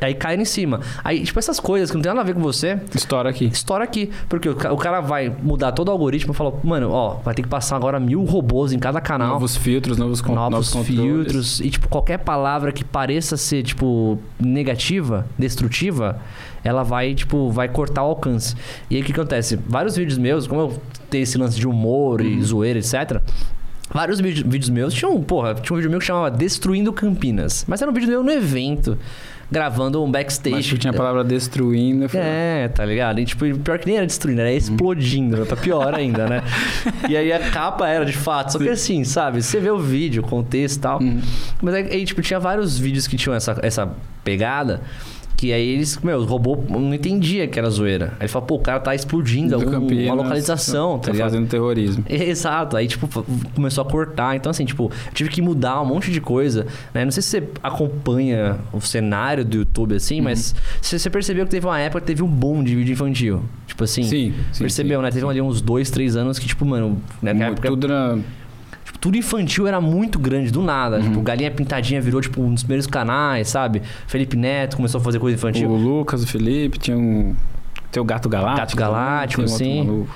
Aí caíram em cima. Aí, tipo, essas coisas que não tem nada a ver com você, Estoura aqui. estoura aqui. Porque o ca- o cara vai mudar todo o algoritmo e fala, mano, ó, vai ter que passar agora mil robôs em cada canal. Novos filtros, novos, con novos, controles. Filtros. E, tipo, qualquer palavra que pareça ser, tipo, negativa, destrutiva, ela vai, tipo, vai cortar o alcance. E aí o que acontece? Vários vídeos meus, como eu tenho esse lance de humor Uhum. e zoeira, etc. Vários vídeos, meus tinham, porra, tinha um vídeo meu que chamava Destruindo Campinas. Mas era um vídeo meu no evento, gravando um backstage. Mas que tinha a palavra destruindo. É, tá ligado? E, tipo, pior que nem era destruindo, era explodindo, tá pior ainda, né? E aí a capa era de fato, só que assim, sabe? Você vê o vídeo, o contexto e tal. Mas aí, aí, tipo, tinha vários vídeos que tinham essa, essa pegada. Que aí eles, meu, o robô não entendia que era zoeira. Aí ele fala, pô, o cara tá explodindo do algum- Campinas, uma localização, tá, tá ligado? fazendo terrorismo. Exato, aí tipo, começou a cortar. Então, assim, tipo, tive que mudar um monte de coisa, né? Não sei se você acompanha o cenário do YouTube, assim, Uhum. mas você percebeu que teve uma época que teve um boom de vídeo infantil. Tipo assim. Sim, sim, Percebeu, sim, né? Teve ali uns dois, três anos que, tipo, mano, naquela época, Tudo era... tudo infantil era muito grande, do nada. Uhum. Tipo, Galinha Pintadinha virou, tipo, um dos primeiros canais, sabe? Felipe Neto começou a fazer coisa infantil. O Lucas, o Felipe, tinha um... Tem o Gato Galáctico. Gato Galáctico, sim.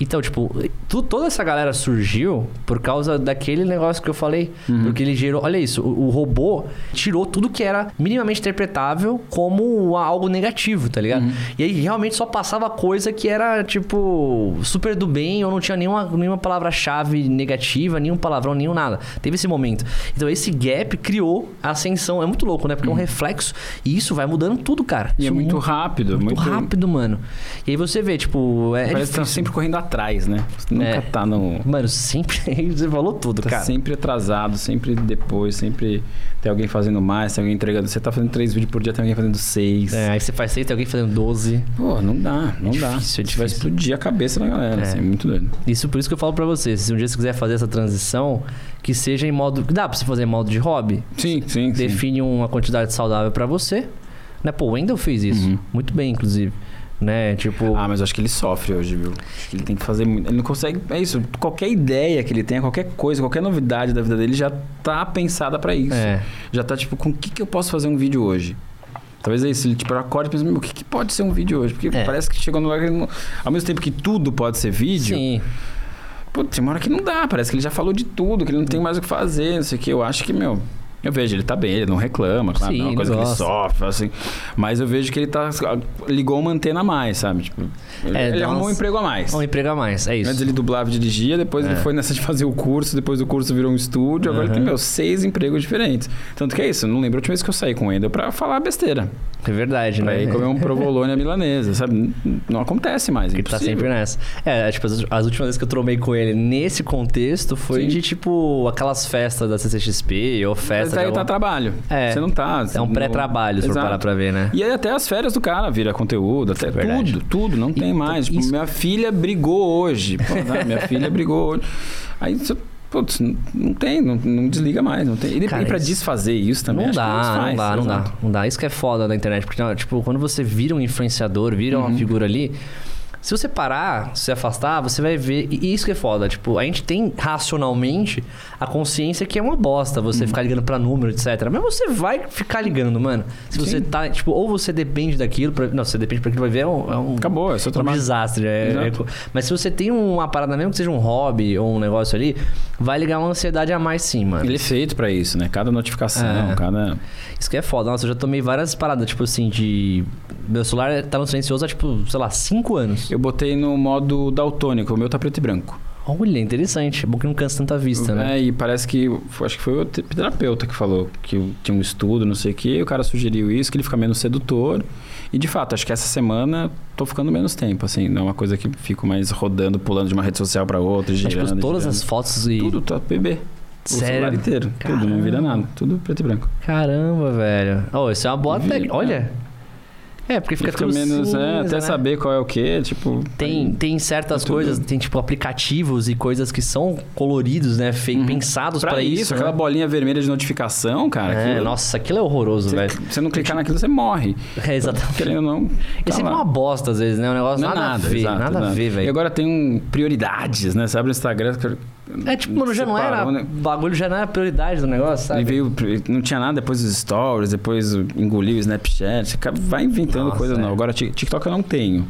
Então, tipo, tu- toda essa galera surgiu por causa daquele negócio que eu falei. Uhum. Porque ele gerou. Olha isso, o, o robô tirou tudo que era minimamente interpretável como algo negativo, tá ligado? Uhum. E aí realmente só passava coisa que era, tipo, super do bem, ou não tinha nenhuma, nenhuma palavra-chave negativa, nenhum palavrão, nenhum nada. Teve esse momento. Então esse gap criou a ascensão. É muito louco, né? Porque é um reflexo. E isso vai mudando tudo, cara. Uhum. E é Isso muito mu- rápido. Muito, rápido, mano. E aí você vê, tipo, é, é Parece que tá sempre correndo atrás, né? Você nunca É. tá no. Mano, sempre. Você falou tudo, Tá cara. sempre atrasado, sempre depois, sempre tem alguém fazendo mais, tem alguém entregando. Você tá fazendo três vídeos por dia, tem alguém fazendo seis. É, aí você faz seis, tem alguém fazendo 12. Pô, não dá, não É dá. difícil, é Você vai difícil. explodir a cabeça da galera, É. assim, é muito doido. Isso por isso que eu falo pra você. Se um dia você quiser fazer essa transição, que seja em modo. Dá pra você fazer em modo de hobby? Sim, sim, sim. Define uma quantidade saudável pra você. Né? Pô, o Wendel fez isso. Uhum. Muito bem, inclusive. Né? Tipo. Ah, mas eu acho que ele sofre hoje, viu? Acho que ele tem que fazer muito. Ele não consegue. É isso. Qualquer ideia que ele tenha, qualquer coisa, qualquer novidade da vida dele já tá pensada pra isso. É. Já tá tipo, com o que, que eu posso fazer um vídeo hoje? Talvez é isso, ele tipo, acorde e pensa, meu, o que, que pode ser um vídeo hoje? Porque É. parece que chegou no lugar que ele não... Ao mesmo tempo que tudo pode ser vídeo, Sim. pô, tem uma hora que não dá. Parece que ele já falou de tudo, que ele não tem mais o que fazer, não sei o que. Eu acho que, meu... Eu vejo, ele tá bem, ele não reclama, claro, Sim, não é uma ele coisa que ele sofre, assim. Mas eu vejo que ele tá. Ligou uma antena a mais, sabe? Tipo, ele, É, ele arrumou um emprego a mais. Um emprego a mais, é isso. Antes ele dublava e dirigia, depois ele É. foi nessa de fazer o curso, depois o curso virou um estúdio, agora ele tem, meu, seis empregos diferentes. Tanto que é isso, eu não lembro a última vez que eu saí com Wendel pra falar besteira. É verdade, Pra né? ir comer um provolone milanesa, sabe? Não acontece mais, é Ele tá sempre nessa. É, tipo, as, as últimas vezes que eu tromei com ele nesse contexto foi Sim. de, tipo, aquelas festas da CCXP ou Mas aí tá trabalho. É. Você não tá. É um pré-trabalho, se for parar pra ver, né? E aí até as férias do cara vira conteúdo, até Verdade. tudo, tudo, não tem E- mais. Tipo, isso- minha filha brigou hoje. Pô, tá, minha filha brigou hoje. Aí você. Putz, não- não tem, não, não desliga mais, não tem. E, Cara, e pra isso- desfazer isso também Não dá, desfaz, não dá, não dá, não dá. Isso que é foda da internet. Porque, não, tipo, quando você vira um influenciador, vira Uhum. uma figura ali. Se você parar, se afastar, você vai ver. E isso que é foda. Tipo, a gente tem racionalmente a consciência que é uma bosta você Uhum. ficar ligando pra número, etc. Mas você vai ficar ligando, mano. Se você Sim. tá. Tipo, ou você depende daquilo. Pra, não, você depende pra aquilo vai ver. É um, é um, Acabou, é seu é um trabalho. desastre. é- é mas se você tem uma parada, mesmo que seja um hobby ou um negócio ali, vai ligar uma ansiedade a mais sim, mano. Ele é feito pra isso, né? Cada notificação, É. cada. Isso que é foda. Nossa, eu já tomei várias paradas, tipo assim, de. Meu celular tá no silencioso há, tipo, sei lá, 5 anos. Eu botei no modo daltônico, o meu tá preto e branco. Olha, interessante. É bom que não cansa tanta vista, né? É, e parece que. Acho que foi o te- terapeuta que falou que tinha um estudo, não sei o quê, e o cara sugeriu isso, que ele fica menos sedutor. E de fato, acho que essa semana tô ficando menos tempo, assim. Não é uma coisa que fico mais rodando, pulando de uma rede social pra outra, Mas, girando. tipo, todas girando. as fotos e. Tudo, tá bebê. O Sério? celular inteiro. Tudo, não vira Caramba. nada. Tudo preto e branco. Caramba, velho. Oh, isso é uma boa técnica. Olha. É, porque fica, Fica, tudo menos, é, cinza, até né? saber qual é o que, tipo. Tem, tem certas tudo. coisas, tem tipo aplicativos e coisas que são coloridos, né? Fei- Uhum. pensados pra, isso, isso. aquela né? bolinha vermelha de notificação, cara. É, aquilo- nossa, aquilo é horroroso, velho. você não clicar naquilo, você morre. É, exatamente. Querendo ou não. É tá sempre lá. uma bosta, às vezes, né? Um negócio Não é nada, nada, a ver, exato, nada a exato. ver, E velho. agora tem um prioridades, né? Você abre o Instagram, É tipo, mano, já não era. separou, né? O bagulho já não era a prioridade do negócio, sabe? Ele veio, não tinha nada, depois os stories, depois engoliu o Snapchat, vai inventando Nossa, coisa é. não. Agora Tik- TikTok eu não tenho.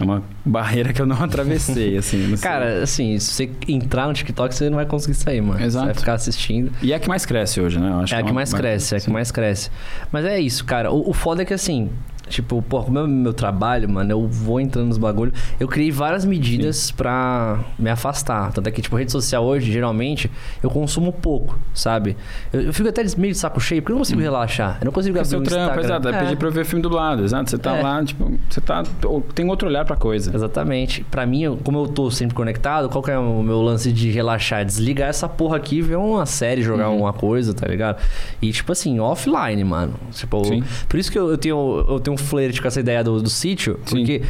É uma barreira que eu não atravessei, assim. Cara, assim, se você entrar no TikTok, você não vai conseguir sair, mano. Exato. Você vai ficar assistindo. E é a que mais cresce hoje, né? Eu acho é a que uma- mais uma- cresce, é a que mais cresce. Mas é isso, cara. O, o foda é que assim. Tipo, pô, como é o meu trabalho, mano, eu vou entrando nos bagulho. Eu criei várias medidas pra me afastar. Tanto é que, tipo, rede social hoje, geralmente, eu consumo pouco, sabe? Eu, eu fico até meio de saco cheio, porque eu não consigo relaxar. Eu não consigo É abrir seu um trampo, Instagram. exato. É pedir pra eu ver filme dublado, exato. Você tá É. lá, tipo, você tá. Tem outro olhar pra coisa. Exatamente. Pra mim, como eu tô sempre conectado, qual que é o meu lance de relaxar? Desligar essa porra aqui ver uma série, jogar Uhum. uma coisa, tá ligado? E, tipo assim, offline, mano. Tipo, Sim. por isso que eu, eu tenho, eu tenho um flerte com essa ideia do, do sítio, Sim. porque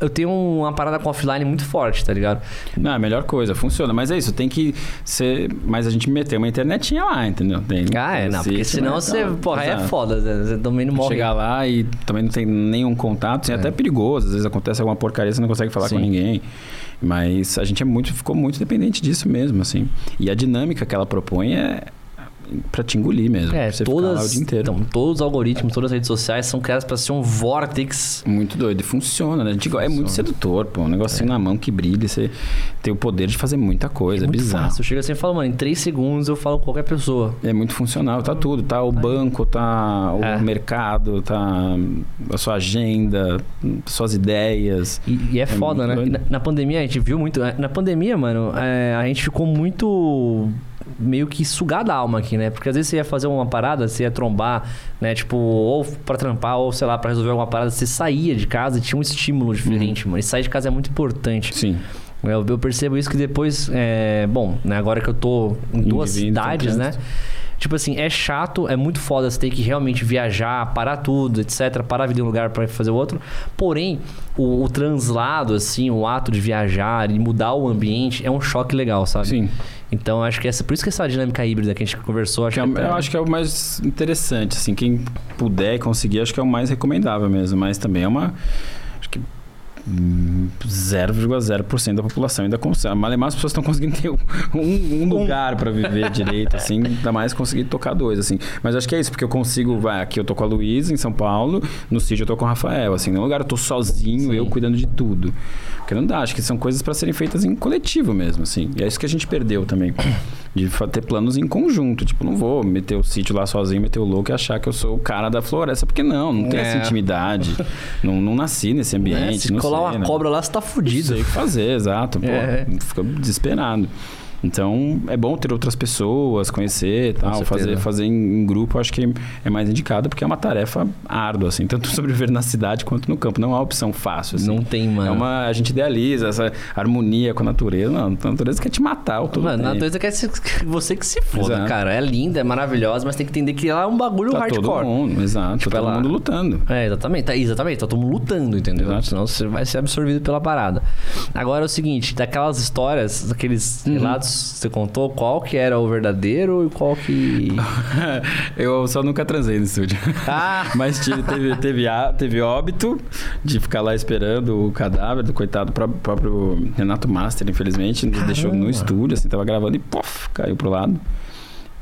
eu tenho uma parada com offline muito forte, tá ligado? Não, é a melhor coisa, funciona. Mas é isso, tem que ser. Mas a gente meteu uma internetinha lá, entendeu? Tem, Ah, é, não, porque senão mas você, não, porra, aí é foda, né? você também não morre. Chegar lá e também não tem nenhum contato, assim, é até perigoso. Às vezes acontece alguma porcaria, você não consegue falar Sim. com ninguém. Mas a gente é muito, ficou muito dependente disso mesmo, assim. E a dinâmica que ela propõe é pra te engolir mesmo. É, você lá o todas, dia inteiro. então, todos os algoritmos, todas as redes sociais são criadas pra ser um vórtex. Muito doido. E funciona, né? A gente, go- é muito sedutor, pô. Um negocinho na mão que brilha. Você tem o poder de fazer muita coisa. É, muito bizarro. fácil. Chega assim e fala, mano, em três segundos eu falo com qualquer pessoa. É muito funcional, tá tudo, tá o banco, tá o É. mercado, tá a sua agenda, suas ideias. E, e é, É foda, né? Na, na pandemia a gente viu muito. Na pandemia, mano, é, a gente ficou muito. Meio que sugado a alma aqui, né? Porque às vezes você ia fazer uma parada, você ia trombar, né? Tipo, ou pra trampar, ou sei lá, pra resolver alguma parada, você saía de casa e tinha um estímulo diferente, Uhum. mano. E sair de casa é muito importante. Sim. Eu, eu percebo isso que depois, é, bom, né, agora que eu tô em duas vindo, cidades, né? trânsito. Tipo assim, é chato, é muito foda você ter que realmente viajar, parar tudo, etc. Parar a vida em um lugar pra fazer o outro. Porém, o, o translado, assim, o ato de viajar e mudar o ambiente é um choque legal, sabe? Sim. Então, acho que essa, por isso que essa dinâmica híbrida que a gente conversou, acho Que é- que é, eu acho que é o mais interessante, assim, quem puder conseguir, acho que é o mais recomendável mesmo, mas também é uma acho que 0,0% da população ainda consegue. Malemar as pessoas estão conseguindo ter um, um lugar para viver direito, assim, ainda mais conseguir tocar dois, assim. Mas acho que é isso, porque eu consigo, vai, aqui eu tô com a Luísa em São Paulo, no sítio eu tô com o Rafael, assim, no lugar eu tô sozinho, Sim. eu cuidando de tudo. Porque não dá, acho que são coisas para serem feitas em coletivo mesmo, assim. E é isso que a gente perdeu também. De ter planos em conjunto. Tipo, não vou meter o sítio lá sozinho, meter o louco e achar que eu sou o cara da floresta. Porque não, não tem É. essa intimidade. não, não nasci nesse ambiente. Se não colar sei, uma né? cobra lá, você tá Não fudido. sei o que fazer, exato. Pô, É. Fica desesperado. Então, é bom ter outras pessoas, conhecer e tal, certeza. fazer, fazer em, em grupo, acho que é mais indicado, porque é uma tarefa árdua, assim, tanto sobreviver na cidade quanto no campo. Não é uma opção fácil, assim. Não tem, mano. É uma, a gente idealiza essa harmonia com a natureza. Não, a natureza quer te matar o todo Mano, a tempo. natureza quer você que se foda, Exato. cara. É linda, é maravilhosa, mas tem que entender que ela é um bagulho Tá hardcore. todo mundo, exato. Tipo, tá todo ela- mundo lutando. É, exatamente, tá, exatamente, tá todo mundo lutando, entendeu? Exato. Senão você vai ser absorvido pela parada. Agora é o seguinte, daquelas histórias, daqueles Uhum. Relatos você contou, qual que era o verdadeiro e qual que. Eu só nunca transei no estúdio. Ah! Mas tive- teve, teve, a- teve óbito de ficar lá esperando o cadáver do coitado pró- próprio Renato Master, infelizmente. Nos deixou no estúdio, assim, tava gravando e pof, caiu pro lado.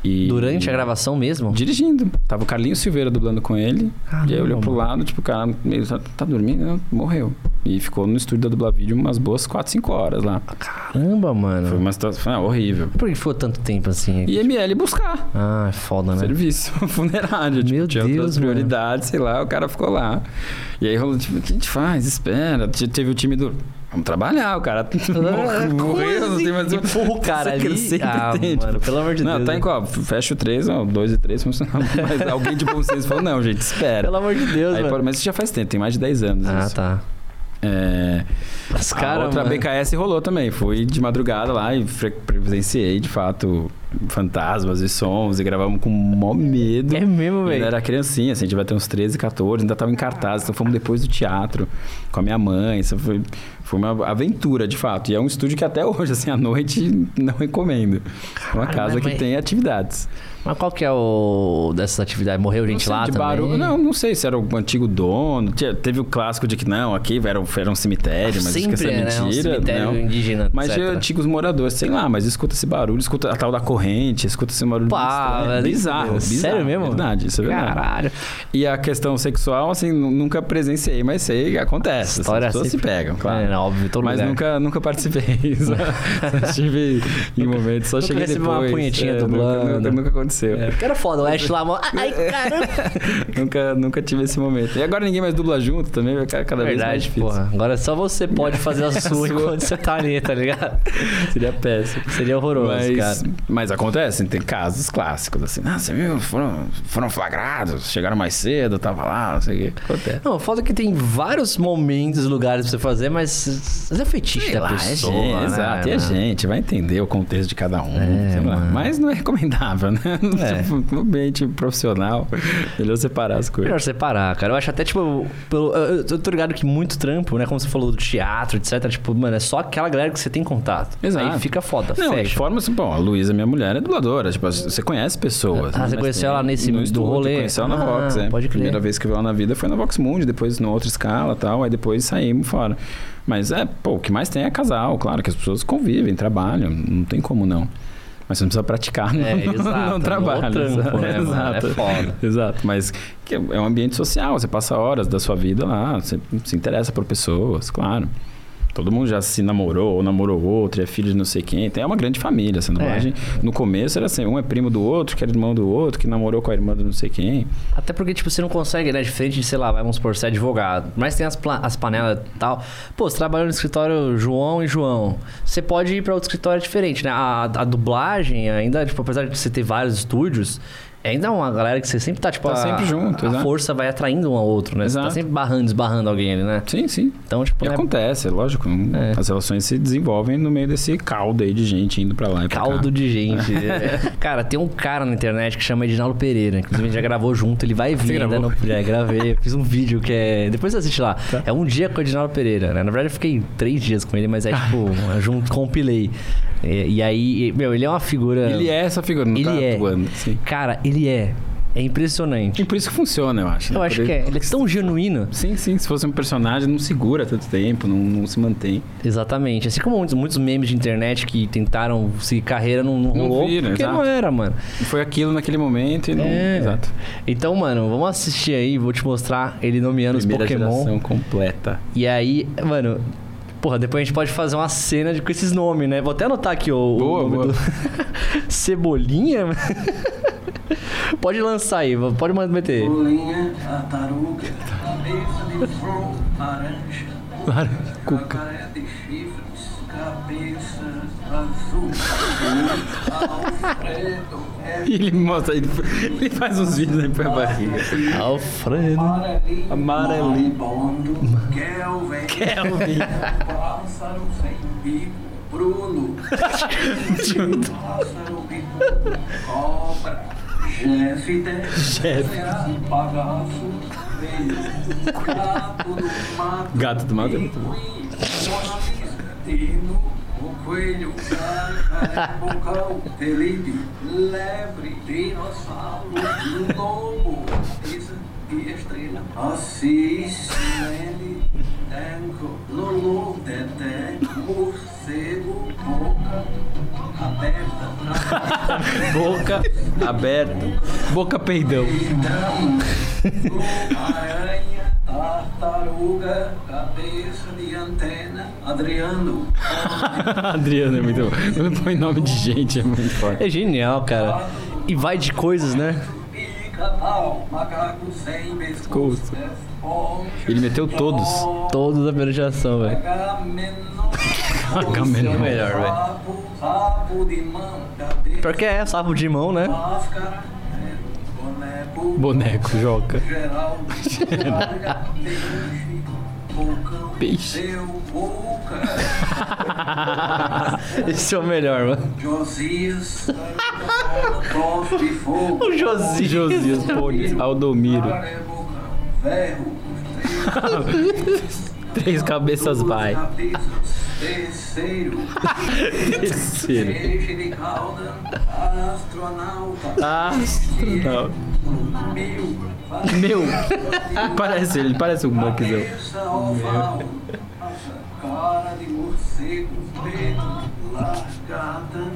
E- Durante a gravação mesmo? Dirigindo. Tava o Carlinhos Silveira dublando com ele. Caramba, e aí olhou pro lado, tipo, o cara meio, tá, tá dormindo? Morreu. E ficou no estúdio da Dubla Vídeo umas boas 4, 5 horas lá. Caramba, mano. Foi uma situação foi, ah, horrível. Por que ficou tanto tempo assim? E ML buscar. Ah, é foda, né? Serviço funerário. Tipo, Meu tinha Deus, outras mano. prioridades, sei lá, o cara ficou lá. E aí rolou, tipo, o que a gente faz? Espera. Te- Teve o time do. Vamos trabalhar, o cara morreu, não tem mais um. Empurra o cara ali. Ah, tem, mano, tipo, pelo amor de Não, Deus. tá em qual? Fecha o 3, ó, 2 e 3 funcionando. Mas alguém de bom senso falou, não, gente, espera. Pelo amor de Deus, Aí, mano. mas isso já faz tempo, tem mais de 10 anos. Ah, isso. tá. É, Os a caras, outra mano. BKS rolou também. Fui de madrugada lá e presenciei, de fato, fantasmas e sons. E gravamos com mó medo. É mesmo, velho. era criancinha, assim, a gente vai ter uns 13, 14, ainda tava em cartaz, então fomos depois do teatro com a minha mãe. Isso foi, foi uma aventura, de fato. E é um estúdio que até hoje, assim, à noite não recomendo. É uma Cara, casa mas- que tem atividades. Mas qual que é o dessas atividades? Morreu gente sei, lá de também? barulho. Não, não sei se era o antigo dono. Tinha- Teve o clássico de que não, aqui era, um- era um cemitério, mas acho que Sempre essa é é, né? Um mentira. cemitério não. indígena, Mas de etc. antigos moradores, sei lá, mas escuta esse barulho, escuta a tal da corrente, escuta esse barulho Pá, estranho. bizarro, bizarro. sério mesmo? Verdade, isso é verdade. Caralho. E a questão sexual, assim, nu- nunca presenciei, mas sei que acontece. assim, As pessoas se sempre- pegam, claro. É, óbvio, todo mas lugar. nunca, nunca participei. só, estive em momentos, só nunca cheguei depois. uma punhetinha É, nunca- dublando. Nunca, nunca aconteceu. É, porque era foda, o Ash lá, mó- ai, caramba. nunca, nunca tive esse momento. E agora ninguém mais dubla junto também, vai cada vez mais Verdade, difícil. porra. Agora só você pode fazer a sua enquanto você tá ali, tá ligado? Seria péssimo. Seria horroroso, Mas, cara. mas acontecem, tem casos clássicos, assim. Ah, você viu? Foram, foram flagrados, chegaram mais cedo, tava lá, não sei o que. Acontece. Não, foda que tem vários momentos e lugares pra você fazer, mas mas é fetiche Sei da lá, pessoa, é gente, né, exato. E a mano? gente vai entender o contexto de cada um. É, sei lá. mano. Mas não é recomendável, né? É. Tipo, no ambiente profissional, melhor separar as coisas. Melhor separar, cara. Eu acho até, tipo, pelo, eu, eu tô ligado que muito trampo, né? Como você falou do teatro, etc. Tipo, mano, é só aquela galera que você tem contato. Exato. Aí fica foda, Não, de fecha. forma assim, bom, a Luísa, minha mulher, é dubladora. Tipo, você conhece pessoas. Ah, né? você conheceu ela nesse- no do rolê? Conheceu ela na Ah, Vox, é. pode crer. Primeira vez que viu ela na vida foi na Vox Mundi, depois numa outra escala e tal. Aí depois saímos fora. Mas é, pô, o que mais tem é casal, claro, que as pessoas convivem, trabalham, não tem como não. Mas você não precisa praticar no, É, no- exato, no no trabalho. trampo, né, exato. É. Exato. Mas é um ambiente social, você passa horas da sua vida lá, você se interessa por pessoas, claro. Todo mundo já se namorou, ou namorou outro, é filho de não sei quem. Então é uma grande família. Essa dublagem, no começo era assim, um é primo do outro, que era irmão do outro, que namorou com a irmã do não sei quem. Até porque, tipo, você não consegue, né? Diferente de, sei lá, vamos supor, você é advogado. Mas tem as, as panelas e tal. Pô, você trabalha no escritório João e João. Você pode ir pra outro escritório diferente, né? A, a dublagem, ainda, tipo, apesar de você ter vários estúdios, ainda é uma galera que você sempre tá, tipo... Tá a- sempre junto, A exato. força vai atraindo um ao outro, né? Você tá Exato. sempre barrando, esbarrando alguém ali, né? Sim, sim. Então, tipo, E né? acontece, é lógico. não- É. As relações se desenvolvem no meio desse caldo aí de gente indo pra lá e pra cá. Caldo de gente. cara, tem um cara na internet que chama Edinaldo Pereira. Inclusive, a gente já gravou junto. Ele vai vir ainda. No... Já gravei. Fiz um vídeo que é... Depois você assiste lá. Tá. É um dia com o Edinaldo Pereira, né? Na verdade, eu fiquei três dias com ele, mas é tipo... junto, compilei. E, e aí... Meu, ele é uma figura... Ele é essa figura, não Ele tá é. atuando. Sim. Cara, ele é. É impressionante. E por isso que funciona, eu acho. né? Eu acho Por que é. Ele é tão genuíno. Sim, sim. Se fosse um personagem, não segura tanto tempo, não, não se mantém. Exatamente. Assim como muitos, muitos memes de internet que tentaram seguir carreira não, não Não rolou. viram, porque exato. não era, mano. E foi aquilo naquele momento e não. É. Exato. Então, mano, vamos assistir aí, vou te mostrar ele nomeando Primeira os Pokémon. geração completa. E aí, mano, porra, depois a gente pode fazer uma cena de, com esses nomes, né? Vou até anotar aqui o, o Boa, nome boa. do. Cebolinha? pode lançar aí, pode meter. Bolinha, tartaruga, cabeça de flor, laranja, Cuca. cacaré de chifres, cabeça azul, Alfredo, é E ele mostra, ele, ele faz uns vídeos aí pra barriga. Alfredo. amarelinho, Kelvin, Kelvin. pássaro sem bico, Bruno, pássaro bico, cobra, Velho, gato do mato, Gato do mato é muito bom. O coelho, bocal, felipe, lebre, dinossauro, lobo, e estrela, Assis, Tenco, Lulu, Teté, morcego, boca aberta, Boca aberta. Boca peidão. aranha, tartaruga, cabeça de antena, Adriano, Adriano é muito bom. Quando põe nome de gente é muito forte. É genial, cara. E vai de coisas, né? Pica-pau, macaco sem pescoço, esponja, Ele meteu todos. Todos da primeira geração, velho. Agamenon, Agamenon. É o melhor, velho. Pior que é, sapo de mão, né? máscara, boneco, Boneco, joca. Geraldo, larga, peixe, Esse é o melhor, mano. Josias, gosto de fogo, O Josi. Josias Pones, Aldomiro. Ferro, Três cabeças vai. terceiro, Terceiro. astronauta, Astronauta. Meu. Parece ele, parece um buckzão. cabeça oval, cara de morcego, dedo, largada,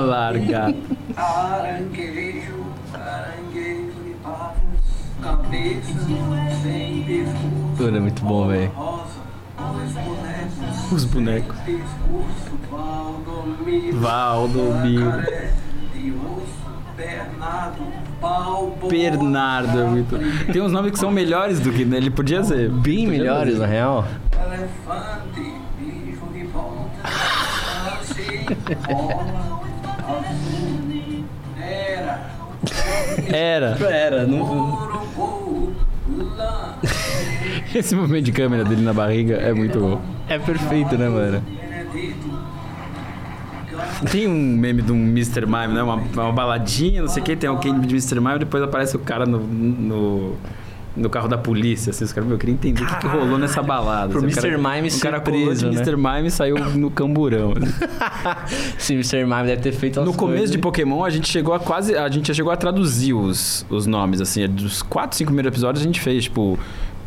Largado. caranguejo, caranguejo de pescoço, Tudo é muito bom, velho. Os bonecos. Valdomiro, Bernardo, é muito. Tem uns nomes que são melhores do que ele podia ser. Bem Podia melhores, ser. na real. elefante, bicho de ponta, Era. Era, não. Esse movimento de câmera dele na barriga é muito bom. É perfeito, né, mano? Tem um meme de um Mr. Mime, né? Uma, uma baladinha, não sei o que, tem alguém de Mr. Mime, depois aparece o cara no, no, no carro da polícia. Assim, os caras, eu queria entender o que, que rolou nessa balada. Pro assim, o Mr. Mime o cara colou preso, de né? Mr. Mime saiu no camburão. assim. Sim, o Mr. Mime deve ter feito No começo coisas. de Pokémon, a gente chegou a quase. A gente chegou a traduzir os, os nomes, assim. Dos 4, 5 primeiros episódios a gente fez, tipo,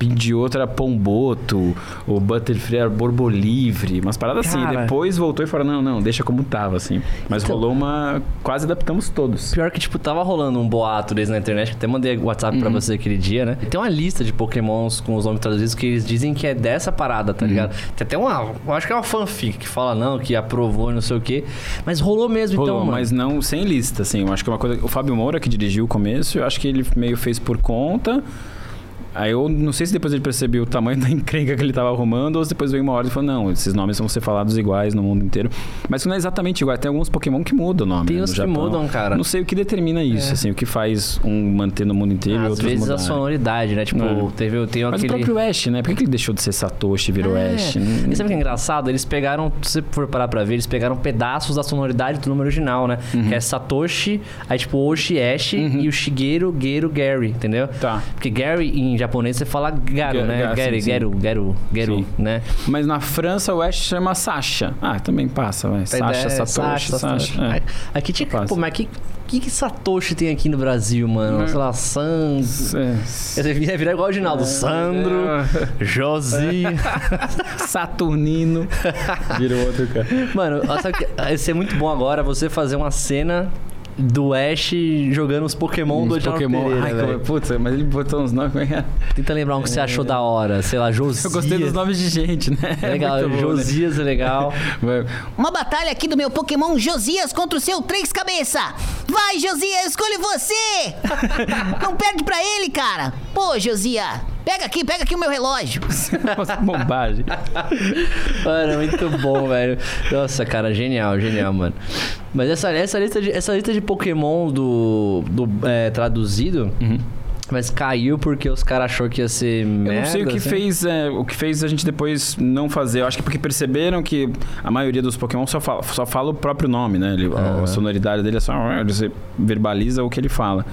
de outro era Pomboto, o Butterfree era Borbolivre, umas paradas assim. Cara. Depois voltou e falou, não, não, deixa como tava, assim. Mas Então- rolou uma... Quase adaptamos todos. Pior que, tipo, tava rolando um boato deles na internet, que até mandei WhatsApp Uhum. pra você aquele dia, né? E tem uma lista de pokémons com os nomes traduzidos que eles dizem que é dessa parada, Uhum. tá ligado? Tem até uma, acho que é uma fanfic que fala não, que aprovou e não sei o quê. Mas rolou mesmo, Rolou, então, mano. mas não sem lista, assim. Eu acho que é uma coisa... O Fábio Moura, que dirigiu o começo, eu acho que ele meio fez por conta... Aí eu não sei se depois ele percebeu o tamanho da encrenca que ele tava arrumando ou se depois veio uma hora e falou, não, esses nomes vão ser falados iguais no mundo inteiro. Mas não é exatamente igual. Tem alguns Pokémon que mudam o nome. Tem né, uns que mudam, cara. Não sei o que determina isso, assim, o que faz um manter no mundo inteiro e Às outros vezes a sonoridade, né? Tipo, É. teve, tem Mas aquele... o próprio Ash, né? Por que que ele deixou de ser Satoshi e virou É. Ash? Não- E sabe o que é engraçado? Eles pegaram, se você for parar pra ver, eles pegaram pedaços da sonoridade do nome original, né? Uhum. Que é Satoshi, aí tipo Oshi, Ash e o Shigeru, Geru, Gary, entendeu? Tá. Porque Gary em japonês você fala Garu, Ga- né? Ga- Gary, sim, sim. Geru, Geru, Geru, Sim. né? Mas na França o Ash chama Sasha. Ah, também passa, vai. Sasha, É, Satoshi, Sasha. é. Aqui tinha que. Pô, mas que, que, que Satoshi tem aqui no Brasil, mano? Não. Sei lá, Sandro. É. Você ia virar igual o Ginaldo. Sandro, Josi. Saturnino. Virou outro cara. Mano, sabe que ia ser muito bom agora você fazer uma cena do Ash jogando os Pokémon do Uns Edinaldo Pokémon. Pereira, Ai, como, putz, mas ele botou uns nomes. É é? Tenta lembrar um que você achou da hora. Sei lá, Josias. Eu gostei dos nomes de gente, né? É legal, Muito bom, né? Josias é legal. Vai. Uma batalha aqui do meu Pokémon Josias contra o seu Três Cabeça. Vai, Josias, escolhe você. Não perde pra ele, cara. Pô, Josias, pega aqui, pega aqui o meu relógio. Nossa, bobagem. Mano, muito bom, velho. Nossa, cara, genial, genial, mano. Mas essa, essa, lista, de, essa lista de Pokémon do, do é, traduzido, mas caiu porque os caras achou que ia ser merda. Eu não sei o que assim. fez, é, o que fez a gente depois não fazer. Eu acho que porque perceberam que a maioria dos Pokémon só fala, só fala o próprio nome, né? Ele-. A sonoridade dele é só você verbaliza o que ele fala.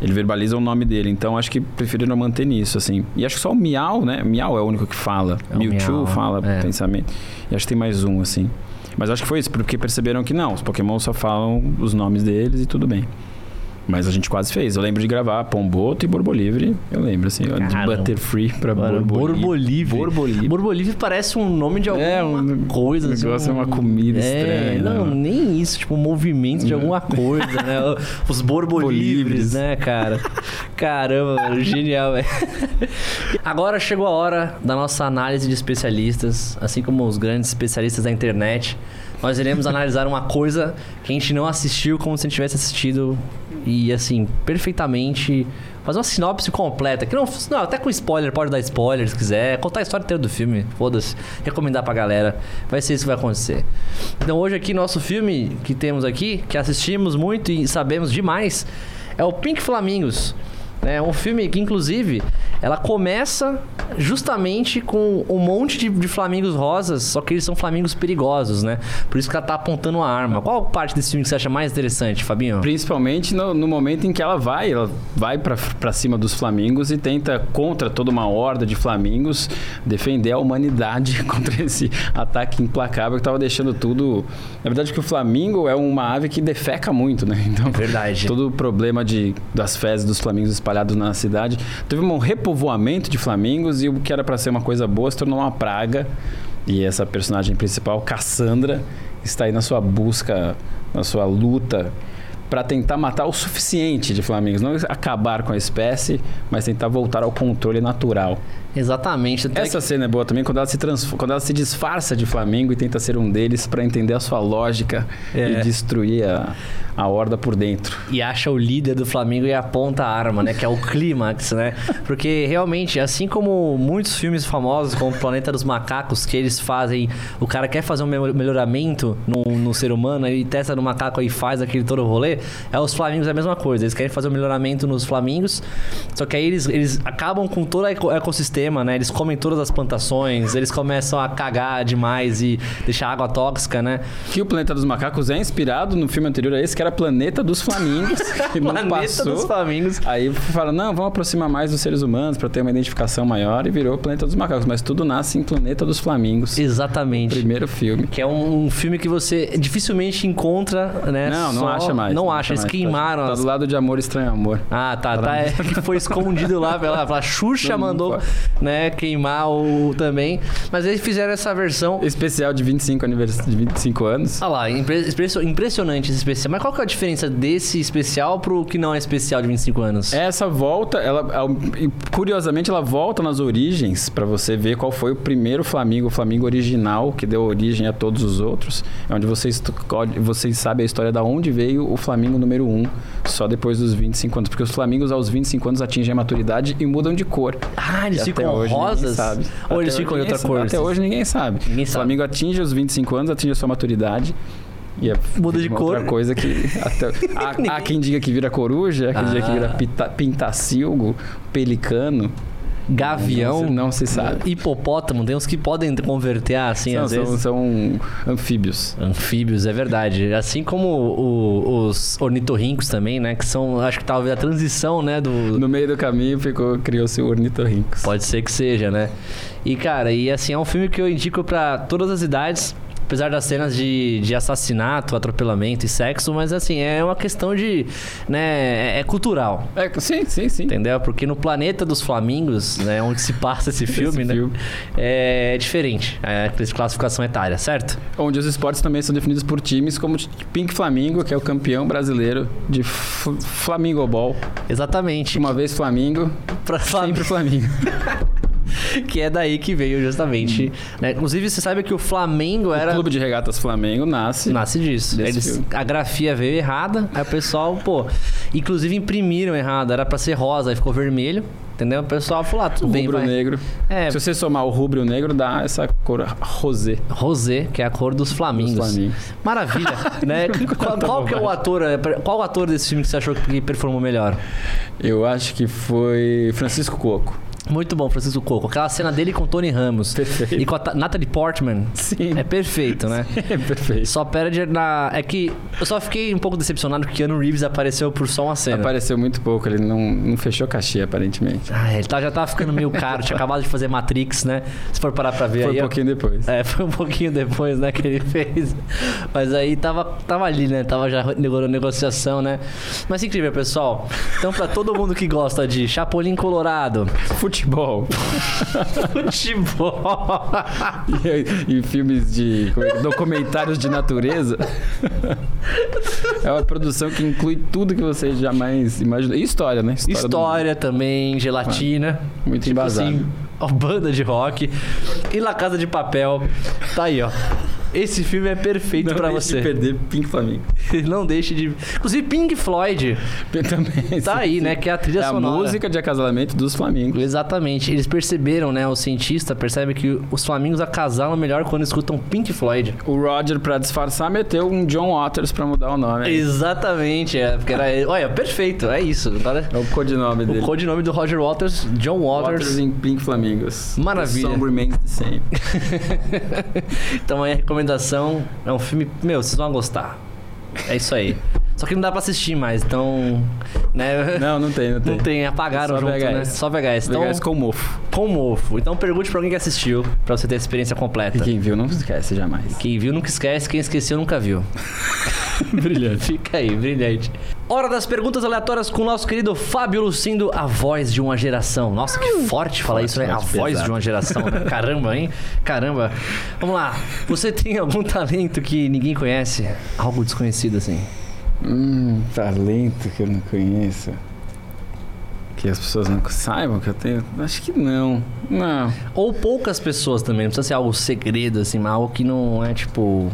Ele verbaliza o nome dele, então acho que preferiram manter nisso, assim. E acho que só o Miau, né? Miau é o único que fala. É Mewtwo Miau, fala é. pensamento. E acho que tem mais um, assim. Mas acho que foi isso, porque perceberam que não, os Pokémon só falam os nomes deles e tudo bem. Mas a gente quase fez. Eu lembro de gravar Pomboto e Borbolivre. Eu lembro, assim, de Caramba. Butterfree pra Borbolivre. Borbolivre. Borbolivre. Parece um nome de alguma É, um coisa. assim, negócio, é um- uma comida é, estranha, Não, né? nem isso. Tipo, um movimento de alguma coisa, né? Os borbolivres, Bolivres. né, cara? Caramba, genial, velho. Agora chegou a hora da nossa análise de especialistas, assim como os grandes especialistas da internet. Nós iremos analisar uma coisa que a gente não assistiu como se a gente tivesse assistido e, assim, perfeitamente. Fazer uma sinopse completa. Que não, não, até com spoiler, pode dar spoiler se quiser. Contar a história inteira do filme, foda-se. Recomendar pra galera. Vai ser isso que vai acontecer. Então hoje aqui, nosso filme que temos aqui, que assistimos muito e sabemos demais, é o Pink Flamingos. É um filme que, inclusive, ela começa justamente com um monte de, de flamingos rosas, só que eles são flamingos perigosos, né? Por isso que ela tá apontando a arma. Qual parte desse filme que você acha mais interessante, Fabinho? Principalmente no, no momento em que ela vai, ela vai pra, pra cima dos flamingos e tenta, contra toda uma horda de flamingos, defender a humanidade contra esse ataque implacável que tava deixando tudo. Na verdade, que o flamingo é uma ave que defeca muito, né? Então, Verdade. todo o problema de, das fezes dos flamingos espalhados na cidade. Teve um repovoamento de flamingos e o que era pra ser uma coisa boa se tornou uma praga. E essa personagem principal, Cassandra, está aí na sua busca, na sua luta para tentar matar o suficiente de flamingos, não acabar com a espécie, mas tentar voltar ao controle natural. Exatamente. Até Essa cena é boa também quando ela se quando ela se disfarça de flamingo e tenta ser um deles para entender a sua lógica É. e destruir a, a horda por dentro. e acha o líder do Flamengo e aponta a arma, né? Que é o clímax, né? Porque realmente, assim como muitos filmes famosos, como Planeta dos Macacos, que eles fazem. O cara quer fazer um mel- melhoramento no, no ser humano, ele testa no macaco e faz aquele todo rolê. É os flamingos é a mesma coisa. Eles querem fazer um melhoramento nos flamingos, só que aí eles, eles acabam com todo o eco- ecossistema, né? Eles comem todas as plantações, eles começam a cagar demais e deixar água tóxica, né? Que o Planeta dos Macacos é inspirado no filme anterior a esse, que era Planeta dos Flamingos, que não Planeta passou. dos Flamingos. Aí fala, não, vamos aproximar mais dos seres humanos para ter uma identificação maior e virou Planeta dos Macacos, mas tudo nasce em Planeta dos Flamingos. Exatamente. Primeiro filme. Que é um, um filme que você dificilmente encontra, né? Não, não só- acha mais. Não não acha, eles Tá- queimaram Tá as... do lado de amor estranho amor. Ah, tá, tá. É, que foi escondido lá pela, pela Xuxa, mandou. Né, queimar o também. Mas eles fizeram essa versão. Especial de 25, anivers... de 25 anos. Ah lá, impre- impressionante esse especial. Mas qual que é a diferença desse especial pro que não é especial de 25 anos? Essa volta, ela curiosamente, ela volta nas origens pra você ver qual foi o primeiro Flamengo, o Flamengo original que deu origem a todos os outros. É onde vocês, vocês sabem a história da onde veio o Flamengo número 1, só depois dos 25 anos, porque os Flamingos aos 25 anos atingem a maturidade e mudam de cor. Ah, eles ficam hoje rosas? sabe. Ou eles ficam de outra cor? Até hoje ninguém sabe. Ninguém o sabe. Flamengo atinge os 25 anos, atinge a sua maturidade. E é Muda de cor. Outra coisa que. Até, há, há quem diga que vira coruja, há quem diga que vira Ah. pita, pintacilgo, pelicano. Gavião? Não se- não se sabe. Hipopótamo, tem uns que podem converter assim, São, às são, vezes. são anfíbios. Anfíbios, é verdade. Assim como o- os ornitorrincos também, né? Que são, acho que talvez a transição, né? Do, No meio do caminho ficou, criou-se o ornitorrincos. Pode ser que seja, né? E, cara, e assim, é um filme que eu indico pra todas as idades. Apesar das cenas de, de assassinato, atropelamento e sexo, mas assim, é uma questão de. né? É, é cultural. É, sim, sim, sim. Entendeu? Porque no planeta dos Flamingos, né, onde se passa esse filme, né, filme. é diferente. É a classificação etária, certo? Onde os esportes também são definidos por times, como Pink Flamingo, que é o campeão brasileiro de Fl- Flamingo Ball. Exatamente. Uma vez Flamingo, Pra sempre Flamingo. que é daí que veio justamente. né? Inclusive, você sabe que o Flamengo O era. Clube de Regatas Flamengo nasce. Nasce disso. Eles, filme. a grafia veio errada, aí o pessoal, pô. Inclusive imprimiram errado, era pra ser rosa, aí ficou vermelho. Entendeu? O pessoal falou, ah, tudo O bem, rubro vai. negro. É, Se você somar o rubro negro, dá essa cor rosé. rosé, que é a cor dos flamingos. Dos flamingos. Maravilha, né? qual, qual que é o ator, é, qual o ator desse filme que você achou que performou melhor? Eu acho que foi Francisco Coco. Muito bom, Francisco Coco. Aquela cena dele com o Tony Ramos. Perfeito. E com a Ta- Natalie Portman. Sim. É perfeito, né? É perfeito. Só perde na. É que eu só fiquei um pouco decepcionado que Keanu Reeves apareceu por só uma cena. Apareceu muito pouco, ele não, não fechou cachê, aparentemente. Ah, ele tá, já tava ficando meio caro, tinha acabado de fazer Matrix, né? Se for parar pra ver Foi aí. um pouquinho depois. É, foi um pouquinho depois, né, que ele fez. Mas aí tava, tava ali, né? Tava já nego- negociação, né? Mas incrível, pessoal. Então, pra todo mundo que gosta de Chapolin Colorado, Futebol. futebol. e, e filmes de é que- documentários de natureza. é uma produção que inclui tudo que você jamais imaginou. E história, né? do- História também, gelatina. Muito tipo embasado. assim, ó, banda de rock. E La Casa de Papel. Tá aí, ó. Esse filme é perfeito deixe você. de perder Pink Flamingo. Não deixe de. Inclusive, Pink Floyd Também. tá aí, né? Que é a trilha É a sonora. música de acasalamento dos Flamingos. Exatamente. Eles perceberam, né? O cientista percebe que os flamingos acasalam melhor quando escutam Pink Floyd. O Roger, pra disfarçar, meteu um John Waters pra mudar o nome. Exatamente. É, porque era... Olha, perfeito. É isso. Agora, É o codinome o dele. codinome do Roger Waters, John Waters. Waters em Pink Flamingos. Maravilha. The song remains the same. então aí a recomendação é um filme. Meu, vocês vão gostar. É isso aí. Só que não dá pra assistir mais, então. Né? Não, não tem, não tem. Não tem, apagaram Só junto, né? VHS. Só VHS. Então, VHS com mofo. com mofo. Então pergunte pra alguém que assistiu, pra você ter a experiência completa. E quem viu, não esquece jamais. Quem viu nunca esquece, quem esqueceu nunca viu. Brilhante. Fica aí, brilhante. Hora das perguntas aleatórias com o nosso querido Fábio Lucindo, a voz de uma geração. Nossa, que forte falar isso, né? A forte, voz pesado. de uma geração. né? Caramba, hein? Caramba. Vamos lá. Você tem algum talento que ninguém conhece? Algo desconhecido assim? Hum, talento que eu não conheço. Que as pessoas não saibam que eu tenho? Acho que não. Não. Ou poucas pessoas também, não precisa ser algo segredo, assim, mas algo que não é, tipo,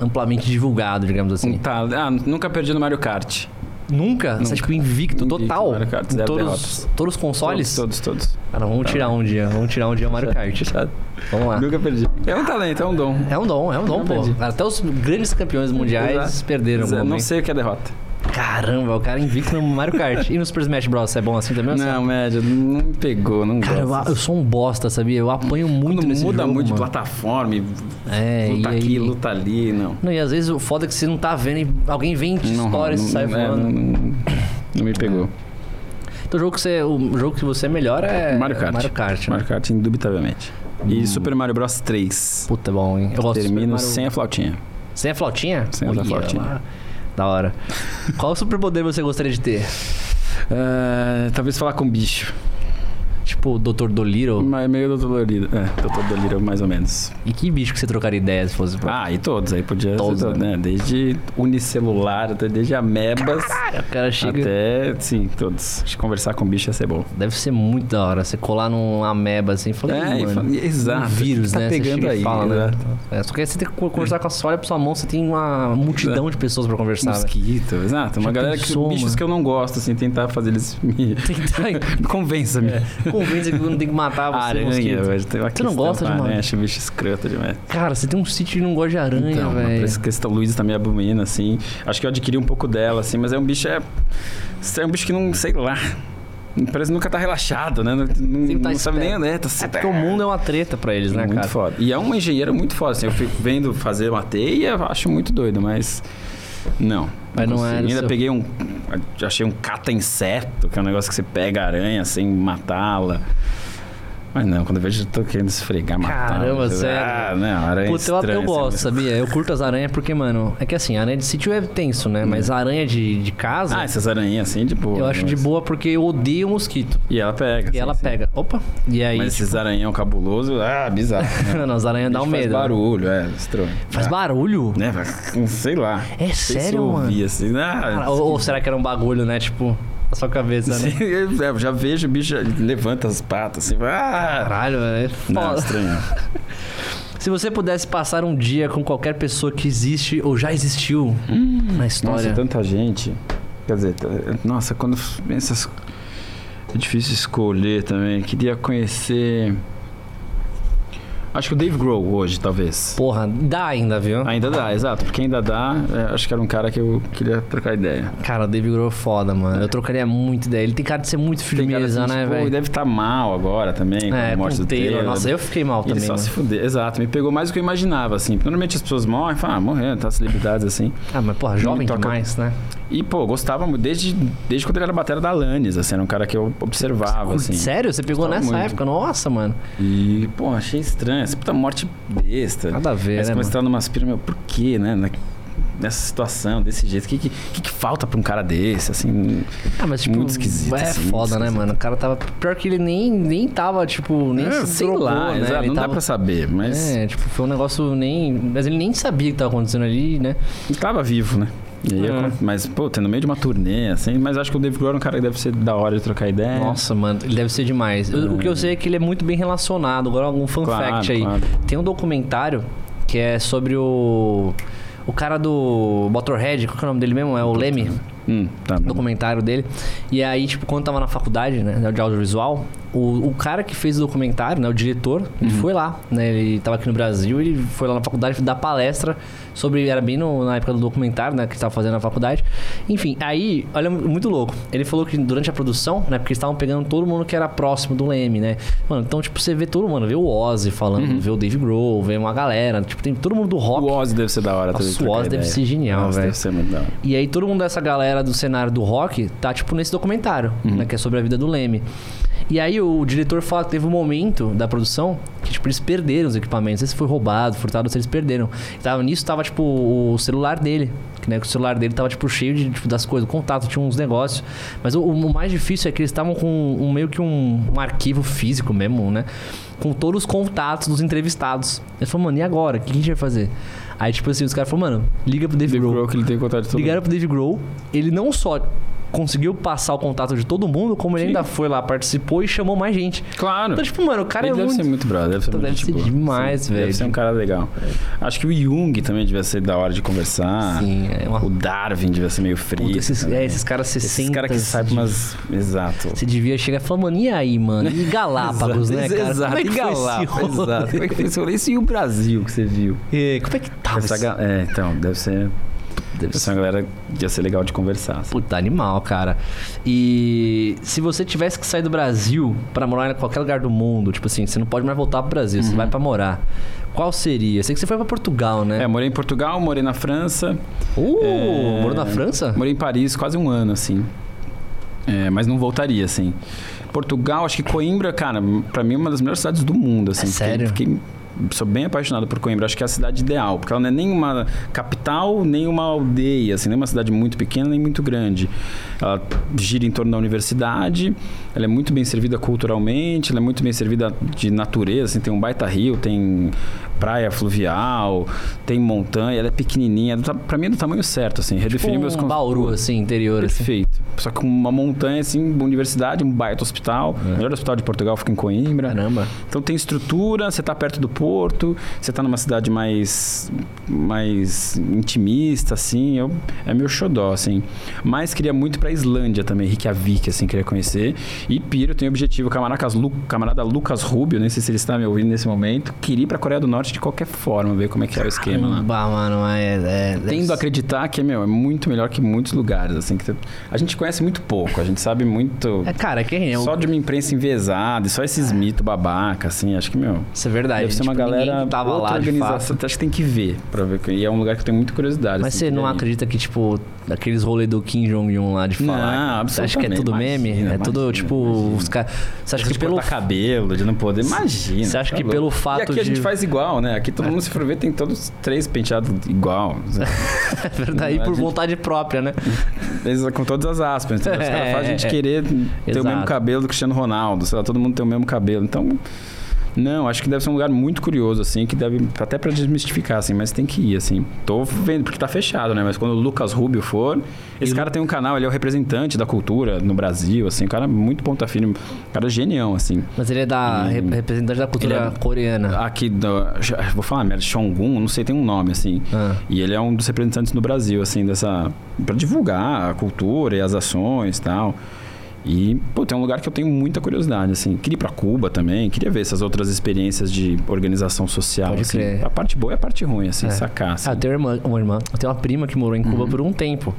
amplamente divulgado, digamos Um assim. tal- Ah, nunca perdi no Mario Kart. Nunca? Você é, Nunca. tipo, invicto, Invicto, total. Mario Kart, zero todos, derrotas. todos os consoles? Todos, todos, todos. Cara, vamos tirar um dia, vamos tirar um dia o Mario Kart. Fechado. Vamos lá. Nunca perdi. É um talento, é um dom. É um dom, é um dom, Não pô. perdi. Até os grandes campeões mundiais Exato. perderam. Zé, algum Não sei o que é derrota. Caramba, o cara invicto no Mario Kart. e no Super Smash Bros. é bom assim também? Não, média, não me pegou, não Cara, eu, gosto. eu sou um bosta, sabia? Eu apanho muito Quando nesse muda jogo, muito de mano. plataforma, e É, luta e aí... aqui, luta ali, não. Não, e às vezes o foda é que você não tá vendo e alguém vem de história e sai é, voando. não, não- não me pegou. Então o jogo, que você, o jogo que você é melhor é Mario Kart. Mario Kart, né? Mario Kart, indubitavelmente. E Super Mario Bros 3. Puta, bom, hein? Eu gosto Termino Mario- sem a flautinha. Sem a flautinha? Sem a flautinha. lá. Da hora. Qual superpoder você gostaria de ter? É, talvez falar com bicho. Tipo o Dr. Dolittle? Mas meio Doutor Dolittle. É, Doutor Dolittle mais ou menos. E que bicho que você trocaria ideia se fosse pra... Ah, e todos. Aí podia Todos, ser, né? Desde unicelular, até desde amebas. O cara chega... Até, sim, todos. Acho que conversar com bicho ia ser bom. Deve ser muito da hora. Você colar num ameba assim e falar, É, "Ih, e mano, fala- exato. um vírus, Tá né? Você pegando e aí, fala, né? É, só que aí você tem que conversar com a sua, olha pra sua mão, você tem uma multidão de pessoas pra conversar. né? Mosquito, exato. Uma Já galera pensou, que. Bichos mano? que eu não gosto, assim, tentar fazer eles me. Tentar Convença-me. Convence que não tem que matar você, Aranha, mosquito. velho. Tem uma Você não gosta de aranha, acho bicho escroto demais. Cara, você tem um sítio e não gosta de aranha, então, velho. essa questão, Luiz também abomina, assim. Acho que eu adquiri um pouco dela, assim, mas é um bicho. É, é um bicho que não, sei lá. Parece que nunca tá relaxado, né? Não, não, tá não sabe nem onde é, tá É porque o mundo é uma treta pra eles, né, muito cara? foda. E é uma engenheira muito foda, assim. Eu fico vendo fazer uma teia, acho muito doido, mas. Não. Mas não Ainda seu- peguei um. Achei um cata-inseto, que é um negócio que você pega a aranha sem matá-la. Mas não, quando eu vejo, eu tô querendo esfregar, matar. Caramba, eu- sério? Ah, não, aranha é Puta, eu, estranha, eu gosto, assim, sabia? Eu curto as aranhas porque, mano, é que assim, a aranha de sítio é tenso, né? Mas a aranha de, de casa, Ah, essas aranhas assim, de boa. eu acho de mas- boa porque eu odeio mosquito. E ela pega. E sim, ela sim. pega. Opa! E aí. Mas esses aranhão cabuloso, ah, bizarro. né? não, as aranhas dão Bicho medo. Faz né? barulho, é, estranho. Faz Ah, barulho? Né, sei lá. É sei se sério, eu mano? assim, ah, Cara, ou, ou será que era um bagulho, né? Tipo, na sua cabeça, né? Sim, eu já vejo o bicho levanta as patas assim. Ah! Caralho, é Não, foda. estranho. Se você pudesse passar um dia com qualquer pessoa que existe ou já existiu na história. Nossa, tanta gente. Quer dizer, nossa, quando pensa. É difícil escolher também. Queria conhecer. Acho que o Dave Grohl hoje, talvez. Porra, dá ainda, viu? Ainda dá, exato. Porque ainda dá. é, acho que era um cara que eu queria trocar ideia. Cara, o Dave Grohl é foda, mano. Eu trocaria muito ideia. Ele tem cara de ser muito firmeza, assim, né, tipo, velho? E deve estar mal agora também, com É, a com morte o do Taylor. Nossa, eu fiquei mal E ele também, só mano. se fuder. Exato, me pegou mais do que eu imaginava, assim. Normalmente as pessoas morrem, falam, ah, morrendo, tá, celebridades assim. Ah, mas porra, jovem toca- demais, né? E, pô, gostava muito, desde, desde quando ele era batera da Alanis, assim, era um cara que eu observava, assim. Sério? Você pegou Gostava nessa muito. época? Nossa, mano. E, pô, achei estranho, essa puta morte besta. Nada a ver, Aí né, a entrar numa aspira, meu, por quê, né? Na- nessa situação, desse jeito, o que, que, que falta pra um cara desse, assim... Ah, mas tipo, Muito esquisito, é assim, foda, né, esquisito. mano? O cara tava. Pior que ele nem, nem tava, tipo, nem É, se sei lá, né? exato, não dá tava- pra saber, mas É, tipo, foi um negócio nem. Mas ele nem sabia o que tava acontecendo ali, né? ele tava vivo, né? Aí, É. Mas, pô, no meio de uma turnê, assim, mas acho que o Dave Grohl é um cara que deve ser da hora de trocar ideia. Nossa, mano, ele deve ser demais. Eu- O que eu sei é que ele é muito bem relacionado. Agora, algum fun Claro, fact aí. claro. Tem um documentário que é sobre o. O cara do Motorhead, qual que é o nome dele mesmo? É o Leme. Hum, tá documentário dele. E aí, tipo, quando tava na faculdade, né, de audiovisual, o, o cara que fez o documentário, né, o diretor, ele foi lá, né, ele tava aqui no Brasil, ele foi lá na faculdade dar palestra sobre, era bem no- na época do documentário, né, que ele tava fazendo na faculdade. Enfim, aí, olha, muito louco. Ele falou que durante a produção, né, porque eles estavam pegando todo mundo que era próximo do Leme, né. Mano, então, tipo, você vê todo mundo, vê o Ozzy falando, vê o Dave Grohl, vê uma galera, tipo, tem todo mundo do rock. O Ozzy deve ser da hora. Nossa, também, o Ozzy deve ser genial, velho. Deve ser muito da hora. E aí todo mundo dessa galera do cenário do rock tá, tipo, nesse documentário, né? Que é sobre a vida do Leme. E aí o diretor fala que teve um momento da produção que, tipo, eles perderam os equipamentos. Não sei se foi roubado, furtado, se eles perderam. E tava, nisso tava, tipo, o celular dele. Que, né, que o celular dele tava, tipo, cheio de, tipo, das coisas, contato, tinha uns negócios. Mas o, o mais difícil é que eles estavam com um, meio que um, um arquivo físico mesmo, né? Com todos os contatos dos entrevistados. Eles falaram, mano, e agora? O que a gente vai fazer? Aí, tipo assim, os caras falaram, mano, liga pro Dave Dave Grohl. Grohl que ele tem contato de todo Ligaram pro Dave Grohl, ele não só conseguiu passar o contato de todo mundo, como ele Sim. ainda foi lá, participou e chamou mais gente. Claro. Então, tipo, mano, o cara ele é deve muito... ser muito brother, deve ser, Puta, muito deve ser demais, Sim, velho. Deve ser um cara legal. Acho que o Jung também devia ser da hora de conversar. Sim, é uma... O Darwin devia ser meio frio. Puta, esses, é, esses caras 60... Esses caras que sabem umas... Exato. Você devia chegar e falar, mano, e aí, mano? E Galápagos, né, cara? Exato, Como é que e foi esse Galápagos, exato. Como é que foi esse rolê? E o Brasil que você viu? É, como é que tava Essa esse... É, então, deve ser... Deve ser uma galera que ia ser legal de conversar. assim. Puta animal, cara. E se você tivesse que sair do Brasil pra morar em qualquer lugar do mundo, tipo assim, você não pode mais voltar pro Brasil, você vai pra morar. Qual seria? Sei que você foi pra Portugal, né? É, morei em Portugal, morei na França. Uh, É, morou na França? Morei em Paris quase um ano, assim. É, mas não voltaria, assim. Portugal, acho que Coimbra, cara, pra mim é uma das melhores cidades do mundo, assim. É Fiquei- sério? Fiquei, sou bem apaixonado por Coimbra. Acho que é a cidade ideal, porque ela não é nem uma capital, nem uma aldeia, assim, nem uma cidade muito pequena, nem muito grande. Ela gira em torno da universidade, ela é muito bem servida culturalmente, ela é muito bem servida de natureza, assim, tem um baita rio, tem praia fluvial, tem montanha, ela é pequenininha, pra mim é do tamanho certo, assim, redefini meus um Bauru, assim, interior, assim. Perfeito. Só que uma montanha, assim, uma universidade, um baita hospital. O melhor hospital de Portugal fica em Coimbra. Caramba. Então tem estrutura, você tá perto do porto, você tá numa cidade mais mais intimista, assim, eu, é meu xodó, assim. Mas queria muito pra Islândia também, Reykjavik, assim, queria conhecer. E Piro tem o objetivo, camarada, Lu, camarada Lucas Rubio, nem sei se ele está me ouvindo nesse momento, queria ir pra Coreia do Norte de qualquer forma, ver como é que é o esquema lá. Mano, é... é Tendo a acreditar que, meu, é muito melhor que muitos lugares, assim, que a gente conhece muito pouco, a gente sabe muito... É, cara, quem é? Só de uma imprensa enviesada, e só esses mitos babaca, assim, acho que, meu... Isso é verdade. Deve ser uma tipo, ninguém galera tava outra lá, organização, acho que tem que ver pra ver. E é um lugar que eu tenho muita curiosidade. Mas assim, você não acredita que, tipo, aqueles rolês do Kim Jong-un lá de Não, falar? Você acha que é tudo meme? Imagina, é tudo, imagina, tipo, imagina. os caras. Você acha que pelo. cortar cabelo, de não poder. Imagina. Você acha tá que louco. pelo fato E aqui a de- gente faz igual, né? Aqui todo mundo se for ver tem todos três penteados igual. É verdade, A por gente- vontade própria, né? Com todas as aspas. entendeu? Os caras fazem a gente É, querer ter o mesmo cabelo do Cristiano Ronaldo. Sei lá, todo mundo tem o mesmo cabelo. Então, não, acho que deve ser um lugar muito curioso, assim, que deve. Até pra desmistificar, assim, mas tem que ir, assim. Tô vendo, porque tá fechado, né? Mas quando o Lucas Rubio for, esse cara tem um canal, ele é o representante da cultura no Brasil, assim, um cara muito ponta firme, um cara genial, assim. Mas ele é da rep- representante da cultura é- coreana. Aqui, do, vou falar merda, Shongun, não sei, tem um nome, assim. Ah. E ele é um dos representantes no Brasil, assim, dessa. pra divulgar a cultura e as ações e tal. E, pô, tem um lugar que eu tenho muita curiosidade, assim. Queria ir pra Cuba também, queria ver essas outras experiências de organização social. Pode assim. crer. A parte boa e a parte ruim, assim, É. sacar. Assim. Ah, eu tenho uma irmã, uma irmã. Eu tenho uma prima que morou em Cuba por um tempo.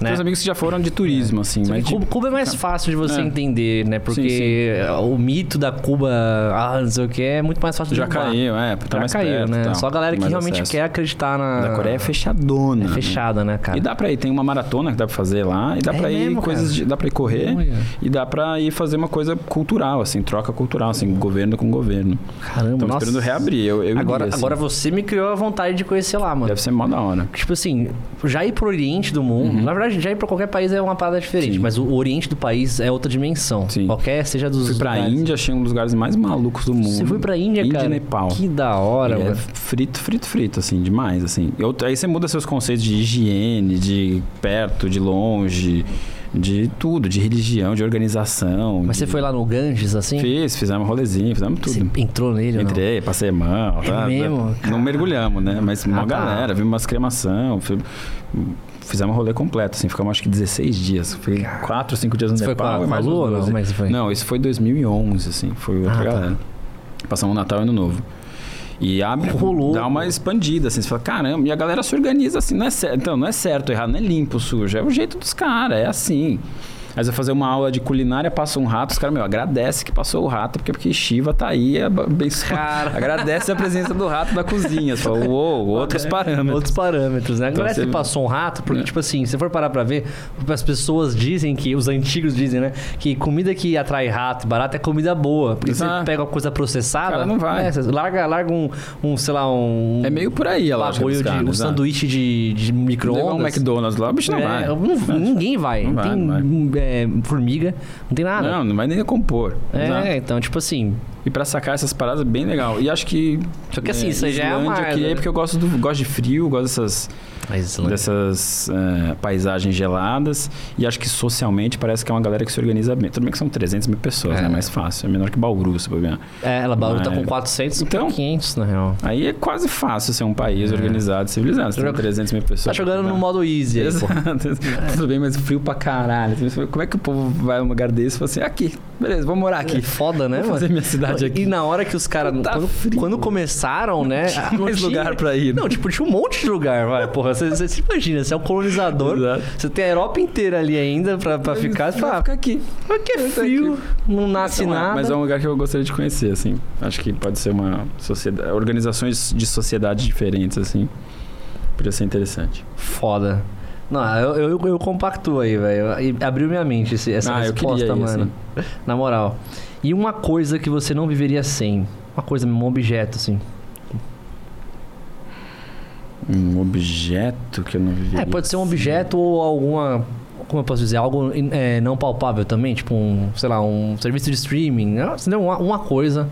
Né? Tem uns amigos que já foram de turismo, assim, Só que mas. de- Cuba, Cuba é mais fácil de você É. entender, né? Porque o mito da Cuba, ah, não sei o que, é muito mais fácil de já caiu, é, tá Já mais caiu, perto, né? tal, Só a galera que realmente acesso. quer acreditar na. Da Coreia é fechadona. É fechada, né, cara? E dá pra ir, tem uma maratona que dá pra fazer lá, e dá É pra ir mesmo, coisas de, dá pra ir correr Olha. e dá pra ir fazer uma coisa cultural, assim, troca cultural, assim, governo com governo. Caramba, Estamos nossa. esperando reabrir. Eu, eu Agora, iria, assim. agora você me criou a vontade de conhecer lá, mano. Deve ser mó da hora. Tipo assim, já ir pro Oriente do mundo, na verdade, já ir pra qualquer país é uma parada diferente. Sim. mas o Oriente do país é outra dimensão. Sim. Qualquer, seja dos. Fui pra lugares. Índia, achei um dos lugares mais malucos do mundo. Você foi pra Índia, Índia cara? e Nepal. Que da hora, é frito, frito, frito, assim, demais, assim. Eu- aí você muda seus conceitos de higiene, de perto, de longe, de tudo, de religião, de organização. Mas de... você foi lá no Ganges, assim? Fiz, fizemos um rolezinho, fizemos Você tudo. entrou nele, ou não? Entrei, passei mão. É tá, mesmo? Não mergulhamos, né? Mas uma Ah, tá. galera, vimos umas cremação. Fizemos um rolê completo, assim, ficamos acho que 16 dias. Foi 4, 5 dias no Você foi Nepal e com a mais Lu uns ou não? 12. Como que você foi? Não, isso foi 2011, assim, foi outra Ah, tá. galera. Passamos o Natal e Ano Novo. E abre, Rolou. dá uma expandida, assim, você fala, caramba, e a galera se organiza assim, não é certo, então, não é certo, errado, não é limpo, sujo, é o jeito dos caras, é assim. Você vai fazer uma aula de culinária, passa um rato, os caras, meu, agradece que passou o rato, porque, porque Shiva tá aí, é abençoado. Cara. Agradece a presença do rato da cozinha. Você fala, uou, outros parâmetros. Outros parâmetros, né? Então, você você- passou um rato, porque, É. tipo assim, se for parar pra ver, as pessoas dizem que, os antigos dizem, né? Que comida que atrai rato e barata é comida boa. Porque você Exato. pega uma coisa processada. Cara, não vai. né, você larga, larga um, um, sei lá, um. É meio por aí a lógica bagulho dos de caras, um sanduíche de, de Levar um micro-ondas. McDonald's lá, o bicho não É, vai. não- ninguém vai. Não Não, vai, tem não vai. É, formiga, não tem nada. Não, não vai nem compor. é, Exato. então, tipo assim. E pra sacar essas paradas é bem legal. E acho que. Só que assim, isso aí já é uma- queria ir porque eu gosto, do, gosto de frio, gosto dessas, dessas é, paisagens geladas. E acho que socialmente parece que é uma galera que se organiza bem. Tudo bem que são 300 mil pessoas, É. né? Mais fácil. É menor que Bauru, se ver. é, ela Bauru tá Mas- com 400 Então- 500, na real. Aí é quase fácil ser um país organizado, civilizado. Você tem Joga- 300 mil pessoas. Tá jogando no modo easy aí. Exato. Tudo bem, mas frio pra caralho. Como é que o povo vai num lugar desse e fala assim, aqui, beleza, vou morar aqui. É foda, né, Vou mano? fazer minha cidade aqui. E na hora que os caras. Tá quando, quando começaram, né? tinha não mais lugar pra ir, né? Não, tipo, tinha um monte de lugar, vai. Porra, você, você se imagina, você é um colonizador. Exato. Você tem a Europa inteira ali ainda pra, pra ficar. Você fala, ficar aqui. que é frio, não nasce Então, é, nada. Mas é um lugar que eu gostaria de conhecer, assim. Acho que pode ser uma sociedade... Organizações de sociedade diferentes, assim. Podia ser interessante. Foda. Não, eu, eu, eu compactuo aí, velho. Abriu minha mente esse- essa Ah, eu resposta, queria ir, mano. Na moral. E uma coisa que você não viveria sem? Uma coisa, um objeto, assim. Um objeto que eu não vivi. É, pode ser um objeto ou alguma. Como eu posso dizer? Algo é, não palpável também, tipo um, sei lá, um serviço de streaming, né? Entendeu? uma, uma coisa.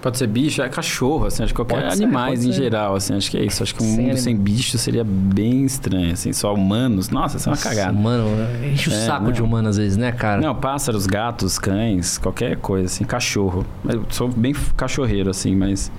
Pode ser bicho, é cachorro, assim, acho que qualquer Pode animais em ser. geral, assim, acho que é isso. Acho que um Sem mundo anim- sem bicho seria bem estranho, assim, só humanos. Nossa, isso é uma Nossa, cagada. Mano, enche o É, saco não. de humano às vezes, né, cara? Não, pássaros, gatos, cães, qualquer coisa, assim, cachorro. Eu sou bem cachorreiro, assim, mas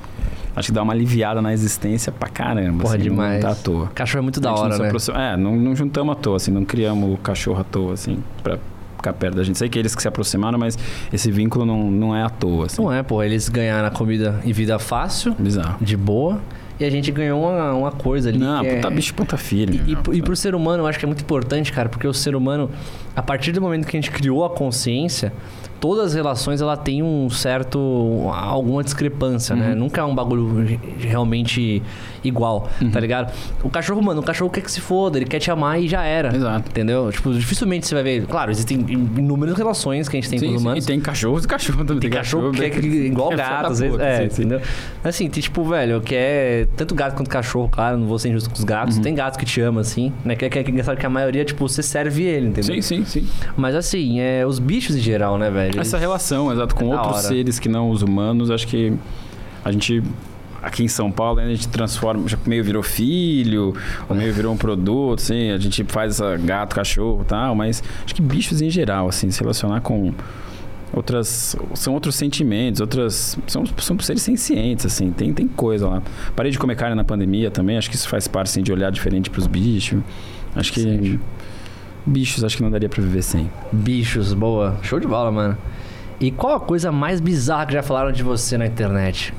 acho que dá uma aliviada na existência pra caramba. Porra, assim, demais. Não tá à toa. Cachorro é muito da hora, né? É, não, não juntamos à toa, assim, não criamos o cachorro à toa, assim, pra ficar perto da gente. Sei que eles que se aproximaram, mas esse vínculo não, não é à toa, assim. Não é, pô. Eles ganharam a comida e vida fácil, Bizarro. de boa, e a gente ganhou uma, uma coisa ali. Não, é- puta bicho, ponta filha. E, e, e pro ser humano, eu acho que é muito importante, cara, porque o ser humano, a partir do momento que a gente criou a consciência, todas as relações ela tem um certo alguma discrepância, né? Uhum. Nunca é um bagulho re- realmente igual, Uhum. tá ligado? O cachorro, mano, o cachorro quer que se foda, ele quer te amar e já era. Exato. Entendeu? Tipo, dificilmente você vai ver. Claro, existem inúmeras relações que a gente tem Sim, com os sim, humanos. E tem cachorros e cachorro também. Tem cachorro que é que- igual é gato, às vezes. É, sim, sim. entendeu? Assim, tem tipo, velho, que é tanto gato quanto cachorro, claro, não vou ser injusto com os gatos. Uhum. Tem gato que te ama, assim, né? Que, que, que, engraçado que a maioria, tipo, você serve ele, entendeu? Sim, sim, sim. Mas assim, é, os bichos em geral, né, velho? Eles- Essa relação, exato, com É outros seres que não os humanos, acho que a gente. Aqui em São Paulo, a gente transforma, já meio virou filho, ou meio virou um produto, assim, a gente faz essa gato, cachorro e tal, mas acho que bichos em geral, assim, se relacionar com outras. São outros sentimentos, outras. São, são seres sencientes, assim, tem, tem coisa lá. Parei de comer carne na pandemia também, acho que isso faz parte, assim, de olhar diferente pros bichos. Acho que. Sim. Bichos, acho que não daria pra viver sem. Bichos, boa. Show de bola, mano. E qual a coisa mais bizarra que já falaram de você na internet?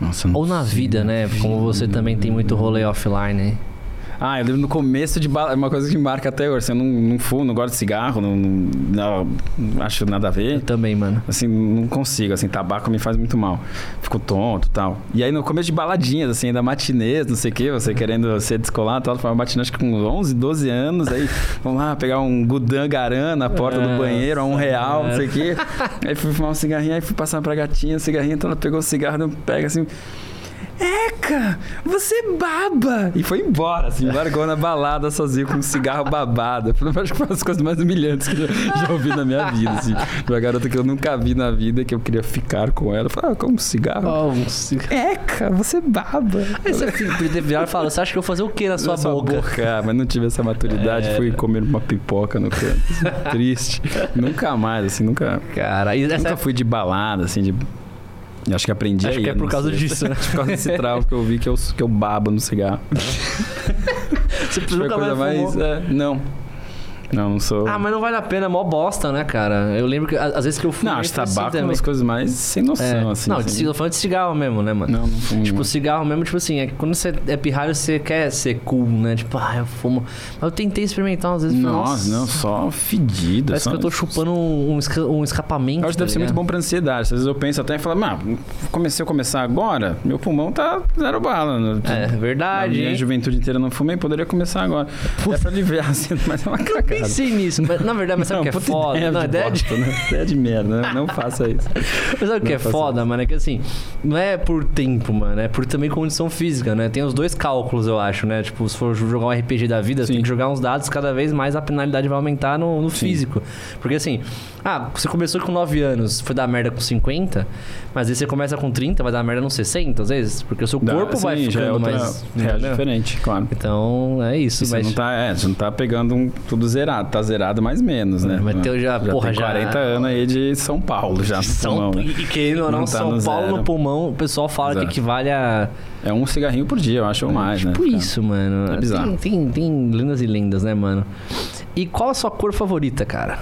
Nossa, não Ou na sei. vida, né? Como você também tem muito rolê offline, hein? Ah, eu lembro no começo de bala, é uma coisa que marca até hoje. Assim, eu não, não fumo, não gosto de cigarro, não, não- não- não acho nada a Eu ver. também, mano. Assim, não consigo, assim, tabaco me faz muito mal. Fico tonto e tal. E aí no começo de baladinhas, assim, ainda matinês, não sei o quê, você querendo ser descolado e tal, foi uma matinê acho que com 11, 12 anos, aí vamos lá pegar um Gudan Garan na porta do banheiro, a um real, não sei o quê. Aí fui fumar um cigarrinho, aí fui passar pra gatinha, o cigarrinho, então ela pegou o cigarro, pega assim... Eca, você baba! E foi embora, assim, largou na balada sozinho com um cigarro babado. Eu acho que foi uma das coisas mais humilhantes que eu já, ouvi na minha vida, assim. De uma garota que eu nunca vi na vida, que eu queria ficar com ela. Eu falei, ah, como um cigarro? Oh, um cigarro. Eca, você baba! Aí você podia virado e falado, você acha que eu vou fazer o que na sua Na boca? Ah, mas não tive essa maturidade, É. fui comer uma pipoca no canto. assim, triste. nunca mais, assim, nunca. Cara, e essa Nunca fui de balada, assim, de. Eu Acho que aprendi Acho aí, que é por causa sei. disso, né? por causa desse trauma que eu vi que eu, que eu babo no cigarro. você nunca coisa mais mais. é, não. Não, não sou. Ah, mas não vale a pena, é mó bosta, né, cara? Eu lembro que a- às vezes que eu fumei... não, acho assim tabaco é uma também. das coisas mais sem noção, É. assim. não, assim. de, eu tô falando de cigarro mesmo, né, mano? Não, não fumo. Tipo, não. cigarro mesmo, tipo assim, é que quando você é pirralho, você quer ser cool, né? Tipo, ah, eu fumo. Mas eu tentei experimentar umas vezes falei, Nossa, não, só fedido. Parece só... que eu tô chupando um, um esca- um escapamento. Eu acho que deve tá ser muito ligado? bom pra ansiedade. Às vezes eu penso até e falo, mano, comecei a começar agora, meu pulmão tá zero bala. né? É, A verdade, minha hein? juventude inteira não fumei, poderia começar agora. É pra aliviar, assim, mas é uma cagada. Pensei nisso, mas na verdade, mas sabe o que é foda? Ideia Não, de ideia de... bosta, né? Ideia de merda, né? Não faça isso. Mas sabe o que é foda, mano? É que assim, não é por tempo, mano. É por também condição física, né? Tem os dois cálculos, eu acho, né? Tipo, se for jogar um RPG da vida, você Sim. tem que jogar uns dados, cada vez mais a penalidade vai aumentar no, no físico. Porque assim, ah, você começou com 9 anos, foi dar merda com 50, mas aí você começa com 30, vai dar merda nos 60, às vezes. Porque o seu Dá, corpo vai sim, ficando já é outra, mais. reage entendeu? diferente, claro. Então, é isso. E você mas... não tá, é, você não tá pegando um, tudo zerado, tá zerado mais menos, né? Mas teu já, já porra, tem já- 40 anos aí de São Paulo, já São, pulmão, né? e querendo ou não, Não tá São no Paulo zero. no pulmão, o pessoal fala Exato. que equivale a. É um cigarrinho por dia, eu acho, ou mais, né? tipo isso, mano. É bizarro. Tem, tem, tem lendas e lendas, né, mano? E qual a sua cor favorita, cara?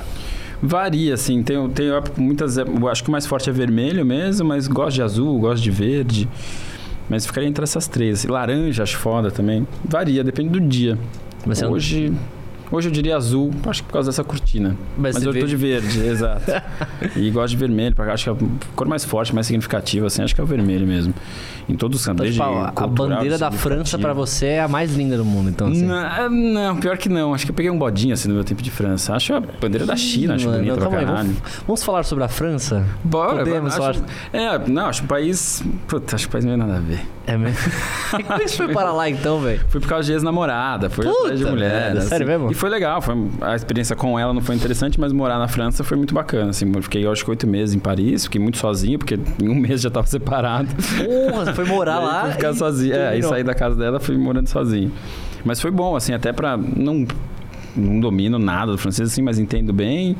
Varia, assim. Tem, tem muitas. Eu acho que o mais forte é vermelho mesmo, mas gosto de azul, gosto de verde. Mas ficaria entre essas três. assim. Laranja, acho foda também. Varia, depende do dia. Mas você não- hoje, eu diria azul, acho que por causa dessa cortina. Mas Mas, eu vê- tô de verde, exato. e gosto de vermelho, porque acho que é a cor mais forte, mais significativa, assim, acho que é o vermelho mesmo. Em todos os Então, cantos, tipo, desde a, bandeira da França significativo. você é a mais linda do mundo, então assim. Não, não, pior que não. Acho que eu peguei um bodinho assim no meu tempo de França. Acho a bandeira da China, acho bonita pra caralho. vamos, vamos falar sobre a França? Bora, Podemos acho, falar. É, não, acho um país. Puta, acho um país meio nada a ver. É mesmo? Como você foi para lá então, velho? Fui por causa de ex-namorada, fui Puta atrás de mulher. assim. sério mesmo? E foi legal, foi, a experiência com ela não foi interessante, mas morar na França foi muito bacana. Assim, fiquei, eu acho que oito meses em Paris, fiquei muito sozinho, porque em um mês já tava separado. Porra, foi morar lá. Fui ficar e sozinho. É, aí terminou. saí da casa dela, fui morando sozinho. Mas foi bom, assim, até pra. Não, não domino nada do francês, assim, mas entendo bem.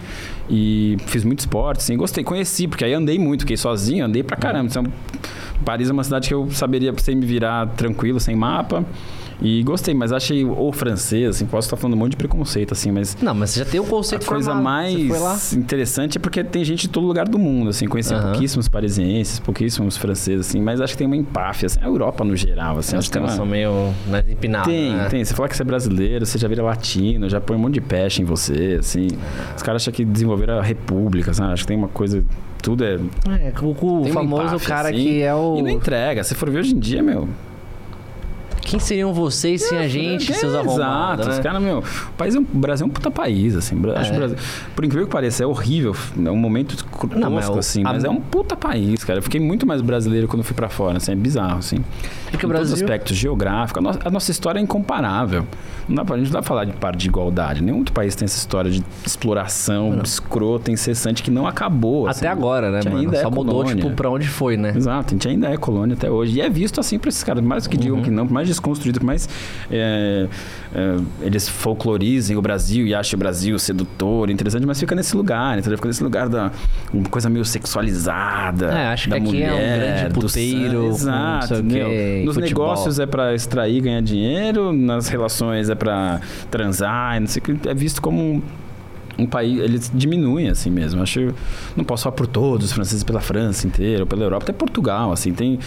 E fiz muito esporte, assim, gostei, conheci, porque aí andei muito, fiquei sozinho, andei pra caramba. Então, Paris é uma cidade que eu saberia sem me virar tranquilo, sem mapa. E gostei, mas achei o francês, assim, posso estar falando um monte de preconceito, assim, mas Não, mas você já tem o a conceito coisa formado. Mais interessante é porque tem gente de todo lugar do mundo, assim. Conheci Aham. pouquíssimos parisienses, pouquíssimos franceses, assim. Mas acho que tem uma empáfia, assim. A Europa, no geral, assim. Os Acho que uma... são meio né, empinados. tem, né? tem. Você fala que você é brasileiro, você já vira latino, já põe um monte de peste em você, assim. Os caras acham que desenvolveram a república, sabe? Acho que tem uma coisa... Tudo é... É, o, o famoso empáfia, cara assim, que é o. E não entrega. Se for ver hoje em dia, meu... Quem seriam vocês sem a gente, É, seus arrombados? Exato. Né? caras, meu, o, país é um, o Brasil é um puta país, assim. Acho É. Brasil, por incrível que pareça, é horrível. É um momento tosco, assim, a- mas é um puta país, cara. Eu fiquei muito mais brasileiro quando fui pra fora, assim. É bizarro, assim. É que o em todos os Brasil- aspectos, geográfico. A, no- a nossa história é incomparável. Não dá pra, a gente não dá pra falar de parte de igualdade. Nenhum outro país tem essa história de exploração escrota, incessante, que não acabou. assim. Até agora, né, mano? ainda é Só mudou, colônia. tipo, pra onde foi, né? Exato, a gente ainda é colônia até hoje. E é visto assim por esses caras, mais que Uhum. digam que não, por mais desconstruído, por mais é, é, eles folclorizem o Brasil e achem o Brasil sedutor, interessante, mas fica nesse lugar, entendeu? Fica nesse lugar da uma coisa meio sexualizada. É, acho que aqui é um mulher, grande puteiro, Exato. não sei o entendeu? Quê, Nos futebol. negócios é pra extrair e ganhar dinheiro, nas relações é pra transar, não sei o que. É visto como um um país, eles diminuem assim mesmo. Acho, não posso falar por todos os franceses pela França inteira, ou pela Europa, até Portugal, assim, tem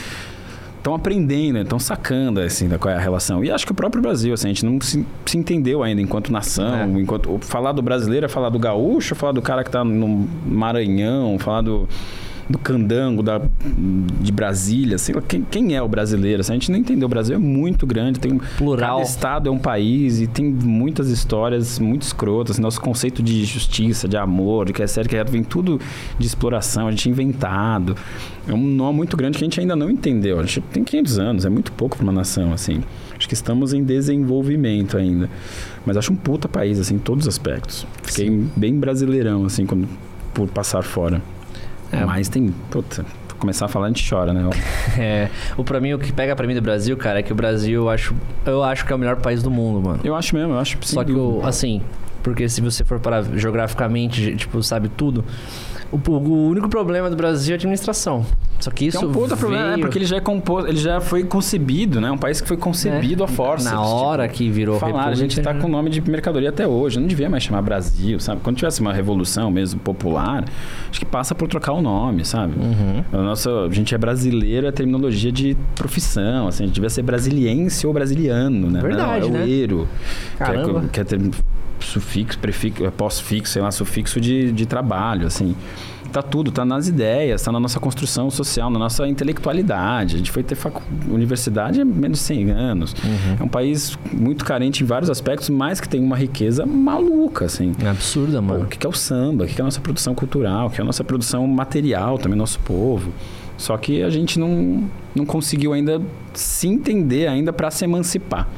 estão aprendendo, estão sacando assim da qual é a relação. E acho que o próprio Brasil, assim, a gente não se, se entendeu ainda enquanto nação, É. enquanto falar do brasileiro é falar do gaúcho, falar do cara que tá no Maranhão, falar do do candango da, de Brasília, sei lá, quem, quem é o brasileiro? Assim, a gente não entendeu. O Brasil é muito grande, tem Plural. Cada estado é um país e tem muitas histórias muito escrotas. Nosso conceito de justiça, de amor, de que é sério, que é, vem tudo de exploração, a gente é inventado. É um nó muito grande que a gente ainda não entendeu. A gente tem 500 anos, é muito pouco para uma nação, assim. Acho que estamos em desenvolvimento ainda. Mas acho um puta país, assim, em todos os aspectos. Fiquei bem brasileirão, assim, quando, por passar fora. É. Mas tem. Puta, começar a falar, a gente chora, né? É, o pra mim, o que pega pra mim do Brasil, cara, é que o Brasil eu acho, eu acho que é o melhor país do mundo, mano. Eu acho mesmo, eu acho Só que, o, assim, porque se você for para geograficamente, tipo, sabe tudo, o, o único problema do Brasil é a administração. Só que Que isso é um puta problema, veio é porque ele já é composto, ele já foi concebido, né? Um país que foi concebido É, a força. Na hora que virou Falar, a gente tá com o nome de mercadoria até hoje. Não devia mais chamar Brasil, sabe? Quando tivesse uma revolução mesmo popular, acho que passa por trocar o nome, sabe? Uhum. A nossa, a gente é brasileiro, é terminologia de profissão, assim, a gente devia ser brasiliense ou brasiliano, né? Verdade, Não, é né? o eiro, que é, Caramba. que é ter sufixo, prefixo, pós-fixo, sei lá, sufixo de, de trabalho, assim. Tá tudo, tá nas ideias, tá na nossa construção social, na nossa intelectualidade. A gente foi ter facu... universidade há menos de 100 anos. Uhum. É um país muito carente em vários aspectos, mas que tem uma riqueza maluca, assim. É absurda, Pô, mano. o que é o samba? O que que é a nossa produção cultural? O que é a nossa produção material também, nosso povo? Só que a gente não, não conseguiu ainda se entender ainda para se emancipar.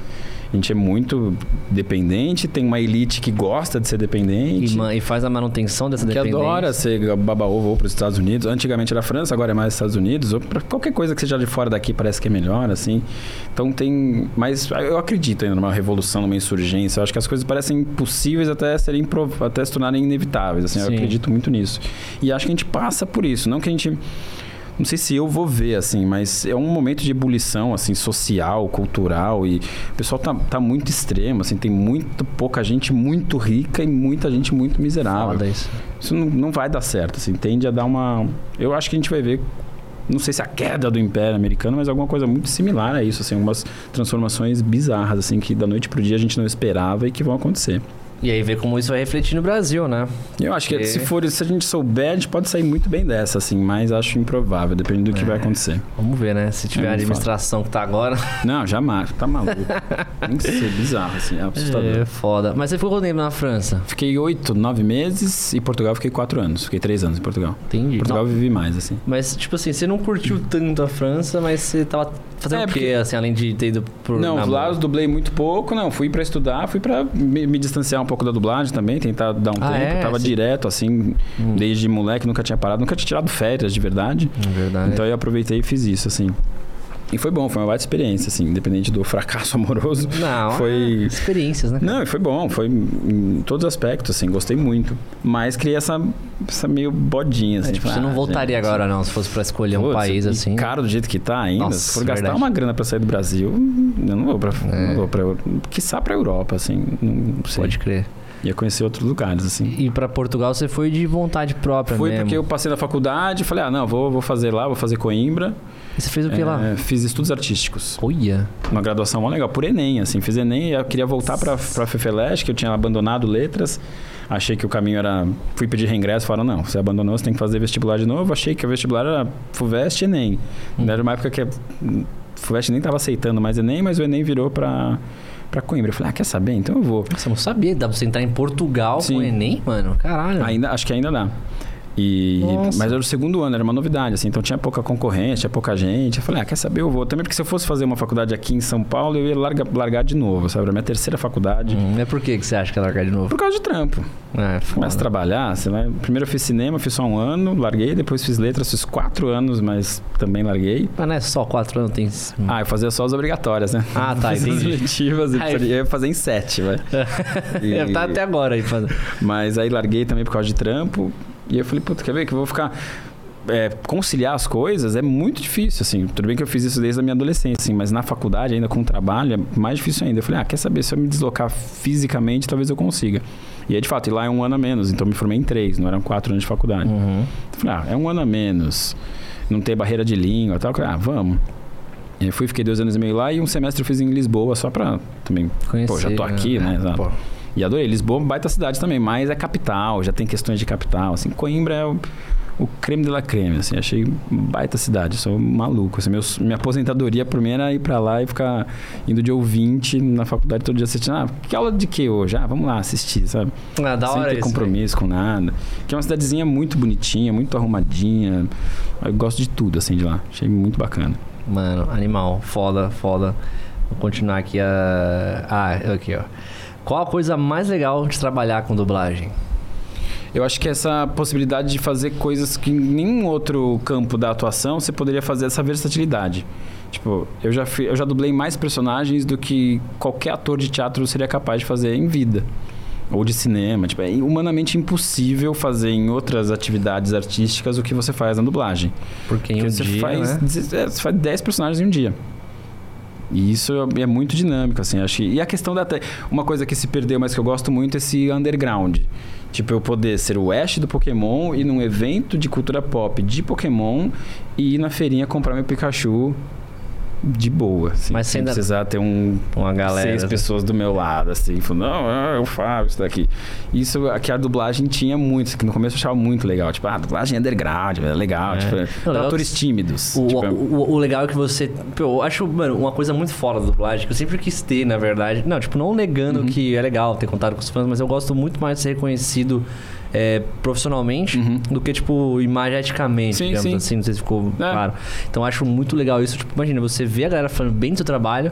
A gente é muito dependente, tem uma elite que gosta de ser dependente. E, e faz a manutenção dessa Que dependência. adora ser baba-ovo ou para os Estados Unidos. Antigamente era França, agora é mais Estados Unidos. Ou pra qualquer coisa que seja de fora daqui parece que é melhor, assim. Então tem... Mas eu acredito ainda numa revolução, numa insurgência. Eu acho que as coisas parecem impossíveis até, serem, até se tornarem inevitáveis, assim. Eu acredito muito nisso. E acho que a gente passa por isso. Não que a gente... Não sei se eu vou ver, assim, mas é um momento de ebulição, assim, social, cultural e o pessoal tá, tá muito extremo, assim, tem muito pouca gente muito rica e muita gente muito miserável. Foda isso. Isso não, não vai dar certo, assim, tende a dar uma... Eu acho que a gente vai ver, não sei se a queda do Império Americano, mas alguma coisa muito similar a isso, assim, algumas transformações bizarras, assim, que da noite pro dia a gente não esperava e que vão acontecer. E aí ver como isso vai refletir no Brasil, né? Eu acho que É. se for, se a gente souber, a gente pode sair muito bem dessa, assim, mas acho improvável, depende do que É. vai acontecer. Vamos ver, né? Se tiver É a administração que tá agora. Não, jamais, tá maluco. Tem que ser bizarro, assim, é assustador. É foda. Mas você ficou quanto tempo na França? Fiquei oito, nove meses e Portugal fiquei quatro anos. Fiquei três anos em Portugal. Entendi. Portugal eu vivi mais, assim. Mas, tipo assim, você não curtiu tanto a França, mas você tava fazendo É, o quê, porque- assim, além de ter ido pro não, lá eu dublei muito pouco, não. Fui pra estudar, fui pra me, me distanciar um pouco da dublagem também, tentar dar um Ah, tempo. é? Tava Você- direto, assim, desde moleque, nunca tinha parado, nunca tinha tirado férias de verdade. É verdade. Então eu aproveitei e fiz isso, assim. E foi bom, foi uma baita experiência, assim, independente do fracasso amoroso. não, foi- é experiências, né? Não, e foi bom, foi em todos os aspectos, assim, gostei muito. Mas criei essa, essa meio bodinha, assim. É, tipo, você não ah, voltaria gente, agora, não, se fosse pra escolher um putz, país assim. Caro do jeito que tá ainda. Nossa, se for gastar verdade. uma grana pra sair do Brasil, eu não vou pra. É. Não vou pra quiçá pra Europa, assim. Não sei. Pode crer. Ia conhecer outros lugares, assim. E pra Portugal você foi de vontade própria Foi mesmo. porque eu passei na faculdade falei, ah, não, vou, vou fazer lá, vou fazer Coimbra. E você fez o que lá? É, Fiz estudos artísticos. Olha. Uma graduação mó legal, por Enem, assim. Fiz Enem e eu queria voltar pra, pra FEFELESH, que eu tinha abandonado letras. Achei que o caminho era... Fui pedir reingresso, falaram, não, você abandonou, você tem que fazer vestibular de novo. Achei que o vestibular era FUVEST e Enem. Hum. Era uma época que a FUVEST nem tava aceitando mais Enem, mas o Enem virou pra, pra Coimbra. Eu falei, ah, quer saber? Então eu vou. Você não sabia, dá pra você entrar em Portugal Sim. com o Enem, mano? Caralho. Ainda, acho que ainda dá. E, Nossa. mas era o segundo ano, era uma novidade, assim, então tinha pouca concorrência, tinha pouca gente. Eu falei, ah, quer saber, eu vou. Também porque se eu fosse fazer uma faculdade aqui em São Paulo, eu ia larga, largar de novo, sabe? Era a minha terceira faculdade. Hum, é por que que você acha que é largar de novo? Por causa de trampo. É. Começa a trabalhar, você vai. Primeiro eu fiz cinema, fiz só um ano, larguei, depois fiz letras, fiz quatro anos, mas também larguei. Mas não é só quatro anos, tem... Ah, eu fazia só as obrigatórias, né? Ah, tá, Fiz as entendi. letivas e Ai. eu ia fazer em sete, vai. E- tá até agora aí fazendo. Mas aí larguei também por causa de trampo. E eu falei, puta, quer ver que eu vou ficar. é, conciliar as coisas é muito difícil, assim. Tudo bem que eu fiz isso desde a minha adolescência, assim, mas na faculdade, ainda com o trabalho, é mais difícil ainda. Eu falei, ah, quer saber, se eu me deslocar fisicamente, talvez eu consiga. E aí, de fato, e lá é um ano a menos, então eu me formei em três, não eram quatro anos de faculdade. Uhum. Eu falei, ah, é um ano a menos, não ter barreira de língua e tal. Eu falei, ah, vamos. E aí fui, fiquei dois anos e meio lá e um semestre eu fiz em Lisboa, só pra também. Conhecer, pô, já tô aqui, né? Exato. Pô. E adorei. Lisboa é baita cidade também, mas é capital, já tem questões de capital. Assim, Coimbra é o, o creme de la creme, assim. Achei baita cidade, sou maluco. Assim, meus- minha aposentadoria por mim era ir pra lá e ficar indo de ouvinte na faculdade todo dia assistindo. Ah, que aula de que hoje? Ah, vamos lá assistir, sabe? Ah, da Sem hora ter isso. compromisso com nada. Que é uma cidadezinha muito bonitinha, muito arrumadinha. Eu gosto de tudo, assim, de lá. Achei muito bacana. Mano, animal. Foda, foda. Vou continuar aqui a... Ah, aqui, ó. Qual a coisa mais legal de trabalhar com dublagem? Eu acho que essa possibilidade de fazer coisas que em nenhum outro campo da atuação você poderia fazer essa versatilidade. Tipo, eu já, fi- eu já dublei mais personagens do que qualquer ator de teatro seria capaz de fazer em vida. Ou de cinema. Tipo, é humanamente impossível fazer em outras atividades artísticas o que você faz na dublagem. Porque em Porque um você, dia, faz, né? é, você faz 10 personagens em um dia. E isso é é muito dinâmico, assim, acho. que- E a questão da... te- Uma coisa que se perdeu, mas que eu gosto muito, é esse underground. Tipo, eu poder ser o Ash do Pokémon e num evento de cultura pop de Pokémon e ir na feirinha comprar meu Pikachu de boa, assim, Mas sem ainda- precisar ter um Uma galera. seis pessoas do meu lado, assim, falando, não, ah, eu faço isso daqui. Isso aqui a dublagem tinha muito, que no começo eu achava muito legal. Tipo, ah, a dublagem é underground, é legal. É. Tipo, Não, legal atores que- tímidos. O, tipo, o, o legal é que você. pô, Eu acho, mano, uma coisa muito fora da dublagem, que eu sempre quis ter, na verdade. Não, tipo, não negando Uhum. que é legal ter contato com os fãs, mas eu gosto muito mais de ser reconhecido é, profissionalmente do que, tipo, imageticamente, Uhum. Sim, digamos sim. assim. Não sei se ficou É. claro. Então eu acho muito legal isso. Tipo, imagina, você vê a galera falando bem do seu trabalho.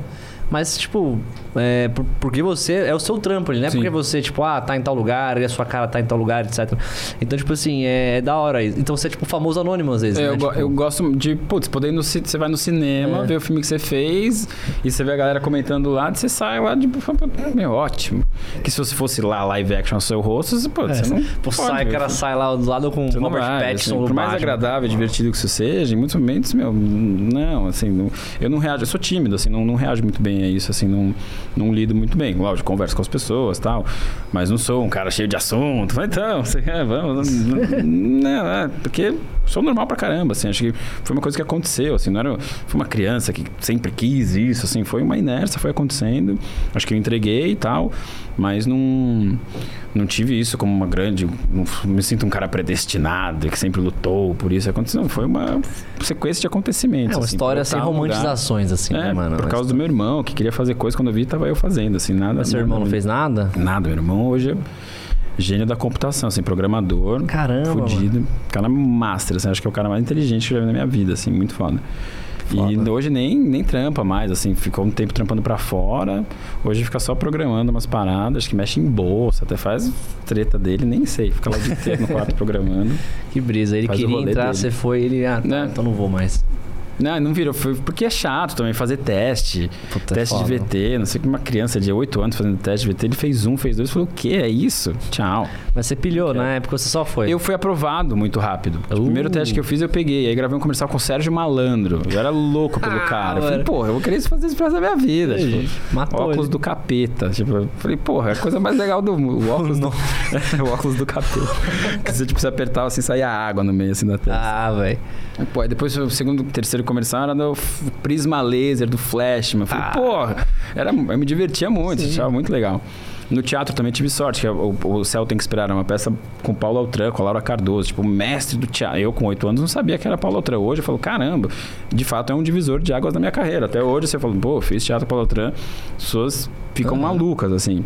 Mas, tipo, é, por- porque você é o seu trampo, ali, não é Sim. porque você, tipo, ah, tá em tal lugar, e a sua cara tá em tal lugar, etc. Então, tipo assim, é, é da hora. Então você é, tipo, famoso anônimo às vezes. É, né? eu, Tipo, eu gosto de, putz, poder no você vai no cinema, É. ver o filme que você fez, e você vê a galera comentando lá, e você sai lá de, meu, ótimo. Que se você fosse lá live action ao seu rosto, você, pô, você não Pô, sai, o ver cara sai lá do lado com Você Robert vai, Pattinson assim, no por mais Batman. agradável e divertido que isso seja, em muitos momentos, meu, não, assim, não- eu não reajo, eu sou tímido, assim, não, não reajo muito bem tenha isso, assim, não, não lido muito bem. Lógico, converso com as pessoas tal, mas não sou um cara cheio de assunto. Então, você quer, vamos. Não, é, porque sou normal pra caramba, assim, acho que foi uma coisa que aconteceu, assim, não era. Foi uma criança que sempre quis isso, assim, foi uma inércia, foi acontecendo. Acho que eu entreguei e tal, mas não, não tive isso como uma grande. Não me sinto um cara predestinado que sempre lutou por isso aconteceu. Foi uma sequência de acontecimentos. É uma assim, história sem no lugar. romantizações, assim, É, né, mano? por causa do meu irmão, que queria fazer coisa quando eu vi, tava eu fazendo, assim, nada. Mas seu irmão não fez nada? Nada, meu irmão hoje é gênio da computação, assim, programador. Caramba, Fudido. Cara master, assim, acho que é o cara mais inteligente que eu já vi na minha vida, assim, muito foda. E Foda. hoje nem, nem trampa mais, assim, ficou um tempo trampando pra fora. Hoje fica só programando umas paradas, que mexe em bolsa, até faz treta dele, nem sei. Fica lá o dia inteiro no quarto programando. Que brisa. Ele queria entrar, dele. você foi, ele. Ah, tá, Né? então não vou mais. Não, não virou. Foi porque é chato também fazer teste. Puta, é teste de foda. VT. Não sei que uma criança de 8 anos fazendo teste de VT. Ele fez um, fez dois. Falou, o que é isso? Tchau. Mas você pilhou, na época você só foi. Eu fui aprovado muito rápido. O Uh. primeiro teste que eu fiz, eu peguei. Aí gravei um comercial com o Sérgio Malandro. Eu era louco pelo Ah, cara. Eu falei, porra, eu vou querer fazer isso pra minha vida. Tipo, Matou óculos ele. do capeta. Tipo, eu falei, porra, é a coisa mais legal do mundo. O óculos do, o óculos do capeta. que você tipo, você apertava assim, saía água no meio assim da testa. Ah, velho. Pô, depois o segundo, terceiro comercial era do prisma laser, do flash. Falei, Ah. porra, era, eu me divertia muito, Sim. achava muito legal. No teatro também tive sorte, que o, o Céu Tem Que Esperar era uma peça com Paulo Altran, com a Laura Cardoso, tipo, o mestre do teatro. Eu, com oito anos, não sabia que era Paulo Altran. Hoje eu falo, caramba, de fato é um divisor de águas na minha carreira. Até hoje você fala, pô, fiz teatro Paulo Altran, as pessoas ficam Aham. malucas, assim.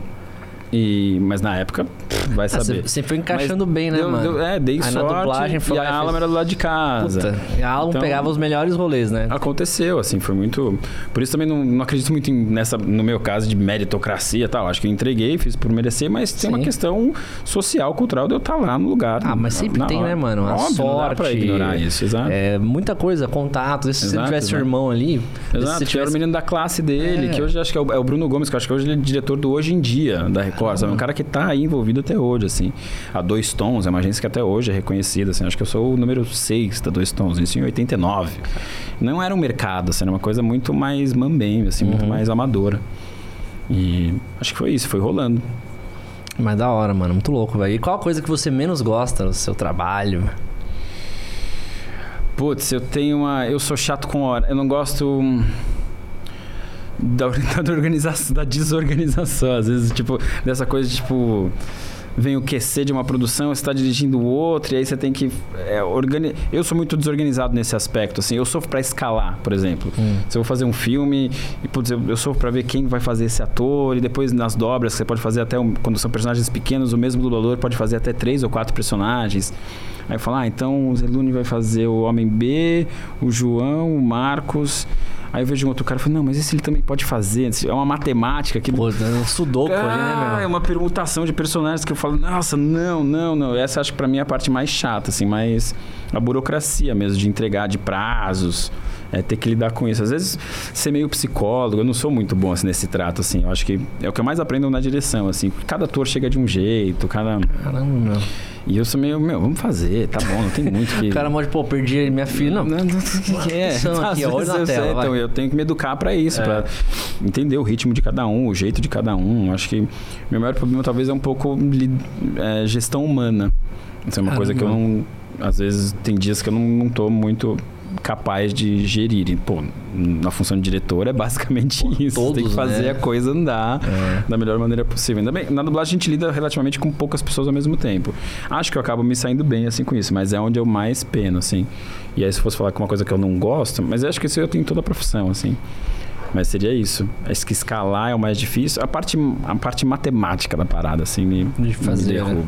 E, mas na época, pff, vai Ah, saber. você foi encaixando Mas bem, né, deu- mano? deu- é, dei Aí sorte. na dublagem foi e a Alma fez- era do lado de casa. Puta, a Alan Então- pegava os melhores rolês, né? Aconteceu, assim, foi muito. Por isso também não, não acredito muito em- nessa, no meu caso, de meritocracia e tal. Acho que eu entreguei, fiz por merecer, mas tem uma Sim. questão social, cultural de eu estar lá no lugar. Ah, mas sempre na tem, hora. né, mano? A Óbvio, não dá pra sorte. ignorar isso, exato. É, muita coisa, contatos. Se você tivesse seu irmão ali, se Exato, você que era o tivesse... menino da classe dele, É. que hoje acho que é o, é o Bruno Gomes, que eu acho que hoje ele é diretor do Hoje em Dia, da Record, sabe? Um cara que tá aí envolvido até hoje, assim. A Dois Tons é uma agência que até hoje é reconhecida, assim. Acho que eu sou o número 6 da Dois Tons, isso em 89. Não era um mercado, assim, era uma coisa muito mais mambembe, assim, Uhum. muito mais amadora. E acho que foi isso, foi rolando. Mas da hora, mano. Muito louco, velho. E qual a coisa que você menos gosta do seu trabalho? Putz, eu tenho uma. Eu sou chato com hora. Eu não gosto. Hum, Da, da organização, da desorganização. Às vezes, tipo, dessa coisa de tipo. Vem o QC de uma produção, você está dirigindo outra, e aí você tem que. É, organi... Eu sou muito desorganizado nesse aspecto. Assim, eu sofro para escalar, por exemplo. Se eu vou fazer um filme, e putz, eu, eu sofro para ver quem vai fazer esse ator, e depois nas dobras, você pode fazer até. Um, quando são personagens pequenos, o mesmo dublador pode fazer até três ou quatro personagens. Aí fala, ah, então o Zelune vai fazer o Homem B, o João, o Marcos. Aí eu vejo um outro cara e falo, não, mas esse ele também pode fazer. É uma matemática que. Pô, é um sudoku ali, Ah, né, é meu? uma permutação de personagens que eu falo, nossa, não, não, não. Essa acho que pra mim é a parte mais chata, assim, mais a burocracia mesmo, de entregar de prazos, é, ter que lidar com isso. Às vezes, ser meio psicólogo, eu não sou muito bom assim, nesse trato, assim. Eu acho que é o que eu mais aprendo na direção, assim. Cada ator chega de um jeito, cada. Caramba, meu. E eu sou meio, meu, vamos fazer, tá bom, não tem muito que. O cara morde, pô, perdi minha filha. Não, Não, não, o que é? Atenção aqui, vezes na eu sei, tela, vai. então eu tenho que me educar pra isso, É. pra entender o ritmo de cada um, o jeito de cada um. Acho que meu maior problema talvez é um pouco é, gestão humana. Isso é uma coisa que eu não. Às vezes tem dias que eu não, não tô muito capaz de gerir. Pô, na função de diretor é basicamente isso. Você tem que todos, fazer né? a coisa andar É. da melhor maneira possível. Ainda bem, na dublagem a gente lida relativamente com poucas pessoas ao mesmo tempo. Acho que eu acabo me saindo bem assim com isso, mas é onde eu mais peno, assim. E aí se fosse falar com uma coisa que eu não gosto, mas acho que isso eu tenho em toda a profissão, assim. Mas seria isso. Acho que escalar é o mais difícil. A parte, a parte matemática da parada, assim, me, De fazer, me né?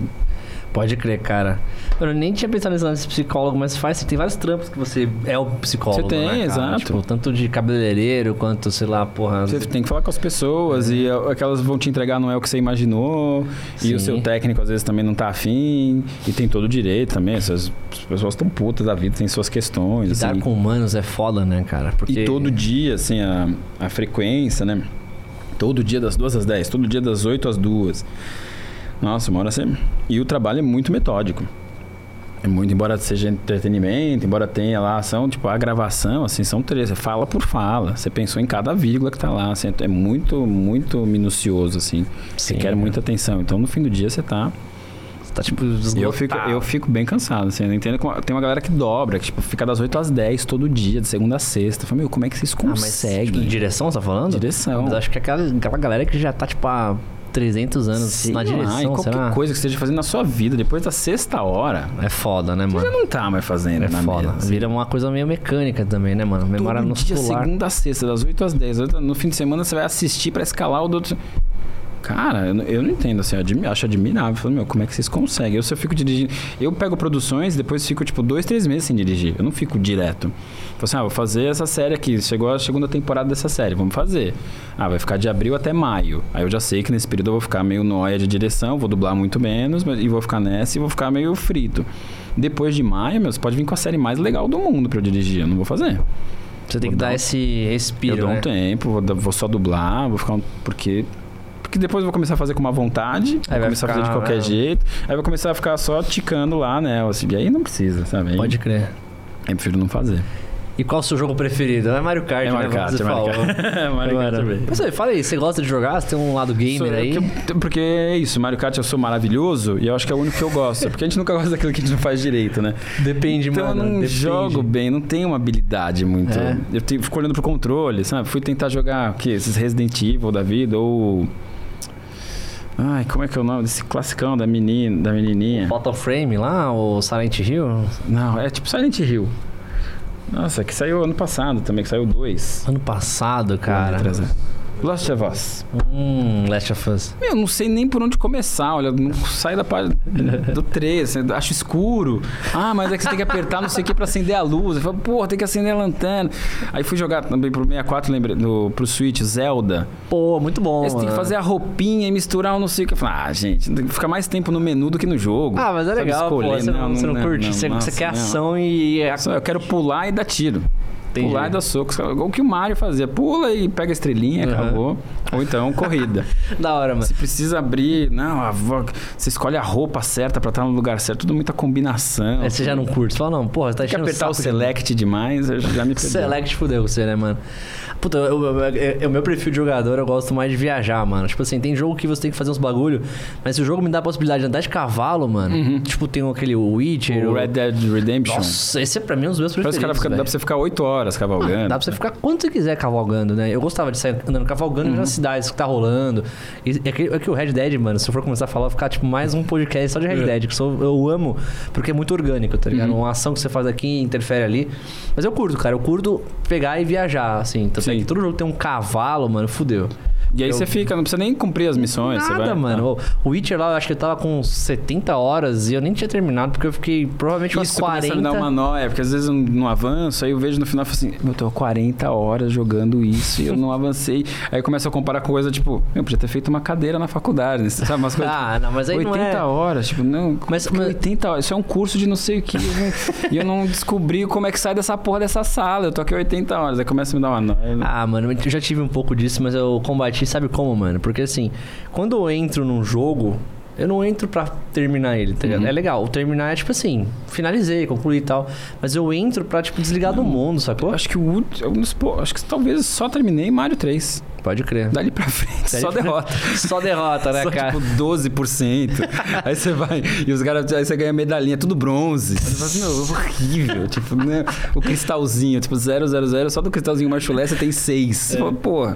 Pode crer, cara. Eu nem tinha pensado nesse lance de psicólogo, mas faz, tem vários trampos que você é o psicólogo. Você tem, né, exato. Tipo, tanto de cabeleireiro quanto, sei lá, porra. Você tem que falar com as pessoas e aquelas vão te entregar não é o que você imaginou. E o Sim. seu técnico às vezes também não tá afim. E tem todo o direito também. Essas as pessoas estão putas da vida, tem suas questões. Lidar assim. com humanos é foda, né, cara? Porque... E todo dia, assim, a, a frequência, né? Todo dia das duas às 10, todo dia das 8 às 2. Nossa, uma hora você. E o trabalho é muito metódico. É muito, embora seja entretenimento, embora tenha lá ação, tipo, a gravação, assim, são três. Você fala por fala. Você pensou em cada vírgula que tá lá. Assim, é muito, muito minucioso, assim. Você Sim, quer né? muita atenção. Então, no fim do dia, você tá... Você tá tipo Eu fico, eu fico bem cansado, assim. Eu entendo. Tem uma galera que dobra, que, tipo, fica das 8 às 10 todo dia, de segunda a sexta. Eu falo, meu, como é que vocês Ah, mas, conseguem? tipo, direção, você tá falando? Direção. Mas acho que aquela, aquela galera que já tá, tipo, há 300 anos Sei na lá, direção, e qualquer será? coisa que você esteja fazendo na sua vida, depois da sexta hora, É foda, né, você mano? já não tá mais fazendo É foda. mesa. Vira uma coisa meio mecânica também, né, mano? Memória Todo dia, muscular. segunda a sexta, das 8 às 10. No fim de semana você vai assistir pra escalar o do outro. Cara, eu, não- eu entendo, assim, eu admi- acho admirável. Eu falo, meu, como é que vocês conseguem? Eu, se eu fico dirigindo. Eu pego produções, depois fico, tipo, dois, três meses sem dirigir. Eu não fico direto. Falo assim, ah, vou fazer essa série aqui. Chegou a segunda temporada dessa série, vamos fazer. Ah, vai ficar de abril até maio. Aí eu já sei que nesse período eu vou ficar meio noia de direção, vou dublar muito menos, mas- e vou ficar nessa e vou ficar meio frito. Depois de maio, meu, você pode vir com a série mais legal do mundo pra eu dirigir. Eu não vou fazer. Você tem que Vou dar dar- esse Eu respiro, dou né? um tempo, vou, vou só dublar, vou ficar um. Porque. Porque depois eu vou começar a fazer com uma vontade, Aí vou começar a fazer de ficar, qualquer né? jeito, aí vou começar a ficar só ticando lá, né? Assim, e aí não precisa, sabe? Aí, Pode crer. eu prefiro não fazer. E qual o seu jogo preferido? É Mario Kart, É Mario né? Kart, Você é Mario falou. Kart. É Mario Kart também. Mas aí, fala aí, você gosta de jogar? Você tem um lado gamer Sou- aí? porque- porque é isso, Mario Kart eu sou maravilhoso e eu acho que é o único que eu gosto. Porque a gente nunca gosta daquilo que a gente não faz direito, né? Depende, Então mano. eu não depende. jogo bem, não tenho uma habilidade muito. É. Eu fico olhando pro controle, sabe? Fui tentar jogar o quê? Esses Resident Evil da vida ou. Ai, como é que é o nome desse classicão da menina, da menininha? Fatal Frame lá, o Silent Hill? Não, é tipo Silent Hill. Nossa, que saiu ano passado também, que saiu dois. Ano passado, cara. Lost of Us. Hum, Last of Us. Meu, não sei nem por onde começar. Olha, não sai da parte do 3, assim, acho escuro. Ah, mas é que você tem que apertar não sei o que pra acender a luz. Eu falo, porra, tem que acender a lanterna. Aí fui jogar também pro 64, lembrei, do, pro Switch, Zelda. Pô, muito bom, Aí você tem que fazer a roupinha e misturar o não sei o que. Eu falo, ah, gente, tem que ficar mais tempo no menu do que no jogo. Ah, mas é Sabe, legal, pô. escolher. Você não, você não curte, você, nossa, você quer não. ação e... Só Eu quero pular e dar tiro. Entendi. Pular e dar socos. O que o Mario fazia. Pula e pega a estrelinha, Uhum. acabou. Ou então, corrida. Da hora, mano. Você precisa abrir. Não, a vo- você escolhe a roupa certa pra estar no lugar certo. Tudo muita combinação. Aí você já não curte. Você fala, não, porra, você tá enchendo apertar o select demais, eu já me perdi. Select fudeu você, né, mano? Puta, eu- eu- eu- o meu perfil de jogador, eu gosto mais de viajar, mano. Tipo assim, tem jogo que você tem que fazer uns bagulho, mas se o jogo me dá a possibilidade de andar de cavalo, mano, tipo, tem aquele Witcher. Uhum. O o- Red Dead Redemption. Nossa, esse é pra mim um dos meus preferidos. cara fica- dá pra você ficar 8 horas cavalgando. Dá pra você ficar quanto você quiser cavalgando, né? Eu gostava de sair andando cavalgando Uhum. nas cidades que tá rolando. E é que, é que o Red Dead, mano, se eu for começar a falar, vai ficar tipo mais um podcast só de É. Red Dead, que sou- eu amo, porque é muito orgânico, tá Uhum. ligado? Uma ação que você faz aqui interfere ali. Mas eu curto, cara. Eu curto pegar e viajar, assim. Tanto é Sim. todo jogo tem um cavalo, mano, fudeu. E aí Eu- você fica, não precisa nem cumprir as missões. Nada, vai, mano. O Witcher lá, eu acho que eu tava com 70 horas e eu nem tinha terminado, porque eu fiquei provavelmente umas Isso começa 40. a me dar uma noia, porque às vezes eu não avanço, aí eu vejo no final e falo assim, eu tô há 40 horas jogando isso e eu não avancei. Aí eu começo a comparar com coisa tipo, eu podia ter feito uma cadeira na faculdade, né? sabe? Umas coisas, Ah, não, mas aí 80 não é... horas, tipo, não, Mas- mas, mas- 80 horas, isso é um curso de não sei o que, e eu não descobri como é que sai dessa porra dessa sala, eu tô aqui 80 horas, aí começa a me dar uma noia. Ah, mano, eu já tive um pouco disso, mas eu combati, sabe como, mano? Porque assim, quando eu entro num jogo, eu não entro pra terminar ele, tá ligado? Uhum. É legal, o terminar é tipo assim, finalizei, concluí e tal. Mas eu entro pra, tipo, desligar do mundo, sacou? Acho que o último, pô, acho que talvez só terminei Mario 3. Pode crer. Dali pra frente, Daí só pra- derrota. Só derrota, né, Só cara? tipo 12%. aí você vai e os caras, aí você ganha medalhinha, tudo bronze. Aí Você fala assim, não, horrível. tipo, né? O cristalzinho, tipo 000, só do cristalzinho marchulé você tem 6. Você fala, porra,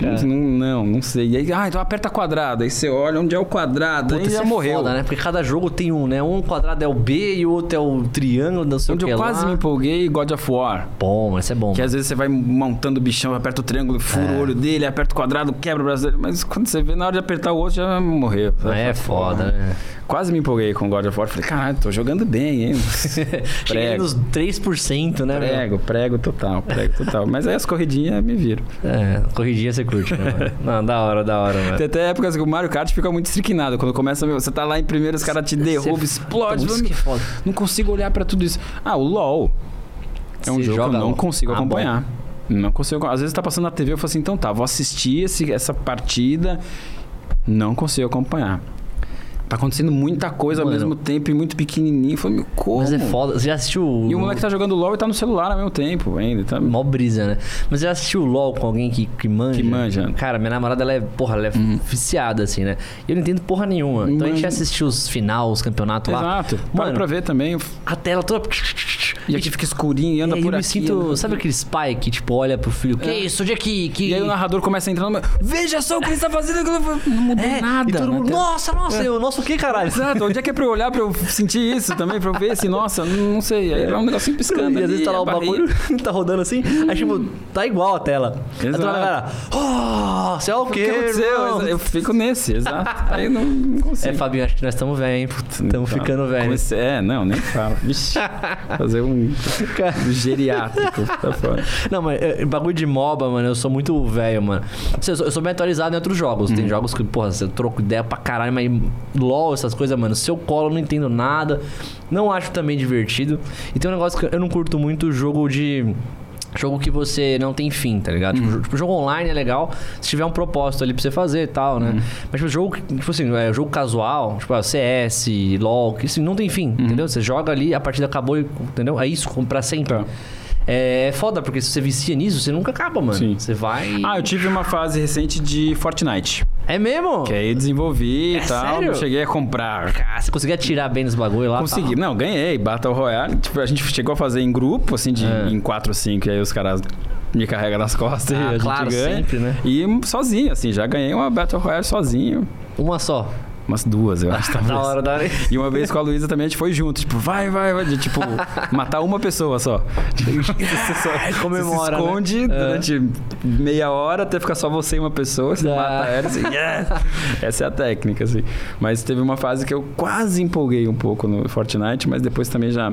não, não, não sei. E aí, ah, então aperta quadrado. Aí você olha onde é o quadrado, Puta, já é morreu. Foda, né? Porque cada jogo tem um, né? Um quadrado é o B e o outro é o triângulo, não sei Onde o que eu lá. quase me empolguei, God of War. Bom, isso é bom. Que às vezes você vai montando o bichão, aperta o triângulo, fura É. o olho dele, aperta o quadrado, quebra o dele. Mas quando você vê, na hora de apertar o outro, já morreu. Aí é foda, né? Quase me empolguei com God of War. Falei, caralho, tô jogando bem, hein? Cheguei nos 3%, né? meu? Prego, prego total, prego total. Mas aí as corridinhas me viram. É, corridinha você curte, né? mano? Não, da hora, da hora, mano. Tem até épocas que o Mario Kart fica muito estriquinado. Quando começa, meu, você tá lá em primeiro, os caras te derrubam, explode. Mano. é foda. Não consigo olhar pra tudo isso. Ah, o LoL. É um Você jogo que eu não LOL? consigo Ah, bom. acompanhar. Não consigo. Às vezes tá passando na TV, eu falo assim, então tá, vou assistir esse- essa partida. Não consigo acompanhar. Tá acontecendo muita coisa Mano. ao mesmo tempo e muito pequenininho. Eu falei, meu, como? Mas é foda. Você já assistiu. E o moleque tá jogando LOL e tá no celular ao mesmo tempo ainda. Tá... Mó brisa, né? Mas você já assistiu LOL com alguém que, que manja? Que manja. Cara, minha namorada, ela é, porra, ela é viciada, assim, né? E eu não entendo porra nenhuma. Então a gente Manja. assistiu os final, os campeonatos lá. Exato. Mano, pra ver também. a tela toda. E aqui fica escurinho e anda É, por eu me aqui. sinto. anda- Sabe aquele spy que, tipo, olha pro filho? Que isso, onde é que. que... E aí o narrador começa entrando. mas, Veja só o que ele está fazendo. Não mudou É, nada. Né? mundo, nossa, nossa, eu, nossa, o que, caralho? Exato, onde é que é pra eu olhar pra eu sentir isso também? Pra eu ver se, nossa, não sei. Aí vai um negocinho piscando. E às vezes tá lá o bagulho, tá rodando assim, aí tipo, tá igual a tela. Aí Exato. olha, galera, oh, você é o O que aconteceu? irmão? Eu fico nesse, exato. Aí eu não, não consigo. É, Fabinho, acho que nós estamos velhos, hein? Estamos Tá. ficando velhos. Comecei- É, não, nem fala. Vixe, fazer um geriátrico. Tá fora. Não, mas é, bagulho de MOBA, mano, eu sou muito velho, mano. Assim, Eu sou, eu sou bem atualizado em outros jogos. Uhum. Tem jogos que, porra, eu troco ideia pra caralho, mas LOL, essas coisas, mano, se eu colo, eu não entendo nada. Não acho também divertido. E tem um negócio que eu não curto muito jogo de. Jogo que você não tem fim, tá ligado? Uhum. Tipo, jo- Tipo, jogo online é legal se tiver um propósito ali pra você fazer e tal, né? Uhum. Mas, tipo, jogo, tipo assim, é, jogo casual, tipo, ah, CS, LOL, que assim, não tem fim, Uhum. entendeu? Você joga ali, a partida acabou, entendeu? É isso, pra sempre. Tá. É foda, porque se você vicia nisso, você nunca acaba, mano. Sim. Você vai. Ah, eu tive uma fase recente de Fortnite. É mesmo? Que aí desenvolvi É e tal. sério? Não cheguei a comprar. Ah, você conseguia atirar bem nos bagulho lá? Consegui. tal. Não, ganhei. Battle Royale. Tipo, a gente chegou a fazer em grupo, assim, de, É. em 4 ou 5. E aí os caras me carregam nas costas Ah, e a gente claro, ganha. sempre, né? E sozinho, assim, já ganhei uma Battle Royale sozinho. Uma só. Umas duas, eu acho. Da talvez. hora da. E uma vez com a Luísa também a gente foi junto, tipo, vai, vai, vai, de tipo, matar uma pessoa só. Tipo, você só Comemora, você se né? esconde É. durante meia hora até ficar só você e uma pessoa, você Ah. mata ela assim, yeah! Essa é a técnica, assim. Mas teve uma fase que eu quase empolguei um pouco no Fortnite, mas depois também já.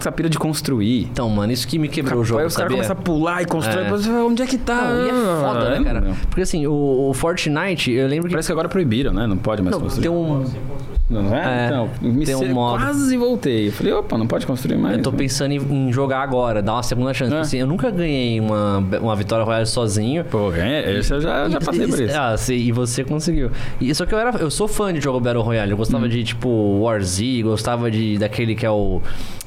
Essa pira de construir. Então, mano, isso que me quebrou o jogo. Aí os caras começam a pular e constrói. É. Fala, Onde é que tá? Não, e é foda, né, cara? Não. Porque assim, o, o Fortnite, eu lembro que. Parece que agora proibiram, né? Não pode mais Não, construir. tem um. Não é? É, então, me tem um modo. quase voltei. Eu falei, opa, não pode construir mais. Eu tô né? pensando em, jogar agora, dar uma segunda chance. É. Porque, assim, eu nunca ganhei uma, uma vitória royale sozinho. Pô, ganhei. Esse eu já, já passei por isso. Ah, sim, e você conseguiu. E, só que eu era, eu sou fã de jogo Battle Royale. Eu gostava Hum. de, tipo, War Z, gostava de daquele que é o.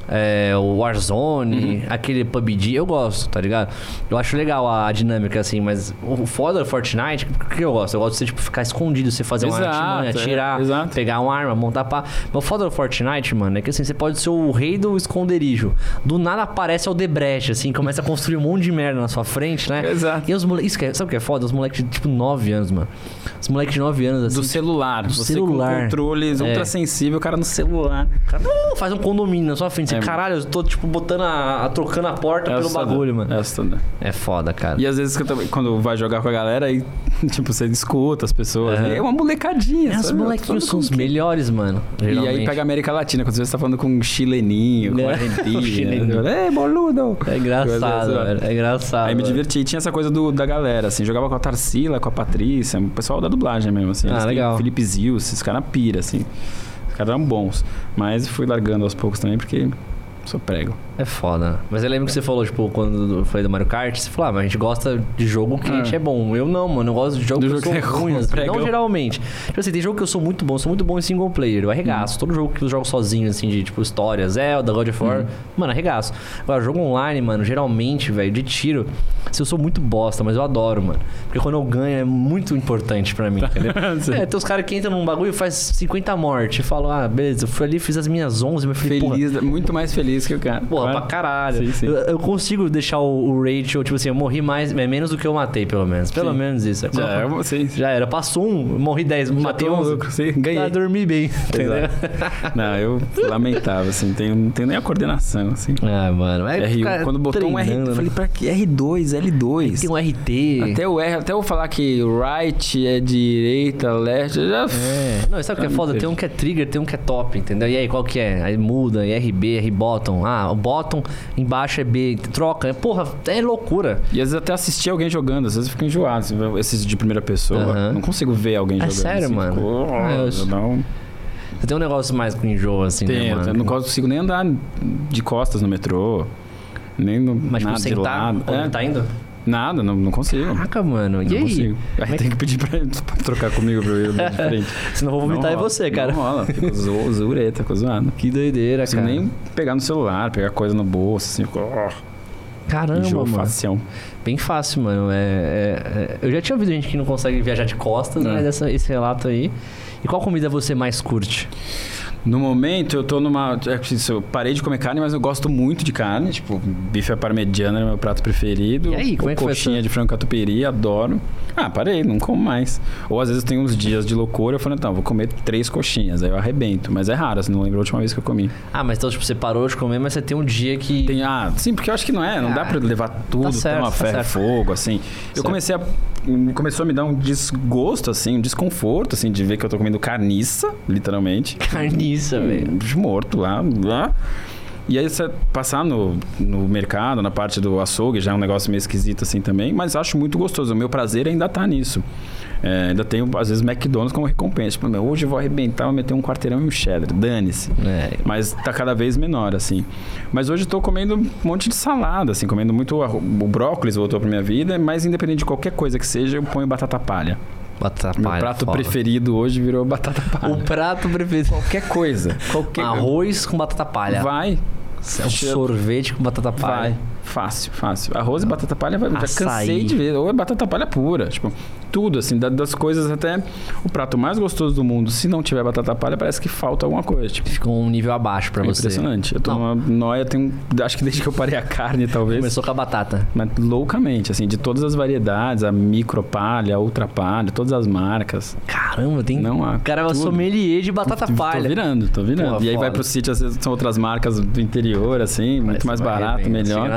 É, o Warzone, Uhum. aquele PUBG, eu gosto, tá ligado? Eu acho legal a, dinâmica, assim, mas o foda do Fortnite, o que eu gosto? Eu gosto de você, tipo, ficar escondido, você fazer uma Exato, artimanha, é, atirar, exato. pegar uma arma, montar pá. Mas o foda do Fortnite, mano, é que assim, você pode ser o rei do esconderijo. Do nada aparece o Debrecht, assim, começa a construir um monte de merda na sua frente, né? Exato. E os moleques. É, sabe o que é foda? Os moleques de tipo 9 anos, mano. Os moleques de 9 anos, assim. Do celular. do você celular. com controles É. ultra sensível, o cara no celular. Cara, faz um condomínio na sua frente. Você, É, caralho, eu tô, tipo, botando a. a- trocando a porta pelo assustador. bagulho, mano. É assustador. É foda, cara. E às vezes que eu também- quando vai jogar com a galera, aí, tipo, você escuta as pessoas. Aham. e É uma molecadinha. É, os molequinhos Todo são os melhores, mano. E aí geralmente. pega a América Latina, quando você tá falando com um chileninho, com É. um argentino. chileninho. É, boludo! É engraçado, velho. É engraçado. Aí me diverti. Tinha essa coisa do, da galera, assim. Jogava com a Tarsila, com a Patrícia, o pessoal da dublagem mesmo, assim. Ah, legal. Felipe Zils, esses caras pira, assim. Caras eram bons. Mas fui largando aos poucos também, porque sou prego. É foda. Mas eu lembro que você falou, tipo, quando falei do Mario Kart, você falou, ah, mas a gente gosta de jogo que a gente É. é bom. Eu não, mano. Eu gosto de jogo Do que jogo eu sou é ruim. assim. pregão. Não geralmente. Tipo assim, tem jogo que eu sou muito bom. Sou muito bom em single player. Eu arregaço. Todo jogo que eu jogo sozinho, assim, de, tipo, história, Zelda, God of War. Mano, arregaço. Agora, jogo online, mano, geralmente, velho, de tiro, se eu sou muito bosta, mas eu adoro, mano. Porque quando eu ganho é muito importante pra mim, entendeu? É, tem os caras que entram num bagulho e faz 50 mortes. E falam, ah, beleza, eu fui ali, fiz as minhas 11, mas falei, porra, Feliz, muito mais feliz que o cara. Porra, Claro. pra caralho. Sim, sim. Eu, eu consigo deixar o, o ratio, tipo assim, eu morri mais, é menos do que eu matei, pelo menos. Pelo Sim. menos isso. Já é sim. Já era. Passou um, morri 10, matei tô 11. louco, sim, ganhei. Já dormi bem, entendeu? Não, eu lamentável, assim. Tenho, não tenho nem a coordenação, assim. Ah, mano. É R1. ficar Quando botou um R, eu né? falei, pra que R2, L2? Tem um RT. Até o R, até eu falar que right é direita, leste, eu já. É. Não, sabe o que é foda? Tem um que é trigger, tem um que é top, entendeu? E aí, qual que é? Aí muda, e RB, R bottom. Ah, o bottom embaixo é B, troca. Porra, é loucura. E às vezes até assistir alguém jogando, às vezes eu fico enjoado. assim, Esses de primeira pessoa, Aham. não consigo ver alguém É jogando. sério, assim, mano? fico, eu- eu não, Você tem um negócio mais com enjoo, assim, né, tenho, mano? eu não consigo nem andar de costas no metrô, nem no Mas, tipo, nada de sentar lado. quando É, tá indo? Nada, não, não consigo. Caraca, mano. E não aí? consigo. Aí é tem que pedir pra, pra trocar comigo pra eu ir de frente. Senão vou vomitar em Não rola, você, cara. Não rola, fico zo- zureta, fico zoado. Que doideira, cara. nem pegar no celular, pegar coisa no bolso, assim, fico, Caramba, enjoo mano. facião. Bem fácil, mano. É, é- é- Eu já tinha ouvido gente que não consegue viajar de costas, É. né? Dessa, esse relato aí. E qual comida você mais curte? No momento, eu tô numa. é que isso, Eu parei de comer carne, mas eu gosto muito de carne. Tipo, bife à parmegiana é meu prato preferido. E aí, como é que Coxinha de frango catupiry, adoro. Ah, parei, não como mais. Ou às vezes tem uns dias de loucura, eu falo, então, vou comer três coxinhas. Aí eu arrebento. Mas é raro, assim, não lembro a última vez que eu comi. Ah, mas então, tipo, você parou de comer, mas você tem um dia que. Tem, ah, sim, porque eu acho que não é, não dá Ah, pra levar tudo, certo, ter uma tá ferro e fogo, assim. Certo. Eu comecei a. Começou a me dar um desgosto, assim, um desconforto, assim, de ver que eu tô comendo carniça, literalmente. Carniça, velho. Um bicho morto lá, lá. E aí você passar no, no mercado, na parte do açougue, já é um negócio meio esquisito assim também, mas acho muito gostoso. O meu prazer ainda tá nisso. É, ainda tenho, às vezes, McDonald's como recompensa. Tipo, meu, hoje eu vou arrebentar, vou meter um quarteirão e um cheddar. Dane-se. É. Mas tá cada vez menor, assim. Mas hoje eu tô comendo um monte de salada, assim, comendo muito. O brócolis voltou pra minha vida, mas independente de qualquer coisa que seja, eu ponho batata palha. Batata Meu palha, prato foda. preferido hoje virou batata palha. O prato preferido. Qualquer coisa. Qualquer Arroz com batata palha. Vai. Um sorvete com batata palha. Vai. Fácil, fácil. Arroz e batata palha, vai. Já cansei de ver. Ou é batata palha pura. Tipo, tudo, assim, da- das coisas até. O prato mais gostoso do mundo, se não tiver batata palha, parece que falta alguma coisa. Tipo, Ficou um nível abaixo pra é você. impressionante. Eu tô Não. numa noia, tenho. Acho que desde que eu parei a carne, talvez. Começou com a batata. Mas loucamente, assim, de todas as variedades, a micro palha, a ultra palha, todas as marcas. Caramba, tem. Não há. O cara é uma tudo. sommelier de batata Tô palha. virando, tô virando. Porra, e aí vai foda. pro sítio, às vezes são outras marcas do interior, assim, muito mais vai barato, bem, melhor.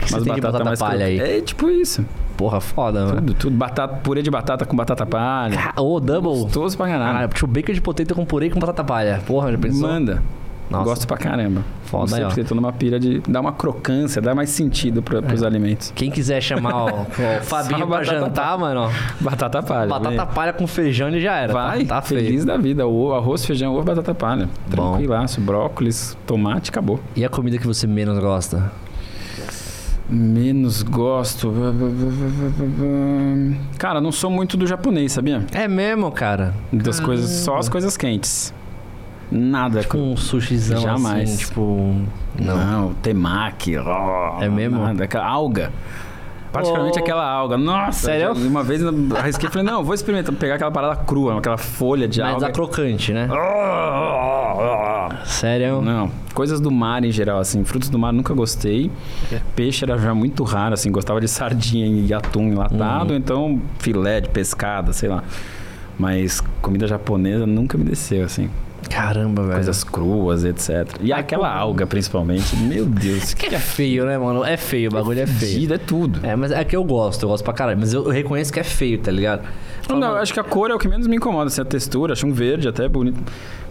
Que você Mas tem de batata mais palha aí. É tipo isso. Porra, foda, mano. Tudo, tudo. Batata, purê de batata com batata palha. Ô, double. Gostoso pra caralho. Caralho, tipo bacon de potato com purê com batata palha. Porra, já pensou? Manda. Nossa. Gosto pra caramba. Foda Não aí, tô numa pira de dar uma crocância, dar mais sentido pra, É. pros alimentos. Quem quiser chamar ó, o Fabinho pra batata jantar, mano, ó. Batata palha. Batata vem. palha com feijão ele já era. Vai, tá, tá feio. feliz da vida. O arroz, feijão, ovo, batata palha. Bom. Tranquilaço, brócolis, tomate, acabou. E a comida que você menos gosta? Menos gosto. Cara, não sou muito do japonês, sabia? É mesmo, cara? Das coisas, só as coisas quentes. Nada. Tipo um sushizão Jamais. assim, tipo... Não. Não, temaki. ó, É mesmo? Nada, alga. Particularmente Oh. aquela alga. Nossa, Sério? uma vez arrisquei e falei, não, vou experimentar, pegar aquela parada crua, aquela folha de Mas alga. a crocante, né? Ah, Sério? Não, coisas do mar em geral, assim, frutos do mar nunca gostei. Peixe era já muito raro, assim, gostava de sardinha e atum enlatado, Uhum. então filé de pescada, sei lá. Mas comida japonesa nunca me desceu, assim. Caramba, velho. Coisas cruas, etc. E aquela alga, principalmente. Meu Deus, que É feio, né, mano? É feio, o bagulho é feio. fedida, é tudo. É, mas é que eu gosto, eu gosto pra caralho. Mas eu, eu reconheço que é feio, tá ligado? Não, não, eu acho que a cor é o que menos me incomoda, assim, a textura, acho um verde até bonito.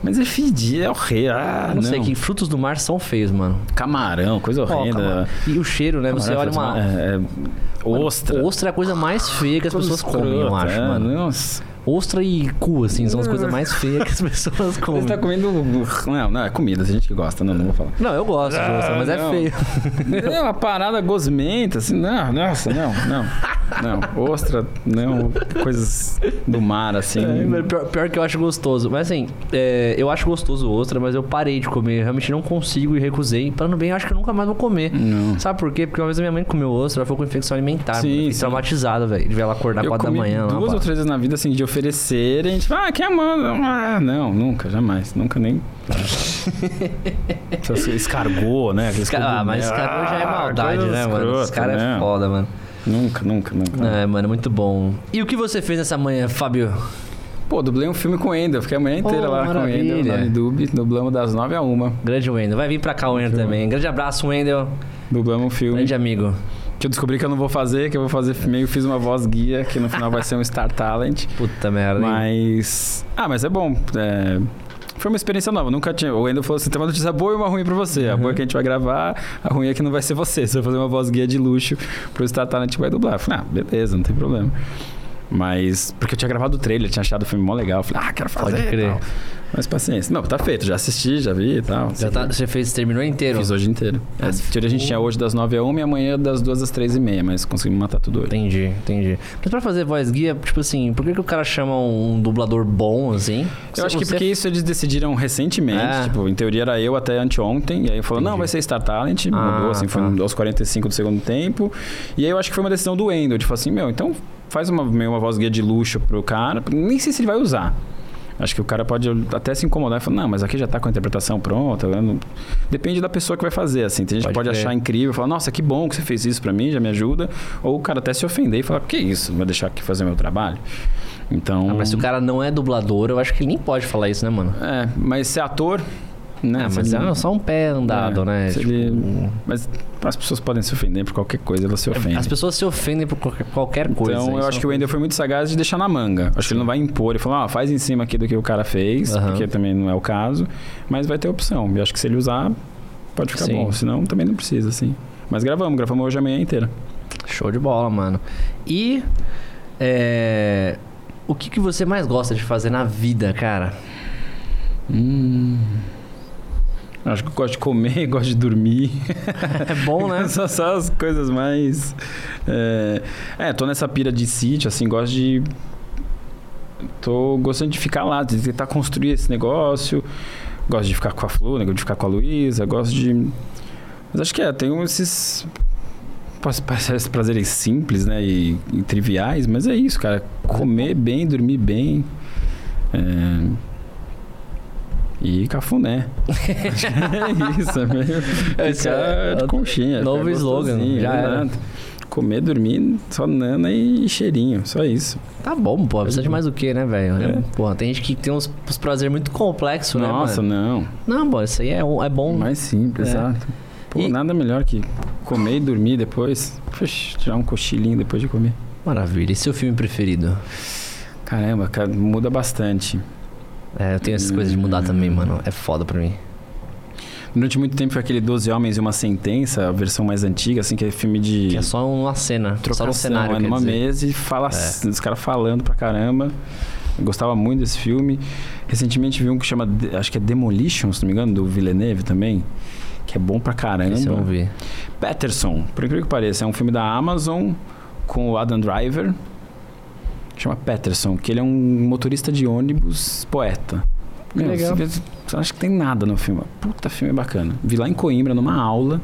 Mas é fedido, é horrível. Ah, Eu não, sei, que frutos do mar são feios, mano. Camarão, coisa horrenda. camarão. E o cheiro, né? Você olha É, é, ostra. É eu é, e cu, assim, são as coisas mais feias que as pessoas comem. Você tá comendo. Não, não, é comida, tem gente que gosta, não, não vou falar. Não, eu gosto de ostra, mas é não. feio. É uma parada gosmenta, assim, não, nossa, não, não. Não, ostra, não, coisas do mar, assim. É, pior, pior que eu acho gostoso. Mas assim, é, eu acho gostoso ostra, mas eu parei de comer. Eu realmente não consigo e recusei. Falando bem, eu acho que eu nunca mais vou comer. Não. Sabe por quê? Porque uma vez a minha mãe comeu ostra, ela ficou com infecção alimentar. Sim. Eu sim. traumatizado, velho. De ver ela acordar Eu 4 da manhã. lá, duas pá. ou três vezes na vida, assim, de oferecerem, tipo, ah, quem manda? Ah, não, nunca, jamais, nunca nem... Só se escargou, né? Aqueles Ah, mas cara já é Ah, maldade, né, mano? Esse cara é né? foda, mano. Nunca, nunca, nunca. É, mano, muito bom. E o que você fez nessa manhã, Fábio? Pô, dublei um filme com o Ender, fiquei a manhã inteira Oh, lá com o Ender, maravilha. no Dub, dublamos das nove a uma, Grande Wendel. Vai vir pra cá o Wendel também. Grande abraço, Wendel. dublamos um filme. Grande amigo. Que eu descobri que eu não vou fazer, que eu vou fazer meio fiz uma voz guia, que no final vai ser um Star Talent. Puta merda. hein? Mas. Ah, mas é bom. é, Foi uma experiência nova. Nunca tinha. O Wendel falou assim: tem uma notícia boa e uma ruim pra você. A boa é que a gente vai gravar, a ruim é que não vai ser você. Você vai fazer uma voz guia de luxo pro Star Talent vai dublar. Eu falei, ah, beleza, não tem problema. Mas, porque eu tinha gravado o trailer, tinha achado o filme mó legal. Eu falei, ah, quero fazer. Pode crer. Mas paciência. Não, tá feito, já assisti, já vi e tal. Já tá, você fez, terminou inteiro. Fiz hoje inteiro. É, Mas teoria a gente tinha hoje das 9 a 1 e amanhã das 2 às 3 e meia, mas conseguimos matar tudo hoje. Entendi, entendi. Mas pra fazer voz guia, tipo assim, por que, que o cara chama um dublador bom, assim? Eu acho que porque isso eles decidiram recentemente. É. Tipo, em teoria era eu até anteontem. E aí falou, não, vai ser Star Talent. Ah, mudou, assim, foi tá. aos 45 do segundo tempo. E aí eu acho que foi uma decisão do. De falar assim, meu, então faz uma, uma voz guia de luxo pro cara. Nem sei se ele vai usar. Acho que o cara pode até se incomodar e falar, não, mas aqui já tá com a interpretação pronta. né? Depende da pessoa que vai fazer, assim. Tem gente Pode que pode crer. achar incrível, falar, nossa, que bom que você fez isso pra mim, já me ajuda. Ou o cara até se ofender e falar, que isso, vai deixar aqui fazer meu trabalho. Então... Ah, mas se o cara não é dublador, eu acho que ele nem pode falar isso, né, mano? É, mas ser ator, né? Ah, mas ele- é só um pé andado, é, né? Tipo, ele- Mas as pessoas podem se ofender por qualquer coisa, elas se ofendem. As pessoas se ofendem por qualquer, qualquer coisa. Então, eu acho é que o Wendel foi muito sagaz de deixar na manga. Acho que ele não vai impor. Ele falou, ah, faz em cima aqui do que o cara fez, Aham. porque também não é o caso. Mas vai ter opção. E acho que se ele usar, pode ficar Sim. bom. Senão, também não precisa, assim. Mas gravamos, gravamos hoje a manhã inteira. Show de bola, mano. E. é, O que, que você mais gosta de fazer na vida, cara? Hum. Acho que eu gosto de comer, gosto de dormir. É bom, né? só, só as coisas mais. É... é, tô nessa pira de sítio, assim, gosto de. Tô gostando de ficar lá, de tentar construir esse negócio. Gosto de ficar com a Flu, né, de ficar com a Luísa, gosto de. Mas acho que é, tem esses. Parece prazeres simples, né? E, e triviais, mas é isso, cara. Comer bem, dormir bem. É... E cafuné. é isso, é meio. Esse é de conchinha. novo slogan, já era. exato. Comer, dormir, só nana e cheirinho, só isso. Tá bom, pô. Precisa de mais o que, né, velho? É. Porra, tem gente que tem uns, uns prazeres muito complexos, Nossa, né, mano? não. Não, pô, isso aí é, é bom. Mais simples, É. exato. Pô, E- nada melhor que comer e dormir depois. Puxa, tirar um cochilinho depois de comer. Maravilha. E seu filme preferido? Caramba, cara, muda bastante. É, eu tenho essas coisas de mudar também, mano. É foda pra mim. Durante muito tempo foi aquele 12 Homens e uma Sentença, a versão mais antiga, assim, que é filme de. Que é só uma cena, só trocação, um cenário, é numa dizer. mesa e fala, É. os caras falando pra caramba. Eu gostava muito desse filme. Recentemente vi um que chama, acho que é Demolition, se não me engano, do Villeneuve também, que é bom pra caramba. Esse eu não vi. Patterson, por incrível que pareça, é um filme da Amazon com o Adam Driver. Chama Patterson, que ele é um motorista de ônibus poeta. Que legal. Você, você acha que tem nada no filme. Puta filme bacana. Vi lá em Coimbra, numa aula,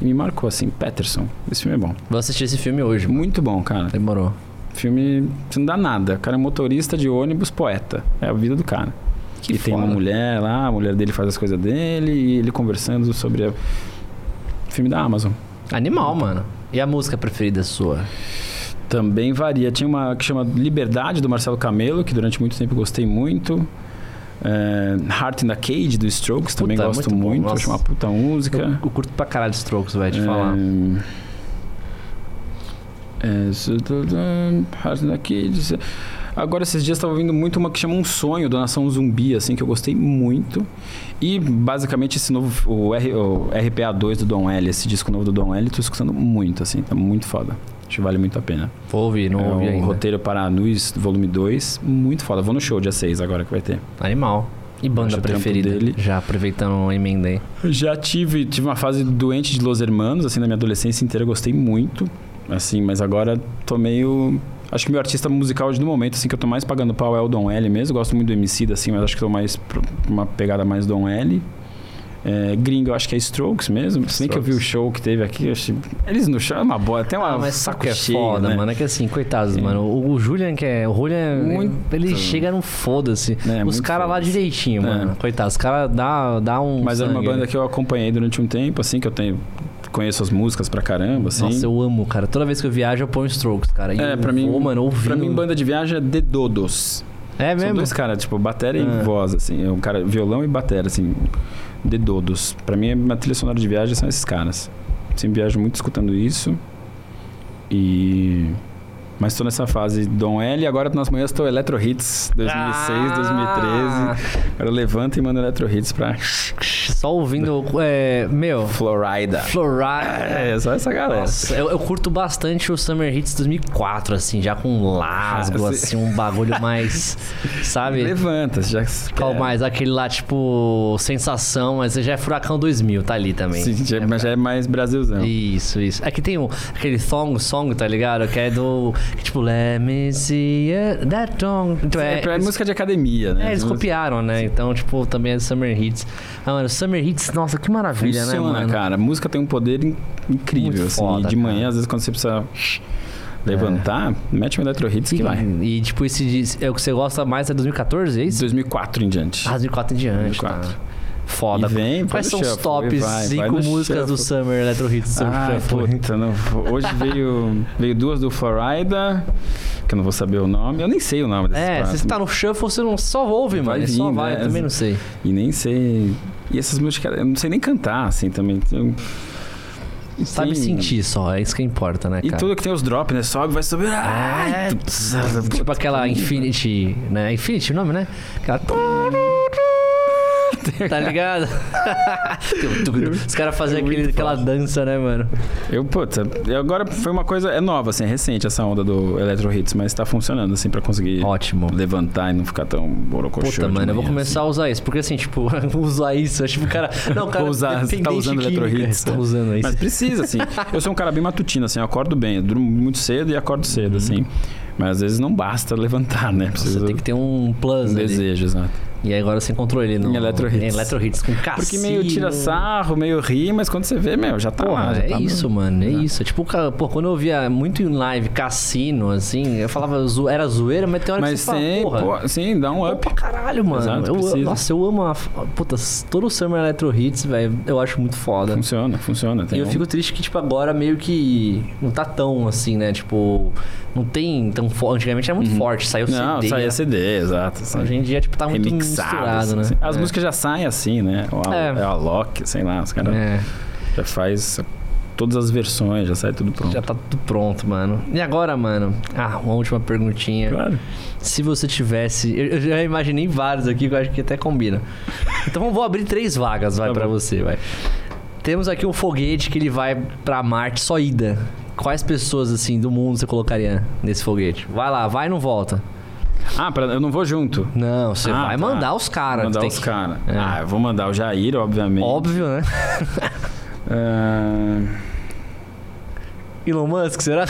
e me marcou assim, Patterson. Esse filme é bom. Vou assistir esse filme hoje. Muito bom, cara. Demorou. Filme, você não dá nada. O cara é motorista de ônibus poeta. É a vida do cara. Que e tem uma foda. mulher lá, a mulher dele faz as coisas dele, e ele conversando sobre a... Filme da Amazon. Animal, mano. E a música preferida sua? Também varia. Tinha uma que chama Liberdade, do Marcelo Camelo, que durante muito tempo gostei muito. É, Heart in the Cage, do Strokes, também Puta, gosto muito muito. Acho uma puta música. Eu, eu curto pra caralho Strokes, vai te É, falar. é, Heart in the Cage. Agora, esses dias estava ouvindo muito uma que chama Um Sonho, do Nação Zumbi, assim, que eu gostei muito. E, basicamente, esse novo, o, R, o RPA2 do Don L, esse disco novo do Don L, tô escutando muito, assim, tá muito foda. Acho que vale muito a pena. Vou ouvir, não é ouvi o ainda. roteiro para Anuis, volume 2, muito foda. Vou no show dia 6 agora que vai ter. Animal. E banda Acho preferida? dele. Já aproveitando o emenda aí. Já tive, tive uma fase doente de Los Hermanos, assim, na minha adolescência inteira, eu gostei muito, assim, mas agora tô meio... Acho que meu artista musical de no momento, assim, que eu tô mais pagando pau é o Dom L mesmo, gosto muito do MC, assim, mas acho que tô mais pra uma pegada mais Dom L. É, gringo, eu acho que é Strokes mesmo, se bem que eu vi o Strokes. show que teve aqui, eu achei... Eles no show é uma boa, tem uma Ah, mas saco é cheio, foda, né? mano. É que assim, coitados, Sim. mano. O, o Julian, que é. O Julian, Muito. ele chega no foda-se. É, Os caras lá direitinho, É. mano. Coitados, os caras dá, dá um. Mas era uma sangue, banda que eu acompanhei durante um tempo, assim, que eu tenho... Conheço as músicas pra caramba, assim. Nossa, eu amo, cara. Toda vez que eu viajo, eu ponho Strokes, cara. E É, pra mim, vou, mano, ouvindo. pra mim, banda de viagem é The Dodos. É São mesmo? dois caras, tipo, bateria Ah. e voz, assim. É um cara, violão e bateria, assim. De Dodos. Pra mim, a trilha sonora de viagem são esses caras. Sempre viajo muito escutando isso. E... Mas tô nessa fase Dom L e agora nas manhãs tô Electro Hits 2006, Ah. 2013. Agora levanta e manda Electro Hits pra Só ouvindo. É, meu. Florida. Florida. É, só essa galera. Nossa, eu, eu curto bastante o Summer Hits 2004, assim, já com lasgo, Ah, assim, um bagulho mais. sabe? Levanta, já Qual é, mais? Aquele lá, tipo, sensação, mas já é Furacão 2000, tá ali também. Sim, já- mas já é mais Brasilzão. Isso, isso. É que tem um, aquele song, song, tá ligado? Que é do. Que, tipo, let me see it, that song. Então, É, é música de academia, né? É, eles copiaram, né? Então, tipo, também é Summer Hits. Ah, mano, Summer Hits, nossa, que maravilha, né, Funciona, mano? cara. A música tem um poder in- incrível, Muito assim. foda, de manhã, cara. às vezes, quando você precisa levantar, mete um Electro Hits que E, vai. e, tipo, esse é o que você gosta mais é 2014, é isso? 2004 em diante. Ah, 2004 em diante, 2004. tá? Foda. E vem, Quais são os shuffle, top e vai, 5 vai no músicas do shuffle. Summer Electro Hits? do Summer Ah, Shuffle? puta, não. Hoje veio, veio duas do Florida, que eu não vou saber o nome. Eu nem sei o nome desses É, quatro. se você tá no shuffle, você não só ouve, Vai mano. só vindo, vai, é. eu também não sei. E nem sei. E essas músicas, eu não sei nem cantar, assim, também. Eu- e Sabe tem- sentir só, é isso que importa, né, E cara? tudo que tem os drops, né? Sobe, vai subir. É, tipo aquela Infinity, né? Infinity o nome, né? Aquela... Tá ligado? Os caras faziam É aquela dança, né, mano? Eu, puta, eu agora foi uma coisa. É nova, assim, é recente essa onda do Electro Hits, mas tá funcionando, assim, pra conseguir Ótimo. levantar e não ficar tão borocochô. Puta, mano, eu vou manhã, começar a usar isso. Porque assim, tipo, usar isso, é tipo, o cara. Não, o cara. Vou usar, você tá usando Electro Hits, né? usando isso. Mas precisa, assim. Eu sou um cara bem matutino, assim, eu acordo bem. Eu durmo muito cedo e acordo cedo, assim. Mas às vezes não basta levantar, né? Você Precisa tem que ter um plus um ali. desejo, exato. E aí agora você encontrou ele no Em Electro Hits. em Electro Hits com cassino. Porque meio tira sarro, meio ri, mas quando você vê, meu, já tá Porra, lá. já é tá isso, mano, é isso. Tipo, pô, quando eu via muito em live cassino, assim, eu falava, era zoeira, mas tem hora que Mas você fala, sim, porra. pô, sim, dá um up. pra caralho, mano. Exato, eu, precisa. nossa, eu amo a. Puta, todo o Summer Electro Hits, velho. Eu acho muito foda. Funciona, funciona. E eu um- fico triste que, tipo, agora meio que não tá tão assim, né? Tipo, não tem tão forte. Antigamente era muito forte, saiu Não, CD. saía CD, exato. assim. Hoje em dia, tipo, tá muito Remixado. misturado, né? assim. As É. músicas já saem assim, né? O Al- É. é. o Alok, sei lá, os caras É, já faz todas as versões, já sai tudo pronto. já tá tudo pronto, mano. E agora, mano? Ah, uma última perguntinha. Claro. Se você tivesse. Eu, eu já imaginei vários aqui que eu acho que até combina. Então vou abrir três vagas, vai, Tá pra bom. você, vai. Temos aqui um foguete que ele vai pra Marte só ida. Quais pessoas, assim, do mundo você colocaria nesse foguete? Vai lá, vai e não volta. Ah, pra, eu não vou junto. Não, você Ah, vai tá. mandar os caras. mandar os que- caras. É. Ah, eu vou mandar o Jair, obviamente. Óbvio, né? Ah, Elon Musk, será?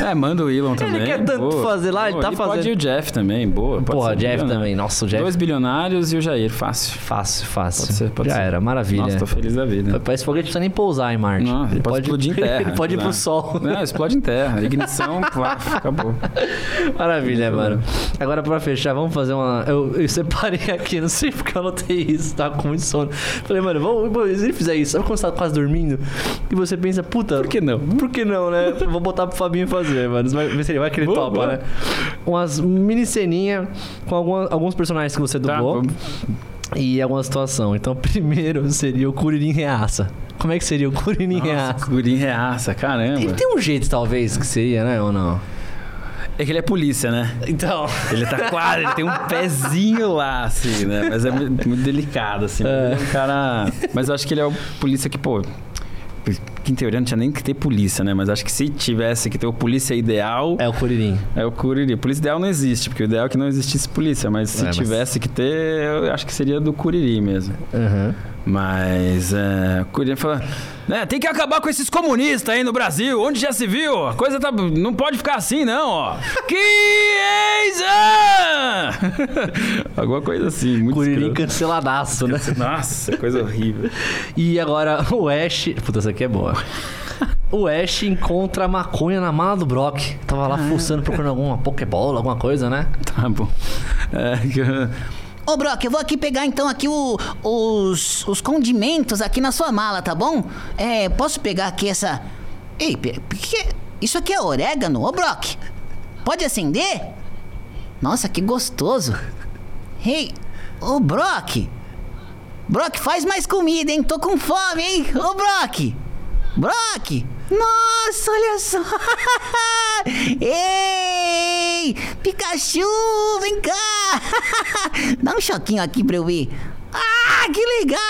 É, manda o Elon também. quer tanto boa. fazer lá, ele Boa. tá e Pode fazendo. ir o Jeff também, boa. Pode Porra, ser Jeff também. Nossa, o Jeff. Dois bilionários e o Jair, fácil. Fácil, fácil. Pode ser, pode Já ser. era, maravilha. Nossa, tô feliz da vida. Pra esse foguete não precisa nem pousar em Marte. Não, ele pode explodir em terra. ele pode ir pro né? sol. Não, explode em terra. Ignição, acabou. Maravilha, mano. Agora pra fechar, vamos fazer uma. Eu, eu separei aqui, não sei porque eu anotei isso, tava com muito sono. Falei, mano, vamos- se ele fizer isso, sabe quando você tá quase dormindo? E você pensa, puta. Por que não? Por que não, né? Vou botar pro Fabinho fazer, mano. Vai ver se ele vai que ele Boa, topa, boa. né? Umas mini ceninha com alguma- alguns personagens que você Tá, dublou vamos. e alguma situação. Então, primeiro seria o Curirim Reaça. Como é que seria o Curirim Nossa, Reaça? gurim reaça, Ele caramba. tem um jeito, talvez, que seria, né? Ou não? É que ele é polícia, né? Então. Ele tá quase, ele tem um pezinho lá, assim, né? Mas é muito muito delicado, assim. É. Ele é um cara. Mas eu acho que ele é o polícia que, pô. Que em teoria não tinha nem que ter polícia, né? Mas acho que se tivesse que ter o polícia ideal, É o Curirim. é o Curiri. Polícia ideal não existe, porque o ideal é que não existisse polícia. Mas se É, mas- tivesse que ter, eu acho que seria do Curiri mesmo. Aham. Mas é, fala, né, tem que acabar com esses comunistas aí no Brasil, onde já se viu, a coisa tá, não pode ficar assim não, ó. Chiesa! Alguma coisa assim, muito Curirim canceladaço, né? Nossa, coisa horrível. E agora o Ash. Puta, essa aqui é boa. O Ash encontra a maconha na mala do Brock. Tava lá fuçando, procurando alguma Pokébola, alguma coisa, né? Tá bom. É, que Ô, Brock, eu vou aqui pegar então aqui o- os, os condimentos aqui na sua mala, tá bom? É, posso pegar aqui essa... Ei, que... isso aqui é orégano? Ô, Brock, pode acender? Nossa, que gostoso. Ei, ô, Brock. Brock, faz mais comida, hein? Tô com fome, hein? Ô, Brock. Brock. Nossa, olha só! Ei! Pikachu, vem cá! Dá um choquinho aqui pra eu ver. Ah, que legal!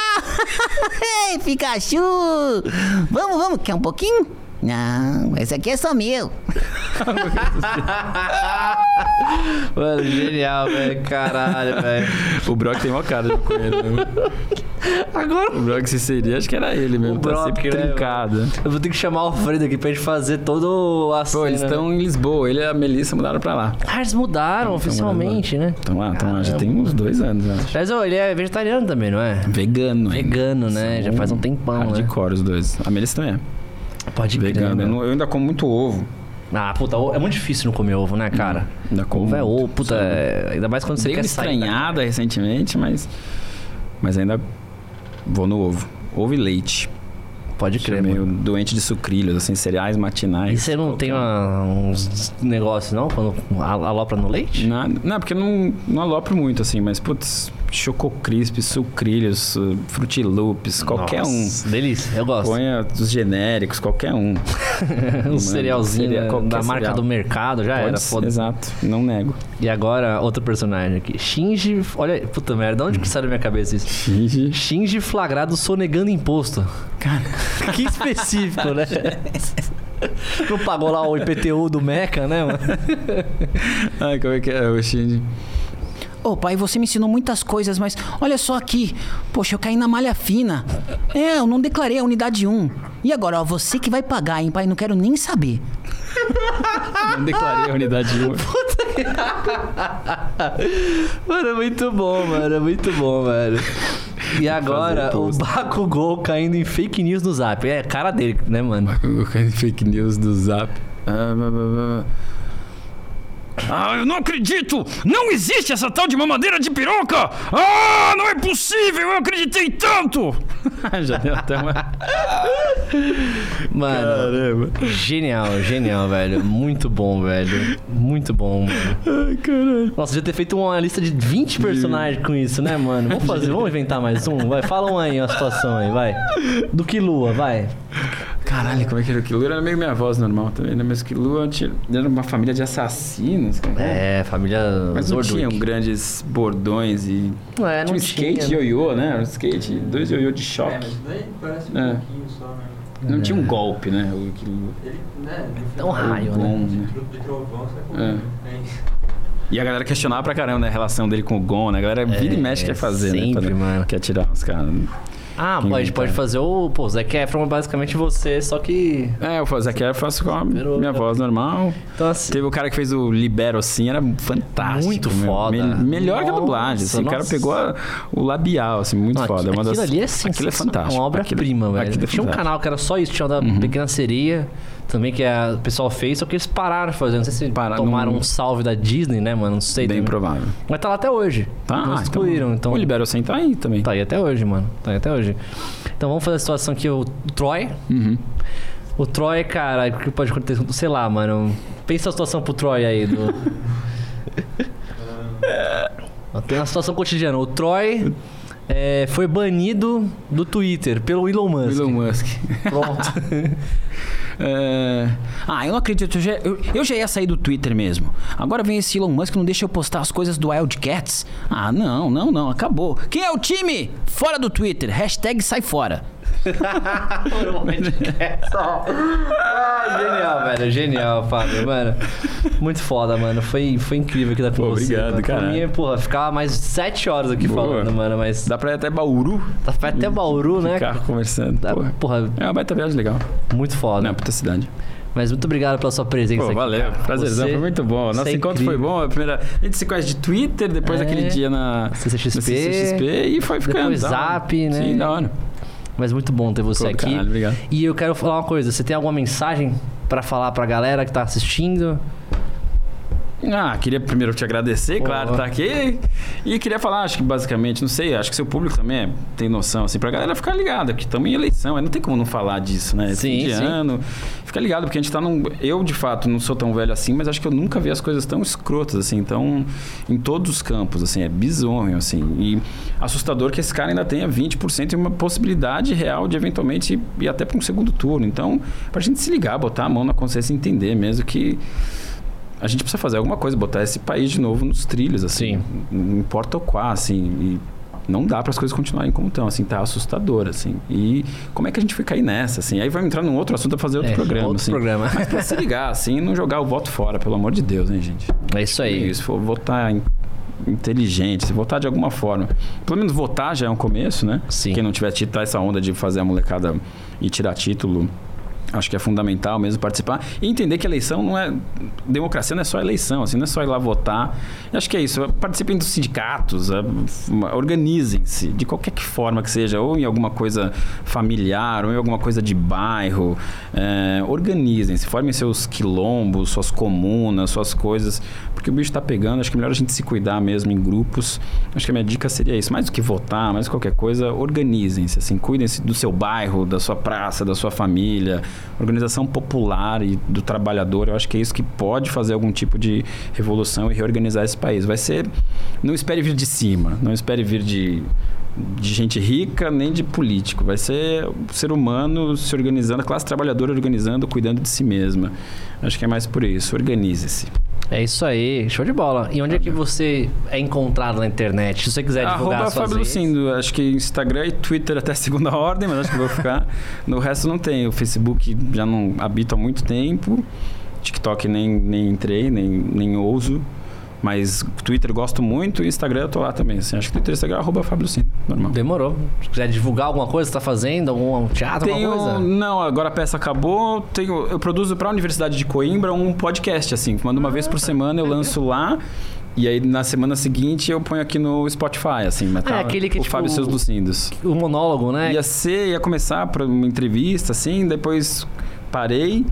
Ei, Pikachu! Vamos, vamos, quer um pouquinho? Não, esse aqui é só meu. Mano, genial, velho. Caralho, velho. O Brock tem uma cara de coelho, né? Agora O Brock se seria, acho que era ele mesmo. O tá Brock, sempre né, trincado. eu vou ter que chamar o Alfredo aqui pra gente fazer todo a Pô, cena. eles estão em Lisboa. Ele e a Melissa mudaram pra lá. Ah, eles mudaram oficialmente, né? Estão lá, estão lá. Já tem uns dois anos, acho. Mas ó, ele é vegetariano também, não é? Vegano? Vegano, né? Já São faz um tempão, né? Hardcore os dois. A Melissa também é. Pode crer, Vegano. Eu, meu. não- eu ainda como muito ovo. Ah, puta, é muito difícil não comer ovo, né, cara? Ainda como Ovo é ovo, puta, é- ainda mais quando você Dei uma quer sair. né? estranhada recentemente, mas... Mas ainda vou no ovo. Ovo e leite. Pode Sou crer, meio mano. doente de sucrilhos, assim, cereais matinais. E você não tem uma- uns negócios, não? Quando al- alopra no leite? Nada. Não, porque eu não, não alopro muito, assim, mas, putz, Choco Crisp, sucrilhos, uh, frutiloops, qualquer Nossa, Delícia, eu um. gosto. Ponha os genéricos, qualquer um. um cerealzinho cereal- né, qualquer da marca cereal. do mercado, já Pode era, foda Exato, não nego. E agora, outro personagem aqui. Shinji. Olha, puta merda, de onde que saiu da minha cabeça isso? Finge. Shinji flagrado sonegando imposto. Cara, Que específico, né? Não pagou lá o IPTU do Meca, né, mano? ai, como é que é o Shinji? Ô, pai, você me ensinou muitas coisas, mas olha só aqui. Poxa, eu caí na malha fina. É, eu não declarei a unidade 1. E agora, ó, você que vai pagar, hein, pai? Não quero nem saber. Não declarei a unidade 1. Mano, é muito bom, mano. É muito bom, velho. E agora, o. Bakugou caindo em fake news no zap. É cara dele, né, mano? Colocando fake news do Zap. Ah, blá, blá, blá. Ah, eu não acredito! Não existe essa tal de mamadeira de piroca! Ah, não é possível! Eu acreditei tanto! Já deu até uma... Mano, Caramba. genial, genial, velho. Muito bom, velho. Muito bom, mano. Ai, caralho. Nossa, devia ter feito uma lista de 20 personagens com isso, né, mano? Vamos fazer, vamos inventar mais um? Vai, fala um aí, uma situação aí, vai. Do que Lua, vai. Caralho, como é que era o Kilua? Era meio minha voz normal também, né? Mas tinha... era uma família de assassinos, cara. É, família Mas não Zorduk. tinham grandes bordões e... Não é, não tinha um tinha. skate e ioiô, né? Um skate, dois ioiô de É, choque. mas daí parece um É. pouquinho só, né? Não tinha um golpe, né? O Kilua. Ele, né? É um raio, bom, né? né? Do trovão, sai É. É. E a galera questionava pra caramba né, a relação dele com o Gon, né? A galera vira e mexe quer fazer, né? sempre, Pra- mano. Quer tirar os caras. Ah, Quem pode, tá? pode fazer o. Pô, Zac Efron é basicamente você, só que. É, eu faço aqui, eu faço com a minha voz normal. Então assim. Teve o cara que fez o Libero assim, era fantástico. Muito meu. foda. Me- melhor que a dublagem. Nossa, Assim, o cara nossa. pegou a- o labial, assim, muito Não, foda. aqui- É uma aquilo das- ali é Aquilo é fantástico. Uma obra-prima, velho. aquilo é Tinha um canal que era só isso, tinha o da Pequena Sereia, também que a- o pessoal fez, só que eles pararam fazer. Não sei se Pararam, tomaram não- um salve da Disney, né, mano? Não sei. Bem também. provável. Mas tá lá até hoje. Tá? Não Ah, excluíram, então. O Libero sem tá aí também. Tá aí até hoje, mano. Tá aí até hoje. Então vamos fazer a situação aqui, o Troy. Uhum. O Troy, cara, o que pode acontecer? Sei lá, mano. Pensa a situação pro Troy aí. Do... Tem uma situação cotidiana. O Troy é, foi banido do Twitter pelo Elon Musk. Elon Musk. Pronto. É, Ah, eu não acredito. Eu já, eu, eu já ia sair do Twitter mesmo. Agora vem esse Elon Musk que não deixa eu postar as coisas do Wildcats. Ah, não, não, não. Acabou. Quem é o time? Fora do Twitter. Hashtag sai fora. Ah, genial, velho. Genial, Fábio, mano. Muito foda, mano. Foi, foi incrível aqui da com obrigado, mano. Pra mim, porra, ficava mais sete horas aqui Boa. falando, mano. Mas Dá pra ir até Bauru. tá perto até Bauru, né? Ficar conversando. Dá- Porra. Porra, É uma baita viagem legal. muito foda. Não, é puta cidade. Mas muito obrigado pela sua presença Pô, aqui. valeu. cara. Prazerzão, Você- foi muito bom. Nosso é encontro foi incrível. bom. A, primeira... a gente se conhece de Twitter, depois É. aquele dia na CCXP, CCXP e foi ficando. depois hora. Zap, né? Sim, da hora. Mas muito bom ter você Pô, aqui. caralho, obrigado. E eu quero falar uma coisa. Você tem alguma mensagem pra falar pra galera que tá assistindo? Ah, queria primeiro te agradecer, Pô. claro, tá aqui. E queria falar, acho que basicamente, não sei, acho que seu público também é- tem noção, assim, pra galera ficar ligada, que estamos em eleição, não tem como não falar disso, né? Sim, Fim de sim. ano. Fica ligado, porque a gente tá num. Eu, de fato, não sou tão velho assim, mas acho que eu nunca vi as coisas tão escrotas, assim, tão. em todos os campos, assim, é bizonho, assim. E assustador que esse cara ainda tenha 20% e uma possibilidade real de eventualmente ir até para um segundo turno. Então, pra gente se ligar, botar a mão na consciência e entender mesmo que a gente precisa fazer alguma coisa, botar esse país de novo nos trilhos, assim. Sim. Não importa o qual, assim. E não dá para as coisas continuarem como estão, assim, tá assustador, assim. E como é que a gente foi cair nessa, assim? Aí vai entrar num outro assunto pra fazer outro É, programa, outro assim. programa. Mas pra se ligar, assim, e não jogar o voto fora, pelo amor de Deus, hein, gente? É isso aí. Se for votar in- inteligente, se votar de alguma forma. Pelo menos votar já é um começo, né? Sim. Quem não tiver tido tá essa onda de fazer a molecada e tirar título. Acho que é fundamental mesmo participar e entender que eleição não é. Democracia não é só eleição, assim, não é só ir lá votar. Acho que é isso. Participem dos sindicatos, a- organizem-se de qualquer que forma que seja, ou em alguma coisa familiar, ou em alguma coisa de bairro. É, organizem-se, formem seus quilombos, suas comunas, suas coisas, porque o bicho está pegando. Acho que é melhor a gente se cuidar mesmo em grupos. Acho que a minha dica seria isso. Mais do que votar, mais do que qualquer coisa, organizem-se, assim, cuidem-se do seu bairro, da sua praça, da sua família. Organização popular e do trabalhador, eu acho que é isso que pode fazer algum tipo de revolução e reorganizar esse país. Vai ser. Não espere vir de cima, não espere vir de. De gente rica, nem de político. Vai ser o ser humano se organizando, a classe trabalhadora organizando, cuidando de si mesma. Acho que é mais por isso. Organize-se. É isso aí, show de bola. E onde é que você é encontrado na internet? Se você quiser divulgar Arroba suas Fábio. Lucindo. Acho que Instagram e Twitter até segunda ordem, mas acho que vou ficar. no resto não tem. O Facebook já não habito há muito tempo. TikTok nem, nem entrei, nem, nem ouso. Mas Twitter eu gosto muito e Instagram eu tô lá também. Assim, acho que Twitter e Instagram é arroba Fábio Lucindo. Normal. Demorou. Se quiser divulgar alguma coisa tá fazendo, algum teatro, Tenho, alguma coisa? não, agora a peça acabou. Tenho, eu produzo para a Universidade de Coimbra um podcast, assim. Mando uma vez por semana, eu lanço lá. E aí na semana seguinte eu ponho aqui no Spotify, assim. Mas tá, aquele que, o tipo, Fábio seus Lucindos. O monólogo, né? Ia ser, ia começar para uma entrevista, assim, depois parei.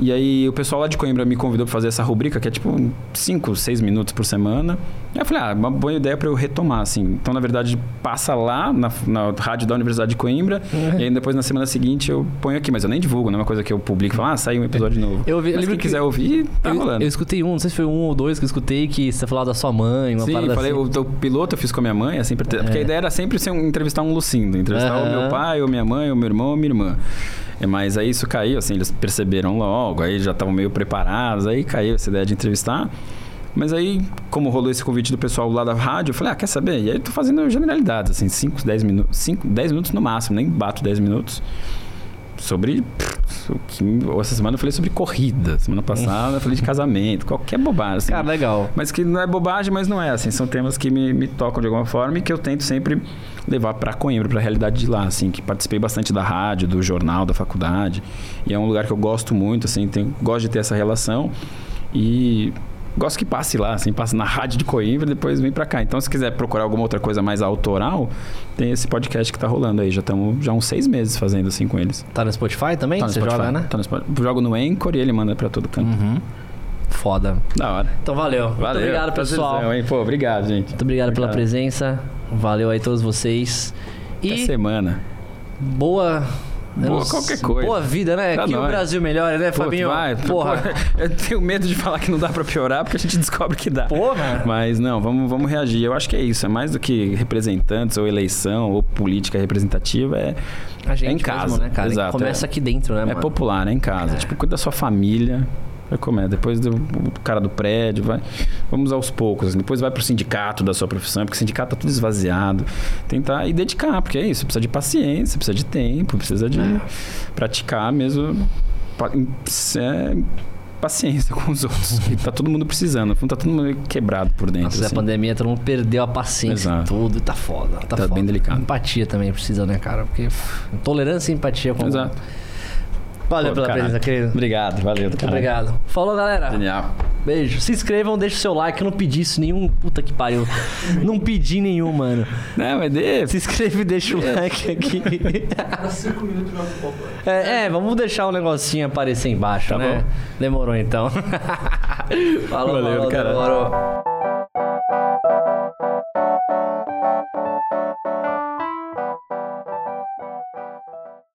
E aí o pessoal lá de Coimbra me convidou para fazer essa rubrica, que é tipo 5, 6 minutos por semana. E eu falei, ah, uma boa ideia para eu retomar, assim. Então, na verdade, passa lá na, na rádio da Universidade de Coimbra. Uhum. E aí depois na semana seguinte eu ponho aqui, mas eu nem divulgo, não é uma coisa que eu publico e falo, ah, saiu um episódio novo. Eu vi- eu mas quem que- quiser ouvir, tá eu, rolando. eu escutei um, não sei se foi um ou dois que eu escutei, que você falou da sua mãe, uma Sim, parada falei, assim. o, o piloto eu fiz com a minha mãe, assim, pra ter- porque a ideia era sempre ser um- entrevistar um Lucindo, entrevistar o Aham. meu pai, ou minha mãe, ou meu irmão, ou minha irmã. É, Mas aí isso caiu, assim, eles perceberam logo, aí já estavam meio preparados, aí caiu essa ideia de entrevistar. Mas aí, como rolou esse convite do pessoal lá da rádio, eu falei, ah, quer saber? E aí tô fazendo generalidades, assim, 5, 10 minutos, 5, 10 minutos no máximo, nem bato 10 minutos. Sobre. pff, que- Essa semana eu falei sobre corrida. Semana passada eu falei de casamento, qualquer bobagem. Assim. Cara, legal. Mas que não é bobagem, mas não é assim. São temas que me, me tocam de alguma forma e que eu tento sempre levar para Coimbra, para a realidade de lá, assim. Que participei bastante da rádio, do jornal, da faculdade. E é um lugar que eu gosto muito, assim. Tenho, gosto de ter essa relação. E gosto que passe lá, assim. Passe na rádio de Coimbra e depois vem para cá. Então, se quiser procurar alguma outra coisa mais autoral, tem esse podcast que tá rolando aí. Já estamos já há uns seis meses fazendo assim com eles. Tá no Spotify também? Tá no você Spotify, joga, né? Tá no Spotify. Jogo no Anchor e ele manda para todo canto. Uhum. Foda. Da hora. Então valeu. Muito obrigado, pessoal. hein? Pô, obrigado, gente. Muito obrigado pela Obrigado. presença. Valeu aí todos vocês. Até E semana. boa. Boa qualquer coisa. Boa vida, né? Pra que o nós. Brasil melhore, né, Pô, Fabinho? vai, Porra. pô, eu tenho medo de falar que não dá pra piorar, porque a gente descobre que dá. Porra. Mas não, vamos, vamos reagir. Eu acho que é isso. É mais do que representantes, ou eleição, ou política representativa. É, A gente é em mesmo, casa. né, cara? Exato, Começa é. aqui dentro, né, É mano? popular, é em casa. Tipo, cuida da sua família. Vai comer. Depois do, cara do prédio, vai. Vamos aos poucos. Depois vai pro sindicato da sua profissão, porque o sindicato tá tudo esvaziado. Tentar e dedicar, porque é isso. Precisa de paciência, precisa de tempo, precisa de É. praticar mesmo. é, paciência com os outros. que tá todo mundo precisando. Tá todo mundo quebrado por dentro. Nossa, a assim. pandemia, todo mundo perdeu a paciência, Exato. tudo, tá foda. Tá, Tá foda. bem delicado. Empatia também precisa, né, cara? Porque pff, tolerância e empatia com Exato. Valeu Pô, pela caralho. presença, querido. Obrigado, valeu. Muito obrigado. Falou, galera. Genial. Beijo. Se inscrevam, deixa o seu like. Eu não pedi isso nenhum. Puta que pariu. Não pedi nenhum, mano. Não, mas dê. Se inscreve e deixa o like aqui. Cada cinco minutos um. É, é, vamos deixar o negocinho aparecer embaixo, Tá né? bom. Demorou então. falou, Valeu, falou, cara. demorou.